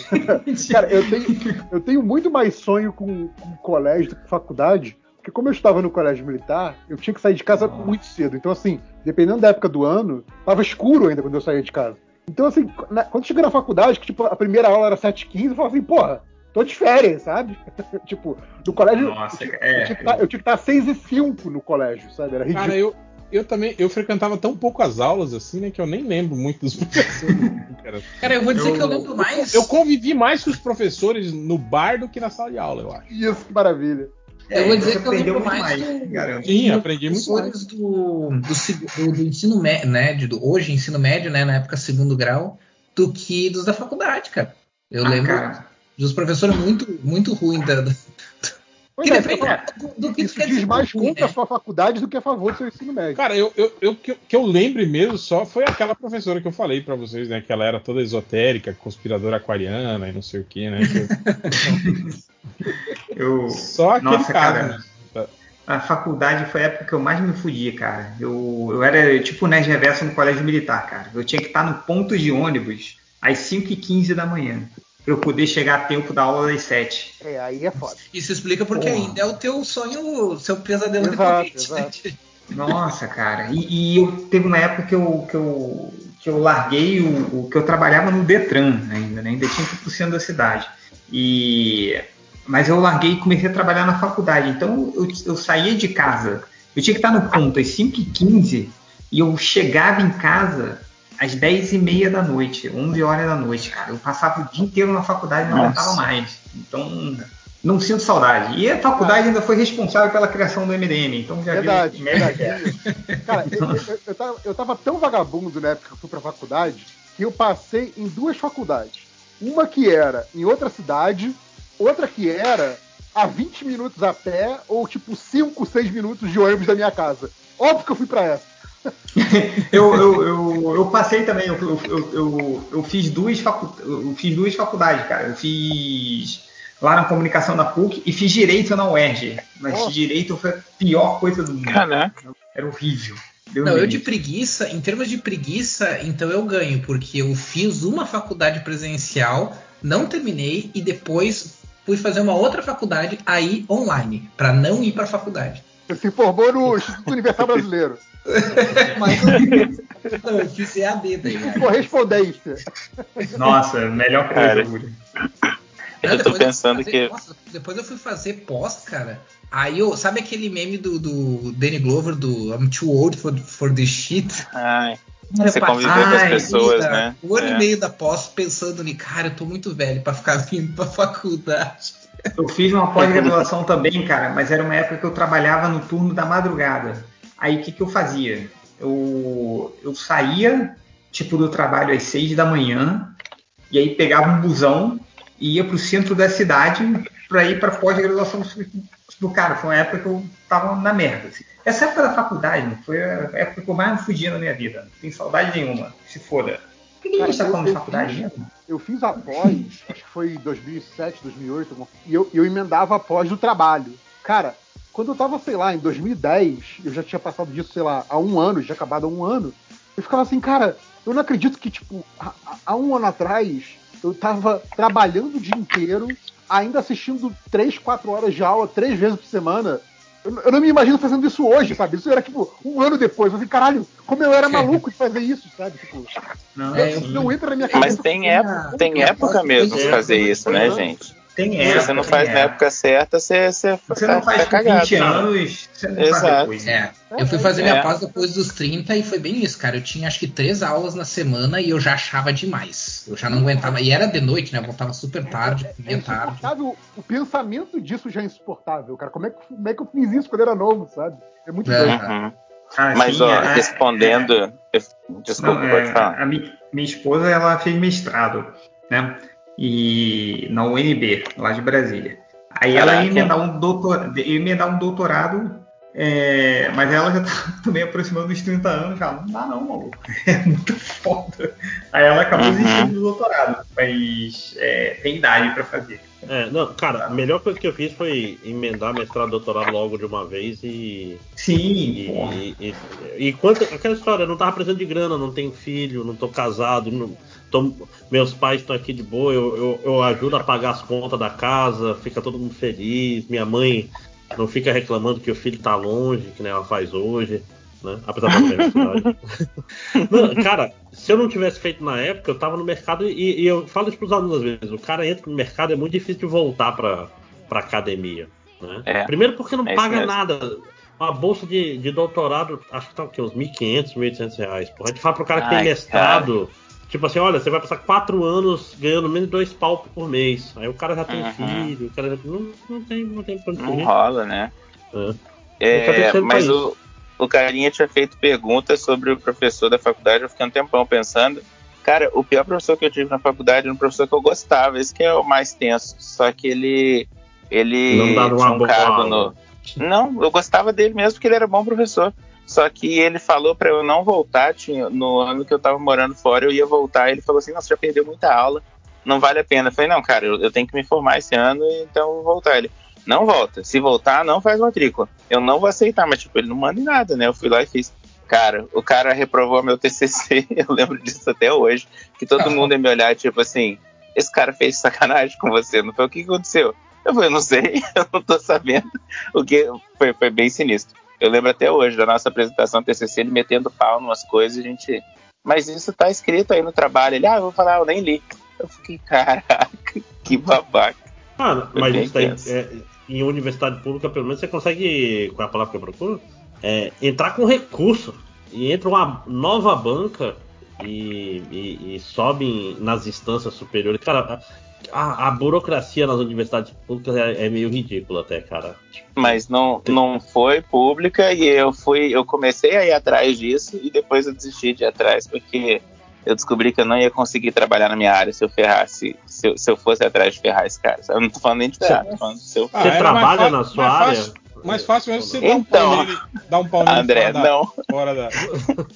Cara, eu tenho, eu tenho muito mais sonho com, com colégio do que com faculdade, porque como eu estava no colégio militar, eu tinha que sair de casa muito cedo. Então, assim, dependendo da época do ano, tava escuro ainda quando eu saía de casa. Então, assim, na- quando cheguei na faculdade, que tipo, a primeira aula era 7h15, eu falava assim, porra, tô de férias, sabe? tipo, no colégio. Nossa, eu, tinha- é. eu tinha que tá- eu tinha que estar às 6 e 5 no colégio, sabe? Era ridículo. Cara, eu, eu também, eu frequentava tão pouco as aulas assim, né, que eu nem lembro muito dos professores. cara. Cara, eu vou dizer Eu- que eu lembro mais. Eu convivi mais com os professores no bar do que na sala de aula, eu acho. Isso, que maravilha. Eu vou É, dizer que eu lembro muito mais, mais, do. Sim, aprendi muito mais. professores do, do- do ensino médio, né? de- do, hoje ensino médio, né? Na época segundo grau, do que dos da faculdade, cara. Eu Ah, lembro cara, dos professores muito, muito ruins da. Pois que é, depende do, do que isso diz dizer mais contra a né? sua faculdade do que a favor do seu ensino médio. Cara, eu, eu, eu- que, eu- que eu lembre mesmo só foi aquela professora que eu falei pra vocês, né? Que ela era toda esotérica, conspiradora aquariana e não sei o que, né? eu, Só aquele Nossa, caso cara. Tá. a faculdade foi a época que eu mais me fudia, cara. Eu, eu era tipo Nerd Reverso no colégio militar, cara. Eu tinha que estar no ponto de ônibus às 5h15 da manhã. Pra eu poder chegar a tempo da aula das 7. É, aí é foda. Isso explica porque Porra. ainda é o teu sonho, seu pesadelo Exato, né? exato. Nossa, cara. E, e eu teve uma época que eu, que eu, que eu larguei o, o que eu trabalhava no Detran ainda, né? Ainda tinha que ir pro centro da cidade. E mas eu larguei e comecei a trabalhar na faculdade. Então eu, eu saía de casa. Eu tinha que estar no ponto às 5h15 e eu chegava em casa às 10h30 da noite, 11 horas da noite, cara. Eu passava o dia inteiro na faculdade e não Nossa. aguentava mais. Então, não sinto saudade. E a faculdade ainda foi responsável pela criação do MDM, então já Verdade, viu que é. verdade. Cara, eu, eu- eu tava, eu tava tão vagabundo na época que eu fui pra faculdade que eu passei em duas faculdades. Uma que era em outra cidade, outra que era a 20 minutos a pé ou tipo 5, 6 minutos de ônibus da minha casa. Óbvio que eu fui pra essa. Eu, eu, eu, eu passei também, eu, eu, eu, eu, fiz duas facu, eu fiz duas faculdades, cara. Eu fiz lá na comunicação da PUC e fiz direito na UERJ. Mas Nossa. direito foi a pior coisa do mundo. Caraca. Era horrível. Deus Não, eu de preguiça, em termos de preguiça, então eu ganho, porque eu fiz uma faculdade presencial, não terminei e depois fui fazer uma outra faculdade aí online, pra não ir pra faculdade. Você se formou no Instituto Universal Brasileiro. Mas eu, não, eu fiz EAD daí. Com correspondência. Nossa, melhor coisa, Eu tô pensando fui fazer- que- nossa, depois eu fui fazer pós, cara. Aí eu. Sabe aquele meme do, do Danny Glover do I'm too old for, for this shit? Ai, Cara, você eu conviver passei com as pessoas, vida, né? Um ano É. e meio da pós pensando em, cara, eu tô muito velho pra ficar vindo pra faculdade. Eu fiz uma pós-graduação também, cara, mas era uma época que eu trabalhava no turno da madrugada. Aí o que, que eu fazia? Eu, eu saía, tipo, do trabalho às seis da manhã, e aí pegava um busão e ia pro centro da cidade para ir pra pós-graduação. Tipo, cara, foi uma época que eu tava na merda. assim. Essa época da faculdade né, foi a época que eu mais me fudia na minha vida. Não tenho saudade nenhuma. Se foda. Por que a gente tá falando de faculdade mesmo? Eu fiz a pós, acho que foi em 2007, 2008, e eu, eu emendava a pós do trabalho. Cara, quando eu tava, sei lá, em 2010, eu já tinha passado disso, sei lá, há um ano, já acabado há um ano, eu ficava assim, cara, eu não acredito que, tipo, há, há um ano atrás, eu tava trabalhando o dia inteiro, ainda assistindo três, quatro horas de aula, três vezes por semana. Eu, eu não me imagino fazendo isso hoje, sabe? Isso era, tipo, um ano depois. Eu falei, caralho, como eu era maluco de fazer isso, sabe? Tipo, Não, É, não entra na minha Mas cabeça. tem época, tem época mesmo de fazer isso, né, gente? Tem Se época, você não faz na época. época certa, você, você, Você tá, não faz tá com cagado. 20 anos, você não faz Exato. depois. É, eu fui fazer É. minha pós depois dos 30 e foi bem isso, cara. Eu tinha acho que três aulas na semana e eu já achava demais. Eu já não aguentava. E era de noite, né? Eu voltava super tarde, É comia tarde. O pensamento disso já é insuportável, cara. Como é que, como é que eu fiz isso quando era novo, sabe? É muito É. doido. Uhum. Ah, Mas, sim, ó, é- respondendo. Não, Desculpa, é, pode falar. a mi- minha esposa ela fez mestrado, né? E na UNB, lá de Brasília. Aí ela ia Caraca. emendar um, doutor, ia emendar um doutorado É, mas ela já tá também aproximando dos 30 anos, já não dá não, maluco. É muito foda. Aí ela acabou Uhum. desistindo do doutorado, mas é, tem idade pra fazer. É, não, cara, a melhor coisa que eu fiz foi emendar mestrado e doutorado logo de uma vez e. Sim, E, e, e, e quanto, aquela história, eu não tava precisando de grana, não tenho filho, não tô casado, não, tô- meus pais estão aqui de boa, eu, eu, eu ajudo a pagar as contas da casa, fica todo mundo feliz, minha mãe não fica reclamando que o filho tá longe, que nem ela faz hoje, né? Apesar da universidade. Não, cara, se eu não tivesse feito na época, eu tava no mercado e, e eu falo isso pros alunos às vezes, o cara entra no mercado, é muito difícil de voltar pra, pra academia. Né? É. Primeiro porque não É paga nada. Uma bolsa de, de doutorado, acho que tá o quê? Uns 1.500, 1.800 reais. Porra, a gente fala pro cara que tem Ai, mestrado. Tipo assim, olha, você vai passar quatro anos ganhando menos dois pau por mês. Aí o cara já tem Uhum. filho, o cara já... não, não tem, não tem pra onde Não rola, né? É. É, mas o, o carinha tinha feito perguntas sobre o professor da faculdade, eu fiquei um tempão pensando. Cara, o pior professor que eu tive na faculdade era um professor que eu gostava, esse que é o mais tenso. Só que ele. Ele Não dava uma tinha um cargo no. Não, eu gostava dele mesmo porque ele era bom professor. Só que ele falou pra eu não voltar, tinha, no ano que eu tava morando fora, eu ia voltar. Ele falou assim: Nossa, já perdeu muita aula, não vale a pena. Eu falei: Não, cara, eu, eu tenho que me formar esse ano, então eu vou voltar. Ele: Não volta. Se voltar, não faz matrícula. Eu não vou aceitar, mas tipo, ele não manda em nada, né? Eu fui lá e fiz. Cara, o cara reprovou meu TCC, eu lembro disso até hoje. Que todo mundo ia me olhar, tipo assim: Esse cara fez sacanagem com você, não foi? O que aconteceu? Eu falei: Não sei, eu não tô sabendo. O que foi, foi bem sinistro. Eu lembro até hoje da nossa apresentação TCC, ele metendo pau em umas coisas, a gente. Mas isso tá escrito aí no trabalho. Ele, ah, eu vou falar, eu nem li. Eu fiquei, caraca, que babaca. Mano, Foi mas isso daí, tenso. é, em universidade pública, pelo menos, você consegue, qual é a palavra que eu procuro? É, entrar com recurso. E entra uma nova banca e, e- e sobe nas instâncias superiores. Cara, a, a burocracia nas universidades públicas é, é meio ridícula até, cara. Mas não, não foi pública e eu fui, eu comecei a ir atrás disso e depois eu desisti de ir atrás, porque eu descobri que eu não ia conseguir trabalhar na minha área se eu ferrasse, se eu, se eu fosse atrás de ferrar esse cara. Eu não tô falando nem de ferrar, tô falando se eu Você trabalha mais fa- na sua mais área? Fácil, mais fácil mesmo você Então. dar um pau nele, dar um pau nele André, fora, da, não. fora da,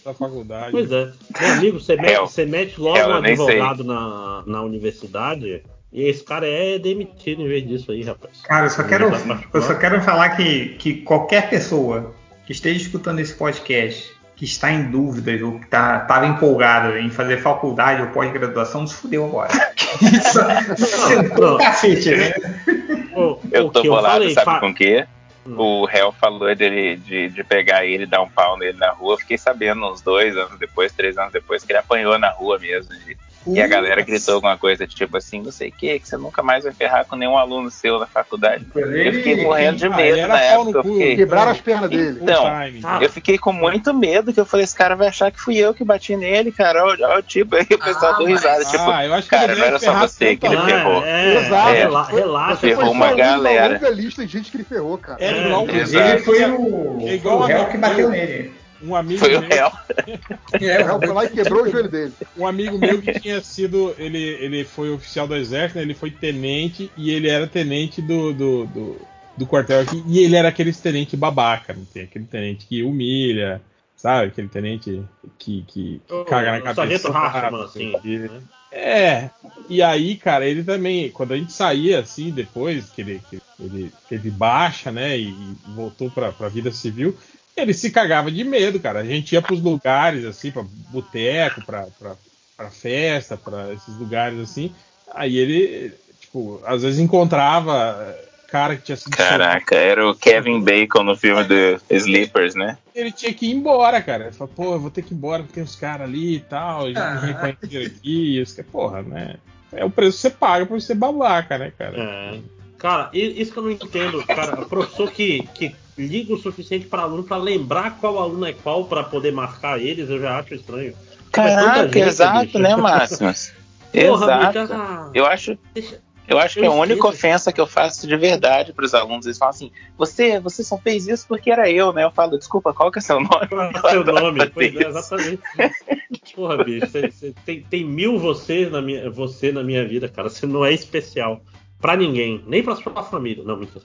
da faculdade. Pois é. Meu amigo, você mete, Hell. você mete logo Hell, um eu advogado na, na universidade e esse cara é demitido em vez disso aí, rapaz. Cara, eu só quero, particular. eu só quero falar que, que qualquer pessoa que esteja escutando esse podcast, que está em dúvidas ou que está tava empolgado em fazer faculdade ou pós-graduação, se fudeu agora. Isso sentou o cacete, né? O- Eu tô bolado, falei, sabe fa- com o quê? Hum. O réu falou dele de, de pegar ele e dar um pau nele na rua. Fiquei sabendo uns dois anos depois, três anos depois, que ele apanhou na rua mesmo. de- e a galera gritou alguma coisa tipo assim, não sei o que, que você nunca mais vai ferrar com nenhum aluno seu na faculdade. Eu fiquei morrendo de Ah, medo era na época. Fiquei, Quebraram as pernas dele. Então. Ah, eu fiquei com muito medo, que eu falei, esse cara vai achar que fui eu que bati nele, cara. Olha, olha o tipo, aí o pessoal Ah, deu mas- risada. Tipo, ah, eu acho que cara, ele não era só você que ele Ah, ferrou. é, Exato. é, relaxa. Ferrou uma galera. lista de gente que ele ferrou, cara. É É, igual, exato. Ele foi o, É igual o a réu que bateu nele. Um amigo Foi o meu, réu. O réu foi lá e quebrou o joelho dele. um amigo meu que tinha sido, ele, ele foi oficial do exército, né, ele foi tenente e ele era tenente do, do, do, do quartel aqui e ele era aquele tenente babaca, não tem aquele tenente que humilha, sabe, aquele tenente que, que, que O- caga na o cabeça. Sargento o assim, quê. né? É, e aí, cara, ele também, quando a gente saía assim, depois que ele, que ele teve baixa, né, e, e voltou pra, pra vida civil, ele se cagava de medo, cara. A gente ia pros lugares, assim, pra boteco, pra, pra, pra festa, pra esses lugares assim. Aí ele, tipo, às vezes encontrava cara que tinha sido Caraca, era o Kevin Bacon no filme do Sleepers, né? ele tinha que ir embora, cara. Ele falou, pô, eu vvou ter que ir embora porque tem uns caras ali e tal, já me reconheceram aqui, isso que porra, né? É o preço que você paga pra você babaca, né, cara? É. Cara, isso que eu não entendo, cara. Professor que, que liga o suficiente para aluno para lembrar qual aluno é qual para poder marcar eles, eu já acho estranho. Mas tanta Caraca, gente, exato, bicho. né, Máximos? Porra, exato. bicho, Eu acho, eu acho que Eu a única esqueço. ofensa que eu faço de verdade pros alunos, eles falam assim: você, você só fez isso porque era eu, né? Eu falo, desculpa, qual que é seu nome? qual é seu nome? Pois é, exatamente. Porra, bicho, cê- cê tem, tem mil você na, minha, você na minha vida, cara. Você não é especial. Pra ninguém, nem pra sua família. Não, mentira.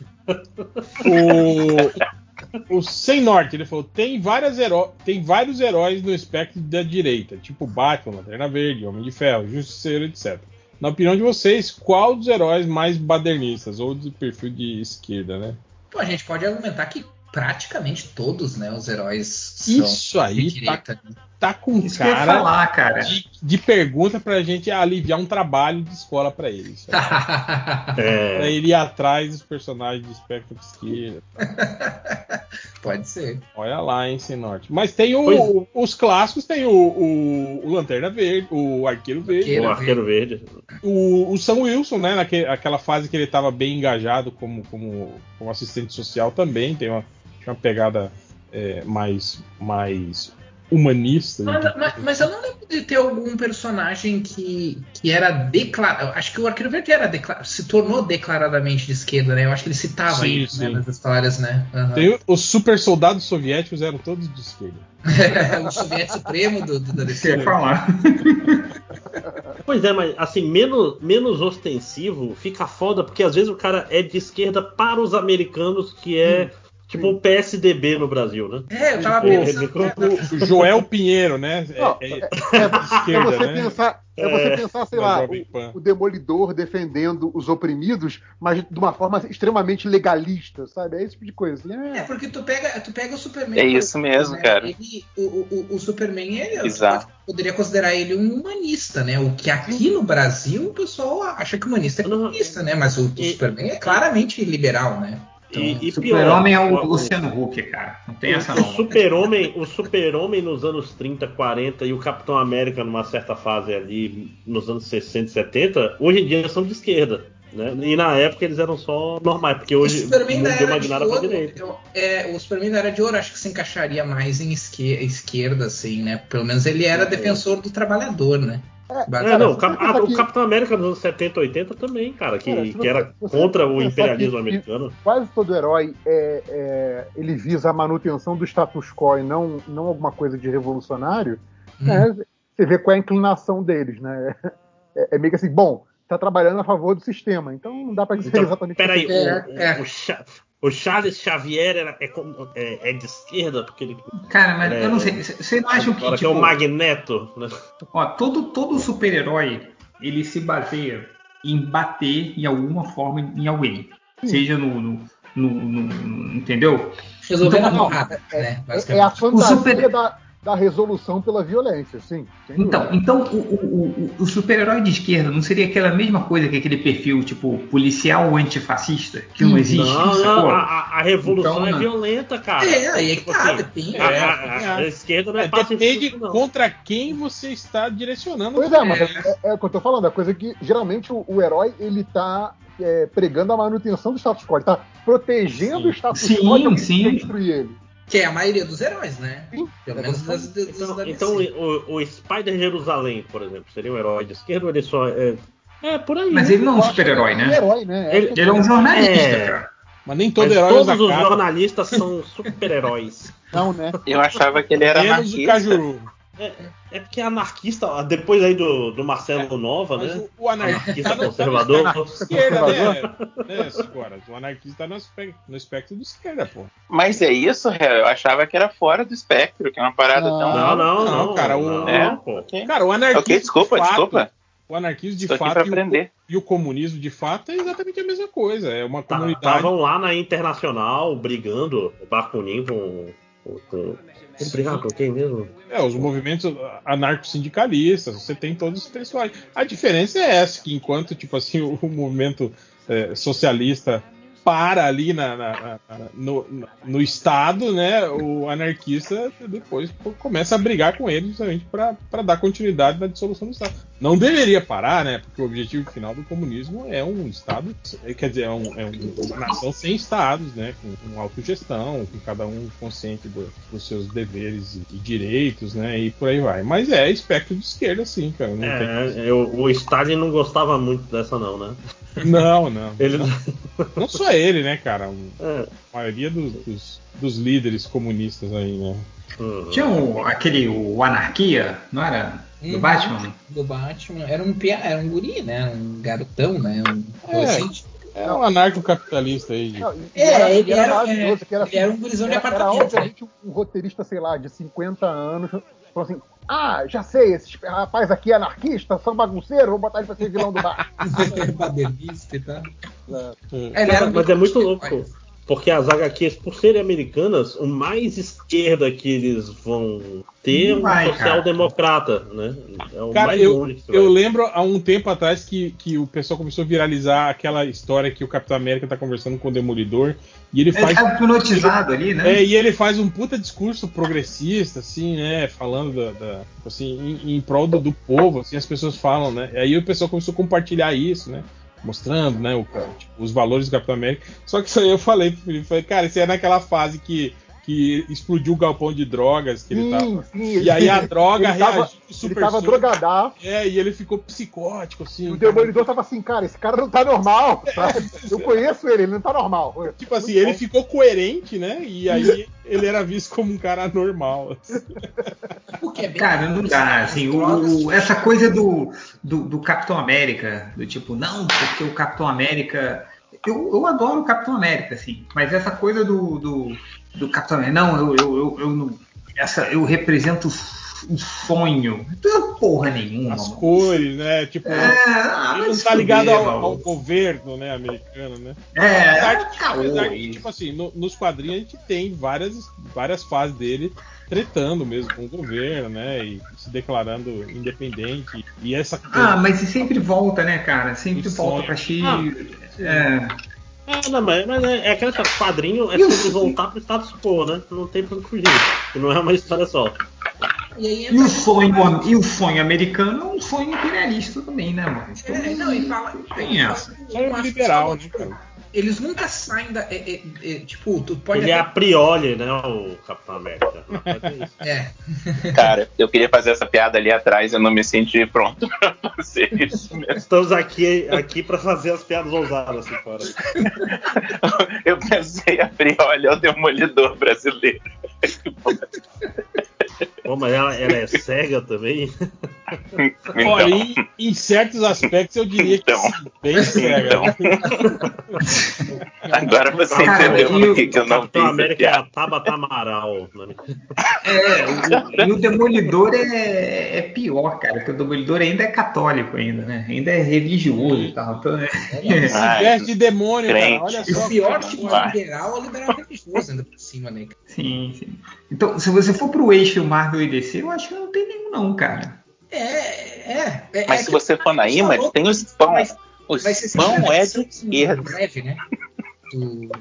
O... o Sem Norte, ele falou: tem, várias heró tem vários heróis no espectro da direita, tipo Batman, Lanterna Verde, Homem de Ferro, Justiceiro, etc. Na opinião de vocês, qual dos heróis mais badernistas ou de perfil de esquerda, né? Pô, a gente pode argumentar que praticamente todos, né, os heróis são Isso aí de direita. tá, tá com Isso que eu ia cara falar, cara. de, de pergunta pra gente aliviar um trabalho de escola pra ele. aí. Pra É, ele ir atrás dos personagens do espectro de esquerda. Pode ser. Olha lá, hein, Sem Norte. Mas tem o- Pois- os clássicos, tem o, o- o Lanterna Verde, o Arqueiro Verde, o Arqueiro Verde. o, o Sam Wilson, né? Naquela fase que ele estava bem engajado como, como, como assistente social também, tem uma, tinha uma pegada é, mais, mais humanista. Mas, mas- mas eu não lembro de ter algum personagem que, que era declarado. Acho que o Arqueiro Verde era decla- se tornou declaradamente de esquerda, né? Eu acho que ele citava Sim, isso né, sim. nas histórias, né? Aham. Tem os super soldados soviéticos eram todos de esquerda. o soviético supremo do, do, da esquerda. falar. Pois é, mas assim, menos, menos ostensivo fica foda, porque às vezes o cara é de esquerda para os americanos, que é tipo o PSDB no Brasil, né? É, eu tava Pô, pensando. O, o Joel Pinheiro, né? É- Não, é- é, é esquerda, você né? pensar, é você É. pensar, sei lá, o, o demolidor defendendo os oprimidos, mas de uma forma extremamente legalista, sabe? É esse tipo de coisa. assim, É, É, porque tu pega, tu pega o Superman. É isso exemplo, mesmo, né? cara. Ele- o, o, o Superman, ele Bizarro. poderia considerar ele um humanista, né? O que aqui no Brasil o pessoal acha que o humanista é comunista, né? Mas o, o e- Superman é claramente liberal, né? Então, E, e Super-Homem é o o- Luciano Huck, cara. Não tem essa O não. Super-Homem, o Super-Homem nos anos 30, 40 e o Capitão América numa certa fase ali nos anos 60 e 70, hoje em dia são de esquerda. Né? E na época eles eram só normais, porque o hoje não deu Era uma de guinada pra direita. eu- é, o Superman da Era de Ouro acho que se encaixaria mais em esque- esquerda, assim, né? Pelo menos ele era defensor do trabalhador, né? É, não, o, Cap- pensa a- o que- Capitão América nos anos 70, 80 também, cara, que, Cara, que era você contra o imperialismo que- americano. quase todo herói é, é- ele visa a manutenção do status quo e não, não alguma coisa de revolucionário. Hum. né? Você vê qual é a inclinação deles, né? É, é meio que assim, bom, tá trabalhando a favor do sistema, então não dá pra dizer Então, exatamente peraí, o que- É, o, é. o o Charles Xavier era- é, é- é de esquerda, porque ele Cara, mas É, eu não sei. c- Vocês não acham que, agora que é o tipo, Magneto, né? ó, todo, todo super-herói ele se baseia em bater em alguma forma em alguém. Seja no. no- no- no- no- entendeu? Resolver Então, na não, porrada, né? É, é a fantasia super- da, da resolução pela violência, sim. Então, então o, o- o- o super-herói de esquerda não seria aquela mesma coisa que aquele perfil, tipo, policial antifascista, que não existe? Não, a, a- a revolução Então, é não. violenta, cara. É, aí é que Tipo tá, assim, depende. a, É, a- a- a esquerda não é, É, depende contra quem você está direcionando. Pois é, mas é, é o que eu tô falando, a coisa que geralmente o, o herói ele tá é, pregando a manutenção do status quo, ele tá protegendo Sim. o status Sim, quo sim. destruir ele. Que é a maioria dos heróis, né? Sim. Pelo menos das, das, das Então, da então o, o Spider Jerusalém, por exemplo, seria um herói de esquerda ou ele só é. É, por aí. Mas né? ele não é um super-herói, ele né? É herói, né? Ele- Ele é um jornalista, É. cara. Mas nem todo Mas herói todos os capa, jornalistas são super-heróis. Não, né? Eu achava que ele era menos o. Cajuru. É porque é anarquista, depois aí do, do Marcelo Nova, Mas né? o, o anarquista Anarquista tá conservador. tá esquerda, né? né? O anarquista no espectro, no espectro de esquerda, pô. Mas é isso? Eu achava que era fora do espectro, que é uma parada Não. tão. Não, não, Não, não. cara, o- não, É? pô. Ok. Cara, o anarquismo. Ok, desculpa, de fato, desculpa. O anarquismo de Estou fato e o, e o comunismo de fato é exatamente a mesma coisa. É uma Tá- comunidade. Estavam lá na Internacional brigando, o Bakunin com. com, com com quem mesmo? É, os movimentos anarco-sindicalistas, você tem todos os pessoais. A diferença é essa, que enquanto, tipo assim, o, o movimento é, socialista para ali na, na- na- no, no- Estado, né? O anarquista depois co- começa a brigar com ele justamente para dar continuidade na dissolução do Estado. Não deveria parar, né? Porque o objetivo final do comunismo é um Estado, quer dizer, é, um, é um- uma nação sem Estados, né? Com, com autogestão, com cada um consciente do- dos seus deveres e, e direitos, né? E por aí vai. Mas é espectro de esquerda, sim, cara. Não, tem- É, eu- o Stalin não gostava muito dessa, não, né? não, não. Ele. Não só ele, né, cara? É, A maioria dos, dos- dos líderes comunistas aí, né? hum. Tinha o, aquele, o Anarquia, não era? Do Uhum. Batman? Do Batman. Era um, era um guri, né? Um garotão, né? Um É. adolescente. É um anarcocapitalista aí. Não, e- e É, era- ele era era, era era um gurizão de era, era apartamento, obviamente um, um roteirista, sei lá, de 50 anos, falou assim: Ah, já sei, esse rapaz aqui é anarquista, são bagunceiro, vou botar ele pra ser vilão do bar. Badernista e tal. Mas é muito louco. Porque as HQs, por serem americanas, o mais esquerda que eles vão ter é um social-democrata, né? É o Cara, mais eu, eu lembro há um tempo atrás que, que o pessoal começou a viralizar aquela história que o Capitão América tá conversando com o Demolidor e ele Ele faz. tá hipnotizado ali, né? É, e ele faz um puta discurso progressista, assim, né? Falando da, da- assim, em, em prol do, do povo, assim, as pessoas falam, né? Aí o pessoal começou a compartilhar isso, né? Mostrando, né, o, tipo, os valores do Capitão América. Só que isso aí eu falei pro Felipe, falei, cara, isso é naquela fase que, que explodiu o galpão de drogas que ele tava. Sim, sim. E aí a droga ele tava, reagiu ele super tava soro. drogadaço. É, e ele ficou psicótico, assim. E o. Demolidor tava assim, cara, esse cara não tá normal, sabe? Eu conheço ele, ele não tá normal. Tipo assim, Muito ele bom. ficou coerente, né? E aí ele era visto como um cara normal. assim. o que é bem- Cara, não dá, assim, o- o- essa coisa do, do, do Capitão América, do tipo, não, porque o Capitão América. Eu, eu adoro o Capitão América, assim, mas essa coisa do, do, do Capitão América, não, eu, eu, eu, eu não. Essa, eu represento um sonho. Não é porra nenhuma, As mano. cores, né? Tipo, É, ah, ele não se tá ligado ao, ao governo, né, americano, né? É, Apesar de- apesar de, tipo assim, no- nos quadrinhos a gente tem várias, várias fases dele tretando mesmo com o governo, né? E se declarando independente. E essa Ah, mas sempre volta, né, cara? Sempre O volta sonho. pra X. Ah. É, É, não, mas, mas é, é aquele quadrinho é sobre voltar pro status quo, né? Não tem pra onde fugir. Não é uma história só. E aí E o sonho, e o sonho americano é um sonho imperialista também, né, mano? Então, É, não, e fala. tem essa. que liberal, né, cara? Eles nunca saem da. é, é, é, tipo, tu pode. Ele é a priori, né? O Capitão América. É. É. Cara, eu queria fazer essa piada ali atrás, eu não me senti pronto pra fazer isso mesmo. Estamos aqui, aqui pra fazer as piadas ousadas assim fora. Eu pensei a priori, é o demolidor brasileiro. Pô, mas ela, ela é cega também? Olha, Então, em, em certos aspectos eu diria Então. que sim, bem cega. Então. agora você Cara, entendeu e por o que, que eu não Capitão América é a Tabata Amaral. Né? É, o, e o Demolidor é, é pior, cara, que o Demolidor ainda é católico ainda, né? Ainda é religioso e tal. Então, é, Se veste de demônio, crente. cara. Olha E só. o pior que tipo liberal é o liberal religioso ainda por cima, né? Sim, sim. Então, se você for pro eixo Marvel e DC, eu acho que não tem nenhum, não, cara. É, é. é Mas é se você for na Image, tem o spam. mas O a é de esquerda. breve, né? Do, do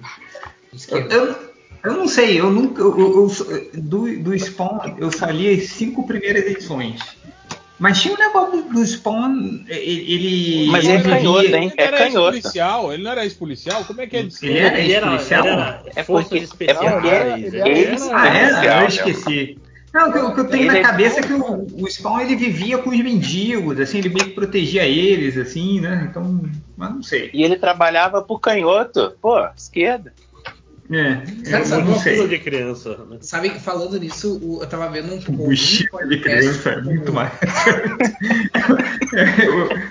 Eu, eu, eu não sei, eu nunca. Eu, eu- eu- do, do Spawn, eu só li as cinco primeiras edições. Mas tinha um negócio do, do Spawn, ele. ele- Mas ele é vivia- canhoto, hein? Ele É era canhoto. ex-policial, ele não era ex-policial? Como é que é de Ele era Ele era, ex-policial? ele É porque- é porque ele era- ele era- Ah, era? policial, Eu esqueci. Não, o que, eu- o que eu tenho Ele na é- cabeça é que o, o Spawn ele vivia com os mendigos, assim, ele meio que protegia eles, assim, né? Então, mas não sei. E ele trabalhava por canhoto. Pô, esquerda. É, Cara, sabe uma. Coisa de criança. Né? Sabe, falando nisso, o- eu tava vendo um O estilo de criança é muito mais.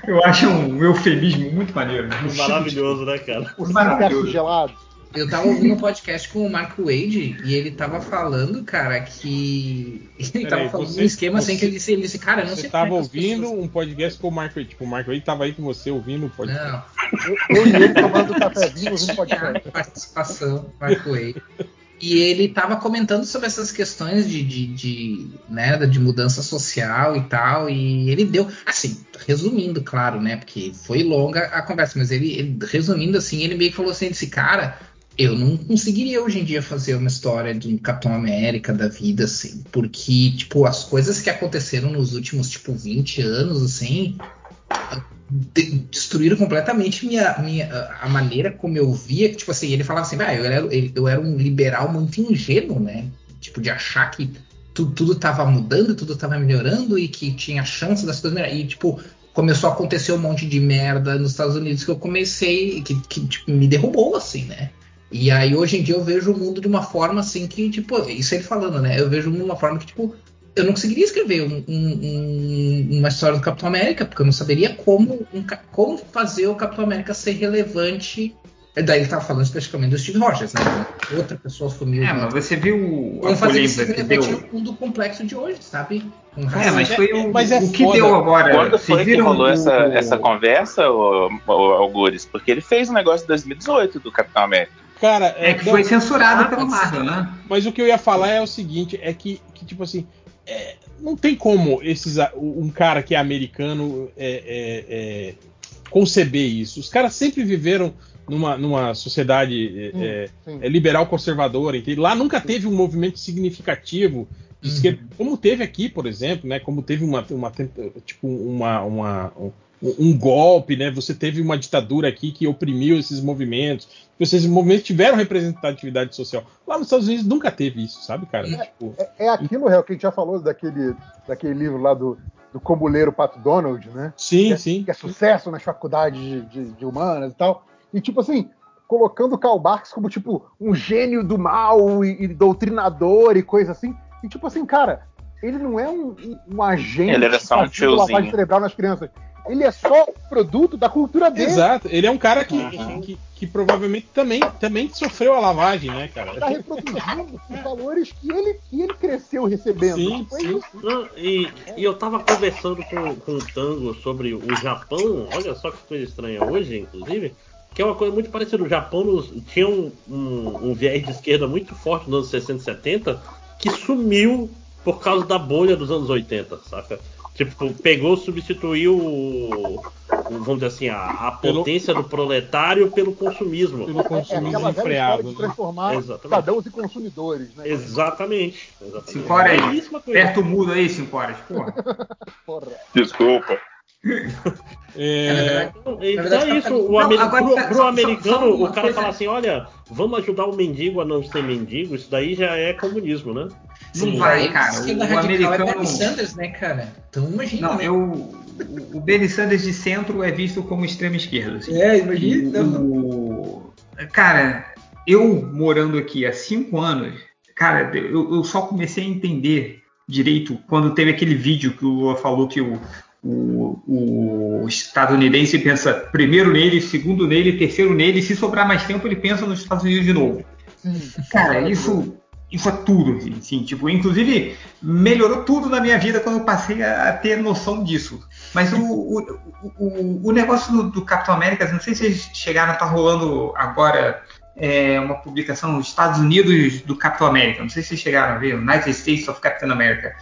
eu, eu acho um eufemismo muito maneiro. Maravilhoso, né, cara? O Maravilhoso. Sinterso gelado. Eu tava ouvindo um podcast com o Mark Wade e ele tava falando, cara, que. Ele tava falando você- um esquema assim você- que ele disse, ele disse, cara, eu não Você sei tava como é as ouvindo pessoas- um podcast com o Marco Tipo, o Marco Wade tava aí com você ouvindo o podcast. Não, Eu e ele tomando cafezinho ouvindo tinha podcast. participação, Mark Wade. E ele tava comentando sobre essas questões de, de, de, né, de mudança social e tal. E ele deu, assim, resumindo, claro, né? Porque foi longa a conversa, mas ele, ele- resumindo assim, ele meio que falou assim: desse cara, eu não conseguiria hoje em dia fazer uma história de um Capitão América da vida, assim, porque, tipo, as coisas que aconteceram nos últimos, tipo, 20 anos, assim, de- destruíram completamente minha, minha, a maneira como eu via, tipo assim, ele falava assim, ah, eu, era, eu era um liberal muito ingênuo, né? Tipo, de achar que tu, tudo tava mudando, tudo tava melhorando e que tinha chance das coisas melhorarem. E, tipo, começou a acontecer um monte de merda nos Estados Unidos que eu comecei, que, que tipo, me derrubou, assim, né? E aí, hoje em dia, eu vejo o mundo de uma forma assim que, tipo, isso ele falando, né? Eu vejo o mundo de uma forma que, tipo, eu não conseguiria escrever um- um- um- uma história do Capitão América, porque eu não saberia como, um como fazer o Capitão América ser relevante. É, Daí ele tava falando especificamente do Steve Rogers, né? Outra pessoa sumiu. É, mas você viu a Como fazer isso polêmica que relevante deu? no mundo complexo de hoje, sabe? Com É, mas foi o, Mas é o que foda. deu agora. Quando Vocês foi que rolou o- essa, essa conversa, o, o, Algures? Porque ele fez um negócio em 2018 do Capitão América. Cara, É que não, foi censurado Ah, pela pode Marvel, né? Mas o que eu ia falar é o seguinte, é que, que, tipo assim, é, não tem como esses, a- um cara que é americano é, é, é, conceber isso. Os caras sempre viveram numa, numa sociedade Sim, é, sim. é, liberal conservadora, entende? Lá nunca teve um movimento significativo de Uhum. esquerda, como teve aqui, por exemplo, né? Como teve uma, uma tipo uma, uma um, um golpe, né? Você teve uma ditadura aqui que oprimiu esses movimentos. Esses movimentos tiveram representatividade social. Lá nos Estados Unidos nunca teve isso, sabe, cara? Tipo, É, é aquilo, Real, que a gente já falou daquele, daquele livro lá do, do Combuleiro Pato Donald, né? sim, que é, sim. que é sucesso nas faculdades de, de- de humanas e tal. E, tipo assim, colocando Karl Marx como, tipo, um gênio do mal e, e doutrinador e coisa assim. E, tipo assim, cara, ele não é um, um- agente Ele era só um tiozinho. lavagem cerebral nas crianças. Ele é só produto da cultura dele. Exato, ele é um cara que, Uhum. que, que provavelmente também, também sofreu a lavagem, né, cara? Tá reproduzindo os valores que ele, que ele cresceu recebendo. Sim, Tipo, é sim. isso. Não, e, e eu tava conversando com, com o Tango sobre o Japão, olha só que coisa estranha hoje, inclusive, que é uma coisa muito parecida. O Japão nos- tinha um, um, um viés de esquerda muito forte nos anos 60 e 70 que sumiu por causa da bolha dos anos 80, saca? Tipo, pegou, substituiu o, vamos dizer assim, a, a Pelo- potência do proletário pelo consumismo. Pelo É consumismo aquela velha história freado. de né? transformar Exatamente. cidadãos em consumidores, né? Exatamente. exatamente. Cinco horas aí. Aperta o mudo aí, 5 horas. Porra. Porra. Desculpa. É, Então, Na então é isso, o Não, ameri- agora, pro, só- pro só- americano, só uma o cara coisa- fala assim, olha, vamos ajudar o mendigo a não ser mendigo, isso daí já é comunismo, né? Não vai, cara. esquerda O, o é americano. Bernie Sanders, né, cara? Então imagina. Não, né? eu, o- o Bernie Sanders de centro é visto como extrema esquerda. assim. É, imagina. O- Cara, eu morando aqui há cinco anos, cara, eu, eu só comecei a entender direito quando teve aquele vídeo que o Lula falou que o, o, o estadunidense pensa primeiro nele, segundo nele, terceiro nele, e se sobrar mais tempo ele pensa nos Estados Unidos de novo. Cara, isso, isso é tudo, assim, tipo, inclusive melhorou tudo na minha vida quando eu passei a, ter noção disso. Mas o, o, o, o negócio do, do Capitão América, não sei se vocês chegaram, tá rolando agora é, uma publicação nos Estados Unidos do Capitão América. Não sei se vocês chegaram a ver, United States of Captain America,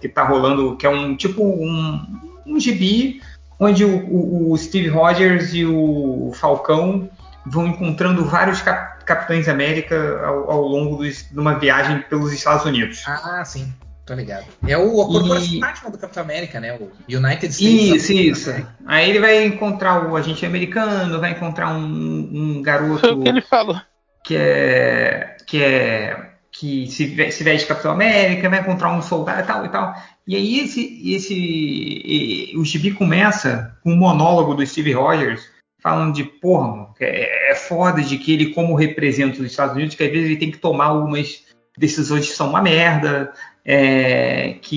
que tá rolando, que é um tipo um, um gibi onde o, o- Steve Rogers e o Falcão vão encontrando vários cap- Capitães América ao, ao longo dos- de uma viagem pelos Estados Unidos. Ah, sim. Tô ligado. É o, a E- corporação máxima do Capitão América, né? O United States. Isso, isso. Aí ele vai encontrar o agente americano, vai encontrar um, um Foi garoto o que ele falou. que é que é que se, se veste Capitão América, vai encontrar um soldado e tal e tal. E aí esse esse e- o gibi começa com um monólogo do Steve Rogers falando de porra, mano, é, é foda de que ele como representa os Estados Unidos, que às vezes ele tem que tomar algumas decisões que são uma merda, é, que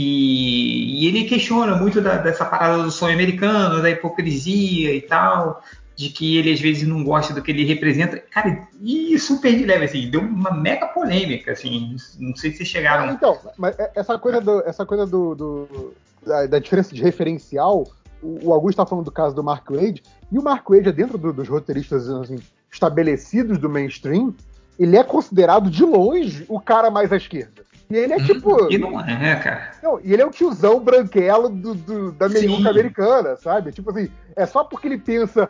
e ele questiona muito da- dessa parada do sonho americano, da hipocrisia e tal, de que ele às vezes não gosta do que ele representa. Cara, e super de leve, assim, deu uma mega polêmica, assim, não sei se chegaram. então, mas é- essa coisa, do, essa coisa do, do- da, da diferença de referencial, o, Augusto está falando do caso do Mark Wade, e o Mark Wade é dentro do- dos roteiristas assim, estabelecidos do mainstream, ele é considerado de longe o cara mais à esquerda. E ele é tipo. E não é, cara. Não, e ele é o tiozão branquelo do, do- da meiuca americana, sabe? Tipo assim, é só porque ele pensa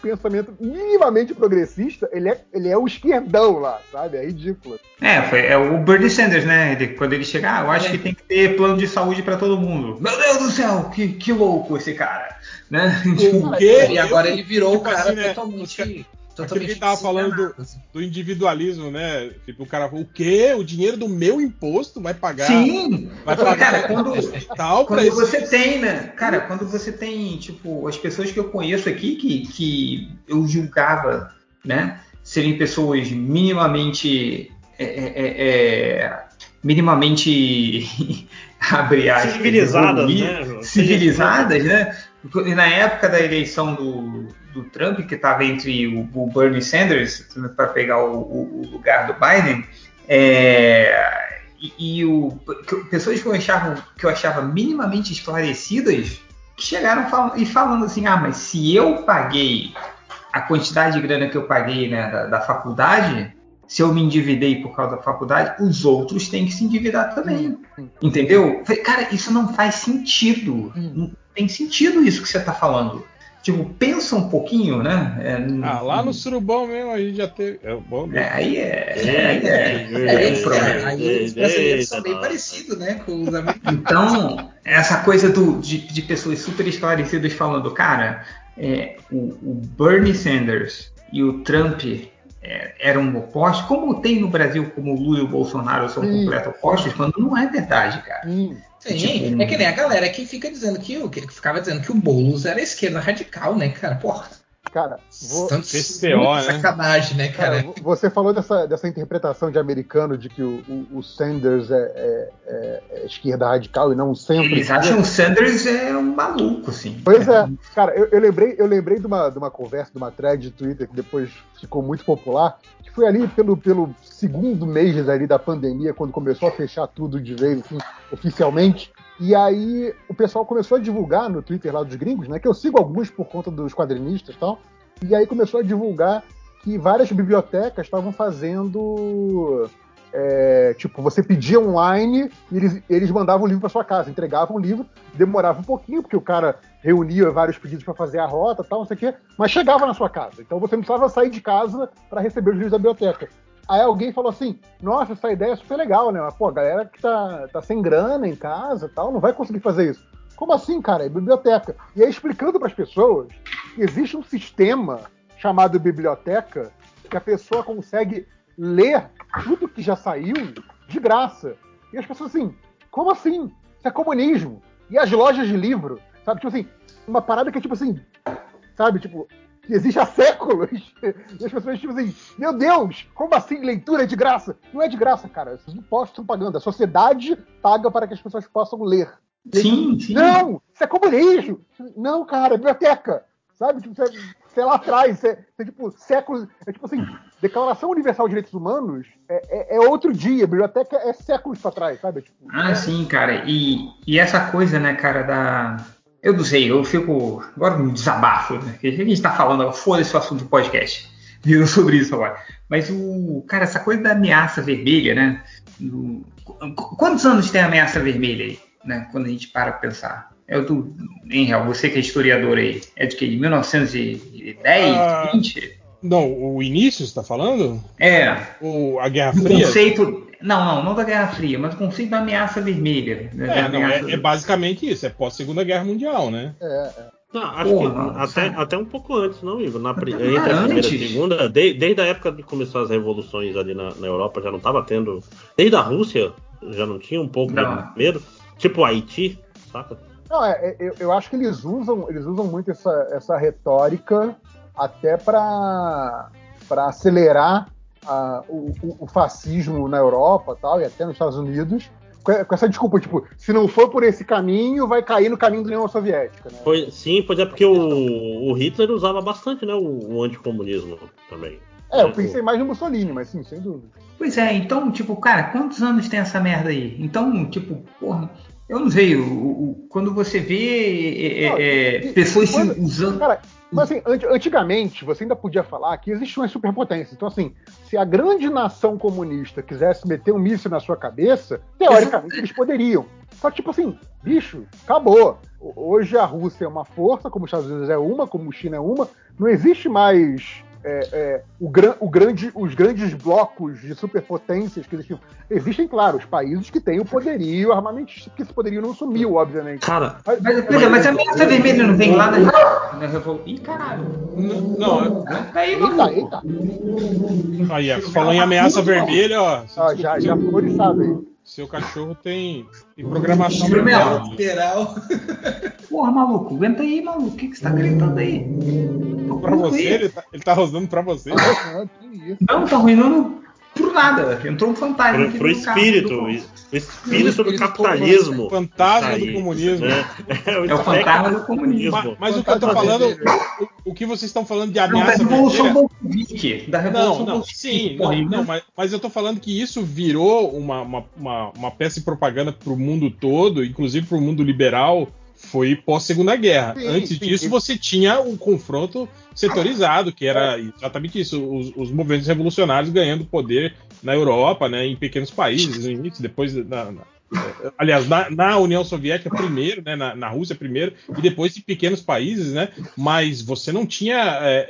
pensamento minimamente progressista, ele é, ele é o esquerdão lá, sabe? É ridículo. É, foi, é o Bernie Sanders, né? Ele- quando ele chegar, ah, eu acho que tem que ter plano de saúde para todo mundo. Meu Deus do céu, que, que louco esse cara, né? Tipo, O quê? E agora ele virou Tipo o cara assim, né, totalmente. Que tava falando do, assim. do individualismo, né? Tipo, o cara falou, o quê? O dinheiro do meu imposto vai pagar. Sim, Vai pagar cara, quando, tal Quando você tem, né? Cara, quando você tem, tipo, as pessoas que eu conheço aqui que, que eu julgava, né? Serem pessoas minimamente. é, é, é, minimamente abre aspas, Civilizadas, evoluir, né? Civilizadas, né? E na época da eleição do, do Trump, que estava entre o, o Bernie Sanders para pegar o, o- o lugar do Biden, é, e, e o, que- pessoas que eu, achava, que eu achava minimamente esclarecidas chegaram fal- e falando assim: ah, mas se eu paguei a quantidade de grana que eu paguei né, da, da faculdade, se eu me endividei por causa da faculdade, os outros têm que se endividar também. Entendeu? Falei, Cara, isso não faz sentido. Não tem sentido isso que você está falando. Tipo, pensa um pouquinho, né? É, Ah, lá no Surubão mesmo a gente já teve. É, bom, é, aí é. É, aí é- É, é problema. aí os brasileiros são bem parecidos, né? Com os americanos. Então, essa coisa do, de, de pessoas super esclarecidas falando, cara, é, o, o Bernie Sanders e o Trump é, eram opostos, como tem no Brasil, como o Lula e o Bolsonaro são Sim. completos opostos, quando não é verdade, cara. Sim. Sim, Tipo, é que nem a galera que fica dizendo que, o- que ficava dizendo que o Boulos era esquerda radical, né, cara? Porra, Cara, vou, tanto PCO, né? sacanagem, né, cara? Cara, vo- você falou dessa, dessa interpretação de americano de que o, o- o Sanders é, é- é- é esquerda radical e não o centro. Eles acham o Sanders é um maluco, assim. Pois é, cara, eu, eu lembrei, eu lembrei de, uma, de uma conversa, de uma thread de Twitter que depois ficou muito popular, que foi ali pelo, pelo segundo mês ali da pandemia, quando começou a fechar tudo de vez, assim, oficialmente. E aí o pessoal começou a divulgar no Twitter lá dos gringos, né? Que eu sigo alguns por conta dos quadrinistas e tal. E aí começou a divulgar que várias bibliotecas estavam fazendo. é, tipo, você pedia online e eles, eles mandavam o livro para sua casa, entregavam o livro, demorava um pouquinho, porque o cara reunia vários pedidos para fazer a rota tal, não sei o quê, mas chegava na sua casa. Então você não precisava sair de casa para receber os livros da biblioteca. Aí alguém falou assim: Nossa, essa ideia é super legal, né? Mas, pô, a galera que tá, tá sem grana em casa tal, não vai conseguir fazer isso. Como assim, cara? É biblioteca. E aí explicando para as pessoas que existe um sistema chamado biblioteca que a pessoa consegue ler tudo que já saiu de graça. E as pessoas assim, como assim? Isso é comunismo. E as lojas de livro, sabe? Tipo assim, uma parada que é tipo assim, sabe? Tipo, que existe há séculos. E as pessoas, tipo assim, meu Deus, como assim leitura é de graça? Não é de graça, cara. Esses impostos estão pagando. A sociedade paga para que as pessoas possam ler. Sim, sim. Não, isso é comunismo. Não, cara, é biblioteca. Sabe? Tipo, você, você lá atrás, você, você, tipo, séculos. É tipo assim, Declaração Universal de Direitos Humanos é, é- é outro dia, biblioteca é séculos pra trás, sabe? Tipo, Ah, é- sim, cara. E, e essa coisa, né, cara, da. Eu não sei, eu fico. Agora um desabafo, né? que A gente tá falando, foda-se o assunto do podcast. Vindo sobre isso agora. Mas o. Cara, essa coisa da ameaça vermelha, né? do- quantos anos tem a ameaça vermelha aí? Né? Quando a gente para pra pensar. É o do. Em real, você que é historiador aí, é de que? De 1910, Ah. 20? Não, o início, você tá falando? É, O, a Guerra o Fria? conceito. Não, não, não da Guerra Fria, mas o conceito da ameaça vermelha. né, da É, não, ameaça- é, é basicamente isso, é pós-segunda Guerra Mundial, né? é, Não, acho Porra, que até, sabe? até um pouco antes, não, Igor? Na, entre a primeira e a segunda, de- desde a época que começou as revoluções ali na, na Europa, já não estava tendo. Desde a Rússia, já não tinha um pouco Não. de medo. Tipo Haiti, saca? Não, é, é, eu, eu acho que eles usam, eles usam muito essa, essa retórica até para acelerar ah, o, o- fascismo na Europa tal, e até nos Estados Unidos, com, essa desculpa, tipo, se não for por esse caminho, vai cair no caminho da União Soviética. Né? Foi, sim, pois é porque o, o Hitler usava bastante né, o, o anticomunismo também. É, eu pensei mais no Mussolini, mas sim, sem dúvida. Pois é, então, tipo, cara, quantos anos tem essa merda aí? Então, tipo, porra, eu não sei, o, o- quando você vê é, Não, é, e- pessoas e quando- se usando. Cara, mas assim, anti- antigamente você ainda podia falar que existia uma superpotência. Então, assim, se a grande nação comunista quisesse meter um míssil na sua cabeça, teoricamente eles poderiam. Só que, tipo assim, bicho, acabou. Hoje a Rússia é uma força, como os Estados Unidos é uma, como a China é uma. Não existe mais é, é, o gran- o grande- os grandes blocos de superpotências que existiam. Existem, claro, os países que têm o poderio armamentista, porque esse poderio não sumiu, obviamente. Cara, Mas, Mas, pois é, mas a ameaça vermelha não vem lá na, na Revolução. Ih, caralho. Não, Aí, Eita, eita. aí, falou em ameaça vermelha, ó. Ah, já, já ficou oriçado aí. Seu cachorro tem, tem programação vermelha. Literal. Porra, maluco, aguenta aí, maluco. O que, que você tá gritando aí? Pra você, ele tá, ele tá rosnando pra você. Isso. Não, tá ruim, não. Pro nada, entrou um fantasma. Pro, pro espírito, do- o espírito do capitalismo. O fantasma do comunismo. né? É É o fantasma do comunismo. Ma- Mas, o que eu tô falando, o, o que vocês estão falando de Não, da ameaça Revolução. Bolchevique. Da Não, Revolução não, Bolchevique. sim, não, né? não, mas, mas eu tô falando que isso virou uma, uma, uma, uma peça de propaganda pro mundo todo, inclusive pro mundo liberal, foi pós Segunda Guerra. Sim, Antes sim, disso, sim. você tinha o confronto setorizado, que era exatamente isso, os, os movimentos revolucionários ganhando poder na Europa, né, em pequenos países, no início, depois na, na- eh, aliás, na, na União Soviética primeiro, né, na, na Rússia primeiro, e depois em pequenos países, né, mas você não tinha, é,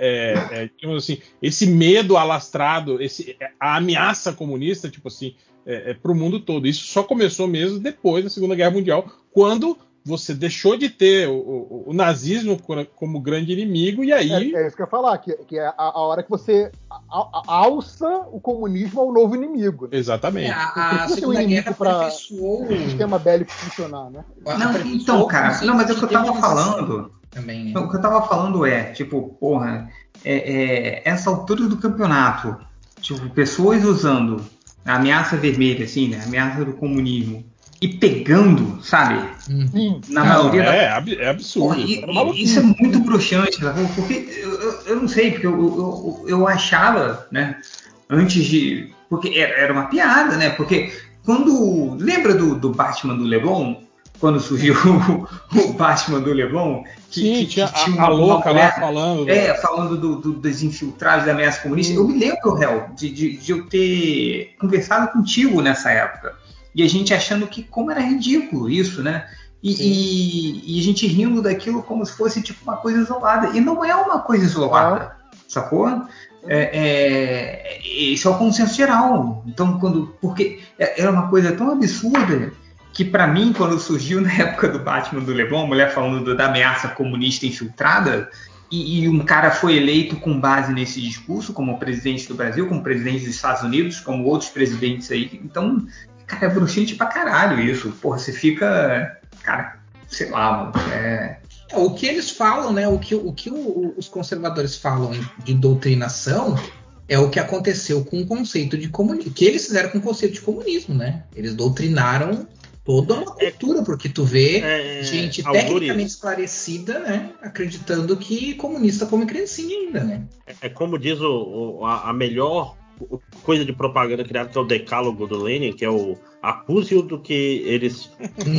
é, é, assim, esse medo alastrado, esse, a ameaça comunista, tipo assim, é, para o mundo todo. Isso só começou mesmo depois da Segunda Guerra Mundial, quando você deixou de ter o, o- o nazismo co- como grande inimigo, e aí. É, é isso que eu ia falar, que, que é a, a hora que você a- a- alça o comunismo ao novo inimigo. Né? Exatamente. É, a, a um Segunda inimigo Guerra pra- aperfeiçoou O sistema bélico funcionar, né? Não, então, cara, não, mas é o que eu tava falando. Também, né? O que eu tava falando é, tipo, porra, é, é, essa altura do campeonato, tipo, pessoas usando a ameaça vermelha, assim, né? A ameaça do comunismo. E pegando, sabe? Hum. Sim. Na Não, maioria da É, é absurdo. Porra, e- Tá e- isso é muito broxante, sabe? porque eu, eu- não sei, porque eu, eu, eu achava, né, antes de. Porque era era uma piada, né? Porque quando. Lembra do, do Batman do Leblon? Quando surgiu o, o Batman do Leblon? Que, Sim, que- tinha que a, a louca lá mulher- falando. é, falando do, do- dos infiltrados da ameaça comunista. Eu me lembro, Réu, de, de, de eu ter conversado contigo nessa época. E a gente achando que como era ridículo isso, né? E, e- e a gente rindo daquilo como se fosse tipo uma coisa isolada. E não é uma coisa isolada, sacou? É, é, isso é o consenso geral. Então, quando. Porque é- era uma coisa tão absurda que para mim, quando surgiu na época do Batman do Leblon, a mulher falando do- da ameaça comunista infiltrada, e, e um cara foi eleito com base nesse discurso, como presidente do Brasil, como presidente dos Estados Unidos, como outros presidentes aí. Então, cara, é bruxante pra caralho isso. Porra, você fica. Cara, sei lá, mano. É, É, O que eles falam, né? O que, o que o- os conservadores falam de doutrinação é o que aconteceu com o conceito de comunismo. que eles fizeram com o conceito de comunismo, né? Eles doutrinaram toda uma cultura, porque tu vê É, gente Algures. tecnicamente esclarecida, né? Acreditando que comunista come criancinha ainda, né? É como diz o, o- a, a melhor coisa de propaganda criada, que é o decálogo do Lenin, que é o acuse-o do que eles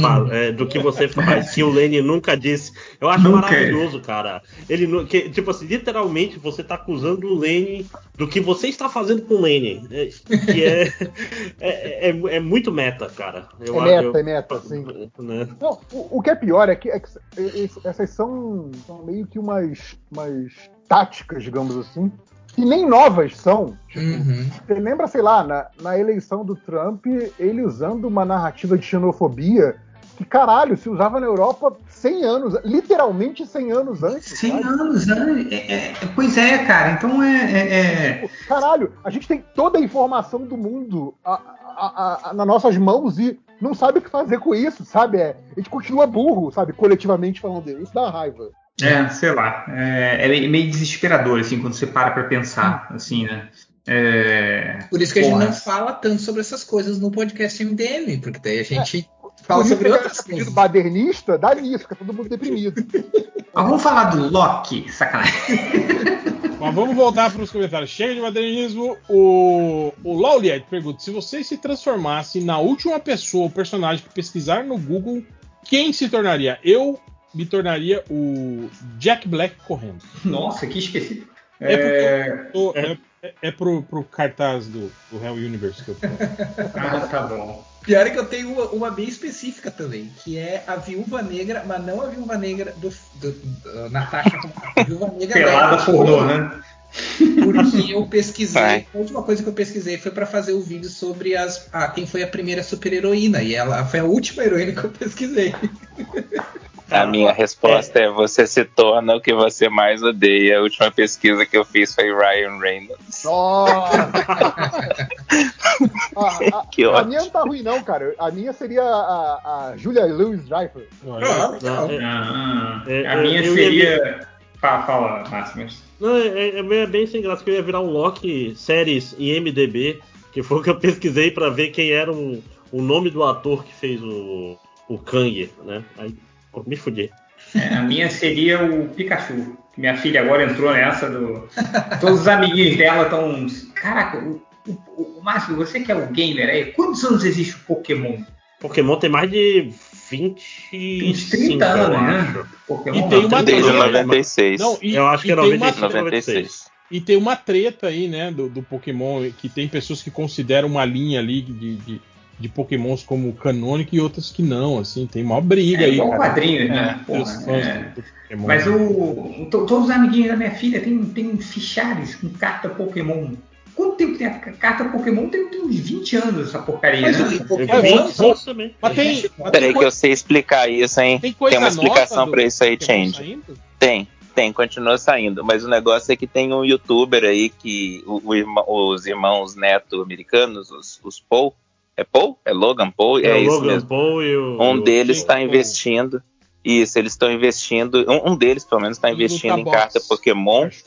fa- é, do que você faz, que o Lenin nunca disse. Eu acho Nunca. maravilhoso, cara. Ele que, tipo assim, literalmente você tá acusando o Lenin do que você está fazendo com o Lenin. É, que é, é, é, é muito meta, cara. Eu, É meta, é meta, sim. né? Não, o, o que é pior é que, é que es- essas são, são meio que umas, umas táticas, digamos assim, que nem novas são. Tipo, Uhum. Você lembra, sei lá, na, na eleição do Trump, ele usando uma narrativa de xenofobia que, caralho, se usava na Europa 100 anos, literalmente 100 anos antes. 100 sabe? anos, né? É- é- pois é, cara. Então é- é- é... Tipo, Caralho, a gente tem toda a informação do mundo a- a- a- a- nas nossas mãos e não sabe o que fazer com isso, sabe? É, a gente continua burro, sabe? Coletivamente falando. Isso dá raiva. É, sei lá. É, é meio desesperador, assim, quando você para pra pensar, assim, né? É, Por isso que a gente Porra. não fala tanto sobre essas coisas no podcast MDM, porque daí a gente Por fala sobre outras coisas. badernista, dá nisso, fica todo mundo deprimido. Mas vamos falar do Loki, sacanagem. Mas vamos voltar para os comentários. Chega de modernismo. O, o Lauliet pergunta: se você se transformasse na última pessoa, o personagem que pesquisar no Google, quem se tornaria? Eu me tornaria o Jack Black correndo. Nossa, que específico. É porque É, tô- é, é, é pro, pro cartaz do, do Hell Universe que eu tô. Ah, tá bom. Pior é que eu tenho uma, uma bem específica também, que é a viúva negra, mas não a viúva negra do, do, do Natasha, a viúva negra Pelada da- pornô, né? Porque eu pesquisei, Vai. a última coisa que eu pesquisei foi pra fazer o vídeo sobre as, a, quem foi a primeira super heroína, e ela foi a última heroína que eu pesquisei. A minha resposta é: você se torna o que você mais odeia. A última pesquisa que eu fiz foi Ryan Reynolds. Nossa! a, a- Que a ótimo. minha não tá ruim, não, cara. A minha seria a, a Julia Louis Dreyfus. Ah, legal. Ah, É, a é, minha seria. Fala, fala Máximo. Não, é, é- é bem sem graça que eu ia virar um Loki séries em MDB Que foi o que eu pesquisei pra ver quem era o, o nome do ator que fez o, o Kang, né? Aí, pô, me fudi. É, a minha seria o Pikachu. Minha filha agora entrou nessa do. Todos os amiguinhos dela estão. Caraca, o, o, o Márcio, você que é o gamer aí, quantos anos existe o Pokémon? Pokémon tem mais de 20. Uns 30 anos, né? Pokémon E tem uma Desde treta. 96. Não, e, Eu acho que é tem uma, 95, 96. e tem uma treta aí, né, do, do Pokémon, que tem pessoas que consideram uma linha ali de, de, de Pokémons como canônico e outras que não, assim, tem uma briga É aí. igual cara. quadrinhos, né? É, Porra, é. Pokémon. Mas o, to- todos os amiguinhos da minha filha tem, tem fichários com carta Pokémon. Quanto tempo tem a ca- carta Pokémon? Tem, tem uns 20 anos essa porcaria, Mas né? o Eu Pokémon também. Mas tem, mas Peraí tem, que eu sei explicar isso, hein? tem coisa Tem uma explicação pra isso aí, Change. saindo? Tem, tem, continua saindo. Mas o negócio é que tem um youtuber aí que o- o irmão- os irmãos neto americanos, os, os Paul, é Paul? É Logan Paul? É, É o isso Logan mesmo. Paul e o. Um e o- deles está investindo. Isso, eles estão investindo. Um, um deles, pelo menos, está investindo em box. carta Pokémon. Acho.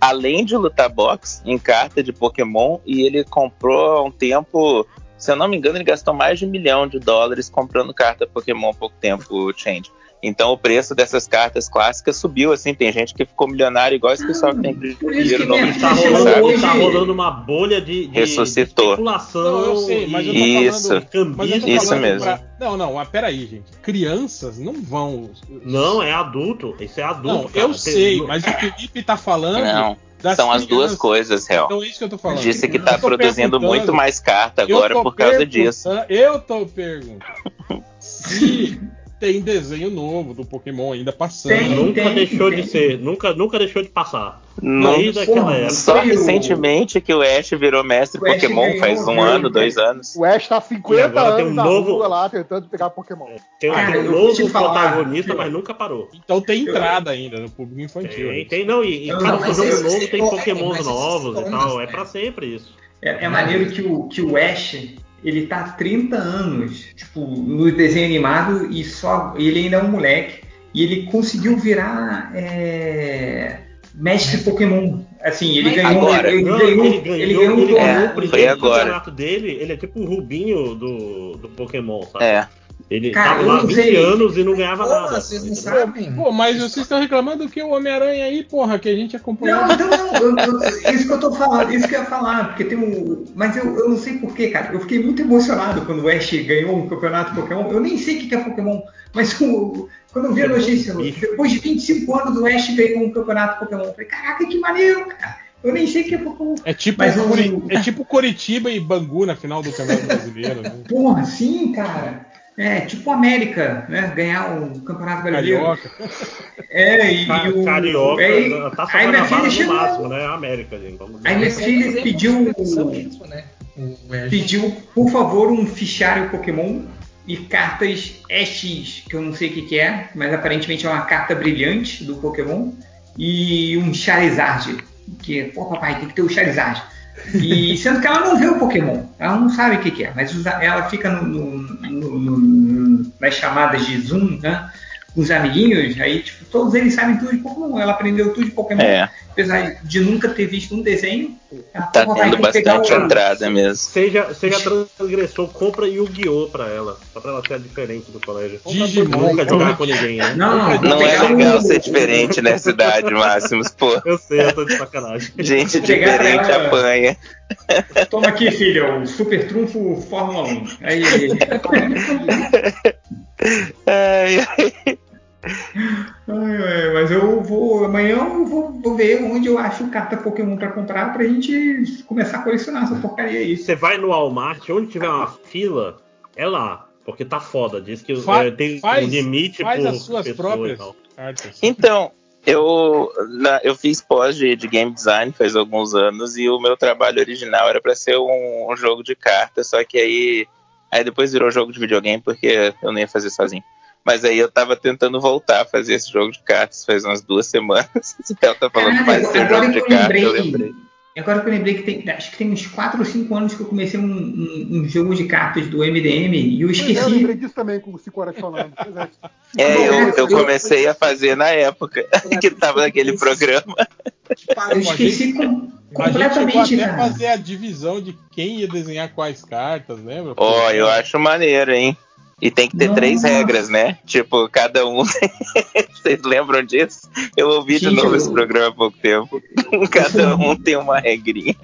Além de lutar box, em carta de Pokémon. E ele comprou há um tempo. Se eu não me engano, ele gastou mais de um milhão de dólares comprando carta Pokémon há pouco tempo, o Change. Então o preço dessas cartas clássicas subiu, assim, tem gente que ficou milionário, igual esse pessoal que tem dinheiro que no tá rolando, tá rolando uma bolha de, de, Ressuscitou. de especulação. Não, eu sei, mas eu tô Isso. falando. Mas eu tô. Isso falando mesmo. pra- Não, não, mas peraí, gente. Crianças não vão. Não, é adulto. Isso é adulto. Não, cara. eu Tem- sei, mas o Felipe tá falando. Não, das são as duas crianças. coisas, real. Então é isso que eu tô falando. Disse que tá produzindo muito mais carta agora por causa disso. Eu tô perguntando se tem desenho novo do Pokémon ainda passando. Tem. Nunca deixou tem. de ser. Nunca, nunca deixou de passar. Não, Desde aquela porra, época. Só Foi o- recentemente que o Ash virou mestre Ash Pokémon, ganhou faz um o ano, dois anos. O Ash tá há E 50 agora tem anos um na novo- rua lá tentando pegar Pokémon. Tem um Cara, vou novo protagonista, mas nunca parou. Então tem entrada ainda no público infantil. Tem, tem não. E, Não, cada mas jogo esse- novo tem é, Pokémon mas esses novos e tal. É né? pra sempre isso. É, é maneiro que o, que o Ash, ele tá há 30 anos, tipo, no desenho animado e só ele ainda é um moleque. E ele conseguiu virar é, mestre Pokémon. Assim, ele Mas ganhou, agora- ele, Não, ganhou, ele ganhou, ele ganhou um ele torneio. ganhou É. Ele é tipo o Rubinho do, do Pokémon, sabe? É, Ele Cara, tava lá não 20 sei. anos e não ganhava Pô, nada. vocês não sabem. Pô, mas vocês estão reclamando que o Homem-Aranha aí, porra, que a gente acompanhou. Não, então não, eu- eu- isso que eu tô falando, isso que eu ia falar, porque tem um. Mas eu, eu não sei porquê, cara. Eu fiquei muito emocionado quando o Ash ganhou um campeonato Pokémon. Eu nem sei o que é Pokémon, mas o- quando eu vi a notícia, Bicho. depois de 25 anos o Ash ganhou um campeonato Pokémon. Eu falei, caraca, que maneiro, cara. Eu nem sei o que é Pokémon. É tipo, Mas é tipo Coritiba e Bangu na final do Campeonato Brasileiro. Né? Porra, sim, cara. É, tipo o América, né? Ganhar um campeonato brasileiro. Carioca. É, e, o. Carioca, aí, a taça aí minha filha no chegou. máximo, né? América, gente. Vamos Aí minha é um filha pediu. mesmo, né? O pediu, por favor, um fichário Pokémon e cartas EX, que eu não sei o que, que é, mas aparentemente é uma carta brilhante do Pokémon, e um Charizard, que, pô, papai, tem que ter o Charizard. E sendo que ela não vê o Pokémon, ela não sabe o que, que é, mas ela fica no- no- no- nas chamadas de Zoom, né? Com os amiguinhos, aí tipo, todos eles sabem tudo de Pokémon. Ela aprendeu tudo de Pokémon, é, apesar de nunca ter visto um desenho. Ela, tá pô, papai, tendo bastante o- entrada mesmo. Seja, seja transgressor, compra Yu-Gi-Oh! pra ela. Só pra ela ser diferente do colégio. Digimon. Nunca jogar com ninguém, né? Não, não, Não é legal ser diferente nessa idade, Máximos, pô. Eu sei, eu tô de sacanagem. Gente Pegar diferente ela- apanha. Toma aqui, filha, o Super Trunfo Fórmula 1. Aí, Ai, ai. Ai, ai, mas eu vou. Amanhã eu vou, vou ver onde eu acho carta Pokémon pra comprar pra gente começar a colecionar essa porcaria aí. Você vai no Walmart, onde tiver uma fila, é lá. Porque tá foda. Diz que Fa- é, tem faz- um limite Faz por as suas próprias cartas. Então, eu, na- eu fiz pós de, de game design faz alguns anos e o meu trabalho original era para ser um, um jogo de cartas, só que aí, aí depois virou jogo de videogame porque eu não ia fazer sozinho. Mas aí eu tava tentando voltar a fazer esse jogo de cartas faz umas duas semanas. Se ela tá falando que ser agora jogo de eu cartas, eu lembrei. lembrei. Agora que eu lembrei que tem. Acho que tem uns 4 ou 5 anos que eu comecei um, um- um jogo de cartas do MDM e eu é, eu esqueci. lembrei disso também com o 5 horas falando. É. É, eu, eu Eu- comecei a fazer na época que tava naquele programa. Eu esqueci, com- A gente chegou Completamente, até fazer a divisão de quem ia desenhar quais cartas, lembra? Ó, eu acho maneiro, hein? E tem que ter Nossa. três regras, né? Tipo, cada um. Vocês lembram disso? Eu ouvi de Gente, novo eu- esse programa há pouco tempo. Cada um tem uma regrinha.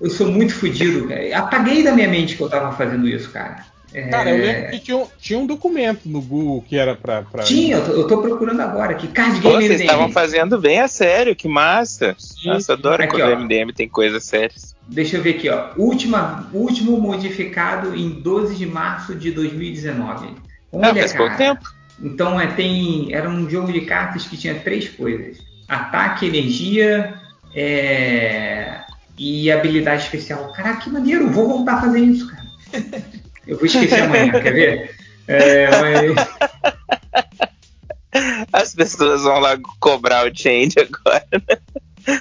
Eu sou muito fodido, cara. Apaguei da minha mente que eu tava fazendo isso, cara. É, Cara, eu lembro que tinha um, tinha um documento no Google que era pra. pra... Tinha, eu tô, eu tô procurando agora aqui. Card Pô, Game vocês MDM. estavam fazendo bem a sério, que massa. Sim. Nossa, adoro Aqui, quando ó. o MDM tem coisas sérias. Deixa eu ver aqui, ó. Última, último modificado em 12 de março de 2019. Olha, Ah, faz cara. pouco tempo. Então é, tem, era um jogo de cartas que tinha três coisas: ataque, energia é, e habilidade especial. Caraca, que maneiro! Vou voltar a fazer isso, cara. Eu vou esquecer amanhã, quer ver? É, mas- As pessoas vão lá cobrar o change agora né?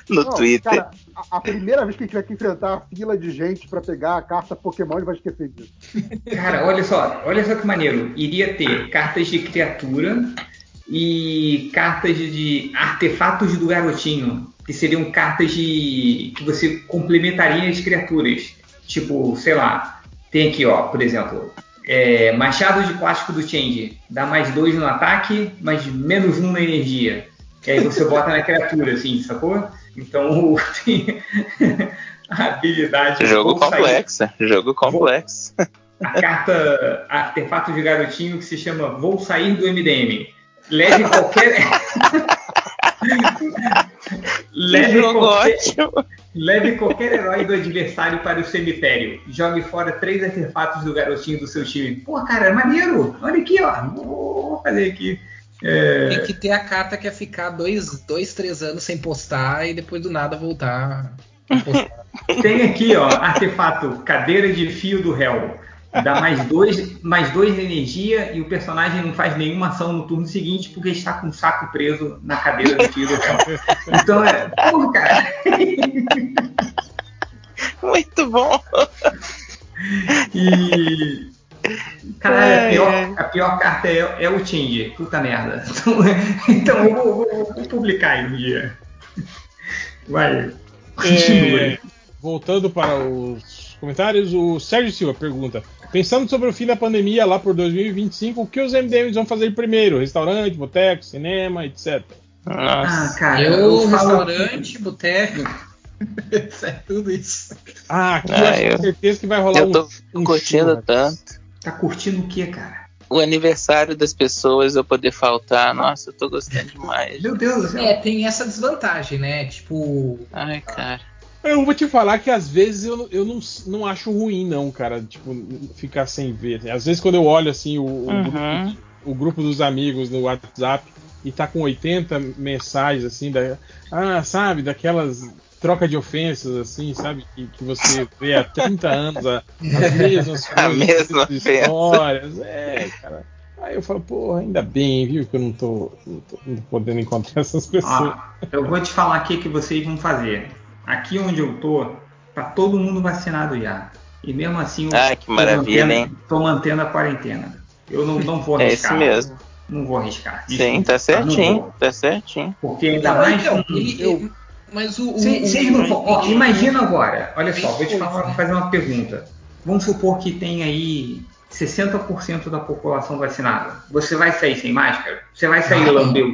No Não, Twitter. Cara, a, a primeira vez que a gente tiver que enfrentar a fila de gente pra pegar a carta Pokémon, ele vai esquecer disso. Cara, olha só, olha só que maneiro. Iria ter cartas de criatura e cartas de artefatos do garotinho, que seriam cartas de que você complementaria as criaturas. Tipo, sei lá, tem aqui, ó, por exemplo, é, machado de plástico do Change, dá mais dois no ataque, mas menos um na energia. Que aí você bota na criatura, assim, sacou? Então tem a habilidade. Jogo complexo, jogo complexo. a carta artefato de garotinho que se chama Vou Sair do MDM. Leve qualquer. leve, qualquer... leve qualquer herói do adversário para o cemitério. Jogue fora três artefatos do garotinho do seu time. Pô, cara, é maneiro. Olha aqui, ó. Vou fazer aqui. É, Tem que ter a carta que é ficar dois, dois, três anos sem postar e depois do nada voltar a postar. Tem aqui, ó, artefato cadeira de fio do réu. Dá mais dois, mais dois de energia e o personagem não faz nenhuma ação no turno seguinte porque está com o saco preso na cadeira do fio do réu. Então é. Porra, cara. Muito bom. E. Cara, a pior, a pior carta é, é o Change. Puta merda. Então, então eu vou, vou- vou publicar aí um dia. Vai. Continue. É, voltando para os comentários, o Sérgio Silva pergunta: Pensando sobre o fim da pandemia lá por 2025, o que os MDMs vão fazer primeiro? Restaurante, boteco, cinema, etc. Ah, Nossa. cara, Eu, eu falo. restaurante, boteco. Isso é tudo isso. Ah, aqui Ah, eu acho eu- com certeza que vai rolar Eu um. tô um curtindo churras. tanto. Tá curtindo o que, cara? O aniversário das pessoas eu poder faltar. Nossa, eu tô gostando demais. Meu Deus do céu. É, tem essa desvantagem, né? Tipo, Ai, cara. Eu vou te falar que às vezes eu, não- eu não, não acho ruim, não, cara. Tipo, ficar sem ver. Às vezes quando eu olho assim o, o Uhum. grupo, o grupo dos amigos no WhatsApp e tá com 80 mensagens assim, da, ah, sabe, daquelas troca de ofensas, assim, sabe? Que, que você vê há 30 anos a- as mesmas A coisas, mesma as ofensa. histórias. É, cara. Aí eu falo, porra, ainda bem, viu, que eu não tô, não tô- não tô podendo encontrar essas pessoas. Ó, eu vou te falar aqui o que vocês vão fazer. Aqui onde eu tô, tá todo mundo vacinado já. E mesmo assim, eu Ai, que tô maravilha, mantendo, hein? tô mantendo a quarentena. Eu não, não vou É arriscar. isso mesmo. Não vou arriscar. Sim, Desculpa, tá certinho. Tá certinho. Porque ainda Não, mais. então, ele- eu- mas o, Vocês não. Ó, imagina agora, olha só, vou te falar, fazer uma pergunta. Vamos supor que tem aí 60% da população vacinada. Você vai sair sem máscara? Você vai sair Não. lamber?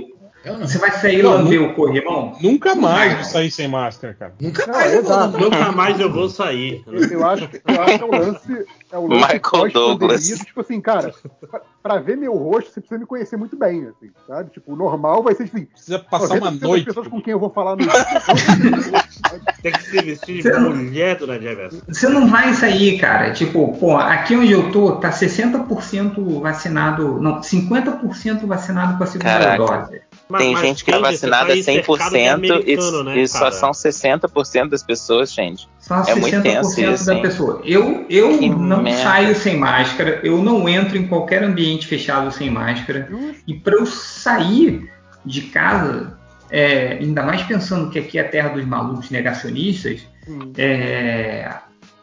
Eu não. Você vai sair Não, lamber o corrimão? Nunca mais vou sair sem máscara, cara. Nunca Não, mais eu vou. exato. Nunca mais eu vou sair. Eu acho, eu acho que é o lance. É o lance Michael Douglas. Tipo assim, cara, pra, pra ver meu rosto, você precisa me conhecer muito bem, assim, sabe? Tipo, o normal vai ser assim. Precisa passar uma 90% das noite. pessoas com quem eu vou falar no. Tem que se vestir Você de não- mulher durante a Jefferson. Você não vai sair, cara. Tipo, pô, aqui onde eu tô, tá 60% vacinado. Não, 50% vacinado com a segunda Caraca. dose. Mas- Tem mas, gente que é vacinada tá de 100% e, né, e só são 60% das pessoas, gente. Só É muito tenso isso, da hein? pessoa. Eu, eu Que não merda. saio sem máscara, eu não entro em qualquer ambiente fechado sem máscara. E para eu sair de casa, é, ainda mais pensando que aqui é a terra dos malucos negacionistas, Hum. é,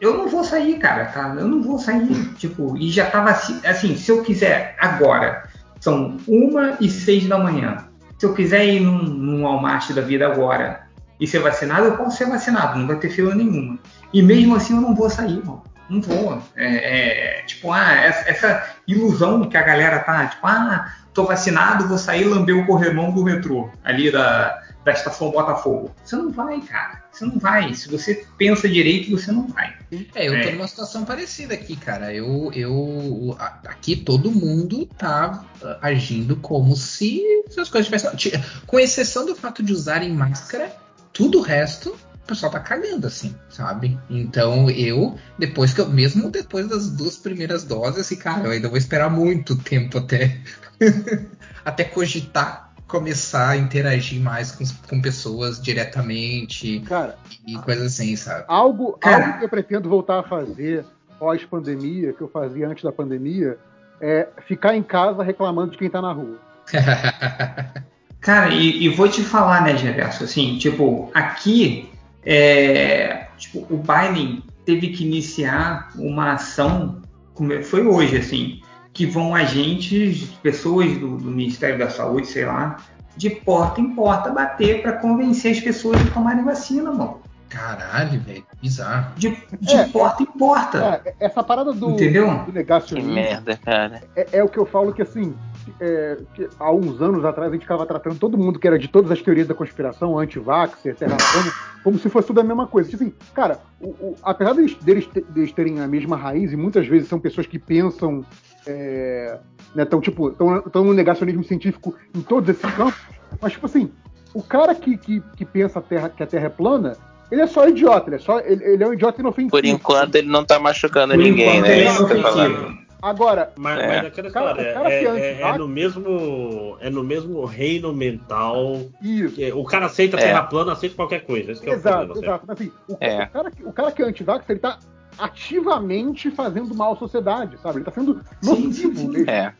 eu não vou sair, cara, tá? Eu não vou sair. Tipo, e já tava assim, assim, se eu quiser agora, são uma e seis da manhã. Se eu quiser ir num, num Walmart da vida agora, e ser vacinado, eu posso ser vacinado, não vai ter fila nenhuma. E mesmo assim eu não vou sair, mano. Não vou. É, é, tipo, ah, essa, essa, ilusão que a galera tá, tipo, ah, tô vacinado, vou sair lamber o corrimão do metrô, ali da, da estação Botafogo. Você não vai, cara. Você não vai. Se você pensa direito, você não vai. É, eu tô numa situação parecida aqui, cara. Eu, eu aqui todo mundo tá agindo como se, se as coisas tivessem. Com exceção do fato de usarem máscara, tudo o resto o pessoal tá cagando, assim, sabe? Então eu, depois que eu, mesmo depois das duas primeiras doses, assim, cara, eu ainda vou esperar muito tempo até, até cogitar começar a interagir mais com, com pessoas diretamente cara, e coisas assim, sabe? Algo, cara. algo que eu pretendo voltar a fazer pós-pandemia, que eu fazia antes da pandemia, é ficar em casa reclamando de quem tá na rua. Cara, e, e, vou te falar, né, Gerverso, assim, tipo, aqui é, tipo, o Biden teve que iniciar uma ação, como foi hoje, assim, que vão agentes, pessoas do, do Ministério da Saúde, sei lá, de porta em porta bater para convencer as pessoas a tomarem vacina, mano. Caralho, velho, bizarro. De, de é, porta em porta. É, essa parada do, Entendeu? do negacionismo. Que merda, cara. É, é, o que eu falo que assim, é, que há uns anos atrás a gente ficava tratando todo mundo que era de todas as teorias da conspiração, anti-vaxxer, terra plana, como se fosse tudo a mesma coisa. Tipo assim, cara, o, o, apesar deles, deles, deles, terem a mesma raiz, e muitas vezes são pessoas que pensam. É, né, tão, tipo, tão, no negacionismo científico em todos esses campos, mas, tipo assim, o cara que, que, que pensa a terra, que a Terra é plana, ele é só idiota, ele é, só, ele, ele é um idiota inofensivo. Por enquanto ele não tá machucando Por ninguém, né? Ele é inofensivo. Agora, mas, é. mas aquela história cara, cara é, é, é, no mesmo é no mesmo reino mental. Isso. o cara aceita é. terra plana, aceita qualquer coisa. Esse exato, é o exato. Assim, o, é. o, cara, o cara que é antivax, ele tá ativamente fazendo mal à sociedade, sabe? Ele tá sendo nocivo mesmo. É.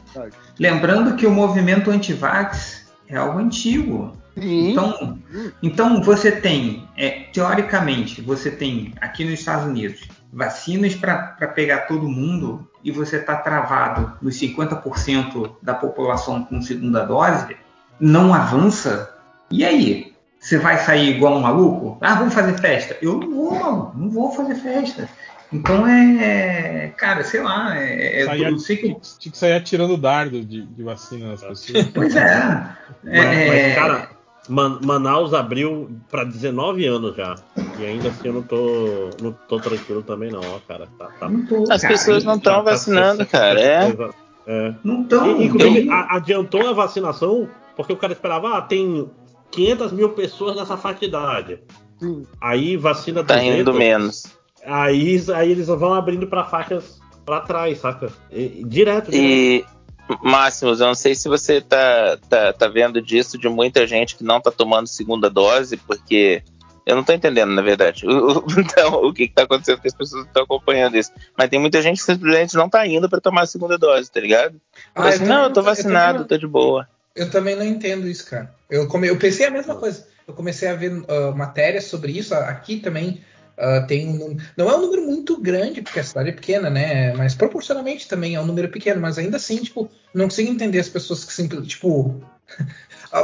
Lembrando que o movimento antivax é algo antigo. Sim. Então, então você tem, é, teoricamente, você tem aqui nos Estados Unidos vacinas para pegar todo mundo e você está travado nos 50% da população com segunda dose, não avança, e aí? Você vai sair igual um maluco? Ah, vamos fazer festa. Eu não vou, não vou fazer festa. Então é. Cara, sei lá. É, é eu sei que... Tinha que sair atirando dardo de, de vacina nas pessoas. Pois é. é mas, mas, cara, Man Manaus abriu para 19 anos já. E ainda assim eu não tô, não tô tranquilo também, não, ó, cara. Tá, tá, As cara, pessoas não estão tá, vacinando, tá, cara. É. é. Não estão. Inclusive, adiantou a vacinação porque o cara esperava, ah, tem 500 mil pessoas nessa faixa de idade. Hum. Aí vacina 200. Tá indo menos. Aí, aí eles vão abrindo para faixas para trás, saca? E, direto, direto. E Máximos, eu não sei se você tá, tá, tá vendo disso de muita gente que não tá tomando segunda dose, porque eu não tô entendendo, na verdade. O, então, o que, que tá acontecendo que as pessoas estão acompanhando isso. Mas tem muita gente que simplesmente não tá indo para tomar a segunda dose, tá ligado? Ah, assim, não, eu tô vacinado, eu tô de boa. Eu também não entendo isso, cara. Eu, come, eu pensei a mesma coisa. Eu comecei a ver uh, matérias sobre isso aqui também. Uh, tem um, não é um número muito grande, porque a cidade é pequena, né? Mas proporcionalmente também é um número pequeno, mas ainda assim, tipo, não consigo entender as pessoas que simplesmente, tipo.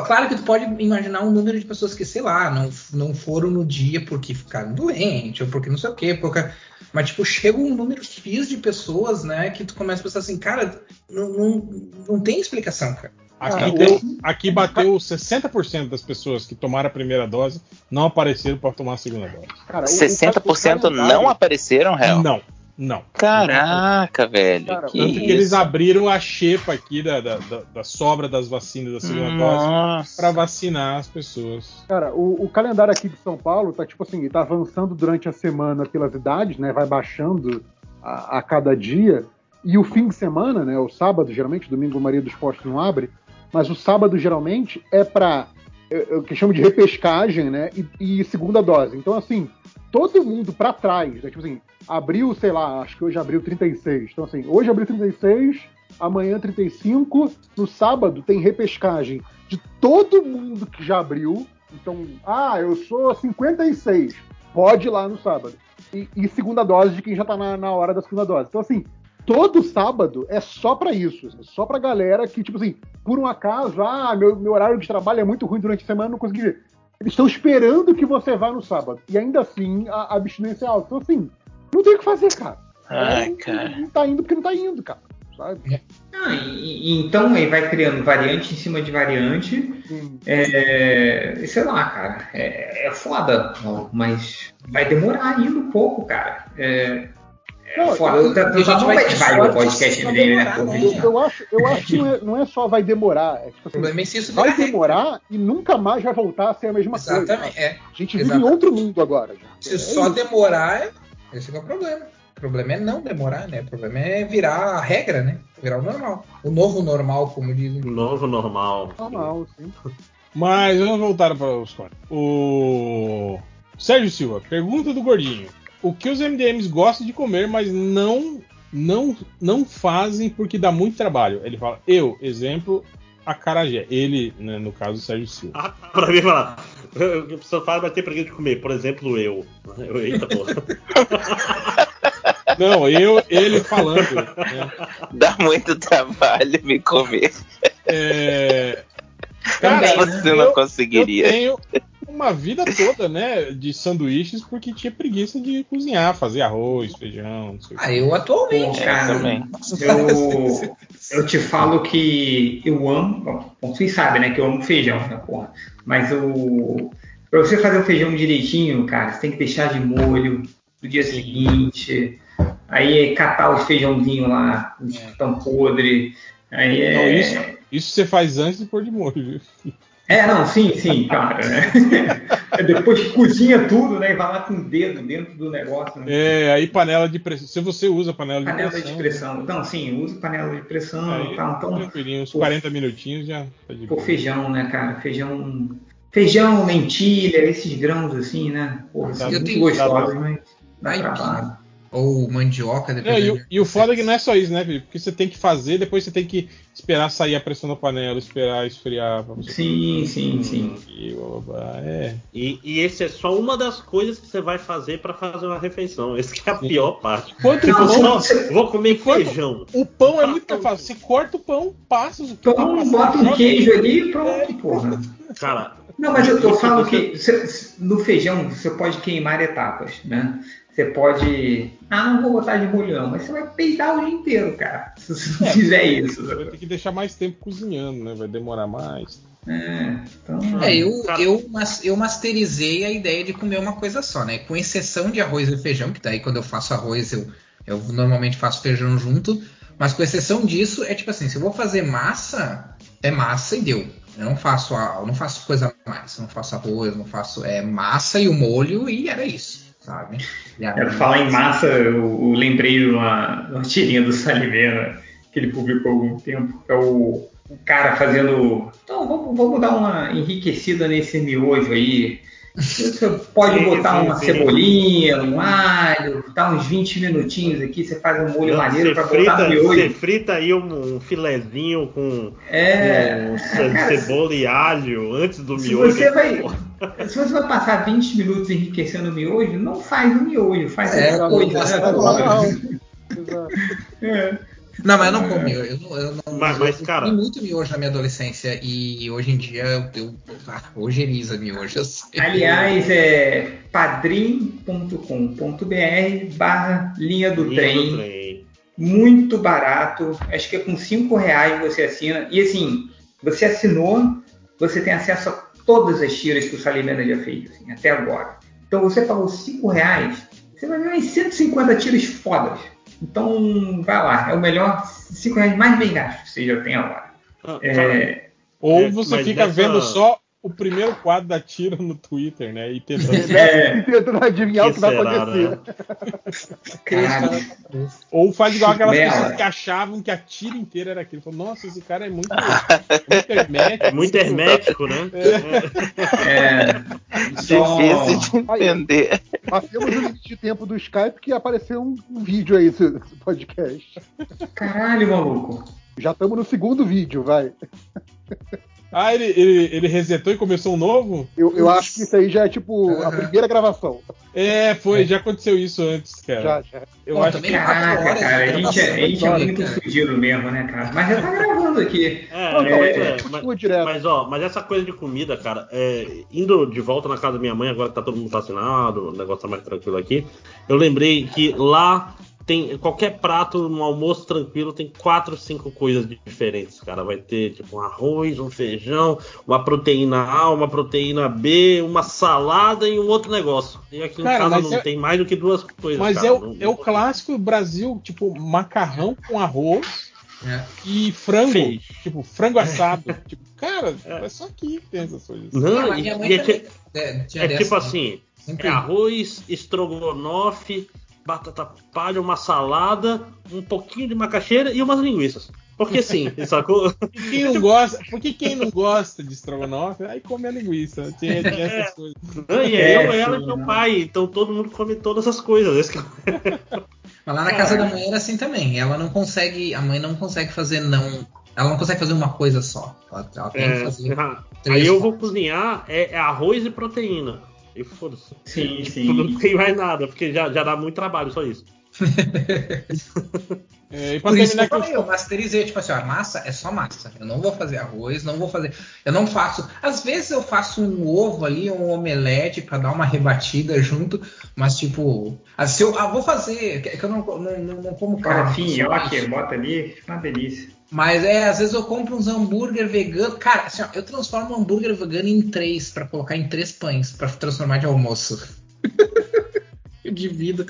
claro que tu pode imaginar um número de pessoas que, sei lá, não, não foram no dia porque ficaram doentes, ou porque não sei o quê, porque... mas, tipo, chega um número X de pessoas, né, que tu começa a pensar assim, cara, não, não, não tem explicação, cara. Aqui, ah, tem, aqui bateu 60% das pessoas que tomaram a primeira dose não apareceram para tomar a segunda dose. Cara, 60% não apareceram, real? Não, não. Caraca, velho. Cara, que tanto que eles abriram a xepa aqui da, da, da, da sobra das vacinas da segunda Nossa. dose para vacinar as pessoas. Cara, o, o, calendário aqui de São Paulo tá tipo assim, tá avançando durante a semana pelas idades, né? Vai baixando a, a cada dia. E o fim de semana, né? O sábado, geralmente, domingo, Maria dos Postos não abre mas o sábado geralmente é para o que chamo de repescagem, né? E, e, segunda dose. Então, assim, todo mundo para trás, né? tipo assim, abriu, sei lá, acho que hoje abriu 36. Então, assim, hoje abriu 36, amanhã 35, no sábado tem repescagem de todo mundo que já abriu. Então, ah, eu sou 56, pode ir lá no sábado. E, e segunda dose de quem já tá na, na hora da segunda dose. Então, assim, todo sábado é só para isso, é só pra galera que, tipo assim, por um acaso, ah, meu, meu horário de trabalho é muito ruim durante a semana, não consegui ver. Eles estão esperando que você vá no sábado. E ainda assim, a, a abstinência é alta. Então, assim, não tem o que fazer, cara. Ai, É, não- cara. Não tá indo porque não tá indo, cara. Sabe? Ah, e- e então aí vai criando variante em cima de variante. É, sei lá, cara, é, é foda, mas vai demorar ainda um pouco, cara. É Não, foda. e- Eu, a gente não vai vai o podcast MDM, né? Eu, acho, eu acho que não é, não é só vai demorar. É tipo O assim, problema é se isso vai demorar e nunca mais vai voltar a ser a mesma coisa. Exatamente. É. A gente vive Exatamente. em outro mundo agora. Já. Se É só isso. demorar, é- esse que é o problema. O problema é não demorar, né? O problema é virar a regra, né? Virar o normal. O novo normal, como dizem. Novo normal. Normal, sim. Mas vamos voltar para os. O Sérgio Silva, pergunta do Gordinho. O que os MDMs gostam de comer, mas não não não fazem porque dá muito trabalho? Ele fala, eu, exemplo, acarajé. Ele, né, no caso, o Sérgio Silva. Ah, pra mim falar. A pessoa fala, vai ter preguiça de comer. Por exemplo, eu. eu eita porra. Não, eu, ele falando. né, Dá muito trabalho me comer. é, Também cara, você eu- não Eu conseguiria. tenho uma vida toda, né, de sanduíches porque tinha preguiça de cozinhar, fazer arroz, feijão, não sei o que. Ah, eu atualmente. Pô, cara, também. Eu, eu te falo que eu amo. Bom, vocês sabem, né? Que eu amo feijão, né, porra? Mas o. Pra você fazer o feijão direitinho, cara, você tem que deixar de molho no dia seguinte. Aí catar os feijãozinhos lá, os que estão podres. Aí é. Não, isso, isso você faz antes de pôr de molho, viu? É, não, sim, sim, claro. Né? Depois cozinha tudo, né? E vai lá com o dedo dentro do negócio. Né? É, aí panela de pressão. Se você usa panela de Panela pressão. de pressão. Então, sim, uso panela de pressão Aí, e tal. Então, tranquilinho, uns pô. 40 minutinhos já tá de Pô, boa. feijão, né, cara? Feijão. Feijão, lentilha, esses grãos assim, né? Pô, são Eu muito tenho- gostosos, mas dá trabalho. Ou mandioca, É, dependendo. e, o- e o foda é que não é só isso, né, Felipe? Porque você tem que fazer, depois você tem que esperar sair a pressão da panela, esperar esfriar pra você. Sim, sim, sim. E. É. E, e esse é só uma das coisas que você vai fazer pra fazer uma refeição. Esse que é a pior parte. Quanto Tipo, pão, vou comer Enquanto- feijão. o pão é muito fácil. Você corta o pão, passa o Então, passa- bota um queijo ali e pronto, porra. Cara, Não, mas eu, eu falo você- que cê- no feijão você pode queimar etapas, né? Você pode. Ah, não vou botar de molho não, mas você vai peidar o dia inteiro, cara. Se você não É. fizer isso. Vai ter que deixar mais tempo cozinhando, né? Vai demorar mais. É, então. É, eu, eu, mas- eu masterizei a ideia de comer uma coisa só, né? Com exceção de arroz e feijão, que daí quando eu faço arroz eu, eu normalmente faço feijão junto. Mas com exceção disso, é tipo assim, se eu vou fazer massa, é massa e deu. Eu não faço, a- eu não faço coisa a mais, eu não faço arroz, não faço é massa e o molho e era isso, sabe? Falar em massa, eu, eu lembrei de uma, uma tirinha do Salimena que ele publicou há algum tempo. É o, o cara fazendo. Então, vamos, vamos dar uma enriquecida nesse miojo aí. Você pode Sim, botar sim, uma sim. cebolinha, um alho, dar uns 20 minutinhos aqui, você faz um molho maneiro você para botar no você miojo. frita aí um, um filezinho com, É, com cara, cebola e alho antes do se miojo. você vai, se você vai passar 20 minutos enriquecendo o miojo, não faz o miojo, faz É, outra coisa, né? Exato. é. Não, mas eu não como miojo. Eu, não- eu não, Mas- mas, eu cara- comi muito miojo na minha adolescência e hoje em dia eu, eu ah, ojeriza miojo. Aliás, é padrim.com.br barra linha do Linha trem. do trem. Muito barato. Acho que é com 5 reais você assina. E assim, você assinou, você tem acesso a todas as tiras que o Salimena já fez, assim, até agora. Então você pagou 5 reais, você vai ver umas 150 tiras fodas. Então vai lá, é o melhor 5 reais mais bem gasto que você já tem agora. Ah, É, Ou É, você mas fica nessa- vendo só o primeiro quadro da tira no Twitter, né? E tentando. é, Tentando adivinhar o que vai acontecer. né? Ou faz igual aquelas Bela. pessoas que achavam que a tira inteira era aquilo. Falou, Nossa, esse cara é muito, muito hermético. É muito hermético, né? É, só- Difícil de entender. Nós temos um limite de tempo do Skype que apareceu um, um vídeo aí, esse, esse podcast. Caralho, maluco. Já estamos no segundo vídeo, vai. Ah, ele, ele, ele resetou e começou um novo? Eu, eu acho que isso aí já é tipo a primeira gravação. É, foi, já aconteceu isso antes, cara. Já, já. Eu Pô, acho que. Caraca, horas cara, a gente, é, a gente é gravação, muito fudido mesmo, né, cara? Mas já tá gravando aqui. É, Não, não, é, é, continua mas, direto. mas, ó, mas essa coisa de comida, cara, é, indo de volta na casa da minha mãe, agora que tá todo mundo vacinado, o negócio tá mais tranquilo aqui, eu lembrei que lá tem qualquer prato no almoço tranquilo tem quatro, cinco coisas diferentes, cara. Vai ter tipo um arroz, um feijão, uma proteína A, uma proteína B, uma salada e um outro negócio. E aqui em Cara, casa mas não é- tem mais do que duas coisas. Mas cara. é, o, Não- é o clássico Brasil, tipo, macarrão com arroz É. e frango. Feio. Tipo, frango assado. tipo, cara, é. só aqui que tem essas coisas. Não, mas e- minha mãe e é, é, é dessa, tipo né? assim, Sempre. É arroz, estrogonofe, batata palha, uma salada, um pouquinho de macaxeira e umas linguiças. Porque sim, sacou? Quem não gosta, porque quem não gosta de estrogonofe, aí come a linguiça. Tinha, tinha essas coisas. Não, e É, eu, ela e sim, meu pai, então todo mundo come todas essas coisas. Que é- Mas lá na casa da mãe era assim também. Ela não consegue, a mãe não consegue fazer não, ela não consegue fazer uma coisa só. Ela, ela tem que é, fazer. ah, três, aí eu vou cozinhar é, é arroz e proteína. E foda-se. Sim, Tipo, não sim. tem mais nada, porque já, já dá muito trabalho só isso. É, e Por isso que eu que eu falei, eu masterizei, tipo assim, ó, massa é só massa. Eu não vou fazer arroz, não vou fazer. Eu não faço. Às vezes eu faço um ovo ali, um omelete pra dar uma rebatida junto, mas tipo, ah, se eu ah, vou fazer, que que eu não, não, não, não como carne. Farofinha, ó aqui, bota ali, fica uma delícia. Mas é, às vezes eu compro uns hambúrguer vegano. Cara, assim, ó, eu transformo um hambúrguer vegano em três, pra colocar em três pães, pra transformar de almoço. eu divido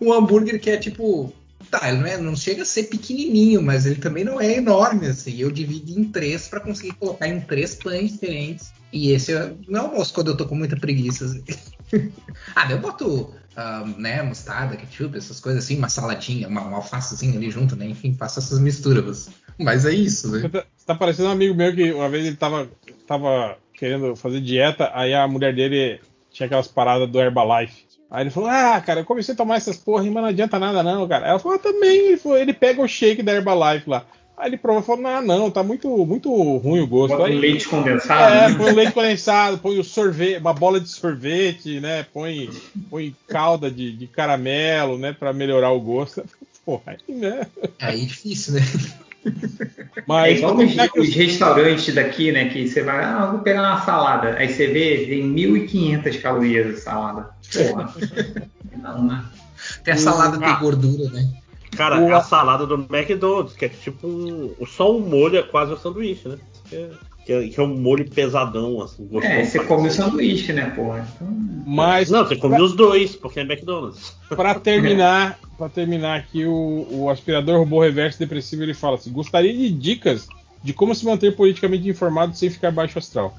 um hambúrguer que é tipo. Tá, ele não, é- não chega a ser pequenininho, mas ele também não é enorme, assim. Eu divido em três pra conseguir colocar em três pães diferentes. E esse é meu almoço quando eu tô com muita preguiça. assim. ah, eu boto ah, né, mostarda, ketchup, essas coisas assim, uma saladinha, uma, uma alfacezinha ali junto, né? Enfim, faço essas misturas. Mas é isso, né? Você tá, tá parecendo um amigo meu que uma vez ele tava, tava querendo fazer dieta, aí a mulher dele tinha aquelas paradas do Herbalife. Aí ele falou: Ah, cara, eu comecei a tomar essas porra, mas não adianta nada, não, cara. Ela falou: ah, também. Ele, falou, ele pega o shake da Herbalife lá. Aí ele provou e falou: Não, não, tá muito, muito ruim o gosto. Aí, um leite condensado. É, né? põe o leite condensado, põe o sorvete, uma bola de sorvete, né? Põe, põe calda de, de caramelo, né? Pra melhorar o gosto. Porra, aí, né? Aí é difícil, né? É Mas igual pra os, que os restaurantes daqui, né? Que você vai, ah, vou pegar uma salada. Aí você vê, tem 1.500 calorias a salada. Porra. Não, né? Tem a salada Ah. de gordura, né? Cara, O- a salada do McDonald's, que é tipo um, só um molho, é quase um sanduíche, né? Que é, que é- que é um molho pesadão, assim, gostoso. É, você pra come o sanduíche, né, porra? Então, Mas Não, você come os dois, porque é McDonald's. Pra terminar, para terminar aqui, o, o aspirador robô reverso depressivo ele fala assim: gostaria de dicas de como se manter politicamente informado sem ficar baixo astral.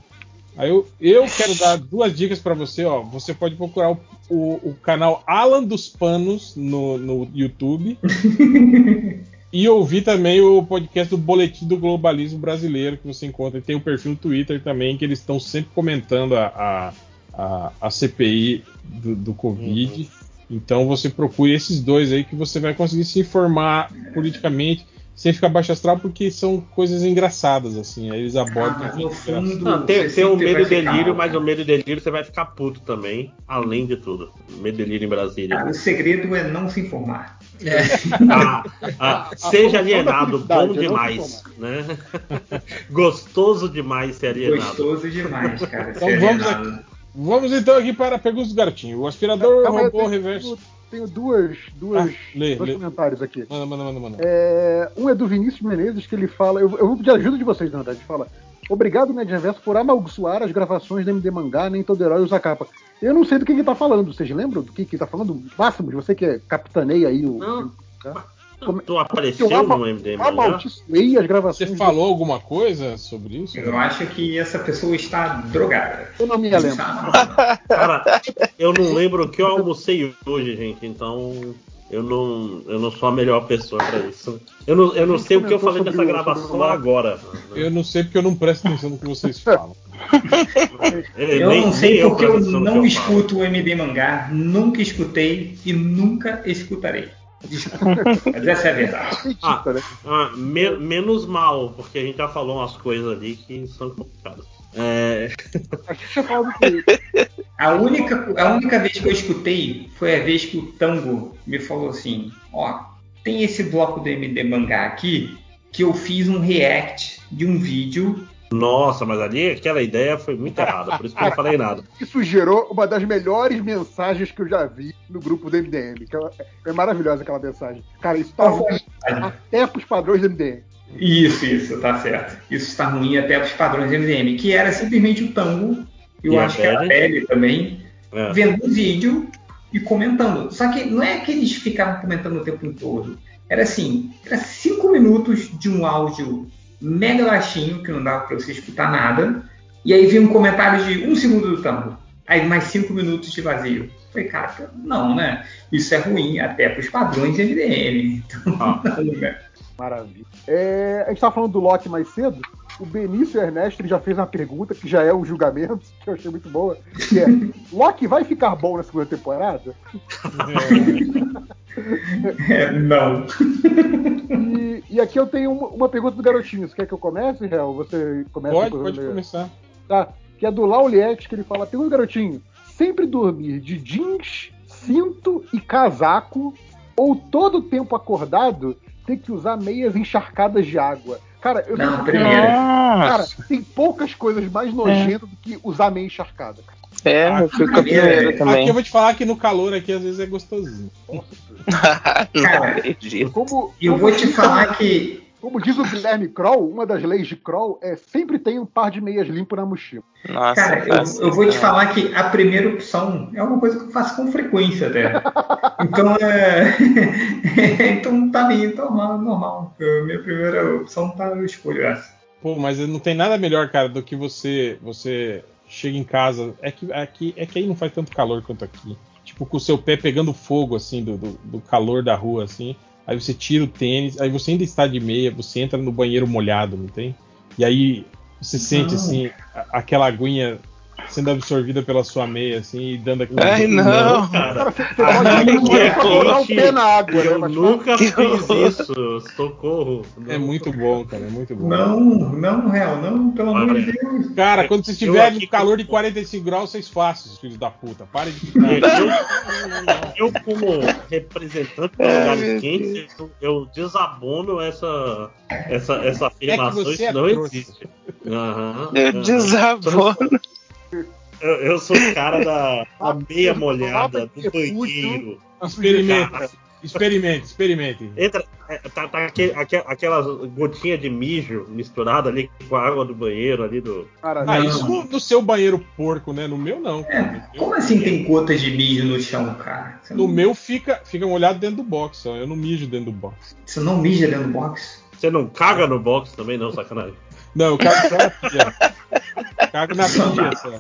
Aí eu, eu quero dar duas dicas pra você, ó. Você pode procurar o, o- o canal Alan dos Panos no, no YouTube e ouvir também o podcast do Boletim do Globalismo Brasileiro que você encontra. E tem o perfil no Twitter também que eles estão sempre comentando a, a, a, a CPI do, do Covid. Então você procure esses dois aí que você vai conseguir se informar politicamente sem ficar baixo astral, porque são coisas engraçadas, assim. aí Eles ah, abordam. no coisas fundo. Não, tem, você tem o medo e delírio, mas o medo e delírio você vai ficar puto também, além de tudo. Medo e delírio em Brasília. Cara, o segredo é não se informar. Ah, ah, seja alienado, bom é demais, né? Gostoso demais ser alienado. Gostoso demais, cara. Então vamos alienado. Vamos então aqui para perguntas do garotinho. O aspirador Calma robô tenho- reverso. Tenho duas, duas, Ah, lê, dois lê. comentários aqui. Manda, manda, manda, manda. É, um é do Vinícius Menezes, que ele fala. Eu, eu vou pedir ajuda de vocês, na verdade. Fala. Obrigado, Ned Reverso, por amaldiçoar as gravações do MD Mangá, nem todo herói usa capa. Eu não sei do que ele tá falando. Vocês lembram do que que ele tá falando? Máximo, você que é capitaneia aí o. Não. Tá? Tu apareceu Eu no MDM, amaldiçoei as gravações. Você falou alguma coisa sobre isso? Eu acho que essa pessoa está drogada. Eu não me lembro. Cara, eu não lembro o que eu almocei hoje, gente, então eu não, eu não sou a melhor pessoa pra isso. Eu não, eu não sei o que eu falei nessa gravação o- agora. Eu não sei porque eu não presto atenção no que vocês falam. É, Eu nem- não sei porque eu não eu falo. escuto o MD Mangá, nunca escutei e nunca escutarei. Desculpa, mas essa é a verdade. Ah, né? ah, me- menos mal, porque a gente já falou umas coisas ali que são complicadas. É, A única, a única vez que eu escutei foi a vez que o Tango me falou assim: Ó, tem esse bloco do MD Mangá aqui que eu fiz um react de um vídeo. Nossa, mas ali aquela ideia foi muito errada, por isso que eu não falei nada. isso gerou uma das melhores mensagens que eu já vi no grupo do MDM. Que é, é maravilhosa aquela mensagem. Cara, isso tá ruim até pros padrões do MDM. Isso, isso, tá certo. Isso está ruim até para os padrões MDM, que era simplesmente o Tango, eu E a acho que a. Belly também, É. vendo o vídeo e comentando. Só que não é que eles ficavam comentando o tempo todo. Era assim, era cinco minutos de um áudio mega baixinho, que não dava para você escutar nada, e aí vinha um comentário de um segundo do Tango. Aí mais cinco minutos de vazio. Falei, cara, não, né? Isso é ruim até para os padrões MDM. Então, Ah. não, né? Maravilha. É, a gente tava falando do Loki mais cedo. O Benício Ernesto já fez uma pergunta que já é o julgamento, que eu achei muito boa. Que é: Loki vai ficar bom na segunda temporada? É, não. E, e aqui eu tenho uma, uma pergunta do garotinho. Você quer que eu comece, Real? Você começa Pode, pode começar. Tá. Que é do Lauliette, que ele fala: Pergunta, garotinho. Sempre dormir de jeans, cinto e casaco, ou todo tempo acordado ter que usar meias encharcadas de água? Cara, eu Não. Cara, Nossa. tem poucas coisas mais nojentas do que usar meia encharcada. cara. É, eu fico com a primeira Aqui também. eu vou te falar que no calor aqui às vezes é gostosinho. não Cara, acredito. Como, E eu como vou te diz- falar que Como diz o Guilherme Kroll, uma das leis de Kroll é sempre tem um par de meias limpo na mochila. Nossa, Cara, eu, faço eu vou te falar que a primeira opção é uma coisa que eu faço com frequência até. Então é. então tá bem, normal, normal. A minha primeira opção tá, eu escolho essa. Pô, mas não tem nada melhor, cara, do que você você chega em casa. É que aqui é que aí não faz tanto calor quanto aqui. Tipo, com o seu pé pegando fogo, assim, do, do, do calor da rua, assim. Aí você tira o tênis, aí você ainda está de meia, você entra no banheiro molhado, não tem? E aí você sente, assim, a- aquela aguinha sendo absorvida pela sua meia, assim, e dando aquele. Ai, não. cara. Você pode, pé na água, né? Eu Mas nunca fiz isso. Socorro. É muito bom, cara, é muito bom. Não, não, real, não, pelo amor de Deus. Cara, quando você Eu estiver aqui no calor de com- 45 graus, vocês façam, filhos da puta. Parem de Eu, ficar. eu, como representante de Ai, lugares quentes, eu, eu desabono essa, essa, essa afirmação. você isso é não trouxa. existe. Aham, Eu desabono. Eu, eu sou o cara da, da meia molhada do banheiro. Experimente, experimente, experimente. Entra, é, tá, tá aquele, aque- aquelas gotinhas de mijo misturada ali com a água do banheiro ali do. Cara, Ah, isso no, no seu banheiro porco, né? No meu não. cara. Como assim tem gotas de mijo no chão, cara? Você No não, meu fica, fica molhado dentro do box, só. Eu não mijo dentro do box. você não mija dentro do box? Você não caga no box também, não, sacanagem. Não, eu cago na pia. Cago na pia, só.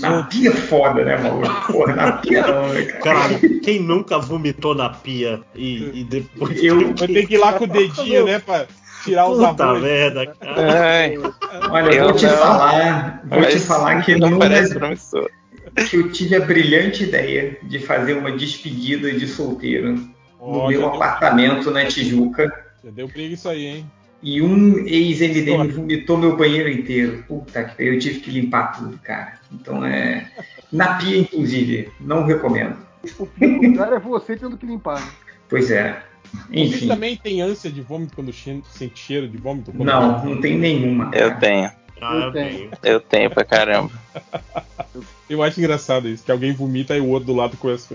Na pia é foda, né, maluco? Porra, na pia não, né, cara? Caralho, quem nunca vomitou na pia e, e depois. Eu- Vai ter que ir lá com o dedinho, né? Pra tirar os Puta arroz. merda, cara. Ai, Olha, eu vou te não. falar, vou te falar que não parece promissor. que eu tive a brilhante ideia de fazer uma despedida de solteiro no meu deu, apartamento na Tijuca. já deu briga isso aí, hein? E um ex-MDM vomitou meu banheiro inteiro. Puta que pariu, eu tive que limpar tudo, cara. Então é. Na pia, inclusive. Não recomendo. o pior é você tendo que limpar, né? Pois é. Você Enfim. também tem ânsia de vômito quando sente cheiro de vômito? Não, não tem nenhuma. Eu cara. tenho. Ah, Eu tenho. Eu tenho pra caramba. Eu acho engraçado isso, que alguém vomita e o outro do lado começa.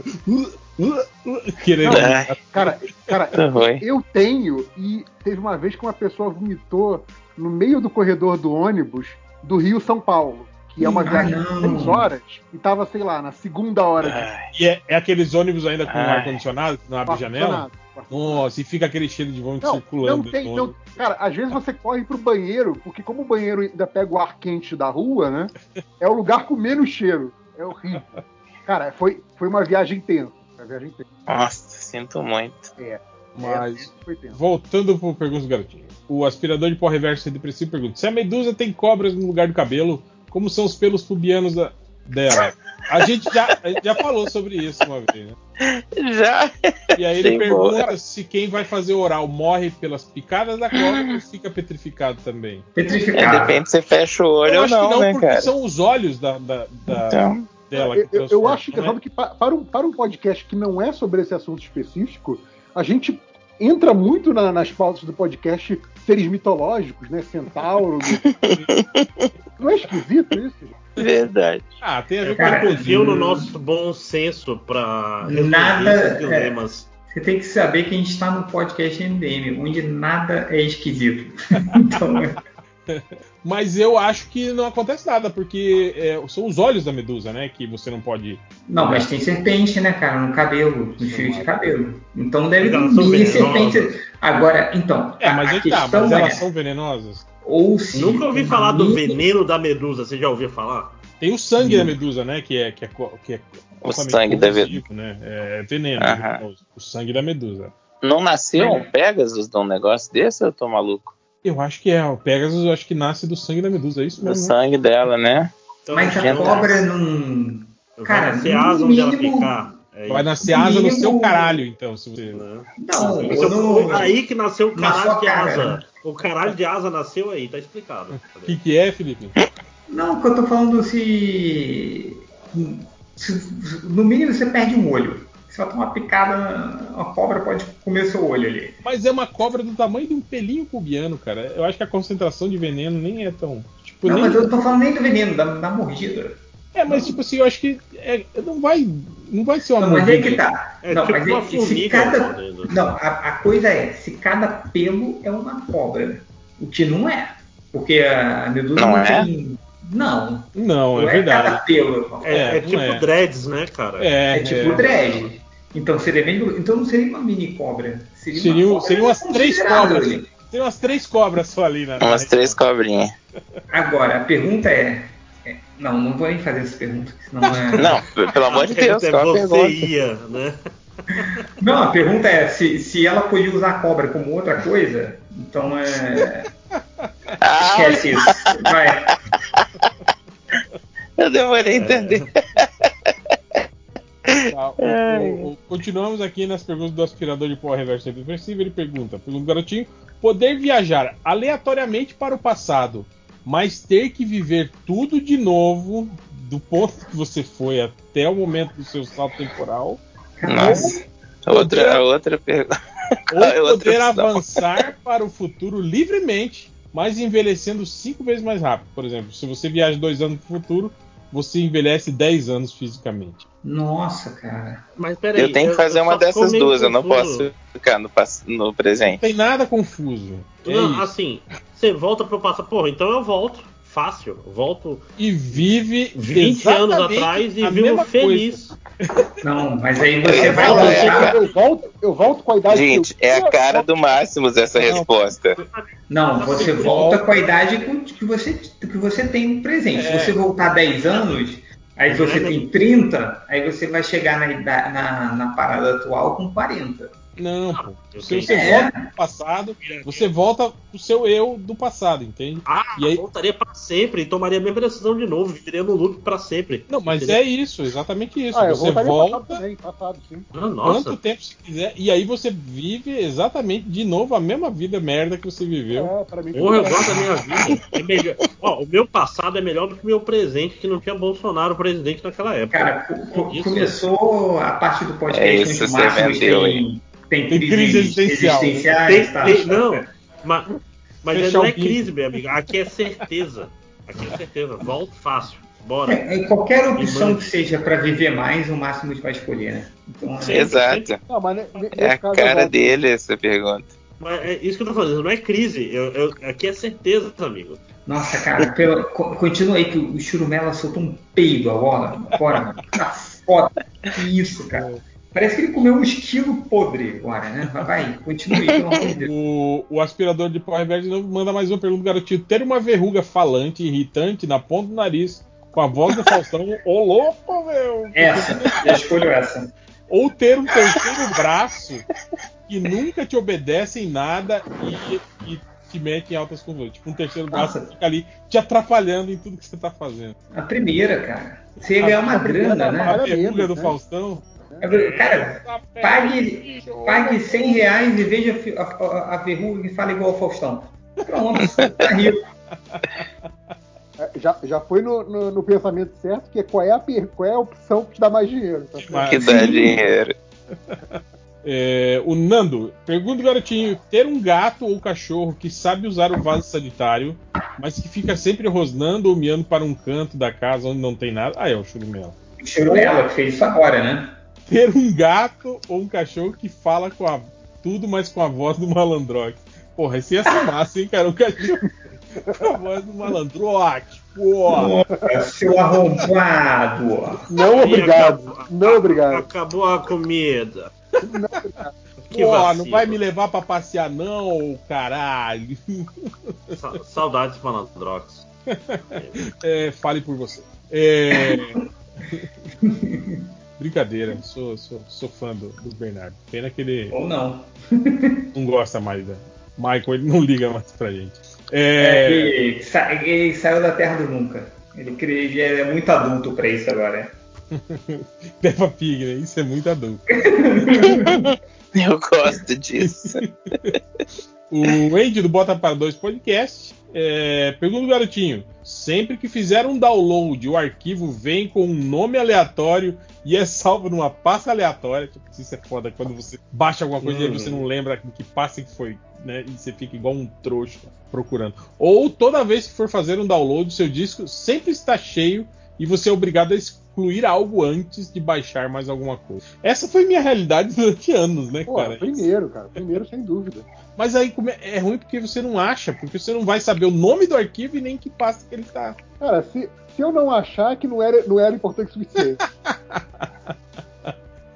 Querendo. Ai, Cara, cara, tá eu tenho e teve uma vez que uma pessoa vomitou no meio do corredor do ônibus do Rio São Paulo, que é uma Ah, viagem de não. seis horas, e tava, sei lá, na segunda hora de E é, é aqueles ônibus ainda com ar-condicionado, não abre janela? Nossa, e fica aquele cheiro de vômito Não, circulando. não tem. Não, cara, às vezes você corre pro banheiro, porque como o banheiro ainda pega o ar quente da rua, né? É o lugar com menos cheiro. É horrível. Cara, foi, foi uma viagem tensa. Uma viagem tensa. Nossa, sinto muito. Mas, Essa foi tensa. voltando pro perguntas do garotinho. O aspirador de pó reverso depressivo pergunta: se a medusa tem cobras no lugar do cabelo, como são os pelos pubianos da. Dela. A gente já, a gente já falou sobre isso uma vez, né? Já. E aí ele Achei pergunta boa. se quem vai fazer oral morre pelas picadas da cobra ou fica petrificado também. É, Petrificado. depende se fecha o olho Eu ou acho que não, não, né, porque cara? são os olhos da, da- da- Então, dela que Eu, eu- acho que, né? sabe que pa- para um, para um podcast que não é sobre esse assunto específico, a gente entra muito na- nas pautas do podcast seres mitológicos, né? Centauro. não é esquisito isso? verdade. Ah, tem a ver Cara, com Confio no nosso bom senso pra resolver Nada, esses dilemas. Você tem que saber que a gente está no podcast MDM, onde nada é esquisito. então, Mas eu acho que não acontece nada, porque é, são os olhos da medusa, né? Que você não pode. não, mas tem serpente, né, cara, no cabelo, no fio de cabelo. Então deve venenosas. serpente. Agora, então, É, mas a aí tá, mas é, elas são venenosas. ou se Nunca ouvi falar do veneno da medusa, você já ouviu falar? Tem o sangue da medusa, né? Que é, que é, que é O sangue da corrosivo, né? É veneno. Aham. O sangue da medusa. Não nasceu um Pegasus de um negócio desse eu tô maluco? Eu acho que é. O Pegasus eu acho que nasce do sangue da medusa, é isso Do mesmo. né? sangue dela, né? Então, Mas a cobra não. Cara, vai nascer asa onde ela ficar. É Vai nascer asa no seu caralho, então. Se você... né? Não, Isso eu não- foi aí que nasceu o caralho de asa. né? O caralho de asa nasceu aí, tá explicado. O que, que é, Felipe? Não, que eu tô falando se, se- No mínimo você perde um olho. Se ela tomar uma picada, uma cobra pode comer seu olho ali. Mas é uma cobra do tamanho de um pelinho pubiano, cara. Eu acho que a concentração de veneno nem é tão. Tipo, Não, nem... mas eu não tô falando nem do veneno, da, da mordida. É, mas tipo assim, eu acho que é- não vai. Não vai ser uma Não, mas é mordida. que tá. É não, tipo mas uma é se cada. mordendo. Não, a, a coisa é, se cada pelo é uma cobra. O que não é. Porque a medusa Não não, é? tem. Não, Não, não é é cada verdade. pelo. É, É, é tipo é. dreads, né, cara? É, É tipo é. Então seria bem. Então não seria uma mini cobra. Seria, uma Seriam, cobra seriam umas três cobras. ali. Tem umas três cobras só ali na. Umas três cobrinhas. Agora, a pergunta é. é- Não, não vou nem fazer essa pergunta, senão é. Não, pelo amor de Deus, é você pergunta? ia, né? Não, a pergunta é se, se ela podia usar a cobra como outra coisa, então é. Ah, Esquece isso. Vai. eu demorei a entender. Tá, o- o- o- continuamos aqui nas perguntas do aspirador de pó reverso reversível. Ele pergunta: pergunta garotinho, poder viajar aleatoriamente para o passado, mas ter que viver tudo de novo, do ponto que você foi até o momento do seu salto temporal, Nossa. Outra, outra pergunta. ou É outra poder avançar para o futuro livremente, mas envelhecendo cinco vezes mais rápido. Por exemplo, se você viaja dois anos para o futuro, você envelhece 10 anos fisicamente. Nossa, cara. Mas peraí. Eu tenho que fazer eu uma só fico dessas duas, eu não confuso. posso ficar no, no Não presente. tem nada confuso. É Não, isso. assim, você volta pro passado. Porra, então eu volto. Fácil. Volto e vive 20 anos atrás e vivo feliz. Não, mas aí você vai é. voltar. Eu volto, eu volto com a idade Gente, que eu é a cara do Máximos essa Não. resposta. Não, você volta com a idade com- que você, que você tem no presente. É. Se você voltar 10 anos, aí você tem 30, aí você vai chegar na, na, na parada atual com 40. Não, pô. tenho- você É. volta pro passado, você volta pro seu eu do passado, entende? Ah, E aí- voltaria pra sempre e tomaria a mesma decisão de novo. Viveria no loop pra sempre. Não, mas Entendeu? é isso, exatamente isso. Ah, você volta também, passado, sim. Ah, nossa. quanto tempo você quiser, e aí você vive exatamente de novo a mesma vida merda que você viveu. É, pra mim, Porra, eu gosto da minha vida. É melhor. Ó, o meu passado é melhor do que o meu presente, que não tinha Bolsonaro presidente naquela época. Cara, Isso. começou a parte do É podcast isso, onde o você vendeu, tem, tem, crises crise existencial. existenciais. Tem- tá? tem- não, mas, mas não é crise, meu amigo. Aqui é certeza. Aqui é certeza. Volto fácil. Bora. É, é, qualquer opção que seja para viver mais, o Máximos vai escolher, né? Então, Sim. é, Exato. Não, É a cara volto. dele essa pergunta. Mas é isso que eu tô falando. Não é crise. Eu, eu- aqui é certeza, amigo. Nossa, cara, pelo, co- continua aí que o Churumela soltou um peido agora. Agora, mano. Tá foda. Que isso, cara. Parece que ele comeu um esquilo podre agora, né? Vai, vai, continue, pelo amor de Deus. O, o aspirador de pó reverso de novo manda mais uma pergunta, garotinho. Ter uma verruga falante, irritante na ponta do nariz, com a voz do Faustão, ô louco, meu! Essa, eu escolho essa. Ou ter um terceiro braço que nunca te obedece em nada e, e te te mete em altas confusões. Tipo, um terceiro braço fica ali te atrapalhando em tudo que você tá fazendo. A primeira, cara. Você ia ganhar uma grana, né? A verruga menos, do né? Faustão. Cara, pague, pague 100 reais e veja a a, a- verruga que fala igual ao Faustão. Pronto, tá rico. É, Já, já foi no, no- no pensamento certo, que é qual é a, qual é a opção que te dá mais dinheiro. tá Que dá dinheiro. É, o Nando, pergunta garotinho: ter um gato ou cachorro que sabe usar o vaso sanitário, mas que fica sempre rosnando ou miando para um canto da casa onde não tem nada. Ah, é o churumelo. Churumela, que fez isso agora, né? Ter um gato ou um cachorro que fala com a, tudo, mas com a voz do malandrox. Porra, esse ia ser massa, hein, cara? Um cachorro com a voz do malandrox. Porra. Nossa, seu arrombado. Não obrigado. Não obrigado. Acabou a comida. Que Pô, não vai me levar pra passear, não, caralho. Sa- Saudades malandrox. É, fale por você. É... Brincadeira, sou, sou, sou fã do, do Bernardo. Pena que ele Ou não. não gosta mais da. Michael, ele não liga mais pra gente. É, É, ele, sa- ele saiu da Terra do Nunca. Ele, ele é muito adulto pra isso agora. Peppa Pig, né? Isso é muito adulto. Eu gosto disso. O Andy do Bota para Dois Podcast é, pergunta o garotinho: sempre que fizer um download, o arquivo vem com um nome aleatório e é salvo numa pasta aleatória. Tipo, isso é foda quando você baixa alguma coisa e aí você não lembra em que pasta que foi, né? E você fica igual um trouxa procurando. Ou toda vez que for fazer um download, seu disco sempre está cheio e você é obrigado a excluir algo antes de baixar mais alguma coisa. Essa foi minha realidade durante anos, né, Pô, cara? primeiro, cara. Primeiro, sem dúvida. Mas aí é, é ruim porque você não acha, porque você não vai saber o nome do arquivo e nem que pasta que ele tá. Cara, se, se eu não achar que não era, não era importante o suficiente.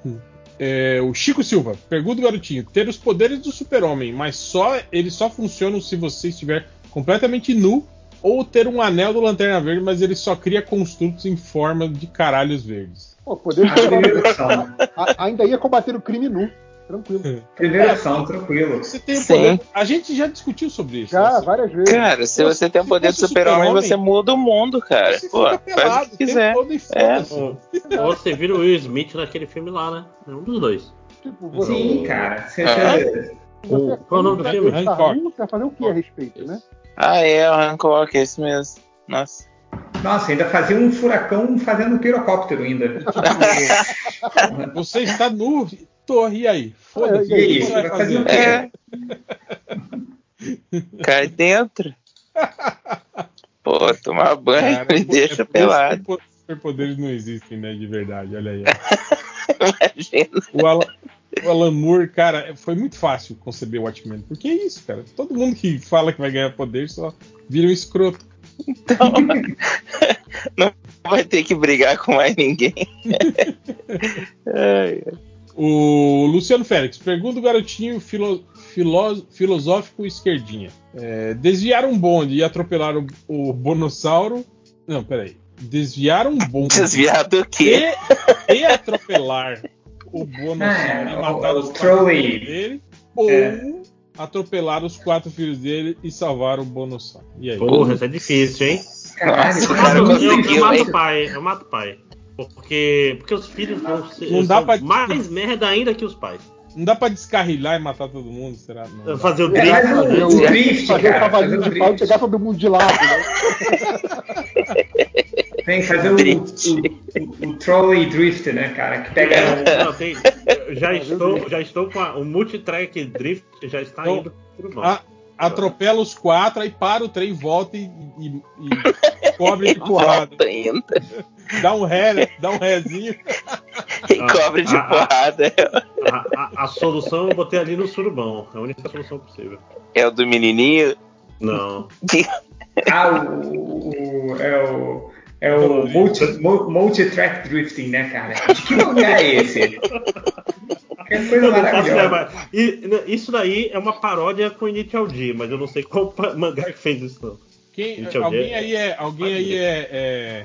É, o Chico Silva, pergunta o garotinho: ter os poderes do super-homem, mas só eles só funcionam se você estiver completamente nu, ou ter um anel do Lanterna Verde, mas ele só cria construtos em forma de caralhos verdes. Pô, poder A opção. A- ainda ia combater o crime nu. Tranquilo. Primeira opção, tranquilo. Você tem Sim. poder. A gente já discutiu sobre isso. Já, né? várias vezes. Cara, se você tem o poder do fosse super-homem, super-homem, você muda o mundo, cara. Você Pô, fica faz o que quiser. todo foda-se. Ou, você vira o Will Smith naquele filme lá, né? É um dos dois. Tipo, você, Sim, cara. Você, Ah. você- você, Qual é o nome do filme? Tá você vai fazer o que a respeito, né? Ah, é, o Hancock, é esse mesmo. Nossa. Nossa, ainda fazia um furacão fazendo um pirocóptero ainda. Você está nu, torre, e aí? Foda-se. É, e aí? você vai fazer o quê? É. Cai dentro. Pô, tomar banho, Cara, me é deixa por- pelado. super- Superpoderes não existem, né? De verdade, olha aí. Imagina. O Alan, o Alan Moore, cara, foi muito fácil conceber o Watchmen. Porque é isso, cara. Todo mundo que fala que vai ganhar poder só vira um escroto. Então, não vai ter que brigar com mais ninguém. O Luciano Félix pergunta o garotinho filo- filó- filosófico esquerdinha. É, desviar um bonde e atropelar o, o bonossauro. Não, peraí. Desviar um bonde Desviar do quê? e, e atropelar o bonossauro É, e matar os quatro filhos dele. Ou É. atropelar os quatro filhos dele e salvar o bonossauro. E aí? Porra, isso é difícil, hein? Caralho, Eu, cara mato- eu- eu conseguiu, mato o pai, eu mato o pai. Porque, porque os filhos vão ser Não dá são pra- mais merda ainda que os pais. Não dá pra descarrilar e matar todo mundo, será? Não. Fazer o drift, o- né? o drift, fazer o cara. Cavalinho de pau e pegar todo mundo de lado, né? Tem que fazer o, Drift. o, o, o trolley drift, né, cara? Que pega. Não, tem- já estou, já estou com a- o multitrack drift já está Então, indo pro mal. A- atropela os quatro, aí para o trem, volta e, e- e cobre de porrada. Dá um ré, né? dá um rézinho. E cobre de ah. porrada. A, a- a solução eu botei ali no surubão. É a única solução possível. É o do menininho. Não. Ah, o, o- é o. É o multi, mu- multi-track drifting, né, cara? De que lugar é esse? Que coisa Eu não posso maravilhosa. levar. Isso daí é uma paródia com Initial D, mas eu não sei qual mangá que fez isso. Não. Quem, alguém aí é. Alguém aí é. é,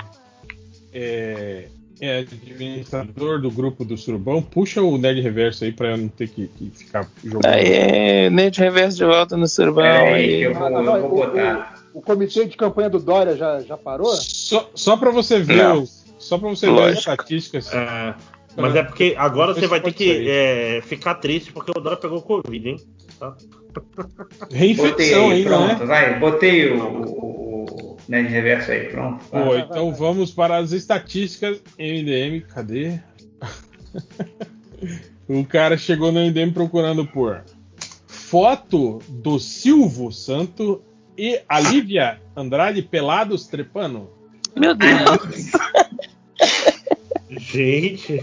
é é administrador do grupo do Surubão, puxa o Nerd Reverso aí pra eu não ter que, que ficar jogando. Aí é, Nerd Reverso de volta no Surubão. É, aí. eu vou, eu vou botar. O, o comitê de campanha do Dória já, já parou? Só, só pra você ver, os- só pra você ver as Lógico. estatísticas. É, mas é porque agora você vai ter que é, ficar triste porque o Dória pegou Covid, hein? Tá? Botei Reinfecção aí, ainda, pronto, né? vai. Botei o, o, o Nerd Reverso aí, pronto. Pô, Vai. então vamos para as estatísticas MDM. Cadê? o cara chegou no MDM procurando por foto do Silvio Santo e a Lívia Andrade pelados trepando. Meu Deus. Gente,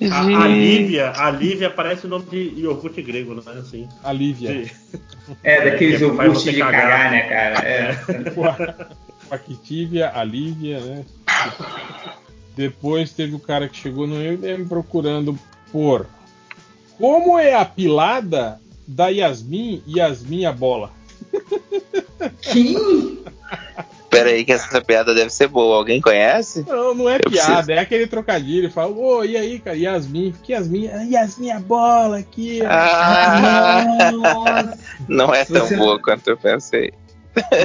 a, Gente. a Lívia, a Lívia parece o nome de iogurte grego, não é assim? A Lívia. De- É, daqueles Que faz iogurtes você de cagar. cagar, né, cara? É. A Lívia, né? Depois teve o cara que chegou no MDM procurando por como é a pilada da Yasmin Yasmin a bola. Quem? Pera aí que essa piada deve ser boa. Alguém conhece? Não, não é Eu piada, preciso. é aquele trocadilho. Fala, ô, e aí, cara, Yasmin? Que Yasmin? Ah, Yasmin a bola aqui. Ah, Nossa, não é tão Você- boa quanto eu pensei.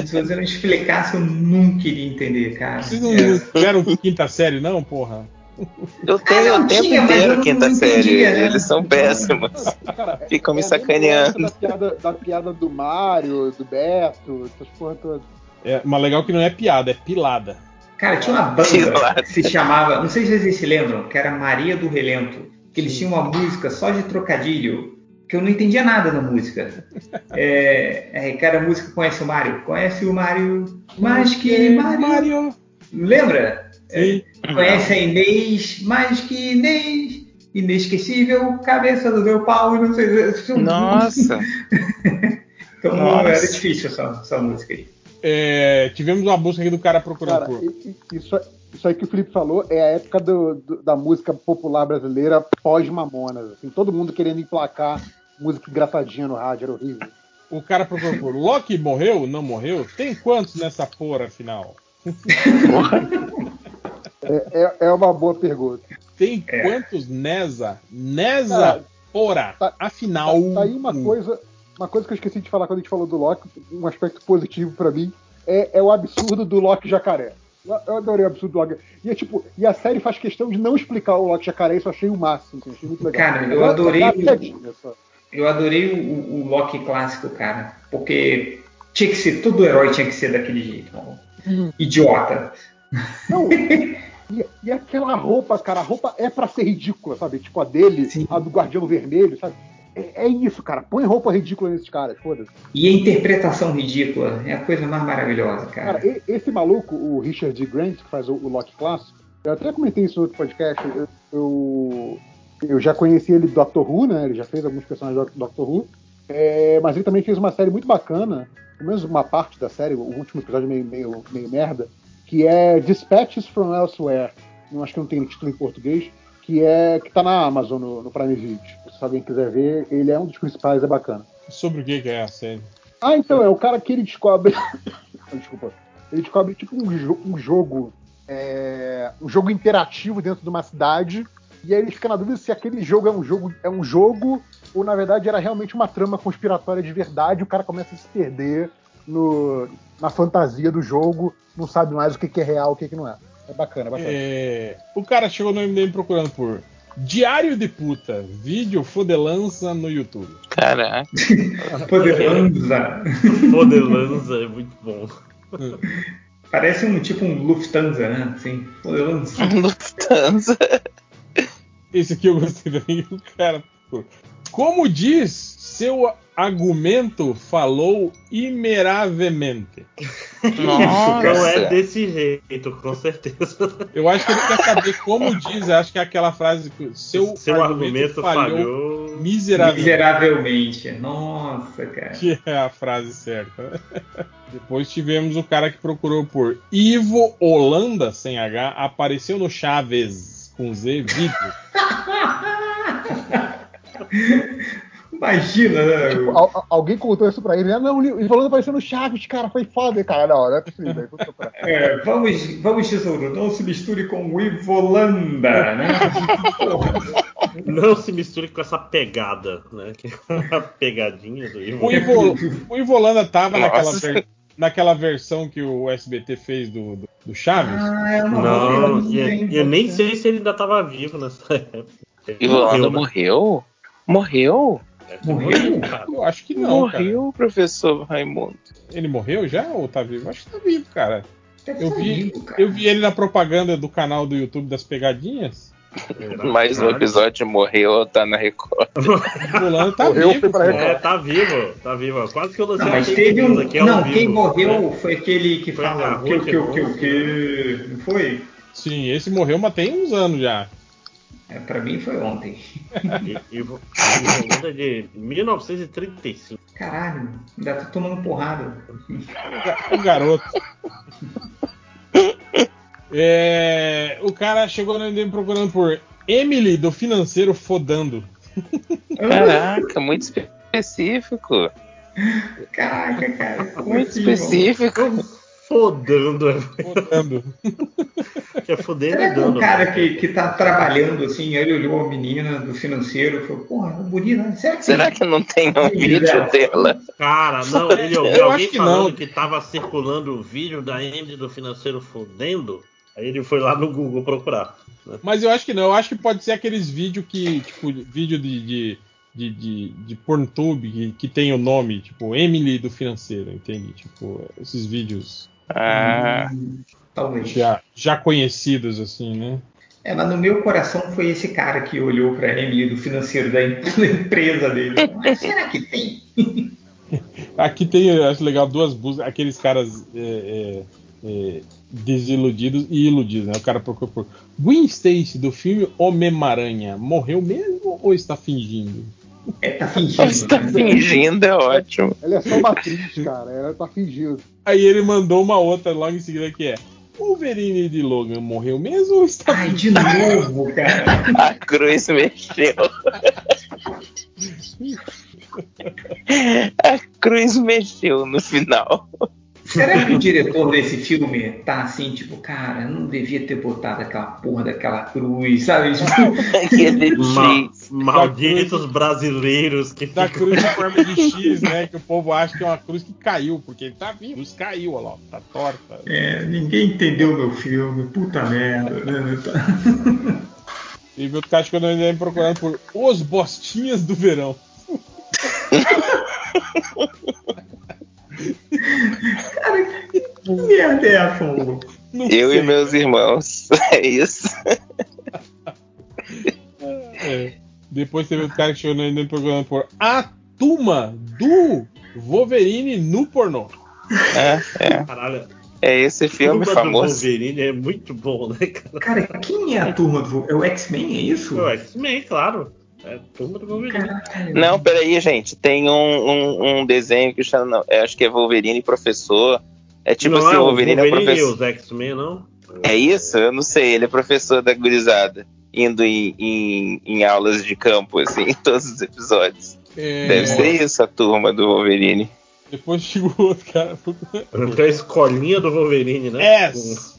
se você não explicasse, eu nunca iria entender, cara. Vocês não É. tiveram quinta série, não, porra? Eu tenho Ah, não o tempo tinha, mas eu inteiro não quinta série. né? Eles são péssimos. Cara, é- Ficam me é a mesma sacaneando. Da piada, da piada do Mario, do Beto, essas porra todas. É, mas legal que não é piada, é pilada. Cara, tinha uma Pilada. banda que se chamava, não sei se vocês se lembram, que era Maria do Relento. Que eles tinham uma música só de trocadilho, que eu não entendia nada na música. É, é, cara, a música conhece o Mário? Conhece o Mário? Mais que Mário. Mario. Lembra? Sim. Conhece a Inês? Mais que Inês. Inesquecível, cabeça do meu pau, e não sei. Nossa. Então Nossa. era difícil essa, essa música aí. É, tivemos uma busca aqui do cara procurando Cara, por. isso, isso aí que o Felipe falou é a época do- do- da música popular brasileira pós-mamonas. Assim, todo mundo querendo emplacar música engraçadinha no rádio, era horrível. O cara procurou por Loki morreu? Não morreu? Tem quantos nessa porra afinal? É, é- é uma boa pergunta. Tem É. quantos Nesa? Nesa Cara, porra. tá- afinal. Tá, tá aí uma coisa, uma coisa que eu esqueci de falar quando a gente falou do Loki, um aspecto positivo pra mim, é, é o absurdo do Loki jacaré. Eu- adorei o absurdo do Loki. E, é, tipo, e a série faz questão de não explicar o Loki jacaré, isso eu achei o máximo, assim, achei muito legal. Cara, eu adorei tá. Eu adorei o, o Loki clássico, cara. Porque tinha que ser, todo herói tinha que ser daquele jeito. mano. Idiota. Não, e, e aquela roupa, cara, a roupa é pra ser ridícula, sabe? Tipo a dele, Sim. a do Guardião Vermelho, sabe? É, é isso, cara. Põe roupa ridícula nesses caras, foda-se. E a interpretação ridícula é a coisa mais maravilhosa, cara. Cara, esse maluco, o Richard D. Grant, que faz o, o Loki clássico, eu até comentei isso no outro podcast. Eu, eu, eu já conheci ele do Doctor Who, né? Ele já fez alguns personagens do Doctor Who. É, mas ele também fez uma série muito bacana, pelo menos uma parte da série, o último episódio meio, meio, meio merda, que é Dispatches from Elsewhere. Não acho que não tem título em português, que é que tá na Amazon, no, no Prime Video. Se alguém quiser ver, ele é um dos principais, é bacana. Sobre o que, que é a série? Ah, então, é o cara que ele descobre. Desculpa. Ele descobre tipo um, jo- um jogo. é, um jogo interativo dentro de uma cidade. E aí ele fica na dúvida se aquele jogo é um jogo, é um jogo, ou na verdade era realmente uma trama conspiratória de verdade. O cara começa a se perder no, na fantasia do jogo, não sabe mais o que, que é real o que, que não é. É bacana, é bacana. É, o cara chegou no MDM procurando por Diário de Puta, vídeo fodelança no YouTube. Caraca. Poderosa. Fodelanza é muito bom. Parece um tipo um Lufthansa, né? Assim, poderosa. Lufthansa. Esse aqui eu gostei também. O cara. Como diz, seu argumento falou imeravelmente. Não é Nossa. desse jeito, com certeza. Eu acho que ele quer saber como diz. Acho que é aquela frase que seu, Seu argumento falhou. miseravelmente. Miseravelmente. Nossa, cara. Que é a frase certa. Depois tivemos o cara que procurou por Ivo Holanda sem H, apareceu no Chaves com Z vídeo. Imagina, né? Tipo, al- al- alguém contou isso pra ele. Ah, não, o Ivolanda apareceu no Chaves, cara, foi foda. Cara, não, não é possível. É, vamos, vamos, tesouro, não se misture com o Ivolanda, né? Não se misture com essa pegada, né? É a pegadinha do Ivo. O, Ivo, o Ivolanda tava naquela, ver- naquela versão que o SBT fez do, do, do Chaves. Ah, eu Não, lembro, eu, hein? eu nem sei se ele ainda tava vivo nessa época. Ele Ivolanda né? Morreu? Morreu? Morreu? Eu acho que não, cara. morreu, professor Raimundo. Ele morreu já ou tá vivo? Acho que tá vivo, cara. Deve Eu tá vi, vivo, cara. eu vi ele na propaganda do canal do YouTube das pegadinhas. Mais um episódio morreu, tá na Record. O Ivolanda tá Morreu, vivo. foi. É, tá vivo, tá vivo. Quase que eu lancei Não, a mas teve um. aqui Não, vivo, quem morreu foi aquele que Foi fala o que, o que, o que, o que. Não foi? Sim, esse morreu, mas tem uns anos já. É, pra mim foi ontem. E- Ivolanda é de 1935. Caralho, ainda tô tomando porrada. O garoto. É, o cara chegou no MDM procurando por Emily do financeiro fodando. Caraca, muito específico. Caraca, cara. como Muito assim, específico. Fodando, é, Fodando. é fodendo Será e que um cara que, que tá trabalhando assim, ele olhou a menina do financeiro e falou, porra, bonita, né? Será que, Será que não tem um vídeo dela? Cara, não, ele ouviu Eu alguém acho que falando não. que tava circulando o vídeo da Emily do financeiro fodendo. Aí ele foi lá no Google procurar. né? Mas eu acho que não, eu acho que pode ser aqueles vídeos que, tipo, vídeo de, de, de, de, de PornTube que, que tem o nome, tipo, Emily do financeiro, entende? Tipo, esses vídeos Ah, Talvez. já, já conhecidos, assim, né? É, mas no meu coração foi esse cara que olhou pra Emily do financeiro da, em- da empresa dele. Mas será que tem? Aqui tem, eu acho legal, duas buscas, aqueles caras é, é, é, desiludidos e iludidos, né? O cara procura por Gwen Stacy do filme Homem-Aranha morreu mesmo ou está fingindo? É, tá fingindo. você tá fingindo, é ótimo. Ela é só uma atriz, cara. Ela tá fingindo. Aí ele mandou uma outra logo em seguida que é Wolverine de Logan morreu mesmo ou está Ai, de novo, cara. A cruz mexeu. A cruz mexeu no final. Será que o diretor desse filme tá assim, tipo, cara, não devia ter botado aquela porra daquela cruz, sabe? Tipo, Ma- malditos brasileiros que da ficam. cruz em forma de X, né? Que o povo acha que é uma cruz que caiu, porque ele tá vivo, a cruz caiu, olha lá, ó, tá torta. é, ninguém entendeu meu filme, puta merda. né? E o cara que eu não me procurando por Os Bostinhas do Verão. Que merda é essa, maluco? Não Eu sei. e meus irmãos. É isso. É. Depois teve outro cara que chegou no procurando por A Turma do Wolverine no pornô. É, é. Caralho, É esse filme Turma do famoso. Wolverine é muito bom, né, cara? Cara, quem é a turma do. É o X-Men, é isso? O X-Men, claro. É Turma do Wolverine. Não, peraí, gente. Tem um, um, um desenho que chama. não, eu acho que é Wolverine Professor. É tipo não assim, é o Wolverine, é Wolverine e professor. os X-Men, não? É isso? Eu não sei. Ele é professor da gurizada. Indo em, em, em aulas de campo, assim, em todos os episódios. É, Deve ser isso a turma do Wolverine. Depois chegou outro cara. Tem a escolinha do Wolverine, né? S.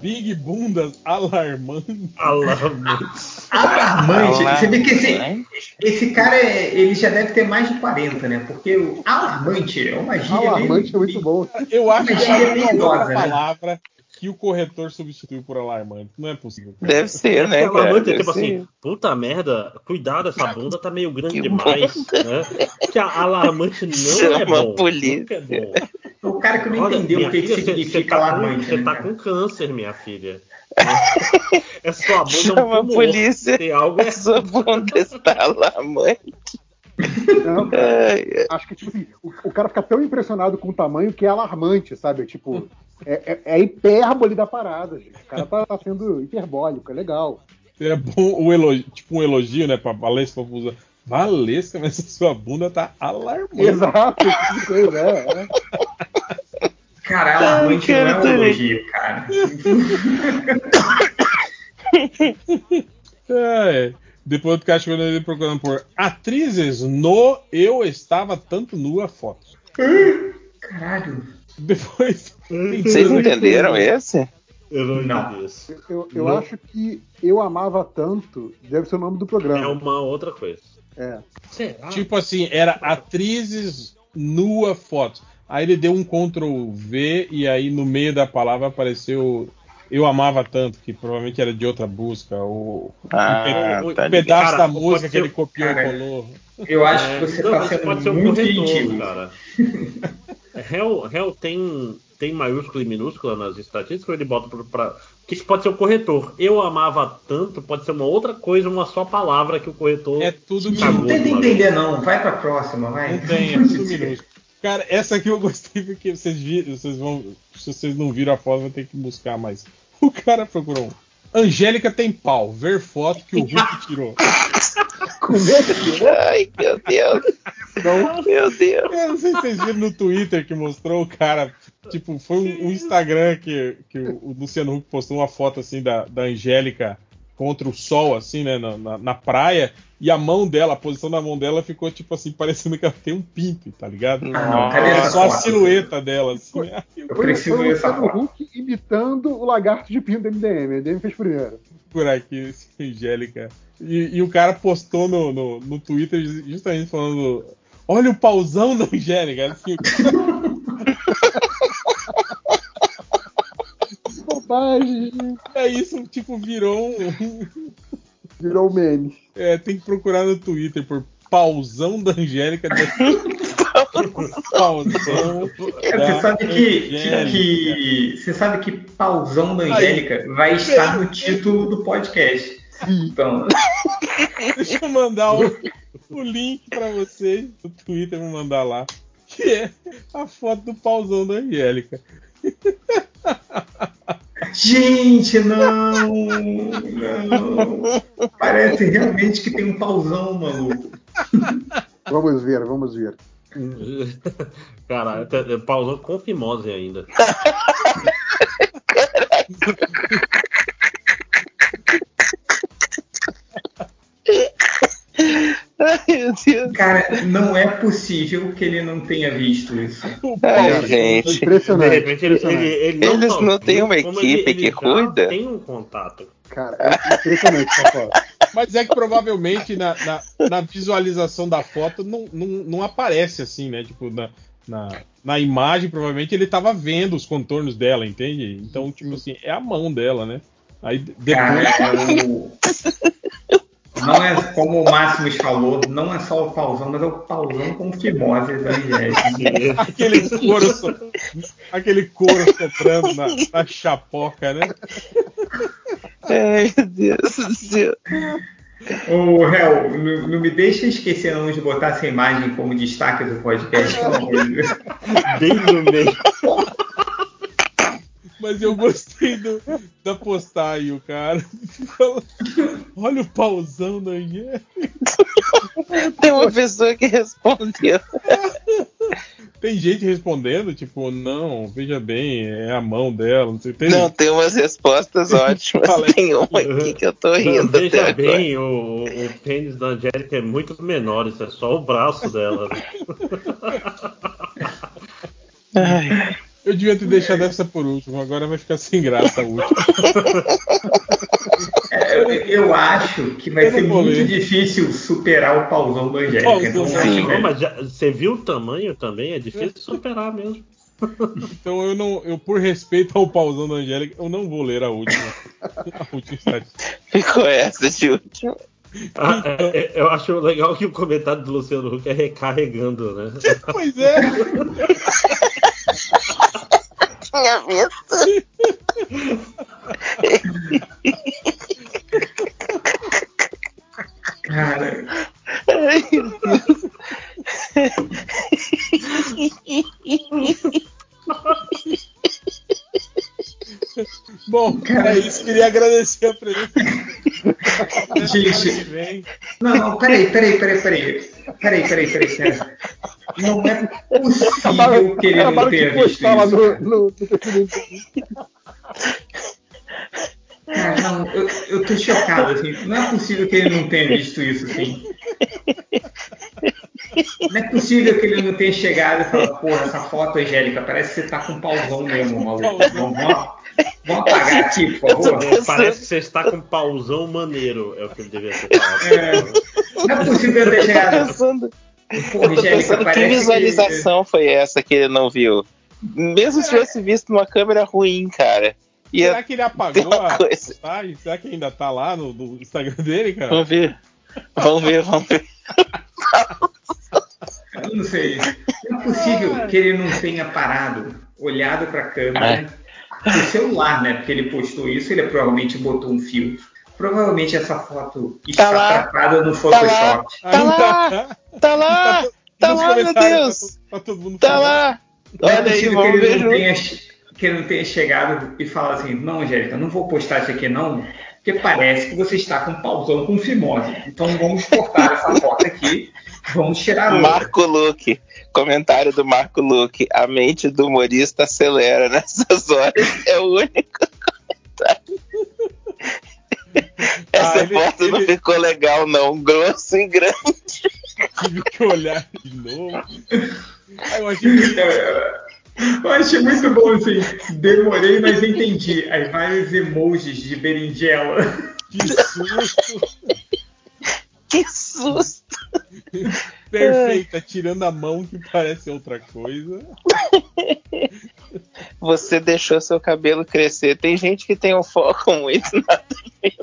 Big Bundas alarmando. Alarmantes. Alarmante. Você vê que esse, esse cara, é- ele já deve ter mais de 40, né? Porque o alarmante é uma gíria Alarmante é muito bom. Eu acho que é é uma outra perigosa, né? Que o corretor substituiu por alarmante. Não é possível. cara. Deve ser, né, cara? alarmante é tipo ser. assim, puta merda, cuidado, essa bunda tá meio grande Que demais, né? Que a alarmante não Chama é bom. a polícia. nunca é bom. O cara que não Olha, entendeu o que, que filha, cê significa tá com- alarmante. Você né, tá cara? com câncer, minha filha. É sua bunda Chama é um a polícia. Tem algo errado. sua bunda está alarmante. Não, Ai, ai. acho que, tipo assim, o, o cara fica tão impressionado com o tamanho que é alarmante, sabe? Tipo, é, é, é a hipérbole da parada, gente. O cara tá, tá sendo hiperbólico, é legal. É bom o elogio, tipo um elogio, né, pra Valesca. Valesca, mas a sua bunda tá alarmante. Exato, esse tipo coisa, é, é. Cara, alarmante Ai, não é um elogio, cara. É. Depois do chegou nele procurando por atrizes no Eu Estava Tanto Nua Fotos. Caralho. Depois. Vocês entenderam esse? Eu não, Não. entendi isso. Eu, eu Não. acho que Eu Amava Tanto deve ser o nome do É programa. uma outra coisa. É. Será? Tipo assim, era atrizes nua fotos. Aí ele deu um Ctrl V e aí no meio da palavra apareceu Eu Amava Tanto, que provavelmente era de outra busca. Ou Ah, o- tá um pedaço Cara, da música que ele copiou e colou. Eu acho É, que você não, tá mas sendo pode ser um muito corretor, gentil. cara. Hell, Hell tem, tem maiúscula e minúscula nas estatísticas ou ele bota pra, pra. Que isso pode ser o corretor. Eu amava tanto, pode ser uma outra coisa, uma só palavra que o corretor. É tudo Não Cagou tenta uma entender, não. Vai pra próxima, vai. Não tem, é tudo minúsculo. Cara, essa aqui eu gostei porque vocês viram, vocês vão. Se vocês não viram a foto, vão ter que buscar mais. O cara procurou. um, Angélica tem pau, ver foto que o Hulk tirou. Como é que Ai, meu Deus. Meu Deus. Eu não sei se vocês viram no Twitter que mostrou o cara. Tipo, foi um, um Instagram que, que o, o Luciano Huck postou uma foto assim da, da Angélica contra o sol, assim, né, na, na, na praia, e a mão dela, a posição da mão dela ficou, tipo assim, parecendo que ela tem um pinto, tá ligado? Ah, É essa só a silhueta dela, assim. Aí eu Eu Foi, preciso foi ver o essa Luciano. Huck imitando o lagarto de pinto do MDM. O MDM fez primeiro. por aqui, esse Angélica. E, e o cara postou no, no, no Twitter justamente falando: Olha o pauzão da Angélica. Assim, É isso, tipo, virou um. Virou um meme. É, tem que procurar no Twitter por pauzão da Angélica. É, da Você sabe que, que, Angélica. que- Você sabe que pausão da Angélica vai estar no título do podcast. Então, Deixa eu mandar o, o link pra vocês no Twitter, vou mandar lá. Que é a foto do pauzão da Angélica. gente, não! Não! Parece realmente que tem um pausão, maluco. Vamos ver, vamos ver. Cara, é- pausou com fimose ainda. Ai, meu Deus. Cara, não é possível que ele não tenha visto isso. Pauzão gente. De Impressionante. repente ele, ele, ele não Eles só não têm uma equipe ele, que cuida? Tem um contato. Cara, é impressionante essa foto. Mas é que provavelmente na, na, na visualização da foto não, não, não aparece assim, né? Tipo, na, na, na imagem, provavelmente ele tava vendo os contornos dela, entende? Então, tipo assim, é a mão dela, né? Aí depois. Cara, não é como o Máximos falou, não é só o pausão, mas é o pausão com fimose da Angélica. aquele couro, so- aquele couro soprando na, na chapoca, né? Ai, meu Deus do céu. Ô, Hel, não, não me deixa esquecer não de botar essa imagem como destaque do podcast. Bem no meio. Mas eu gostei do, da postagem, o cara. Olha o pauzão da Angélica. Tem uma pessoa que respondeu. Tem gente respondendo, tipo, não, veja bem, é a mão dela, não sei. Tem, Não, tem umas respostas ótimas. Tem uma aqui que eu tô rindo. até Veja bem, o, o pênis da Angélica é muito menor, isso é só o braço dela. Ai, Eu devia ter deixado essa por último, agora vai ficar sem graça a última. É, Eu, eu acho que vai Eu ser muito ler. difícil superar o pausão da Angélica. Pauzão Então, acho Não, mas já- você viu o tamanho também? É difícil superar mesmo. Então eu não, eu por respeito ao pauzão da Angélica, eu não vou ler a última. A última estatística. ficou essa de último. Ah, é- é- eu acho legal que o comentário do Luciano Huck é recarregando, né? Pois é. Tinha visto. Cara, Ai, meu Deus. Bom, é isso. Queria agradecer a presença. Gente. Vem. não, não, peraí, peraí, peraí, peraí. Peraí, peraí, peraí, peraí. Não é possível que ele não tenha visto lá isso. no, no. Cara, não, eu, eu tô chocado, assim. Não é possível que ele não tenha visto isso, assim. Não é possível que ele não tenha chegado e falado, porra, essa foto, Angélica, parece que você tá com um pauzão mesmo, maluco. Vamos, vamos, vamos apagar aqui, por favor. É, parece que você está com um pauzão maneiro, é o que ele devia ter falado. É, não é possível que tô chegado. pensando, Porra, eu tô pensando que visualização foi essa que ele não viu. Mesmo se tivesse visto numa câmera ruim, cara. E Será que ele apagou a coisa. postagem? Será que ainda tá lá no, no Instagram dele, cara? Vamos ver. Vamos ver, vamos ver. Eu não sei. Não é possível que ele não tenha parado, olhado pra câmera, no celular, né? Porque ele postou isso, ele provavelmente botou um filtro. Provavelmente essa foto está Tá atrapada no Tá lá. Photoshop. Tá lá! Tá lá! Tá Nos lá, meu comentários, Deus! Tá, to- tá todo mundo Tá lá! É Olha aí, possível vamos que ver ele, não junto. tenha, que ele não tenha chegado e falado assim, não, Angélica, não vou postar isso aqui não, porque parece que você está com um pauzão com fimose. Então vamos cortar essa foto aqui, vamos tirar outra. Marco Luque. Comentário do Marco Luque. A mente do humorista acelera nessas horas. É o único comentário. Essa Ah, ele- foto não ele- ficou legal, não. Grosso e grande. Tive que olhar de novo. Aí eu achei que Eu achei muito bom assim. Demorei, mas entendi. Aí vários emojis de berinjela. que susto. Que susto! Perfeita, tirando a mão que parece outra coisa. Você deixou seu cabelo crescer. Tem gente que tem um foco muito nada ver.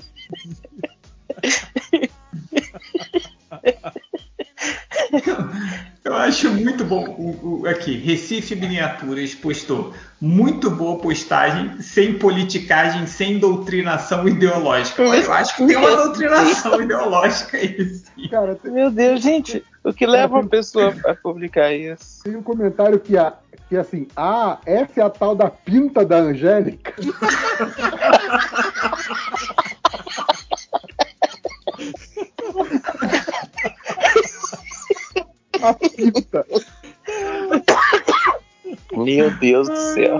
Eu acho muito bom. O, o- aqui, Recife Miniaturas postou. Muito boa postagem, sem politicagem, sem doutrinação ideológica. Eu acho que tem uma doutrinação ideológica aí. sim. Cara, tem, Meu Deus, gente, o que leva uma pessoa a publicar isso? tem um comentário que, a, que é assim, ah, essa é a tal da pinta da Angélica. a. Meu Deus do céu.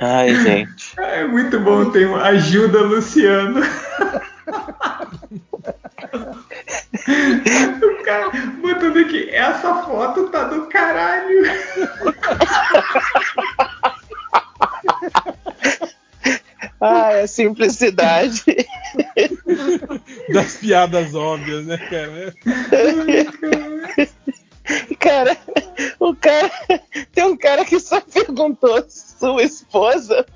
Ai, gente. É muito bom, tem um ajuda Luciano. o cara botando aqui, essa foto tá do caralho. Ai, a simplicidade. Das piadas óbvias, né, cara? Cara, o cara. Tem um cara que só perguntou sua esposa.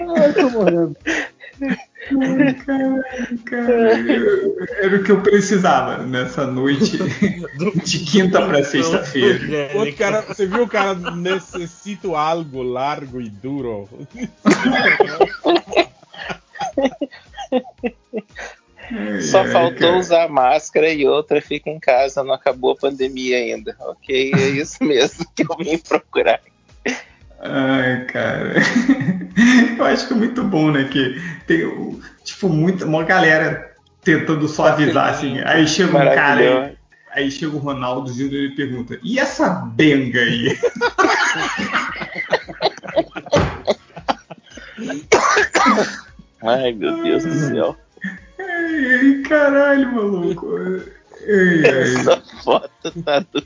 Ai, tô morrendo. Era o que eu precisava nessa noite de quinta pra sexta-feira. Outro cara, você viu o cara necessito algo largo e duro. Só faltou cara. usar máscara e outra fica em casa, não acabou a pandemia ainda. Ok, é isso mesmo que eu vim procurar. Ai, cara. Eu acho que é muito bom, né? Que tem, tipo, muita, uma galera tentando só avisar, assim. Aí chega um cara, aí, aí chega o Ronaldo Júnior e pergunta: e essa benga aí? Ai, meu Deus do céu. Ai, ai, caralho, maluco. Ai, ai. Essa foto tá do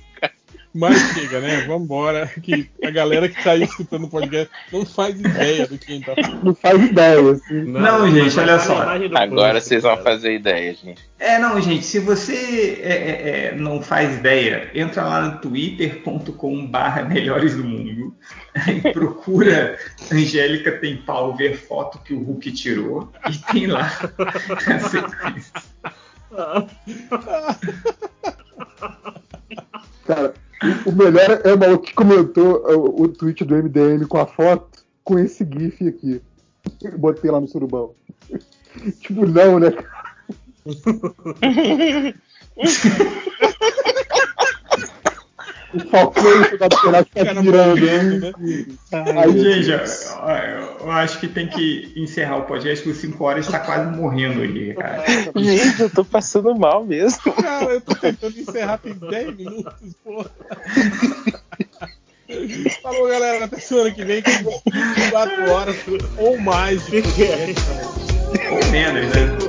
Mas chega, né? Vambora. Que a galera que tá aí escutando o podcast não faz ideia do que a gente tá falando. Não faz ideia, assim. Não, gente, olha só. Agora vocês vão fazer ideia, gente. É, não, gente, se você é, é, é, não faz ideia, entra lá no twitter.com barra melhores do mundo e procura Angélica tem pau ver foto que o Hulk tirou e tem lá a sequência. Cara, o melhor é o maluco que comentou o, o tweet do MDM com a foto com esse GIF aqui. Botei lá no surubão. tipo, não, né? cara? o Falcão jogado pela morrendo, né? Aí, Gente, eu, eu- eu acho que tem que encerrar o podcast por 5 horas, tá quase morrendo aí, cara. Gente, eu tô passando mal mesmo. Cara, eu tô tentando encerrar tem 10 minutos, porra. Falou, galera. Até semana que vem com 24 horas ou mais de Que que é? Ou menos, né?